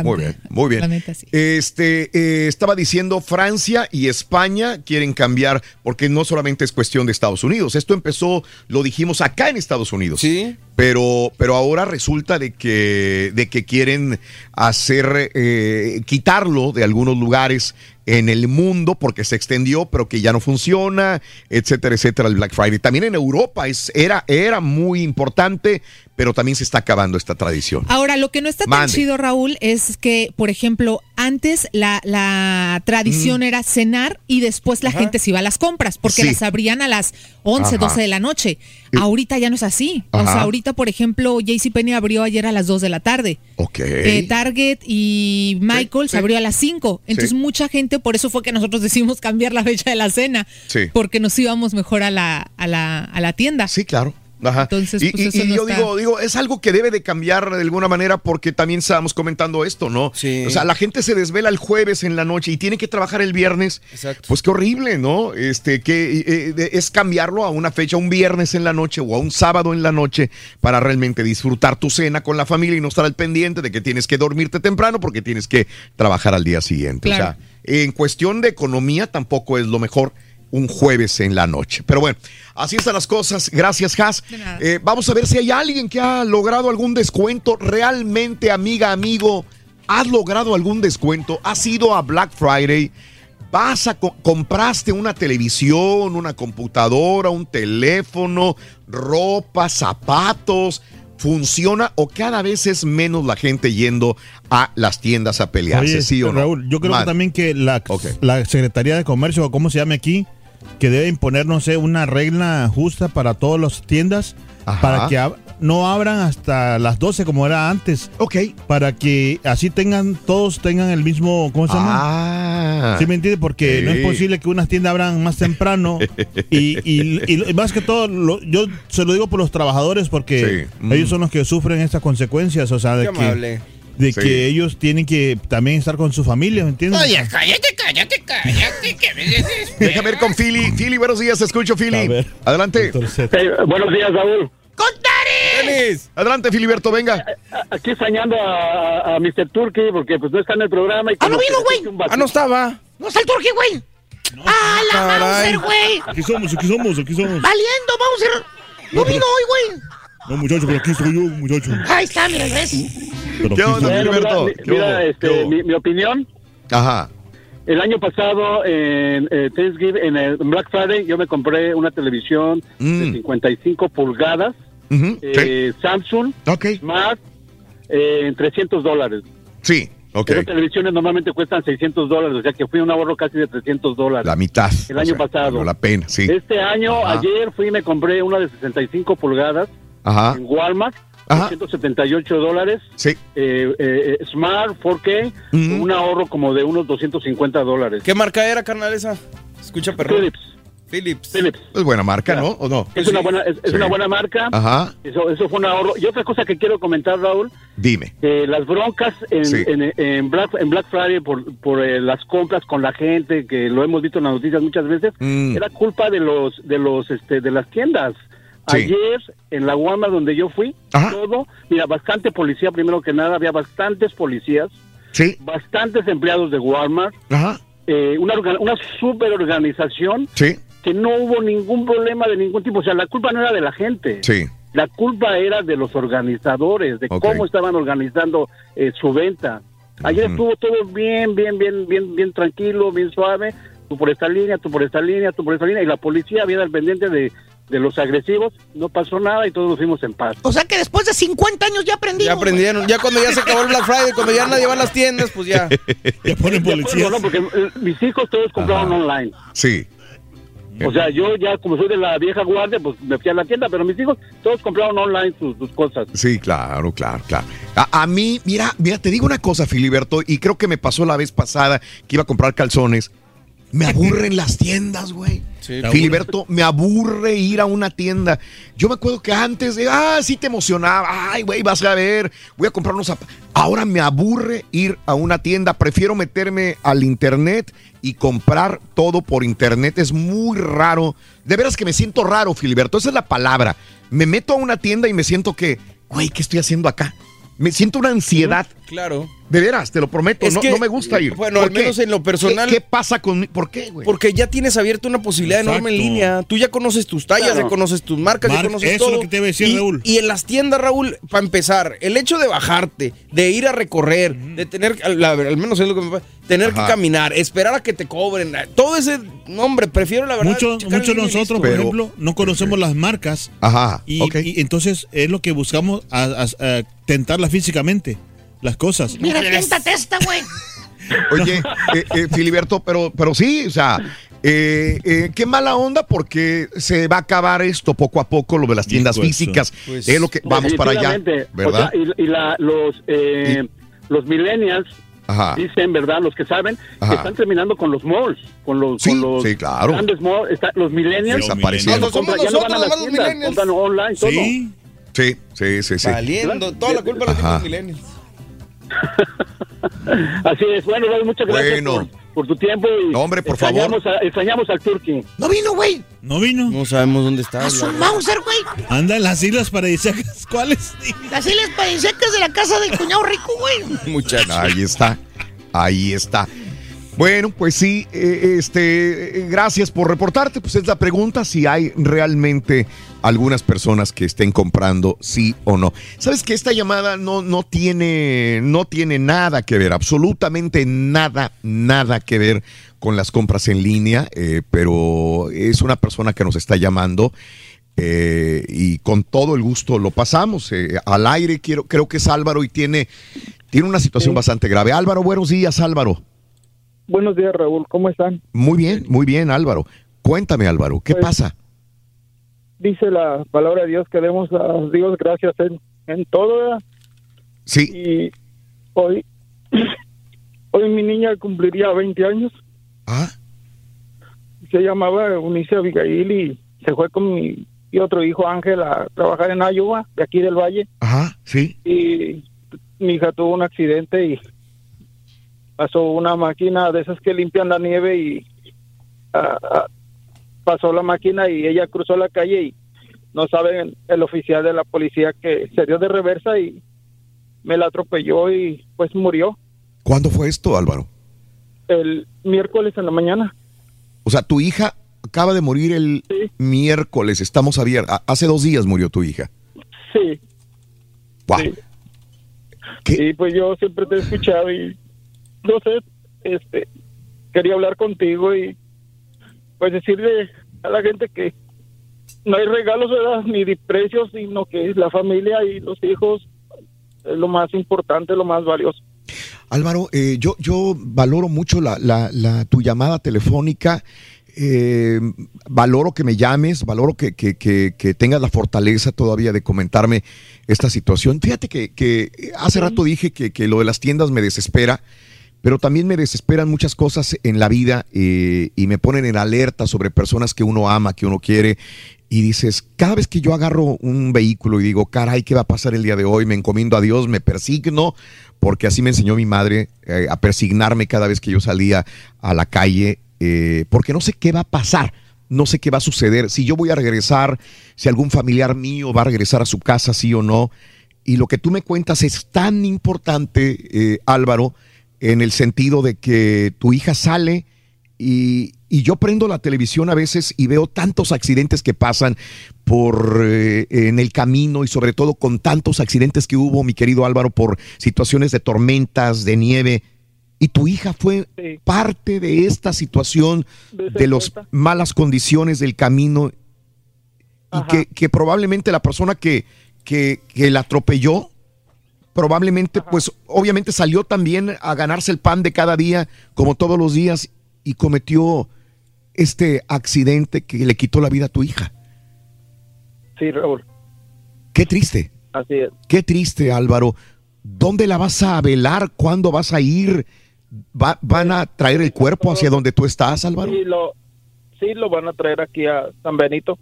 Muy bien, muy bien. La neta, sí. Este, eh, estaba diciendo Francia y España quieren cambiar, porque no solamente es cuestión de Estados Unidos. Esto empezó, lo dijimos acá en Estados Unidos. Sí. Pero, pero ahora resulta de que, de que quieren hacer, eh, quitarlo de algunos lugares en el mundo porque se extendió, pero que ya no funciona, etcétera, etcétera, el Black Friday. También en Europa es, era, era muy importante, pero también se está acabando esta tradición. Ahora, lo que no está tan chido, Raúl, es que, por ejemplo, antes la, la tradición era cenar y después la Ajá. gente se iba a las compras, porque Sí. las abrían a las 11, Ajá. 12 de la noche. Ahorita ya no es así. O sea, ahorita, por ejemplo, JCPenney abrió ayer a las 2 de la tarde. Ok. Eh, Target y Michael se abrió a las 5. Entonces, mucha gente, por eso fue que nosotros decidimos cambiar la fecha de la cena, Sí. porque nos íbamos mejor a la, a la, a la tienda. Sí, claro. Ajá. Entonces, y pues, y- eso y no yo está- digo, digo, es algo que debe de cambiar de alguna manera porque también estábamos comentando esto, ¿no? Sí. O sea, la gente se desvela el jueves en la noche y tiene que trabajar el viernes. Exacto. Pues qué horrible, ¿no? Este, que eh, es cambiarlo a una fecha, un viernes en la noche o a un sábado en la noche para realmente disfrutar tu cena con la familia y no estar al pendiente de que tienes que dormirte temprano porque tienes que trabajar al día siguiente. Claro. O sea, en cuestión de economía tampoco es lo mejor un jueves en la noche. Pero bueno, así están las cosas. Gracias, Has. Eh, vamos a ver si hay alguien que ha logrado algún descuento. Realmente, amiga, amigo, ¿has logrado algún descuento? ¿Has ido a Black Friday? ¿Vas a co- compraste una televisión, una computadora, un teléfono, ropa, zapatos? ¿Funciona o cada vez es menos la gente yendo a las tiendas a pelearse? Oye, ¿Sí o no? Raúl, yo creo que también que la, la Secretaría de Comercio, o como se llame aquí, que debe imponer, no sé, una regla justa para todas las tiendas, Ajá. para que ab- no abran hasta las 12 como era antes. Ok. Para que así tengan, todos tengan el mismo, ¿cómo se llama? Ah. ¿Sí me entiende? Porque no es posible que unas tiendas abran más temprano y, y- y- y más que todo, lo- yo se lo digo por los trabajadores porque Sí. Mm. ellos son los que sufren estas consecuencias, o sea, de Qué que, amable. De Sí. que ellos tienen que también estar con su familia, ¿me entiendes? Oye, cállate, cállate, cállate, que me. Déjame ir con Philly. Philly, buenos días, te escucho, A Philly. ver. Adelante. Buenos días, Raúl. Denis. Adelante, Filiberto, venga. Aquí extrañando a, a Mr. Turkey porque pues no está en el programa. Y Ah, no vino, güey. Ah, no estaba. No está el turqui, güey. ¡Ah, la caray. Mauser, güey! Aquí somos, aquí somos, aquí somos. ¡Valiendo, Mauser! No vino hoy, güey. No, muchacho, pero aquí estoy yo, muchacho. Ahí está, mira, ¿ves? Pero ¿Qué onda. Bueno, Filiberto? mira, ¿Qué mira, hubo? este, ¿Qué hubo? mi, mi opinión. Ajá. El año pasado, en eh, Thanksgiving, en el Black Friday, yo me compré una televisión Mm. de 55 pulgadas, Ujú, eh, Samsung, sí. Ok. Smart, eh, en 300 dólares. Sí, ok. Esas televisiones normalmente cuestan 600 dólares, o sea que fui un ahorro casi de 300 dólares. La mitad. El año pasado. valió la pena, sí. Este año, Ajá. ayer fui y me compré una de 65 pulgadas Ajá. en Walmart, Ajá. 178 dólares, Sí. eh, eh, eh, Smart 4K, Ujú. con un ahorro como de unos 250 dólares. ¿Qué marca era, carnal, esa? Escucha, perro. Philips, Philips. Philips. Es buena marca, ¿no? ¿O no? Es una buena, es, es Sí. una buena marca. Ajá. Eso, eso fue un ahorro. Y otra cosa que quiero comentar, Raúl, Dime. que las broncas en, Sí. en, en Black, en Black Friday por, por eh, las compras con la gente, que lo hemos visto en las noticias muchas veces, Mm. era culpa de los de los este de las tiendas. Sí. Ayer en la Walmart donde yo fui, Ajá. todo, mira, bastante policía primero que nada, había bastantes policías, Sí. bastantes empleados de Walmart, Ajá. eh, una una super organización Sí. que no hubo ningún problema de ningún tipo, o sea, la culpa no era de la gente. Sí. La culpa era de los organizadores, de cómo estaban organizando eh, su venta. Ayer estuvo todo bien, bien, bien, bien, bien tranquilo, bien suave. Tú por esta línea, tú por esta línea, tú por esta línea. Y la policía había al pendiente de de los agresivos, no pasó nada y todos nos fuimos en paz. O sea que después de 50 años ya aprendimos. Ya aprendieron, ya cuando ya se acabó el Black Friday, cuando ya nadie va a las tiendas, pues ya. Ya ponen policías. No, porque eh, mis hijos todos compraron online. Sí. O sea, yo ya como soy de la vieja guardia, pues me fui a la tienda, pero mis hijos todos compraron online sus, sus cosas. Sí, claro, claro, claro. A, a mí, mira, mira, te digo una cosa, Filiberto, y creo que me pasó la vez pasada que iba a comprar calzones. Me aburren las tiendas, güey. Sí, Filiberto, me aburre ir a una tienda. Yo me acuerdo que antes de, ah, sí te emocionaba. Ay, güey, vas a ver, voy a comprar unos zapatos. Ahora me aburre ir a una tienda. Prefiero meterme al internet y comprar todo por internet. Es muy raro. De veras que me siento raro, Filiberto. Esa es la palabra. Me meto a una tienda y me siento que, güey, ¿qué estoy haciendo acá? Me siento una ansiedad. Claro. De veras, te lo prometo, Es no, que, no me gusta ir. bueno, ¿Por al qué? menos en lo personal- ¿Qué, qué pasa con ¿Por qué, güey? Porque ya tienes abierto una posibilidad enorme en línea. Tú ya conoces tus tallas, Claro. ya conoces tus marcas, ya conoces eso es todo. lo que te iba a decir, y, Raúl. Y en las tiendas, Raúl, para empezar, el hecho de bajarte, de ir a recorrer, de tener, la- al menos es lo que me pasa, tener Ajá. que caminar, esperar a que te cobren, todo ese, no, hombre, prefiero la verdad. Muchos y nosotros, por ejemplo, no conocemos las marcas. Ajá, Y, ok. y entonces es lo que buscamos a, a- a tentarlas físicamente, las cosas. Mira, téntate esta, güey. Oye, eh, eh, Filiberto, pero, pero sí, o sea, eh, eh, qué mala onda porque se va a acabar esto poco a poco, lo de las tiendas de físicas. Pues, es lo que vamos para allá. ¿verdad? O sea, y y la- los, eh, los millennials Ajá. dicen, ¿verdad? Los que saben, Ajá. que están terminando con los malls, con los, Sí, con los sí, claro. grandes malls. Está- los millennials Desaparecieron. No, somos compran- ya no van a nosotros, las nomás los tiendas, millennials. compran online, todo. Sí, Sí, sí, sí, sí. Valiendo, toda la culpa la tienen Ajá. los millennials. Así es. Bueno, muchas gracias Bueno. por, por tu tiempo. Y No, hombre, por extrañamos a- extrañamos al Turkey. No vino, güey. no vino. No sabemos dónde está. A su Mauser, güey. Anda en las islas paradisíacas. ¿Cuáles? Las islas paradisíacas de la casa del cuñado rico, güey. Muchacho. Ahí está, ahí está. Bueno, pues sí, eh, este, eh, gracias por reportarte. Pues es la pregunta si hay realmente algunas personas que estén comprando, sí o no. Sabes que esta llamada no, no tiene, no tiene nada que ver, absolutamente nada, nada que ver con las compras en línea, eh, pero es una persona que nos está llamando. eh, y con todo el gusto lo pasamos eh, al aire. Quiero, creo que es Álvaro y tiene, tiene una situación bastante grave. Álvaro, buenos días, Álvaro. Buenos días, Raúl. ¿Cómo están? Muy bien, muy bien, Álvaro. Cuéntame, Álvaro, ¿qué Pues, pasa? Dice la palabra de Dios que demos a Dios gracias en, en todo. ¿verdad? Sí. Y hoy, hoy mi niña cumpliría 20 años. Ah. Se llamaba Eunice Abigail y se fue con mi y otro hijo Ángel a trabajar en Iowa, de aquí del Valle. Ajá, sí. Y mi hija tuvo un accidente y pasó una máquina de esas que limpian la nieve y ah, ah, pasó la máquina y ella cruzó la calle y no saben el oficial de la policía que se dio de reversa y me la atropelló y pues murió ¿Cuándo fue esto, Álvaro? el miércoles en la mañana. O sea, tu hija acaba de morir el miércoles, estamos abiertos. Hace dos días murió tu hija. Sí. Wow. Sí. Y pues yo siempre te he escuchado y no sé, este, quería hablar contigo y pues decirle a la gente que no hay regalos, ¿verdad? Ni de precios, sino que la familia y los hijos es lo más importante, lo más valioso. Álvaro, eh, yo, yo valoro mucho la, la- la- tu llamada telefónica. eh, valoro que me llames, valoro que, que- que- que tengas la fortaleza todavía de comentarme esta situación. Fíjate que, que hace rato dije que, que lo de las tiendas me desespera, pero también me desesperan muchas cosas en la vida eh, y me ponen en alerta sobre personas que uno ama, que uno quiere. Y dices, cada vez que yo agarro un vehículo y digo, caray, ¿qué va a pasar el día de hoy? Me encomiendo a Dios, me persigno, porque así me enseñó mi madre eh, a persignarme cada vez que yo salía a la calle, eh, porque no sé qué va a pasar, no sé qué va a suceder, si yo voy a regresar, si algún familiar mío va a regresar a su casa, sí o no. Y lo que tú me cuentas es tan importante, eh, Álvaro, en el sentido de que tu hija sale y, y yo prendo la televisión a veces y veo tantos accidentes que pasan por eh, en el camino y sobre todo con tantos accidentes que hubo, mi querido Álvaro, por situaciones de tormentas, de nieve. Y tu hija fue parte de esta situación de las malas condiciones del camino. y que, que, probablemente la persona que, que, que la atropelló, probablemente, pues obviamente salió también a ganarse el pan de cada día, como todos los días, y cometió este accidente que le quitó la vida a tu hija. Sí, Raúl. Qué triste. Así es. Qué triste, Álvaro. ¿Dónde la vas a velar? ¿Cuándo vas a ir? ¿Van a traer el cuerpo hacia donde tú estás, Álvaro? Sí lo, sí, lo van a traer aquí a San Benito.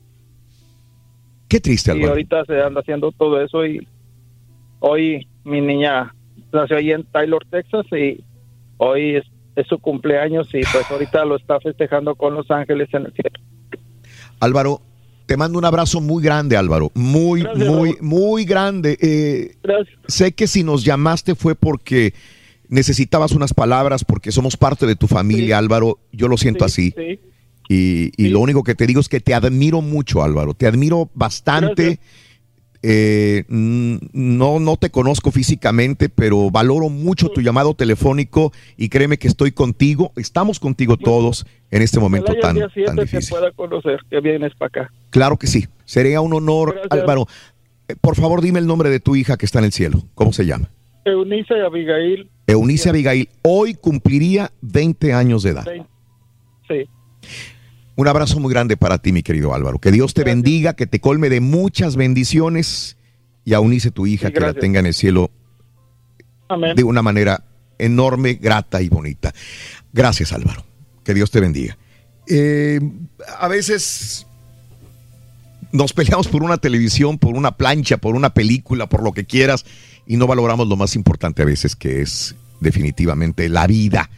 Qué triste, Álvaro. Y ahorita se anda haciendo todo eso y hoy mi niña nació ahí en Taylor, Texas y hoy es, es su cumpleaños y pues ahorita lo está festejando con Los Ángeles en el cielo. Álvaro, te mando un abrazo muy grande, Álvaro. Muy, muy, muy grande. Eh, sé que si nos llamaste fue porque necesitabas unas palabras, porque somos parte de tu familia, Álvaro. Yo lo siento así. Y, y lo único que te digo es que te admiro mucho, Álvaro. Te admiro bastante. Eh, no, no te conozco físicamente, pero valoro mucho tu llamado telefónico y créeme que estoy contigo, estamos contigo todos en este momento tan, tan difícil. pueda conocer, que vienes para acá. Claro que sí, sería un honor, Álvaro. Eh, por favor, dime el nombre de tu hija que está en el cielo. ¿Cómo se llama? Eunice Abigail. Eunice Abigail, hoy cumpliría 20 años de edad. Sí. Un abrazo muy grande para ti, mi querido Álvaro. Que Dios te bendiga, que te colme de muchas bendiciones y a Unice, tu hija, que la tenga en el cielo de una manera enorme, grata y bonita. Gracias, Álvaro. Que Dios te bendiga. Eh, a veces nos peleamos por una televisión, por una plancha, por una película, por lo que quieras, y no valoramos lo más importante a veces, que es definitivamente la vida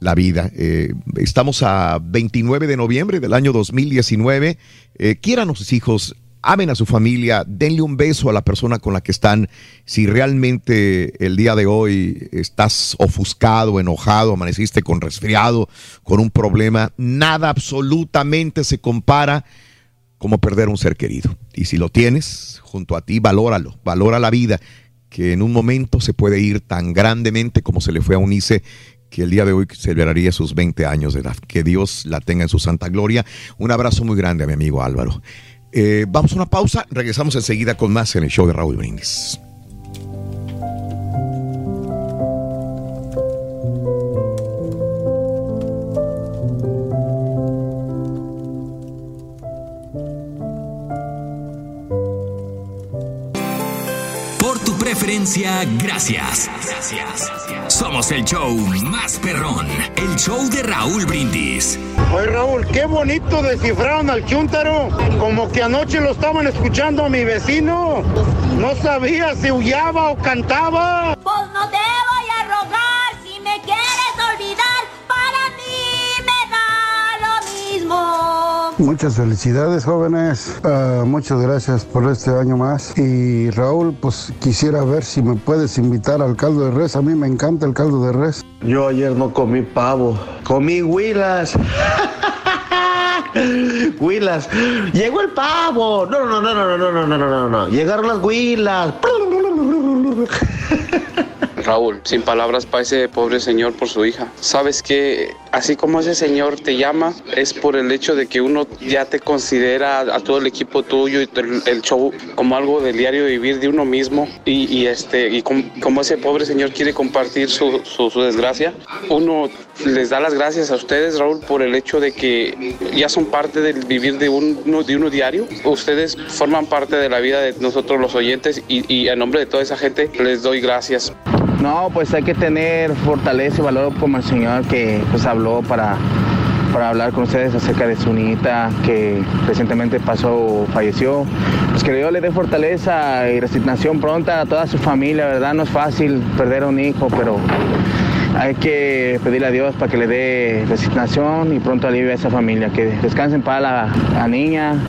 la vida. Eh, estamos a 29 de noviembre del año 2019. Eh, quieran a sus hijos, amen a su familia, denle un beso a la persona con la que están. Si realmente el día de hoy estás ofuscado, enojado, amaneciste con resfriado, con un problema, nada absolutamente se compara como perder un ser querido. Y si lo tienes junto a ti, valóralo, valora la vida que en un momento se puede ir tan grandemente como se le fue a Unice que el día de hoy celebraría sus 20 años de edad. Que Dios la tenga en su santa gloria. Un abrazo muy grande a mi amigo Álvaro. Eh, vamos a una pausa, regresamos enseguida con más en el show de Raúl Brindis. Por tu preferencia, gracias. Gracias. Somos el show más perrón, el show de Raúl Brindis. Oye Raúl, qué bonito descifraron al Chuntaro. Como que anoche lo estaban escuchando a mi vecino. No sabía si huyaba o cantaba. Pues no te voy a rogar si me quieres Muchas felicidades jóvenes, uh, muchas gracias por este año más y Raúl pues quisiera ver si me puedes invitar al caldo de res, a mí me encanta el caldo de res. Yo ayer no comí pavo, comí huilas. Huilas, llegó el pavo. No, no, no, no, no, no, no, no, no, no. Llegaron las huilas. Raúl, sin palabras para ese pobre señor por su hija. Sabes que así como ese señor te llama, es por el hecho de que uno ya te considera a todo el equipo tuyo y el, show como algo del diario vivir de uno mismo y, este y como, ese pobre señor quiere compartir su, su, desgracia, uno les da las gracias a ustedes, Raúl, por el hecho de que ya son parte del vivir de uno, diario. Ustedes forman parte de la vida de nosotros los oyentes y, y a nombre de toda esa gente les doy gracias. No, pues hay que tener fortaleza y valor como el Señor que pues habló para, para hablar con ustedes acerca de su niñita que recientemente pasó, falleció. Pues que Dios le dé fortaleza y resignación pronta a toda su familia, ¿verdad? No es fácil perder a un hijo, pero hay que pedirle a Dios para que le dé resignación y pronto alivie a esa familia. Que descansen para la, niña.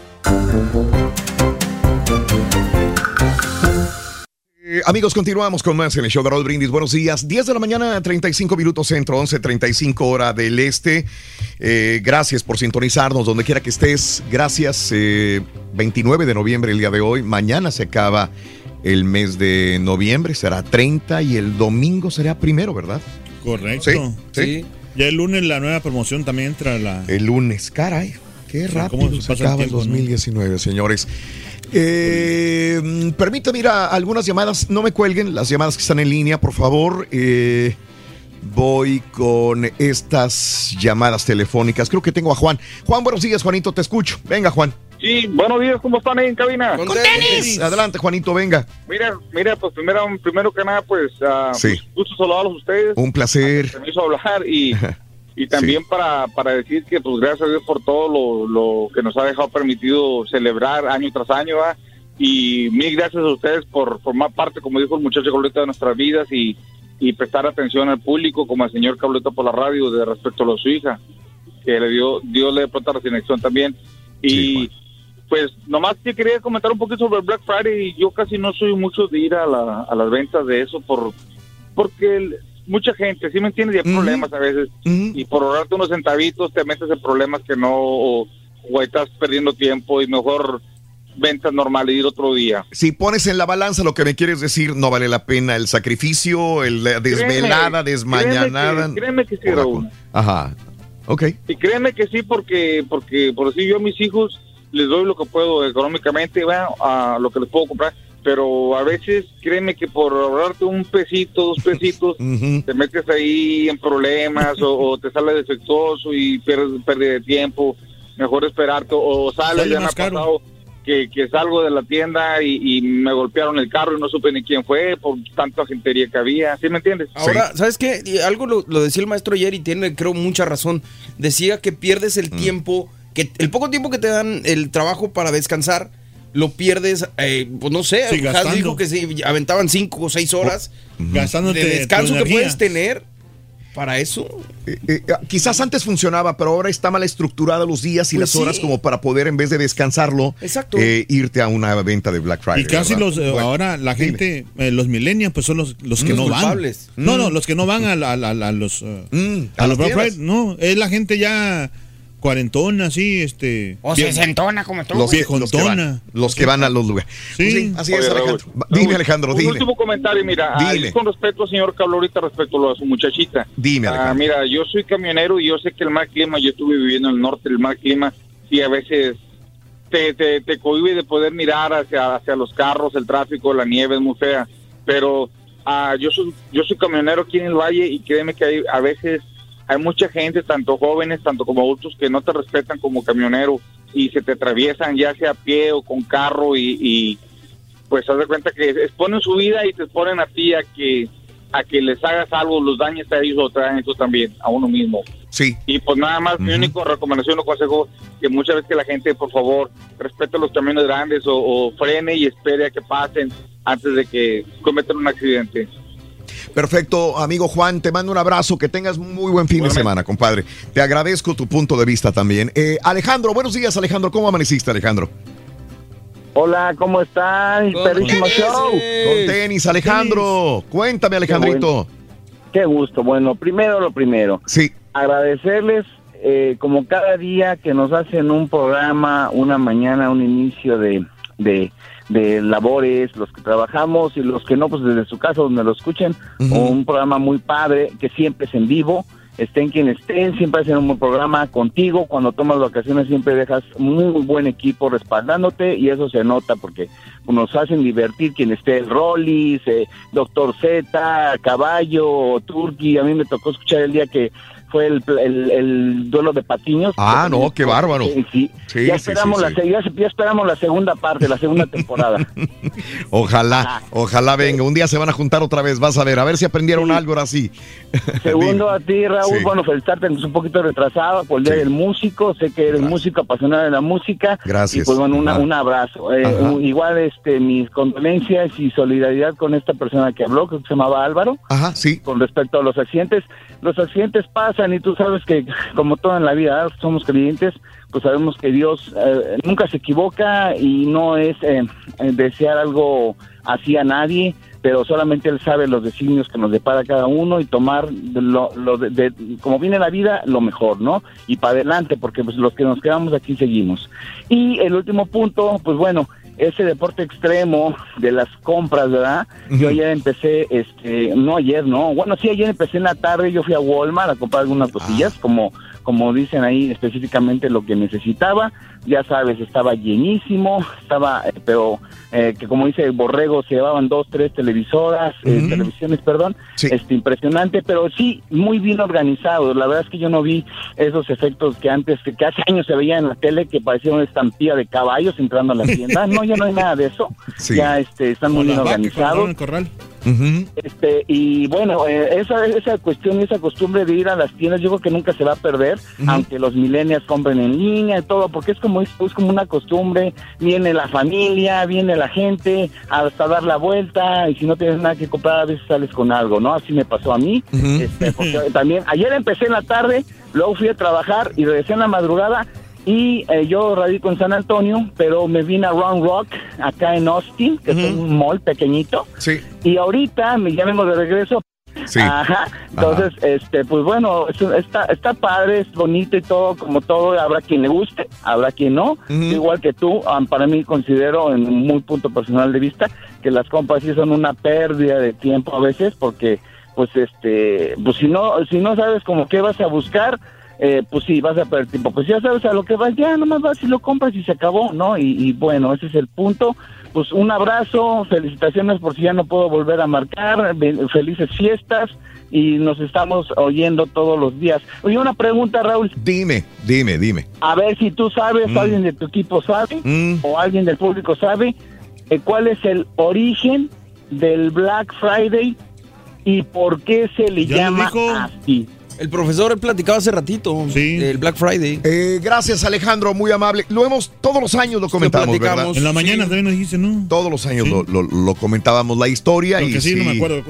Eh, amigos, continuamos con más en el show de Raúl Brindis. Buenos días. 10 de la mañana, 35 minutos centro, 11.35 hora del este. Eh, gracias por sintonizarnos donde quiera que estés. Gracias. 29 eh, de noviembre el día de hoy. Mañana se acaba el mes de noviembre. Será 30 y el domingo será primero, ¿verdad? Correcto. Sí. Ya el lunes la nueva promoción también entra la... El lunes, caray. Qué rápido se acaba el 2019, señores. Eh, permítame ir a algunas llamadas. No me cuelguen las llamadas que están en línea, por favor. Eh, voy con estas llamadas telefónicas. Creo que tengo a Juan. Juan, buenos días, Juanito, te escucho. Venga, Juan. Sí, buenos días, ¿cómo están ahí en cabina? Con, tenis. Adelante, Juanito, venga. Mira, mira, pues primero, primero que nada, pues, uh, Sí. pues, gusto saludarlos a ustedes. Un placer. Permiso hablar y, y también para, para decir que, pues, gracias a Dios por todo lo, lo que nos ha dejado permitido celebrar año tras año, ¿va? Y mil gracias a ustedes por formar parte, como dijo el muchacho Cableta, de nuestras vidas y, y prestar atención al público, como el señor Cableta por la radio, de respecto a lo de su hija, que le dio, Dios le dio pronta resignación también. Y pues nomás te quería comentar un poquito sobre Black Friday. Yo casi no soy mucho de ir a, la- a las ventas de eso por porque el- mucha gente, ¿sí me entiendes? Y hay problemas a veces. Y por ahorrarte unos centavitos te metes en problemas que no, o, estás perdiendo tiempo y mejor ventas normales, ir otro día. Si pones en la balanza lo que me quieres decir, no vale la pena el sacrificio, el, la desvelada, Créeme, desmañanada. Créeme que, créeme que sí, Raúl. Ajá. Ok. Y créeme que sí, porque, porque por así yo a mis hijos les doy lo que puedo económicamente, bueno, a lo que les puedo comprar, pero a veces créeme que por ahorrarte un pesito, dos pesitos, te metes ahí en problemas o, o te sale defectuoso y pierdes pérdida de tiempo, mejor esperarte o sales, Sale ya me ha pasado que, que salgo de la tienda y, y me golpearon el carro y no supe ni quién fue por tanta gentería que había, ¿sí me entiendes? Ahora, ¿sabes qué? Y Algo lo, lo decía el maestro ayer y tiene, creo, mucha razón. Decía que pierdes Mm. el tiempo, que el poco tiempo que te dan el trabajo para descansar, lo pierdes, eh, pues no sé, Sí, Has dijo que se aventaban cinco o seis horas Gastándote de descanso que puedes tener para eso. Eh, eh, quizás antes funcionaba, pero ahora está mal estructurada los días y Pues las horas sí. como para poder, en vez de descansarlo, Exacto. eh, irte a una venta de Black Friday. Y casi ¿verdad? los eh, Bueno, ahora la gente, eh, los millennials, pues son los, los que Los no van. culpables. No, no, Mm. los que no van a, la- a la- a los eh, a a los Black. Friday. No, es la gente ya cuarentona, así, este. O bien- sesentona como tú. Los los que van, los que van a los lugares. Sí. Sí, así es, Alejandro. Raúl. Dime, Alejandro, Un dime. último comentario, mira, ah, Dile. con respecto al señor que habló ahorita respecto a lo de su muchachita. Dime, Ah, Alejandro. mira, yo soy camionero y yo sé que el mal clima, yo estuve viviendo en el norte, el mal clima, y a veces te, te, te cohíbe de poder mirar hacia, hacia los carros, el tráfico, la nieve es muy fea, pero ah, yo soy yo soy camionero aquí en el valle y créeme que hay, a veces hay mucha gente, tanto jóvenes, tanto como adultos, que no te respetan como camionero y se te atraviesan ya sea a pie o con carro y, y pues haz de cuenta que exponen su vida y te exponen a ti a que a que les hagas algo, los dañes a ellos o te dañes tú también, a uno mismo. Sí. Y pues nada más, mi única recomendación o consejo, que muchas veces que la gente, por favor, respete los caminos grandes o, o frene y espere a que pasen antes de que cometan un accidente. Perfecto, amigo Juan, te mando un abrazo, que tengas muy buen fin de semana, compadre. Te agradezco tu punto de vista también. Eh, Alejandro, buenos días, Alejandro. ¿Cómo amaneciste, Alejandro? Hola, ¿cómo están? Perrísimo show. Con tenis, Alejandro. Cuéntame, Alejandrito. Qué gusto. Bueno, primero lo primero. Sí. Agradecerles eh, como cada día que nos hacen un programa, una mañana, un inicio de, de, de labores, los que trabajamos y los que no, pues desde su casa donde lo escuchen, Ujú. un programa muy padre que siempre es en vivo. Estén quien estén, siempre hacen un buen programa contigo. Cuando tomas vacaciones siempre dejas muy buen equipo respaldándote y eso se nota porque nos hacen divertir quien esté el Rollis, eh, Doctor Z, Caballo, Turki. A mí me tocó escuchar el día que fue el, el- el duelo de patiños. Ah, no, qué bárbaro. Sí, sí. Sí, ya, esperamos sí, la, sí. ya, ya esperamos la segunda parte, la segunda temporada. Ojalá, ojalá venga. Un día se van a juntar otra vez, vas a ver, a ver si aprendieron algo ahora sí. Segundo a ti, Raúl, bueno, felicitarte, es un poquito retrasado por el Día del Músico, sé que eres músico apasionado de la música. Gracias. Y pues bueno, una- un abrazo. Eh, igual este mis condolencias y solidaridad con esta persona que habló, que se llamaba Álvaro. Ajá, sí. Con respecto a los accidentes, los accidentes pasan y tú sabes que como todo en la vida, ¿eh? somos creyentes, pues sabemos que Dios eh, nunca se equivoca y no es eh, eh, desear algo así a nadie, pero solamente Él sabe los designios que nos depara cada uno y tomar lo, lo de, de- como viene la vida, lo mejor, ¿no? Y para adelante, porque pues los que nos quedamos aquí seguimos. Y el último punto, pues bueno, ese deporte extremo de las compras, ¿verdad? Yo ayer empecé, este, no ayer, no, bueno, sí, ayer empecé en la tarde, yo fui a Walmart a comprar algunas cosillas, como, como dicen ahí, específicamente lo que necesitaba. Ya sabes, estaba llenísimo, estaba, eh, pero eh, que como dice Borrego, se llevaban dos, tres televisoras, eh, televisiones, perdón, este, impresionante, pero sí, muy bien organizado. La verdad es que yo no vi esos efectos que antes, que hace años se veía en la tele, que parecía una estampilla de caballos entrando a la tienda. No, ya no hay nada de eso. Ya este, están muy bien organizados. Este, y bueno, eh, esa, esa cuestión y esa costumbre de ir a las tiendas, yo creo que nunca se va a perder, aunque los millennials compren en línea y todo, porque es como, es, como una costumbre, viene la familia, viene la gente, hasta dar la vuelta, y si no tienes nada que comprar, a veces sales con algo, ¿no? Así me pasó a mí. Este, porque también, ayer empecé en la tarde, luego fui a trabajar y regresé en la madrugada y eh, yo radico en San Antonio, pero me vine a Round Rock, acá en Austin, que es un mall pequeñito. Sí. Y ahorita me, ya vengo de regreso. Sí. Ajá. Entonces, este, pues bueno, está, está padre, es bonito y todo, como todo, habrá quien le guste, habrá quien no. Igual que tú, para mí considero, en un muy punto personal de vista, que las compras sí son una pérdida de tiempo a veces, porque, pues, este, pues si no, si no sabes como qué vas a buscar, eh, pues sí, vas a perder tiempo. Pues ya sabes a lo que vas, ya nomás vas y lo compras y se acabó, ¿no? Y, bueno, ese es el punto. Pues un abrazo, felicitaciones por si ya no puedo volver a marcar, felices fiestas y nos estamos oyendo todos los días. Oye, una pregunta, Raúl. Dime, dime, dime. A ver si tú sabes, mm. alguien de tu equipo sabe, mm. o alguien del público sabe, eh, cuál es el origen del Black Friday y por qué se le llama así. El profesor platicaba hace ratito sí. el Black Friday. Eh, gracias, Alejandro, muy amable. Lo hemos, todos los años lo comentamos, ¿verdad? En la mañana también nos dijiste, ¿no? Todos los años lo, comentábamos, la historia. y sí, no me acuerdo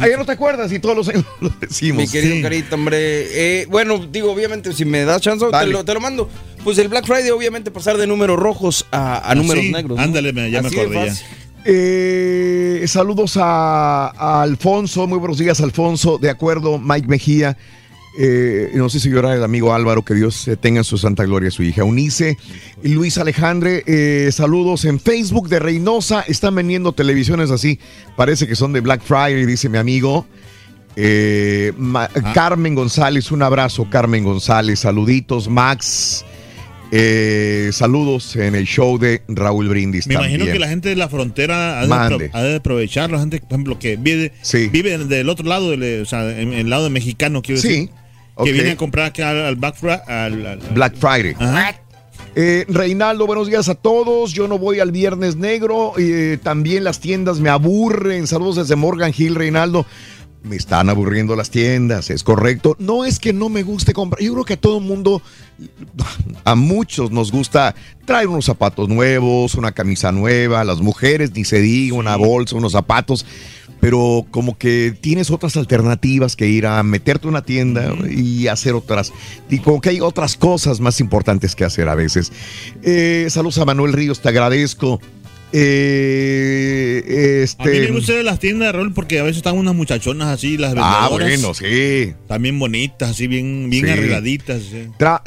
Ayer no te acuerdas y todos los años lo decimos. Mi querido Carita, hombre. Eh, bueno, digo, obviamente, si me das chance, te lo, mando. Pues el Black Friday, obviamente, pasar de números rojos a, ah, números negros. Ándale, ya me acordé ya. Eh, saludos a, a, Alfonso, muy buenos días Alfonso, de acuerdo, Mike Mejía, eh, no sé si llora el amigo Álvaro, que Dios tenga en su santa gloria a su hija. Unice Luis Alejandre, eh, saludos en Facebook de Reynosa. Están vendiendo televisiones así. Parece que son de Black Friday, dice mi amigo. Eh, ah. Carmen González, un abrazo, Carmen Ejemplo, Saluditos, Max. saludos en el show de Raúl Brindis. Me imagino que la gente de la frontera ha de, aprovechar, la gente, por ejemplo, que vive, vive del otro lado, o sea, en, el lado mexicano, quiero decir. Que viene a comprar acá al, Black, Friday. Eh, Reinaldo, buenos días a todos. Yo no voy al Viernes Negro. Eh, también las tiendas me aburren. Saludos desde Morgan Hill, Reinaldo. Me están aburriendo las tiendas, es correcto. No es que no me guste comprar. Yo creo que a todo el mundo, a muchos nos gusta traer unos zapatos nuevos, una camisa nueva. las mujeres, ni se diga, una bolsa, unos zapatos pero como que tienes otras alternativas que ir a meterte a una tienda y hacer otras. Y como que hay otras cosas más importantes que hacer a veces. Eh, saludos a Manuel Ríos, te agradezco. Eh, este... A mí me gusta las tiendas de rol porque a veces están unas muchachonas así, las Ah, bueno, sí. También bonitas, así bien, bien arregladitas.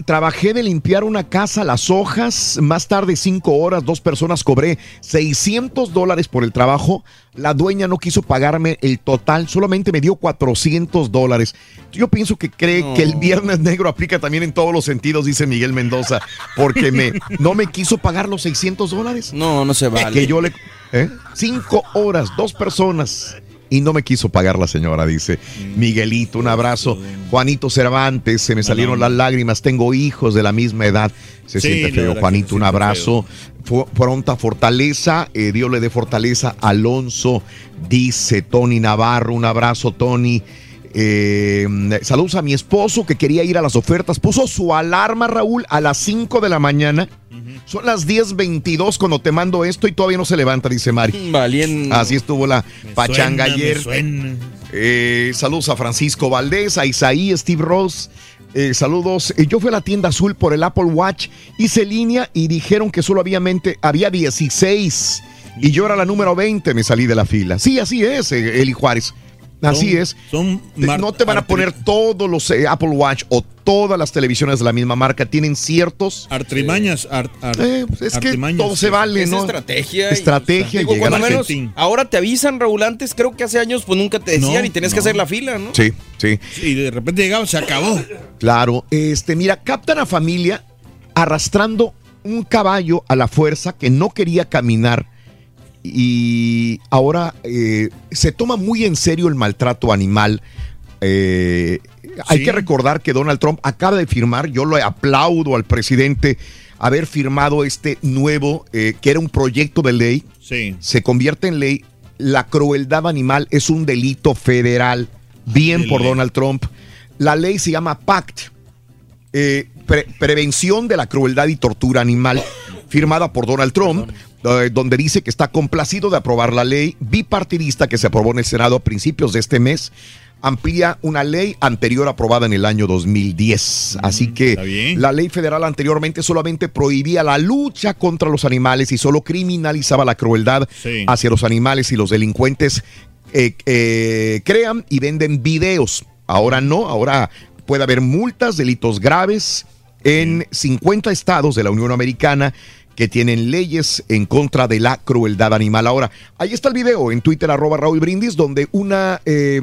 trabajé de limpiar una casa, las hojas, más tarde cinco horas, dos personas cobré 600 dólares por el trabajo. La dueña no quiso pagarme el total, solamente me dio 400 dólares. Yo pienso que cree que el viernes negro aplica también en todos los sentidos, dice Miguel Mendoza, porque me, no me quiso pagar los 600 dólares. No, no se vale. Que yo le... ¿eh? Cinco horas, dos personas. Y no me quiso pagar la señora, dice Miguelito. Un abrazo. Juanito Cervantes, se me salieron las lágrimas. Tengo hijos de la misma edad. Se siente feo, Juanito. Un abrazo. Pronta fortaleza. Eh, Dios le dé fortaleza. Alonso, dice Tony Navarro. Un abrazo, Tony. Eh, saludos a mi esposo que quería ir a las ofertas. Puso su alarma, Raúl, a las 5 de la mañana. Son las 10.22 cuando te mando esto y todavía no se levanta, dice Mari. Valiendo. Así estuvo la pachanga ayer. Eh, saludos a Francisco Valdés, a Isaí, Steve Ross. Eh, saludos. Eh, yo fui a la tienda azul por el Apple Watch, hice línea y dijeron que solo había, mente, había 16 y yo era la número 20, me salí de la fila. Sí, así es, Eli Juárez. Así es. no te van a poner todos los eh, Apple Watch o todas las televisiones de la misma marca. Tienen ciertos. Artrimañas. Eh, pues es que todo se vale, ¿no? estrategia. Estrategia. Y, menos, ahora te avisan, Raúl. Antes creo que hace años pues nunca te decían y tenías que hacer la fila, ¿no? Sí, sí. Y de repente llegaba, se acabó. Claro. Este, mira, captan a familia arrastrando un caballo a la fuerza que no quería caminar y ahora eh, se toma muy en serio el maltrato animal. Eh, hay que recordar que Donald Trump acaba de firmar, yo le aplaudo al presidente haber firmado este nuevo, eh, que era un proyecto de ley, se convierte en ley. La crueldad animal es un delito federal, bien por Donald Trump. La ley se llama PACT, Prevención de la Crueldad y Tortura Animal, firmada por Donald Trump, eh, donde dice que está complacido de aprobar la ley bipartidista que se aprobó en el Senado a principios de este mes amplía una ley anterior aprobada en el año 2010. Mm, Así que la ley federal anteriormente solamente prohibía la lucha contra los animales y solo criminalizaba la crueldad hacia los animales y los delincuentes eh, eh, crean y venden videos. Ahora no, ahora puede haber multas, delitos graves en 50 estados de la Unión Americana que tienen leyes en contra de la crueldad animal. Ahora, ahí está el video en Twitter, arroba Raúl Brindis, donde una, eh,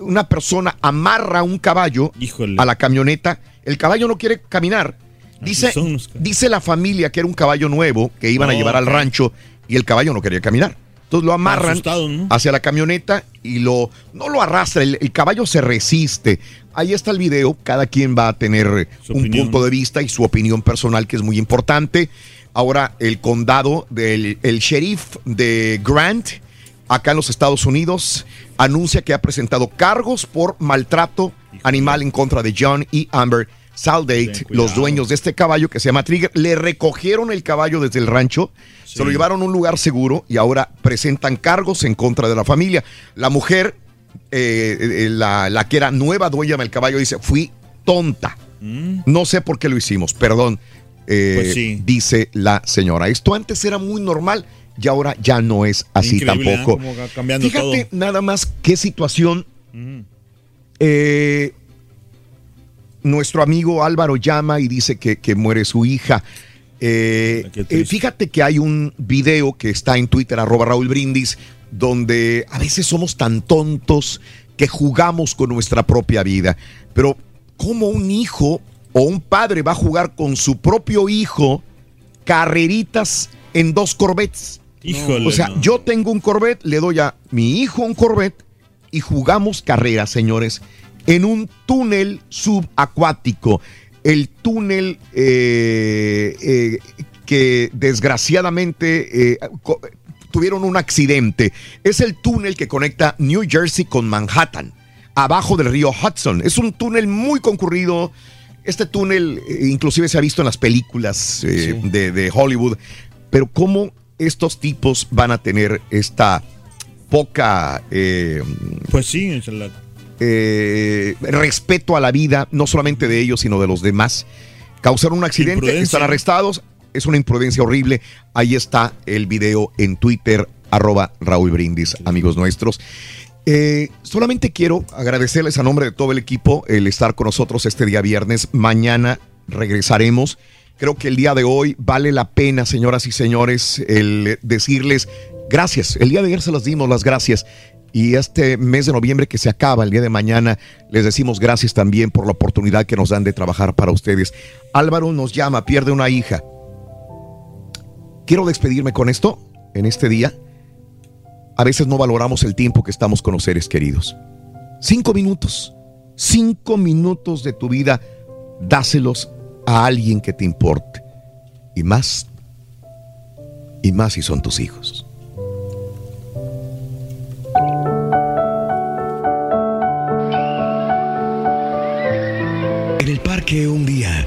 una persona amarra un caballo a la camioneta. El caballo no quiere caminar. Dice, dice la familia que era un caballo nuevo que iban a llevar al rancho y el caballo no quería caminar. Entonces lo amarran hacia la camioneta y lo no lo arrastra, el, caballo se resiste. Ahí está el video, cada quien va a tener un punto de vista y su opinión personal que es muy importante. Ahora el condado del el sheriff de Grant, acá en los Estados Unidos, anuncia que ha presentado cargos por maltrato animal en contra de John y Amber Saldate, los dueños de este caballo que se llama Trigger. Le recogieron el caballo desde el rancho, se lo llevaron a un lugar seguro y ahora presentan cargos en contra de la familia. La mujer, eh, eh, la, que era nueva dueña del caballo, dice, fui tonta. Mm. No sé por qué lo hicimos, perdón. Eh, pues dice la señora. Esto antes era muy normal y ahora ya no es así tampoco. Fíjate nada más qué situación. Eh, nuestro amigo Álvaro llama y dice que, muere su hija. fíjate que hay un video que está en Twitter, arroba Raúl Brindis, donde a veces somos tan tontos que jugamos con nuestra propia vida. Pero, como un hijo o un padre va a jugar con su propio hijo carreritas en dos Corvettes. o sea, yo tengo un Corvette, le doy a mi hijo un Corvette y jugamos carreras, señores, en un túnel subacuático. El túnel eh, eh, que desgraciadamente eh, tuvieron un accidente. Es el túnel que conecta New Jersey con Manhattan, abajo del río Hudson. Es un túnel muy concurrido este túnel inclusive se ha visto en las películas de, Hollywood, pero ¿cómo estos tipos van a tener esta poca... Eh, pues sí, respeto a la vida, no solamente de ellos, sino de los demás. Causaron un accidente, están arrestados, es una imprudencia horrible. Ahí está el video en Twitter, arroba Raúl Brindis, amigos nuestros. Eh, solamente quiero agradecerles a nombre de todo el equipo el estar con nosotros este día viernes. Mañana regresaremos. Creo que el día de hoy vale la pena, señoras y señores, el decirles gracias. El día de ayer se las dimos las gracias. Y este mes de noviembre que se acaba, el día de mañana, les decimos gracias también por la oportunidad que nos dan de trabajar para ustedes. Álvaro nos llama, pierde una hija. Quiero despedirme con esto en este día a veces no valoramos el tiempo que estamos con los seres queridos. Cinco minutos, cinco minutos de tu vida, dáselos a alguien que te importe. Y más, y más si son tus hijos. Parque un día,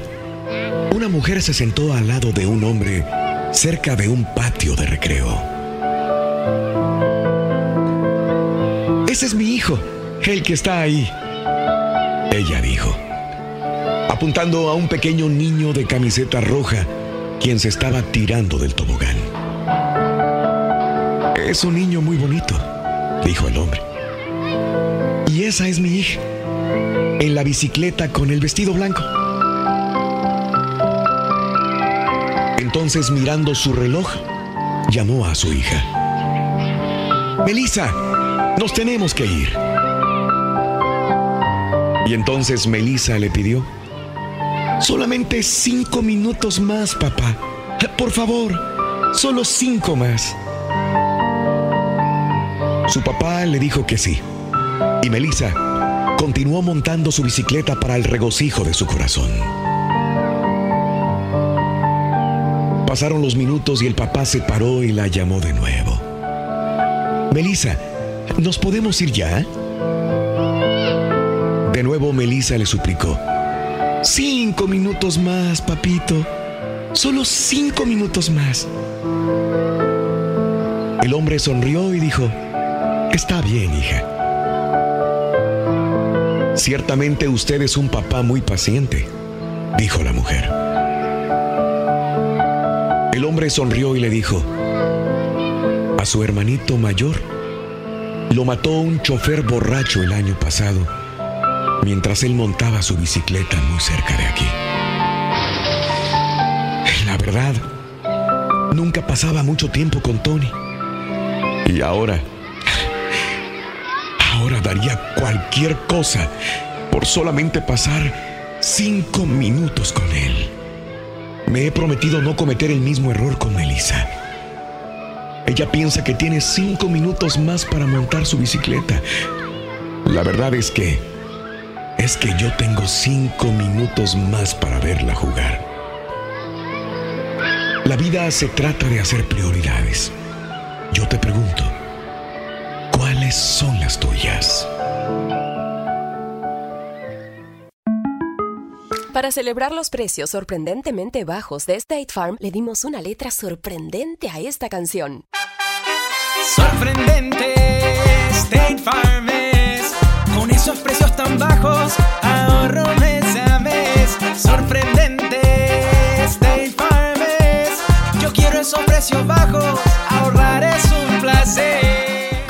una mujer se sentó al lado de un hombre cerca de un patio de recreo. Ese es mi hijo, el que está ahí. Ella dijo, apuntando a un pequeño niño de camiseta roja, quien se estaba tirando del tobogán. Es un niño muy bonito, dijo el hombre. Y esa es mi hija, en la bicicleta con el vestido blanco. Entonces mirando su reloj, llamó a su hija. Melissa, nos tenemos que ir. Y entonces Melissa le pidió, solamente cinco minutos más, papá. Por favor, solo cinco más. Su papá le dijo que sí. Y Melissa continuó montando su bicicleta para el regocijo de su corazón. Pasaron los minutos y el papá se paró y la llamó de nuevo. Melissa, ¿nos podemos ir ya? De nuevo Melissa le suplicó. Cinco minutos más, papito. Solo cinco minutos más. El hombre sonrió y dijo, Está bien, hija. Ciertamente usted es un papá muy paciente, dijo la mujer. El hombre sonrió y le dijo, a su hermanito mayor lo mató un chofer borracho el año pasado mientras él montaba su bicicleta muy cerca de aquí. La verdad, nunca pasaba mucho tiempo con Tony. Y ahora, ahora daría cualquier cosa por solamente pasar cinco minutos con él. Me he prometido no cometer el mismo error con Melissa. Ella piensa que tiene cinco minutos más para montar su bicicleta. La verdad es que es que yo tengo cinco minutos más para verla jugar. La vida se trata de hacer prioridades. Yo te pregunto, ¿cuáles son las tuyas? Para celebrar los precios sorprendentemente bajos de State Farm, le dimos una letra sorprendente a esta canción. Sorprendente, State Farm con esos precios tan bajos, ahorro mes a mes. Sorprendente, State Farm Yo quiero esos precios bajos, ahorrar es un placer.